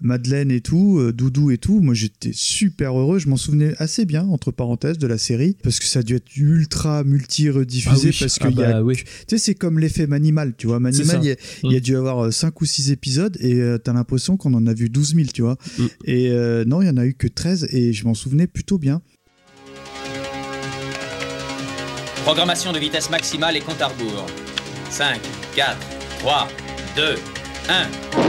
[SPEAKER 1] Madeleine et tout, euh, Doudou et tout. Moi, j'étais super heureux. Je m'en souvenais assez bien, entre parenthèses, de la série, parce que ça a dû être ultra multi-rediffusé.
[SPEAKER 3] Ah oui.
[SPEAKER 1] Parce
[SPEAKER 3] Ah
[SPEAKER 1] qu'il y a,
[SPEAKER 3] bah oui.
[SPEAKER 1] tu sais, c'est comme l'effet Manimal, tu vois. Manimal, il y y a
[SPEAKER 3] Mm.
[SPEAKER 1] dû avoir 5 ou 6 épisodes et euh, t'as l'impression qu'on en a vu 12 000, tu vois.
[SPEAKER 3] Mm.
[SPEAKER 1] Et euh, non, il y en a eu que 13 et je m'en souvenais plutôt bien.
[SPEAKER 23] Programmation de vitesse maximale et compte à rebours. 5, 4, 3, 2, 1.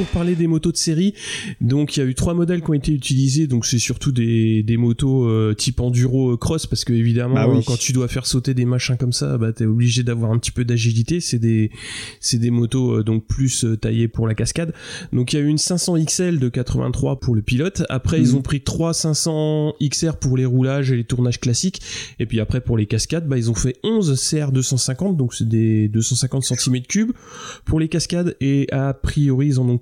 [SPEAKER 3] Pour parler des motos de série, donc il y a eu trois modèles qui ont été utilisés, donc c'est surtout des, des motos euh, type enduro euh, cross parce que évidemment
[SPEAKER 1] Bah oui.
[SPEAKER 3] euh, quand tu dois faire sauter des machins comme ça, bah t'es obligé d'avoir un petit peu d'agilité. C'est des c'est des motos euh, donc plus taillées pour la cascade. Donc il y a eu une 500 XL de 83 pour le pilote. Après ils
[SPEAKER 1] Mhm.
[SPEAKER 3] ont pris trois 500 XR pour les roulages et les tournages classiques. Et puis après pour les cascades, bah ils ont fait 11 CR 250, donc c'est des 250 cm3 pour les cascades. Et a priori ils en ont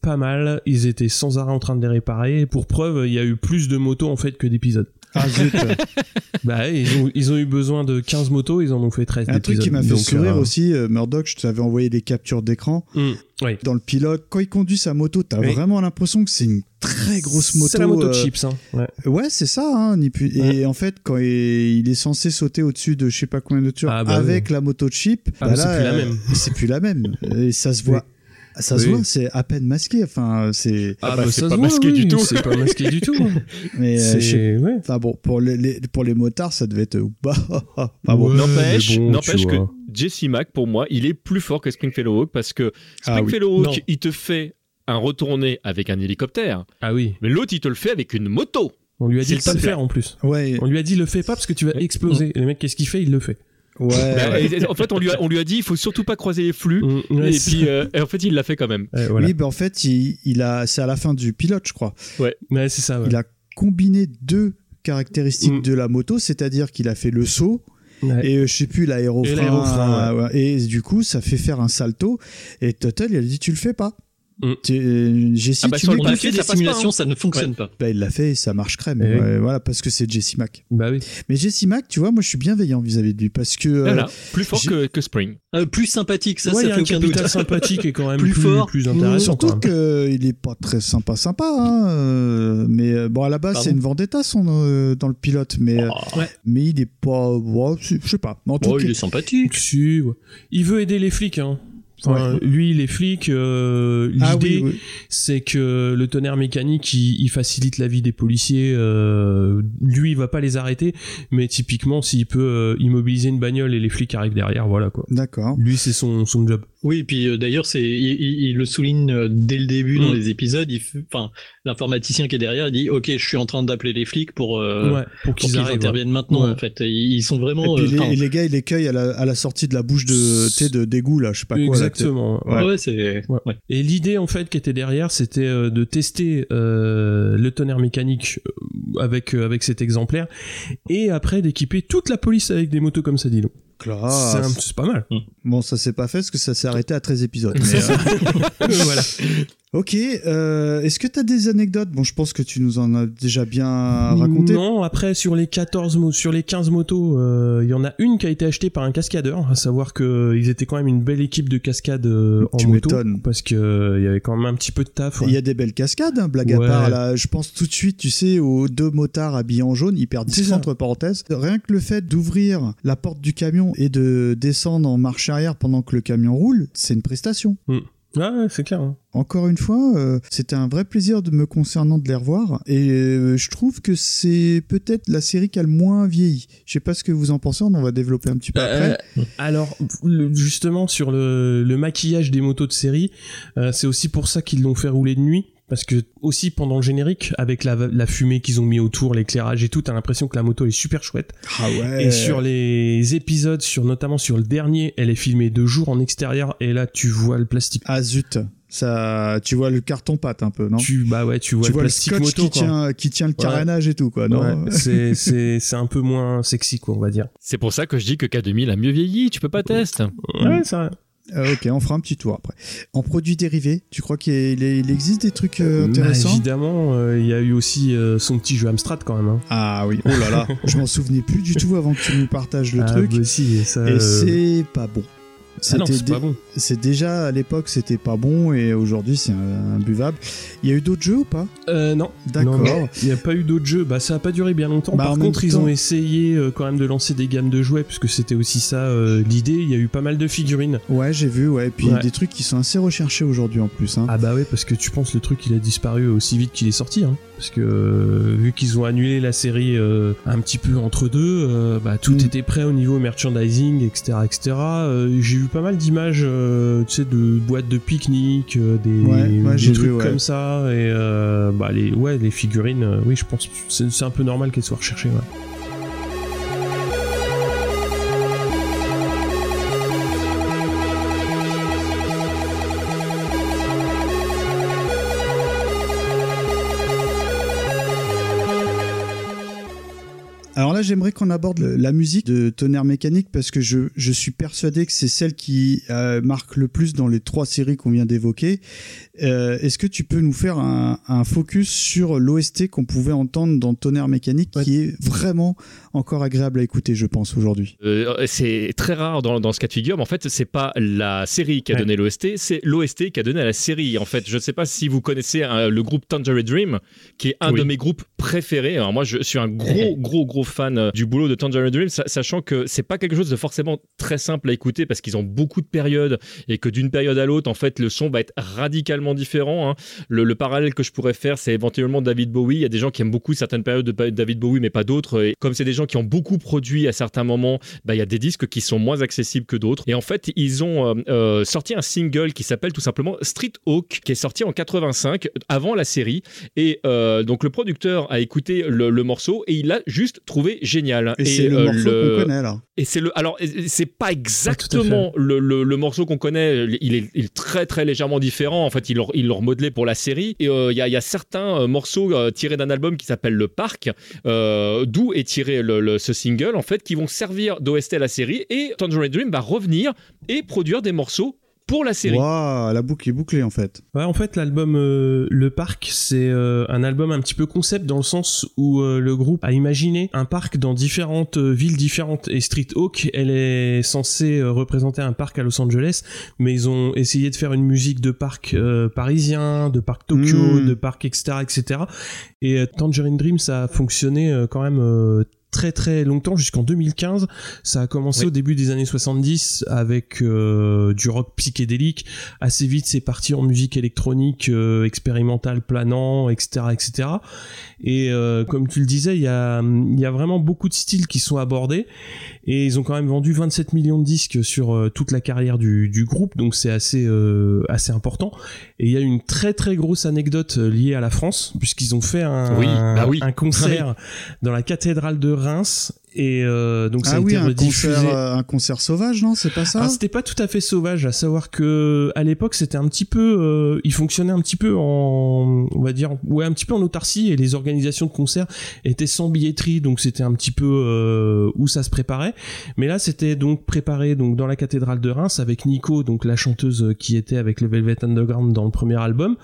[SPEAKER 3] pas mal. Ils étaient sans arrêt en train de les réparer. Pour preuve, il y a eu plus de motos en fait que d'épisodes.
[SPEAKER 1] Ah zut
[SPEAKER 3] Bah ils ont, ils ont eu besoin de 15 motos, ils en ont fait 13
[SPEAKER 1] Un truc qui m'a fait
[SPEAKER 3] Donc,
[SPEAKER 1] sourire
[SPEAKER 3] euh,
[SPEAKER 1] aussi, euh, Murdoch, je t'avais envoyé des captures d'écran.
[SPEAKER 3] Mm, oui.
[SPEAKER 1] Dans le pilote, quand il conduit sa moto, t'as
[SPEAKER 3] Oui.
[SPEAKER 1] vraiment l'impression que c'est une très grosse moto.
[SPEAKER 3] C'est la moto de
[SPEAKER 1] euh,
[SPEAKER 3] chips, hein. Ouais.
[SPEAKER 1] Ouais, c'est ça. Hein, ni plus- Et en fait, quand il est censé sauter au-dessus de je sais pas combien de tours
[SPEAKER 3] Ah, bah
[SPEAKER 1] avec
[SPEAKER 3] oui.
[SPEAKER 1] la moto de chip,
[SPEAKER 3] Ah,
[SPEAKER 1] bah
[SPEAKER 3] mais c'est plus la
[SPEAKER 1] euh,
[SPEAKER 3] même.
[SPEAKER 1] C'est plus la même. Et ça se voit. Ça se voit, c'est à peine masqué. Enfin, c'est.
[SPEAKER 3] Ah, bah, ça se voit, oui, C'est pas masqué du tout.
[SPEAKER 1] Mais euh,
[SPEAKER 3] C'est- ouais.
[SPEAKER 1] enfin bon, pour les, les- pour les motards, ça devait être. Bah, ah bon.
[SPEAKER 4] N'empêche,
[SPEAKER 3] bon,
[SPEAKER 4] n'empêche
[SPEAKER 3] tu
[SPEAKER 4] que. Jesse Mack, pour moi, il est plus fort que Springfellow Hawk parce que
[SPEAKER 1] Ah oui.
[SPEAKER 4] Springfellow Hawk,
[SPEAKER 3] Non.
[SPEAKER 4] il te fait un retourné avec un hélicoptère,
[SPEAKER 3] Ah oui.
[SPEAKER 4] mais l'autre, il te le fait avec une moto.
[SPEAKER 3] On lui a dit de pas le faire en plus.
[SPEAKER 1] Ouais.
[SPEAKER 3] On lui a dit le fais pas parce que tu vas exploser. Et le mec, qu'est-ce qu'il fait? Il le fait.
[SPEAKER 1] Ouais.
[SPEAKER 4] Bah, et- et en fait, on lui, a, on lui a dit, il faut surtout pas croiser les flux.
[SPEAKER 3] Mm, ouais,
[SPEAKER 4] et puis, euh, et en fait, il l'a fait quand même.
[SPEAKER 3] Voilà.
[SPEAKER 1] Oui, bah en fait, il, il a, c'est à la fin du pilote, je crois.
[SPEAKER 4] Ouais.
[SPEAKER 3] Ouais, c'est ça. ouais.
[SPEAKER 1] Il a combiné deux caractéristiques
[SPEAKER 3] Mm.
[SPEAKER 1] de la moto, c'est-à-dire qu'il a fait le saut
[SPEAKER 3] Ouais.
[SPEAKER 1] et euh, je sais plus l'aérofrein.
[SPEAKER 3] Et l'aérofrein,
[SPEAKER 1] euh, ouais. Et du coup, ça fait faire un salto. Et Total, il a dit tu le fais pas.
[SPEAKER 3] Mm.
[SPEAKER 1] Tu- euh, Jessie,
[SPEAKER 4] Ah bah,
[SPEAKER 1] tu
[SPEAKER 4] sur
[SPEAKER 1] le
[SPEAKER 4] papier,
[SPEAKER 2] simulations,
[SPEAKER 4] hein.
[SPEAKER 2] ça ne fonctionne pas.
[SPEAKER 1] Bah, il l'a fait et ça marche crème.
[SPEAKER 3] Eh oui.
[SPEAKER 1] Ouais, voilà, parce que c'est Jesse Mack.
[SPEAKER 3] Bah oui.
[SPEAKER 1] Mais Jesse Mack, tu vois, moi je suis bienveillant vis-à-vis de lui parce que. euh,
[SPEAKER 4] plus fort que, que Spring.
[SPEAKER 2] Euh, plus sympathique, ça, ça fait
[SPEAKER 3] un
[SPEAKER 2] aucun doute.
[SPEAKER 3] sympathique et quand même
[SPEAKER 2] Plus
[SPEAKER 3] plus,
[SPEAKER 2] fort.
[SPEAKER 3] plus intéressant.
[SPEAKER 1] Surtout
[SPEAKER 3] quand même.
[SPEAKER 1] qu'il est pas très sympa, sympa. Hein, mais bon, à la base, c'est une vendetta son, euh, dans le pilote. Mais, euh,
[SPEAKER 2] Ouais.
[SPEAKER 1] mais il est pas. je sais pas. En tout
[SPEAKER 2] Oh,
[SPEAKER 1] cas,
[SPEAKER 2] il est sympathique.
[SPEAKER 3] Il veut aider les flics, hein. Enfin, Lui, les flics, euh, l'idée,
[SPEAKER 1] Ah oui, oui.
[SPEAKER 3] c'est que le tonnerre mécanique, il, il facilite la vie des policiers. euh, lui, il va pas les arrêter, mais typiquement, s'il peut euh, immobiliser une bagnole et les flics arrivent derrière, voilà quoi.
[SPEAKER 1] D'accord.
[SPEAKER 3] Lui, c'est son, son job.
[SPEAKER 2] Oui, et puis euh, d'ailleurs, c'est, il, il- il le souligne euh, dès le début dans
[SPEAKER 3] Mm.
[SPEAKER 2] les épisodes. Enfin, l'informaticien qui est derrière, il dit, ok, je suis en train d'appeler les flics pour, euh,
[SPEAKER 3] Ouais, pour qu'ils
[SPEAKER 2] interviennent
[SPEAKER 3] ouais.
[SPEAKER 2] maintenant.
[SPEAKER 3] Ouais.
[SPEAKER 2] En fait, ils, ils sont vraiment.
[SPEAKER 1] Et puis
[SPEAKER 2] euh,
[SPEAKER 1] les, et les gars, ils l'écueillent à la, à la sortie de la bouche de, de d'égout, là, je sais pas quoi. là,
[SPEAKER 3] Exactement.
[SPEAKER 1] Ouais.
[SPEAKER 2] ouais, c'est.
[SPEAKER 3] Ouais.
[SPEAKER 2] ouais.
[SPEAKER 3] Et l'idée en fait qui était derrière, c'était de tester euh, le tonnerre mécanique avec euh, avec cet exemplaire et après d'équiper toute la police avec des motos comme ça, dis donc.
[SPEAKER 1] Classe.
[SPEAKER 3] C'est pas mal.
[SPEAKER 1] Bon, ça s'est pas fait parce que ça s'est arrêté à 13 épisodes. mais, euh,
[SPEAKER 3] voilà.
[SPEAKER 1] Ok, euh, est-ce que tu as des anecdotes? Bon, je pense que tu nous en as déjà bien raconté.
[SPEAKER 3] Non, après sur les 14 mo- sur les 15 motos, euh, il y en a une qui a été achetée par un cascadeur, à savoir que euh, ils étaient quand même une belle équipe de cascade euh, en
[SPEAKER 1] Tu
[SPEAKER 3] moto parce que euh, il y avait quand même un petit peu de taf.
[SPEAKER 1] Il
[SPEAKER 3] ouais.
[SPEAKER 1] y a des belles cascades, hein, blague
[SPEAKER 3] Ouais.
[SPEAKER 1] à part. Là, je pense tout de suite, tu sais, aux deux motards habillés en jaune, hyper discrets entre parenthèses. Rien que le fait d'ouvrir la porte du camion et de descendre en marche arrière pendant que le camion roule, c'est une prestation.
[SPEAKER 3] Mm. Ouais, ouais, c'est clair. hein.
[SPEAKER 1] Encore une fois, euh, c'était un vrai plaisir de me concernant de les revoir et euh, je trouve que c'est peut-être la série qui a le moins vieilli. Je sais pas ce que vous en pensez, on en va développer un petit peu après.
[SPEAKER 3] Euh, alors, le- justement, sur le, le maquillage des motos de série, euh, c'est aussi pour ça qu'ils l'ont fait rouler de nuit. Parce que aussi pendant le générique, avec la, la fumée qu'ils ont mis autour, l'éclairage et tout, t'as l'impression que la moto est super chouette.
[SPEAKER 1] Ah ouais.
[SPEAKER 3] Et sur les épisodes, sur notamment sur le dernier, elle est filmée de jour en extérieur et là tu vois le plastique.
[SPEAKER 1] Ah zut, ça, tu vois le carton pâte un peu, non?
[SPEAKER 3] Tu bah ouais, tu vois
[SPEAKER 1] Tu
[SPEAKER 3] le
[SPEAKER 1] vois le
[SPEAKER 3] plastique
[SPEAKER 1] scotch
[SPEAKER 3] moto
[SPEAKER 1] qui
[SPEAKER 3] quoi.
[SPEAKER 1] tient, qui tient le
[SPEAKER 3] Ouais.
[SPEAKER 1] carénage et tout, quoi, non?
[SPEAKER 3] Ouais, c'est c'est c'est un peu moins sexy quoi, on va dire.
[SPEAKER 4] C'est pour ça que je dis que K2000 a mieux vieilli, tu peux pas tester.
[SPEAKER 3] Ouais, c'est vrai.
[SPEAKER 1] Euh, ok, on fera un petit tour après. En produits dérivés, tu crois qu'il existe des trucs euh,
[SPEAKER 3] Bah,
[SPEAKER 1] intéressants?
[SPEAKER 3] évidemment, euh, il y a eu aussi euh, son petit jeu Amstrad quand même. hein.
[SPEAKER 1] Ah oui, oh là là, je m'en souvenais plus du tout avant que tu nous partages le
[SPEAKER 3] Ah,
[SPEAKER 1] truc.
[SPEAKER 3] bah si, ça,
[SPEAKER 1] et c'est pas bon.
[SPEAKER 3] Ah non, c'est
[SPEAKER 1] dé-
[SPEAKER 3] pas bon.
[SPEAKER 1] C'est déjà à l'époque c'était pas bon et aujourd'hui c'est un- imbuvable. Il y a eu d'autres jeux ou pas?
[SPEAKER 3] Euh, non.
[SPEAKER 1] D'accord.
[SPEAKER 3] Il n'y a pas eu d'autres jeux. Bah, ça a pas duré bien longtemps.
[SPEAKER 1] Bah,
[SPEAKER 3] Par contre, ils
[SPEAKER 1] temps-
[SPEAKER 3] ont essayé euh, quand même de lancer des gammes de jouets, puisque c'était aussi ça euh, l'idée. Il y a eu pas mal de figurines.
[SPEAKER 1] Ouais, j'ai vu, ouais. Et puis
[SPEAKER 3] Ouais.
[SPEAKER 1] des trucs qui sont assez recherchés aujourd'hui en plus. Hein.
[SPEAKER 3] Ah bah ouais, parce que tu penses le truc il a disparu aussi vite qu'il est sorti. Hein. Parce que euh, vu qu'ils ont annulé la série euh, un petit peu entre deux, euh, bah, tout
[SPEAKER 1] Mm.
[SPEAKER 3] était prêt au niveau merchandising, etc. etc. Euh, j'ai vu pas mal d'images, euh, tu sais, de boîtes de pique-nique, euh, des,
[SPEAKER 1] Ouais, ouais,
[SPEAKER 3] des trucs
[SPEAKER 1] vu, ouais.
[SPEAKER 3] comme ça. Et euh, bah, les, ouais, les figurines, euh, oui, je pense c'est c'est un peu normal qu'elles soient recherchées. Ouais.
[SPEAKER 1] Là, j'aimerais qu'on aborde le- la musique de Tonnerre Mécanique parce que je, je suis persuadé que c'est celle qui euh, marque le plus dans les trois séries qu'on vient d'évoquer. Euh, Est-ce que tu peux nous faire un, un focus sur l'OST qu'on pouvait entendre dans Tonnerre Mécanique qui est vraiment encore agréable à écouter, je pense, aujourd'hui?
[SPEAKER 4] Euh, c'est très rare dans, dans ce cas de figure, mais en fait, c'est pas la série qui a
[SPEAKER 1] Ouais.
[SPEAKER 4] donné l'OST, c'est l'OST qui a donné à la série. En fait, je ne sais pas si vous connaissez euh, le groupe Tangerine Dream, qui est un
[SPEAKER 3] Oui.
[SPEAKER 4] de mes groupes préférés. Alors moi, je suis un gros, gros, gros fan euh, du boulot de Tangerine Dream, sa- sachant que c'est pas quelque chose de forcément très simple à écouter parce qu'ils ont beaucoup de périodes et que d'une période à l'autre, en fait, le son va être radicalement différent. hein. Le, le parallèle que je pourrais faire, c'est éventuellement David Bowie. Il y a des gens qui aiment beaucoup certaines périodes de David Bowie, mais pas d'autres. Et comme c'est des gens qui ont beaucoup produit à certains moments, bah, il y a des disques qui sont moins accessibles que d'autres. Et en fait, ils ont euh, euh, sorti un single qui s'appelle tout simplement Street Hawk, qui est sorti en 85, avant la série. Et donc le producteur a écouté le, le morceau et il l'a juste trouvé génial.
[SPEAKER 1] Et c'est le
[SPEAKER 4] euh,
[SPEAKER 1] morceau qu'on connaît, alors.
[SPEAKER 4] Et c'est le. Alors, c'est pas exactement le, le- le morceau qu'on connaît. Il est, il est très très légèrement différent. En fait, ils l'ont l'ont remodelé pour la série. Et euh, il y, a, il y a certains euh, morceaux tirés d'un album qui s'appelle Le Parc, euh, d'où est tiré le- le- ce single en fait, qui vont servir d'OST à la série. Et Tangerine Dream va revenir et produire des morceaux pour la série.
[SPEAKER 1] Waouh, la boucle est bouclée en fait.
[SPEAKER 3] Ouais, en fait, l'album euh, Le Parc, c'est euh, un album un petit peu concept dans le sens où euh, le groupe a imaginé un parc dans différentes euh, villes différentes. Et Street Hawk, elle est censée euh, représenter un parc à Los Angeles, mais ils ont essayé de faire une musique de parc euh, parisien, de parc Tokyo,
[SPEAKER 1] Mm.
[SPEAKER 3] de parc etc., etc. Et euh, Tangerine Dream, ça a fonctionné euh, quand même. Très très longtemps jusqu'en 2015 ça a commencé
[SPEAKER 4] Oui.
[SPEAKER 3] au début des années 70 avec euh, du rock psychédélique. Assez vite c'est parti en musique électronique euh, expérimentale planant etc etc et euh, comme tu le disais il y a il y a vraiment beaucoup de styles qui sont abordés et ils ont quand même vendu 27 millions de disques sur euh, toute la carrière du, du groupe donc c'est assez euh, assez important et il y a une très très grosse anecdote euh, liée à la France puisqu'ils ont fait un
[SPEAKER 4] Oui, bah oui.
[SPEAKER 3] un concert dans la cathédrale de Reims et euh, donc ça
[SPEAKER 1] ah
[SPEAKER 3] a
[SPEAKER 1] oui,
[SPEAKER 3] été
[SPEAKER 1] un
[SPEAKER 3] rediffusé
[SPEAKER 1] concert, euh, un concert sauvage, non? C'est pas ça?
[SPEAKER 3] Ah, c'était pas tout à fait sauvage, à savoir que à l'époque c'était un petit peu, euh, il fonctionnait un petit peu en, on va dire, ouais, un petit peu en autarcie et les organisations de concerts étaient sans billetterie, donc c'était un petit peu euh, où ça se préparait. Mais là c'était donc préparé donc dans la cathédrale de Reims avec Nico, donc la chanteuse qui était avec le Velvet Underground dans le premier album.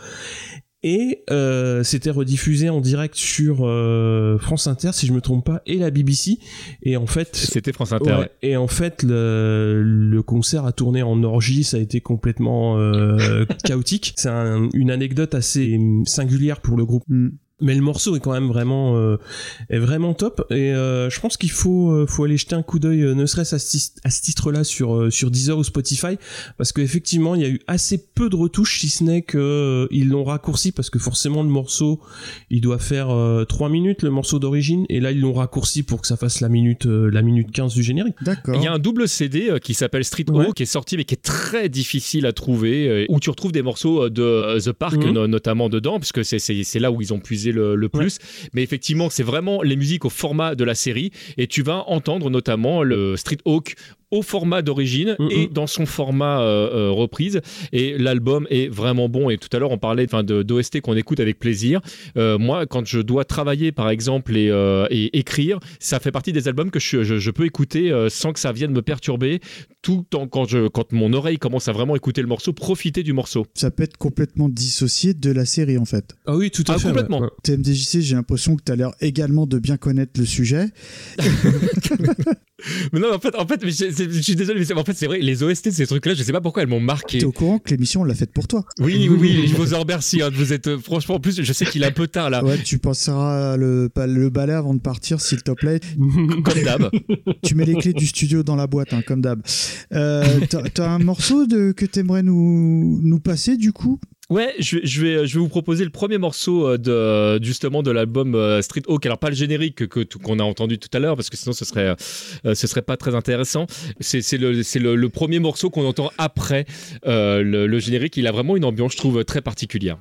[SPEAKER 3] Et euh, c'était rediffusé en direct sur euh, France Inter, si je me trompe pas, et la BBC. Et en fait,
[SPEAKER 4] C'était France Inter. ouais.
[SPEAKER 3] et en fait, le, le concert a tourné en orgie, ça a été complètement euh, chaotique. C'est un- une anecdote assez singulière pour le groupe.
[SPEAKER 1] Hmm.
[SPEAKER 3] Mais le morceau est quand même vraiment euh, est vraiment top et euh, je pense qu'il faut euh, faut aller jeter un coup d'œil euh, ne serait-ce à ce, tis- à ce titre-là sur euh, sur Deezer ou Spotify parce qu'effectivement il y a eu assez peu de retouches si ce n'est que euh, ils l'ont raccourci parce que forcément le morceau il doit faire euh, 3 minutes le morceau d'origine et là ils l'ont raccourci pour que ça fasse la minute euh, la minute 15 du générique.
[SPEAKER 1] D'accord.
[SPEAKER 4] Il y a un double CD euh, qui s'appelle Street O qui est sorti mais qui est très difficile à trouver euh, où tu retrouves des morceaux euh, de euh, The Park
[SPEAKER 3] Mhm.
[SPEAKER 4] no- notamment dedans puisque c'est c'est c'est là où ils ont puisé le, le plus. Mais effectivement c'est vraiment les musiques au format de la série. Et tu vas entendre notamment le Street Hawk au format d'origine et dans son format euh, euh, reprise et l'album est vraiment bon et tout à l'heure on parlait enfin de d'OST qu'on écoute avec plaisir Euh, moi quand je dois travailler par exemple et, euh, et écrire ça fait partie des albums que je, je- je peux écouter euh, sans que ça vienne me perturber tout en quand je quand mon oreille commence à vraiment écouter le morceau profiter du morceau
[SPEAKER 1] Ça peut être complètement dissocié de la série en fait.
[SPEAKER 3] Ah oui, tout
[SPEAKER 4] à Ah, fait, complètement. ouais.
[SPEAKER 1] TMDJC, j'ai l'impression que tu as l'air également de bien connaître le sujet.
[SPEAKER 4] mais non en fait en fait mais je, je suis désolé mais en fait c'est vrai les OST ces trucs là je sais pas pourquoi elles m'ont marqué.
[SPEAKER 1] T'es au courant que l'émission on l'a faite pour toi.
[SPEAKER 4] Oui oui oui je vous en remercie hein, vous êtes euh, franchement en plus je sais qu'il est un peu tard là.
[SPEAKER 1] Ouais, tu penseras le, le balai avant de partir, s'il te plaît.
[SPEAKER 4] comme d'hab.
[SPEAKER 1] Tu mets les clés du studio dans la boîte, hein, comme d'hab. Euh, T'as t'as un morceau de, que t'aimerais nous, nous passer, du coup?
[SPEAKER 4] Ouais, je, vais- je vais, vous proposer le premier morceau euh, de justement de l'album euh, Street Hawk. Alors pas le générique que que- qu'on a entendu tout à l'heure parce que sinon ce serait euh, ce serait pas très intéressant. C'est le le, le premier morceau qu'on entend après le générique. Il a vraiment une ambiance, je trouve, très particulière.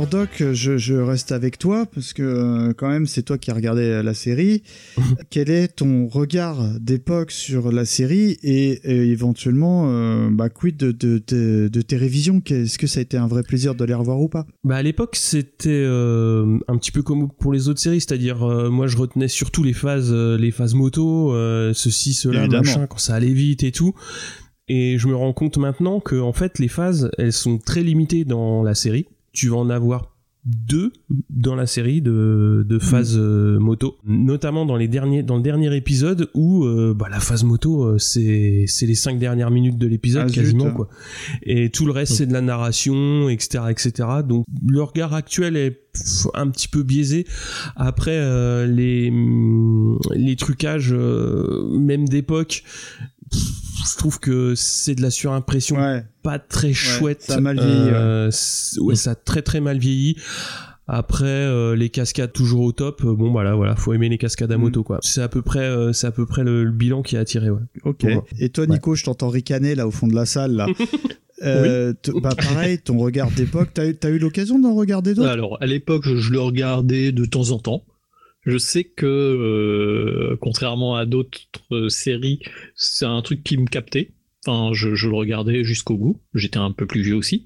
[SPEAKER 1] Murdoch, je, je reste avec toi parce que euh, quand même c'est toi qui as regardé euh, la série. Quel est ton regard d'époque sur la série et, et éventuellement euh, bah, quid de, de, de- de tes révisions? Est-ce que ça a été un vrai plaisir de les revoir ou pas?
[SPEAKER 3] Bah à l'époque c'était euh, un petit peu comme pour les autres séries, c'est-à-dire euh, moi je retenais surtout les phases, les phases moto, ceci, cela,
[SPEAKER 1] Évidemment.
[SPEAKER 3] machin, quand ça allait vite et tout. Et je me rends compte maintenant que en fait les phases elles sont très limitées dans la série. Tu vas en avoir deux dans la série de, de phases euh, moto, notamment dans les derniers dans le dernier épisode où euh, bah, la phase moto euh, c'est c'est les cinq dernières minutes de l'épisode
[SPEAKER 1] Ah, zut.
[SPEAKER 3] quasiment quoi. Et tout le reste, c'est de la narration, etc., etc. Donc, le regard actuel est un petit peu biaisé. Après, euh, les, les trucages, euh, même d'époque, je trouve que c'est de la surimpression pas très chouette.
[SPEAKER 1] ça a mal vieilli,
[SPEAKER 3] Euh, ouais, ça a très très mal vieilli. Après euh, les cascades toujours au top, euh, bon bah là voilà, faut aimer les cascades à
[SPEAKER 1] Mm.
[SPEAKER 3] moto quoi. C'est à peu près euh, c'est à peu près le, le bilan qui a attiré ouais.
[SPEAKER 1] Ok. Et toi, Nico, je t'entends ricaner là au fond de la salle. Là. Euh, bah pareil, ton regard d'époque, t'as eu, t'as eu l'occasion d'en regarder d'autres?
[SPEAKER 2] Alors, à l'époque, je le regardais de temps en temps. Je sais que, euh, contrairement à d'autres euh, séries, c'est un truc qui me captait. Enfin, je, je le regardais jusqu'au bout. J'étais un peu plus vieux aussi.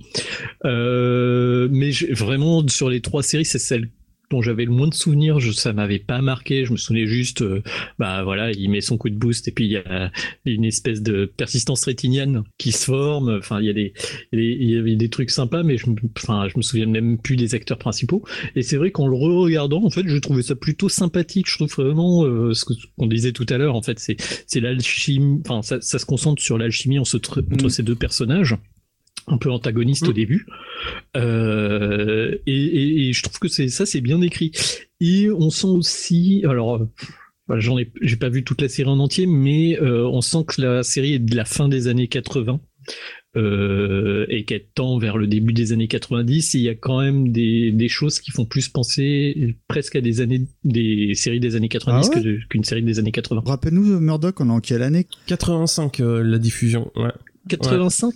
[SPEAKER 2] Euh, mais vraiment, sur les trois séries, c'est celle dont j'avais le moins de souvenirs. Je, ça m'avait pas marqué. Je me souvenais juste, euh, bah voilà, il met son coup de boost et puis il y a une espèce de persistance rétinienne qui se forme. Enfin, il y a des, il y avait des trucs sympas, mais je, enfin, je me souviens même plus des acteurs principaux. Et c'est vrai qu'en le re-regardant, en fait, je trouvais ça plutôt sympathique. Je trouve vraiment euh, ce qu'on disait tout à l'heure. En fait, c'est, c'est l'alchimie. Enfin, ça, ça se concentre sur l'alchimie entre, entre ces deux personnages un peu antagoniste au début. Euh, et, et- et je trouve que c'est ça, c'est bien écrit. Et on sent aussi, alors, euh, j'en ai, j'ai pas vu toute la série en entier, mais euh, on sent que la série est de la fin des années 80. euh, et qu'elle tend vers le début des années 90, et il y a quand même des, des choses qui font plus penser presque à des années, des séries des années 90
[SPEAKER 1] Ah ouais
[SPEAKER 2] qu'une série des années 80.
[SPEAKER 1] Rappelle-nous, Murdoch, on est en quelle année?
[SPEAKER 3] 85 euh, la diffusion. Ouais.
[SPEAKER 2] 85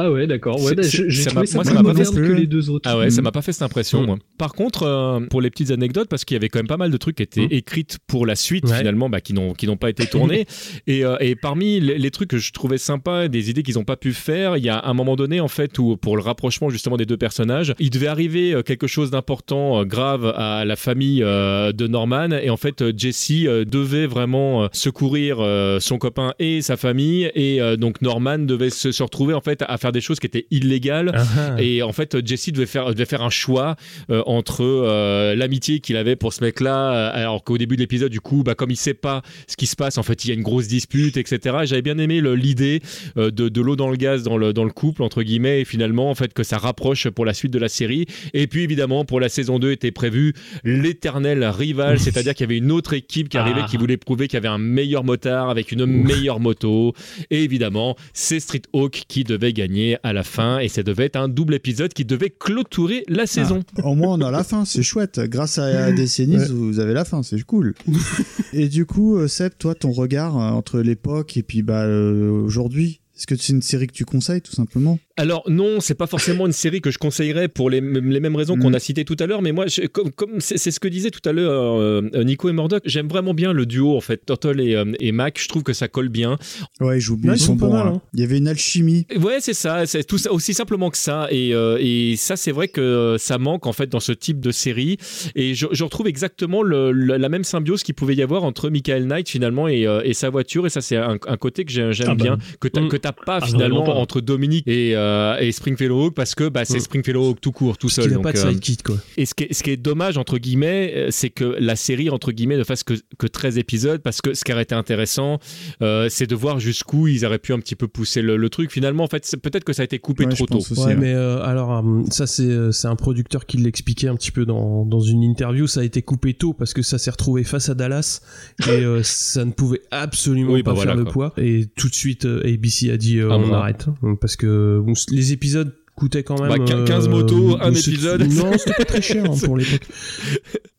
[SPEAKER 2] Ah ouais, d'accord. Ouais, bah, j'ai trouvé ça
[SPEAKER 4] moi, ça m'a pas fait-
[SPEAKER 2] que les deux autres.
[SPEAKER 4] Ah ouais, ça
[SPEAKER 2] Mm.
[SPEAKER 4] m'a pas fait cette impression,
[SPEAKER 2] Mm.
[SPEAKER 4] moi. Par contre, euh, pour les petites anecdotes, parce qu'il y avait quand même pas mal de trucs qui étaient écrites pour la suite,
[SPEAKER 3] Ouais.
[SPEAKER 4] finalement, bah, qui n'ont qui n'ont pas été tournés. et, euh, et parmi les, les trucs que je trouvais sympas, des idées qu'ils n'ont pas pu faire, il y a un moment donné, en fait, où pour le rapprochement justement des deux personnages, il devait arriver euh, quelque chose d'important, euh, grave à la famille de Norman, et en fait, Jesse devait vraiment secourir son copain et sa famille, et donc Norman devait se, se retrouver en fait à faire des choses qui étaient illégales.
[SPEAKER 3] Ah ah.
[SPEAKER 4] Et en fait, Jesse devait faire, devait faire un choix euh, entre euh, l'amitié qu'il avait pour ce mec-là, euh, alors qu'au début de l'épisode, du coup, bah, comme il sait pas ce qui se passe, en fait, il y a une grosse dispute, etc. Et J'avais bien aimé le- l'idée de, de l'eau dans le gaz dans le, dans le couple, entre guillemets, et finalement, en fait, que ça rapproche pour la suite de la série. Et puis, évidemment, pour la saison 2 était prévu l'éternel rival, c'est-à-dire qu'il y avait une autre équipe qui arrivait,
[SPEAKER 2] Ah.
[SPEAKER 4] qui voulait prouver qu'il y avait un meilleur motard avec une meilleure moto. Et évidemment, c'est Street Hawk qui devait gagner à la fin, et ça devait être un double épisode qui devait clôturer la saison.
[SPEAKER 1] Au moins, on a la fin, c'est chouette. Grâce à Décennies,
[SPEAKER 4] Ouais.
[SPEAKER 1] vous avez la fin, c'est cool. et du coup, euh, Seb, toi, ton regard euh, entre l'époque et puis bah, euh, aujourd'hui, est-ce que c'est une série que tu conseilles tout simplement?
[SPEAKER 4] Alors non, c'est pas forcément une série que je conseillerais pour les, les mêmes raisons
[SPEAKER 1] Mm.
[SPEAKER 4] qu'on a citées tout à l'heure, mais moi, je- comme comme c'est c'est ce que disait tout à l'heure euh, euh, Nico et Murdoch, j'aime vraiment bien le duo en fait, Turtle et, euh, et Mac. Je trouve que ça colle bien.
[SPEAKER 1] Ouais, ils jouent bien, ils
[SPEAKER 4] ils
[SPEAKER 1] sont
[SPEAKER 4] sont pas
[SPEAKER 1] bons.
[SPEAKER 4] mal,
[SPEAKER 1] hein.
[SPEAKER 4] hein.
[SPEAKER 1] Il y avait une alchimie.
[SPEAKER 4] Ouais, c'est ça, c'est tout ça aussi simplement que ça. Et, euh, et ça, c'est vrai que ça manque en fait dans ce type de série. Et je, je retrouve exactement le- le- la même symbiose qu'il pouvait y avoir entre Michael Knight finalement et, euh, et sa voiture. Et ça, c'est un, un côté que j'ai- j'aime
[SPEAKER 2] Ah bah.
[SPEAKER 4] bien, que t'as
[SPEAKER 2] Mm.
[SPEAKER 4] que t'as pas
[SPEAKER 2] Ah,
[SPEAKER 4] finalement
[SPEAKER 2] pas.
[SPEAKER 4] entre Dominique et, euh, et Springfield Hawk parce que bah, c'est
[SPEAKER 3] Mm.
[SPEAKER 4] Springfield Hawk tout court, tout seul.
[SPEAKER 3] qu'il a
[SPEAKER 4] Donc,
[SPEAKER 3] pas de
[SPEAKER 4] euh,
[SPEAKER 3] sidekick, quoi.
[SPEAKER 4] et ce qui, est, ce qui est dommage, entre guillemets, euh, c'est que la série, entre guillemets, ne fasse que, que 13 épisodes, parce que ce qui aurait été intéressant, euh, c'est de voir jusqu'où ils auraient pu un petit peu pousser le, le truc. Finalement, en fait, peut-être que ça a été coupé
[SPEAKER 1] Ouais,
[SPEAKER 4] trop tôt.
[SPEAKER 1] aussi,
[SPEAKER 3] Ouais,
[SPEAKER 1] hein.
[SPEAKER 3] mais euh, alors euh, ça c'est euh, c'est un producteur qui l'expliquait un petit peu dans, dans une interview. Ça a été coupé tôt parce que ça s'est retrouvé face à Dallas et euh, ça ne pouvait absolument
[SPEAKER 4] Oui,
[SPEAKER 3] pas
[SPEAKER 4] bah
[SPEAKER 3] faire
[SPEAKER 4] voilà,
[SPEAKER 3] le
[SPEAKER 4] quoi.
[SPEAKER 3] poids. Et tout de suite euh, ABC a dit euh,
[SPEAKER 4] Un
[SPEAKER 3] on
[SPEAKER 4] moment.
[SPEAKER 3] arrête hein, parce que bon, les épisodes coûtaient quand même
[SPEAKER 4] Bah, quin-
[SPEAKER 3] euh,
[SPEAKER 4] 15 motos, un épisode.
[SPEAKER 3] Non, c'était pas très cher hein, pour l'époque.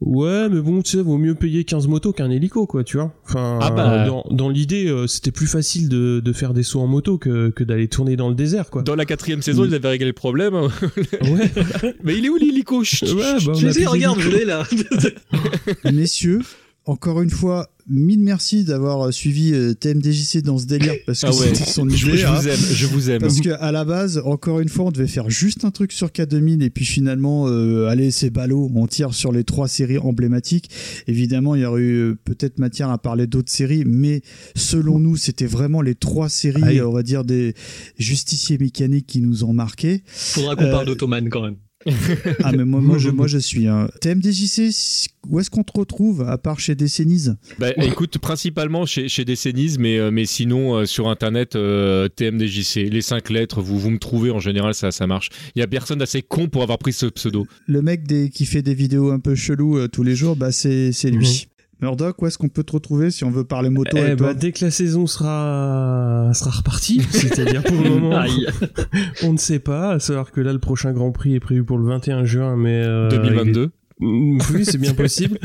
[SPEAKER 3] Ouais, mais bon, tu sais, vaut mieux payer 15 motos qu'un hélico, quoi, tu vois. Enfin,
[SPEAKER 4] Ah bah.
[SPEAKER 3] dans, dans l'idée, euh, c'était plus facile de, de faire des sauts en moto que, que d'aller tourner dans le désert, quoi.
[SPEAKER 4] Dans la quatrième saison, ils avaient réglé le problème.
[SPEAKER 3] Ouais.
[SPEAKER 4] Mais il est où l'hélico?
[SPEAKER 3] Ouais, bah,
[SPEAKER 2] Je les ai, regarde, je l'ai là.
[SPEAKER 1] Messieurs, encore une fois, mille merci d'avoir euh, suivi euh, TMDJC dans ce délire parce que
[SPEAKER 4] Ah ouais.
[SPEAKER 1] c'était son
[SPEAKER 4] Je-
[SPEAKER 1] idée.
[SPEAKER 4] je
[SPEAKER 1] hein.
[SPEAKER 4] vous aime, je vous aime.
[SPEAKER 1] Parce que à la base, encore une fois, on devait faire juste un truc sur K2000 et puis finalement, euh, allez, c'est ballot, on tire sur les trois séries emblématiques. Évidemment, il y aurait eu euh, peut-être matière à parler d'autres séries, mais selon nous, c'était vraiment les trois séries, on va dire, des justiciers mécaniques qui nous ont marqué.
[SPEAKER 2] Faudra qu'on
[SPEAKER 1] Euh,
[SPEAKER 2] parle d'Ottoman quand même.
[SPEAKER 1] Ah, mais moi, moi, je, moi, je suis. Hein. TMDJC, où est-ce qu'on te retrouve, à part chez Décennies
[SPEAKER 4] Bah, écoute, principalement chez, chez Décennies, mais, euh, mais sinon euh, sur internet, euh, TMDJC, les cinq lettres, vous, vous me trouvez en général, ça, ça marche. Il y a personne d'assez con pour avoir pris ce pseudo.
[SPEAKER 1] Le mec des, qui fait des vidéos un peu chelous euh, tous les jours, bah c'est c'est lui. Murdoch, où est-ce qu'on peut te retrouver si on veut parler moto
[SPEAKER 3] Eh
[SPEAKER 1] avec toi
[SPEAKER 3] bah, dès que la saison sera sera repartie, c'est-à-dire pour le moment, on ne sait pas. À savoir que là, le prochain Grand Prix est prévu pour le 21 juin, mais euh,
[SPEAKER 4] 2022.
[SPEAKER 3] il est- Mm, Oui, c'est bien possible.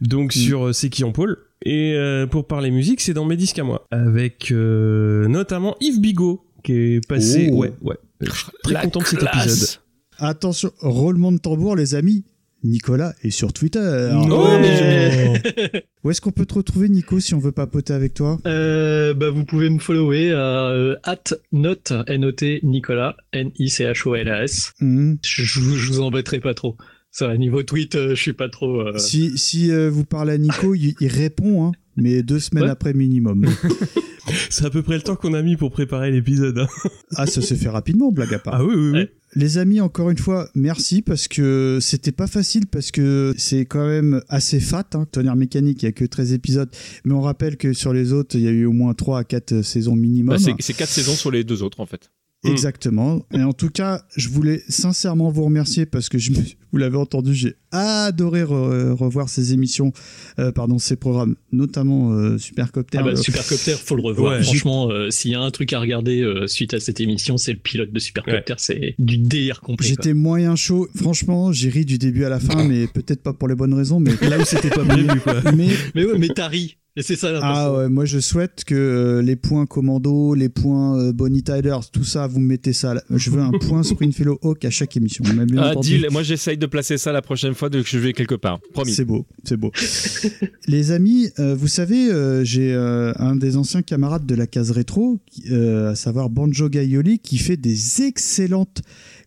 [SPEAKER 3] Donc sur euh, C'est qui en pôle. Et euh, pour parler musique, c'est dans mes disques à moi, avec euh, notamment Yves Bigot qui est passé.
[SPEAKER 1] Oh.
[SPEAKER 3] Ouais, ouais. Je suis très
[SPEAKER 4] La
[SPEAKER 3] content de cet épisode.
[SPEAKER 1] Attention, roulement de tambour, les amis. Nicolas est sur Twitter.
[SPEAKER 2] Oh, mais
[SPEAKER 1] Où est-ce qu'on peut te retrouver, Nico, si on veut papoter avec toi?
[SPEAKER 2] Euh, bah, vous pouvez me follower à euh, at note, N-O-T, Nicolas, N-I-C-H-O-L-A-S.
[SPEAKER 1] Mhm.
[SPEAKER 2] Je, je vous- je vous embêterai pas trop. Ça, niveau tweet, euh, je suis pas trop. euh,
[SPEAKER 1] Si, si euh, vous parlez à Nico, il, il répond, hein, mais deux semaines
[SPEAKER 2] Ouais.
[SPEAKER 1] après minimum.
[SPEAKER 3] C'est à peu près le temps qu'on a mis pour préparer l'épisode. hein.
[SPEAKER 1] ah, ça s'est fait rapidement, blague à part.
[SPEAKER 3] Ah oui, oui, oui.
[SPEAKER 2] Ouais.
[SPEAKER 1] Les amis, encore une fois, merci parce que c'était pas facile parce que c'est quand même assez fat. Hein. Tonnerre mécanique, il y a que 13 épisodes, mais on rappelle que sur les autres, il y a eu au moins 3 à 4 saisons minimum.
[SPEAKER 4] Bah, c'est c'est quatre saisons sur les deux autres en fait.
[SPEAKER 1] Exactement. Et en tout cas, je voulais sincèrement vous remercier parce que je vous l'avez entendu, j'ai adoré re- revoir ces émissions, euh, pardon, ces programmes, notamment euh, Supercopter.
[SPEAKER 2] Ah bah,
[SPEAKER 1] Euh,
[SPEAKER 2] Supercopter, faut le revoir.
[SPEAKER 3] Ouais.
[SPEAKER 2] Franchement, euh, s'il y a un truc à regarder euh, suite à cette émission, c'est le pilote de Supercopter. C'est du délire complet.
[SPEAKER 1] J'étais moyen chaud. Franchement, j'ai ri du début à la fin, mais peut-être pas pour les bonnes raisons, mais là où c'était pas prévu, quoi. Mais
[SPEAKER 2] Mais ouais, mais t'as ri. Et c'est ça
[SPEAKER 1] Ah ouais, moi je souhaite que euh, les points commando, les points euh, Bonnie Tyler, tout ça, vous me mettez ça. là. Je veux un point Springfellow Hawk à chaque émission.
[SPEAKER 4] Ah, deal. Moi, j'essaye de placer ça la prochaine fois que je vais quelque part. Promis.
[SPEAKER 1] C'est beau, c'est beau. Les amis, euh, vous savez, euh, j'ai euh, un des anciens camarades de la case rétro, qui- euh, à savoir Banjo Gaioli, qui fait des excellentes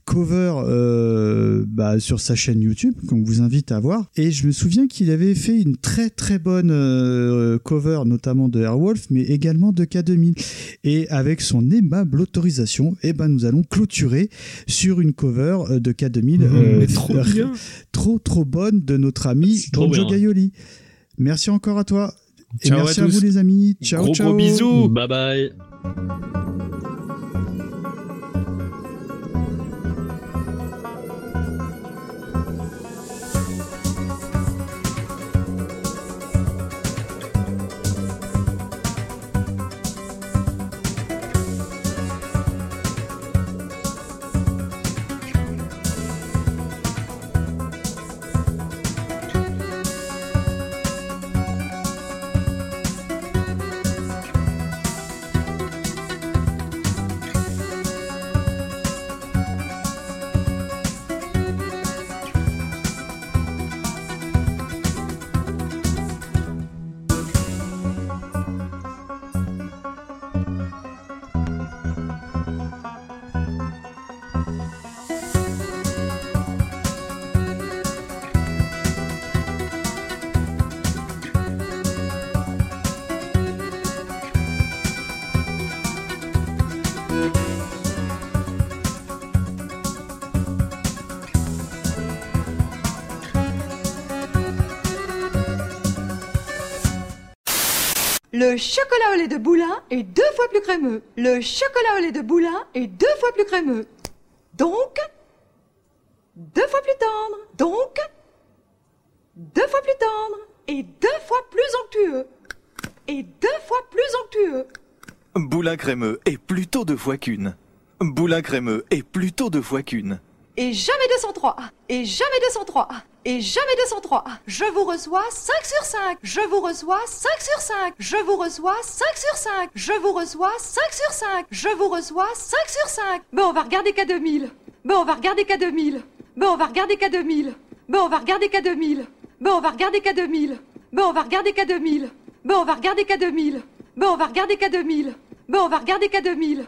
[SPEAKER 1] covers euh, bah, sur sa chaîne YouTube, qu'on vous invite à voir. Et je me souviens qu'il avait fait une très très bonne euh, cover, notamment de Airwolf, mais également de K2000. Et avec son aimable autorisation, eh ben, nous allons clôturer sur une cover euh, de K2000
[SPEAKER 4] Mmh,
[SPEAKER 1] euh,
[SPEAKER 4] trop
[SPEAKER 1] trop trop bonne de notre ami Banjo
[SPEAKER 2] bien.
[SPEAKER 1] Gaioli. Merci encore à toi. Et
[SPEAKER 4] Ciao
[SPEAKER 1] merci
[SPEAKER 4] à
[SPEAKER 1] vous les amis. Ciao,
[SPEAKER 4] Gros,
[SPEAKER 1] ciao.
[SPEAKER 4] gros bisous.
[SPEAKER 2] Bye bye.
[SPEAKER 24] Le chocolat au lait de Boulin est deux fois plus crémeux. Le chocolat au lait de Boulin est deux fois plus crémeux. Donc, deux fois plus tendre. Donc, deux fois plus tendre. Et deux fois plus onctueux. Et deux fois plus onctueux.
[SPEAKER 25] Boulin crémeux est plutôt deux fois qu'une. Boulin crémeux est plutôt deux fois qu'une.
[SPEAKER 24] Et jamais 203. Et jamais 203. Et jamais 203. Je vous reçois 5 sur 5. Je vous reçois 5 sur 5. Je vous reçois 5 sur 5. Je vous reçois 5 sur 5. Je vous reçois 5 sur 5. Bon, on va regarder K2000. Bon, on va regarder K2000. Bon, on va regarder K2000. Bon, on va regarder K2000. Bon, on va regarder K2000. Bon, on va regarder K2000. Bon, on va regarder K2000. Bon, on va regarder K2000. Bon, on va regarder K2000.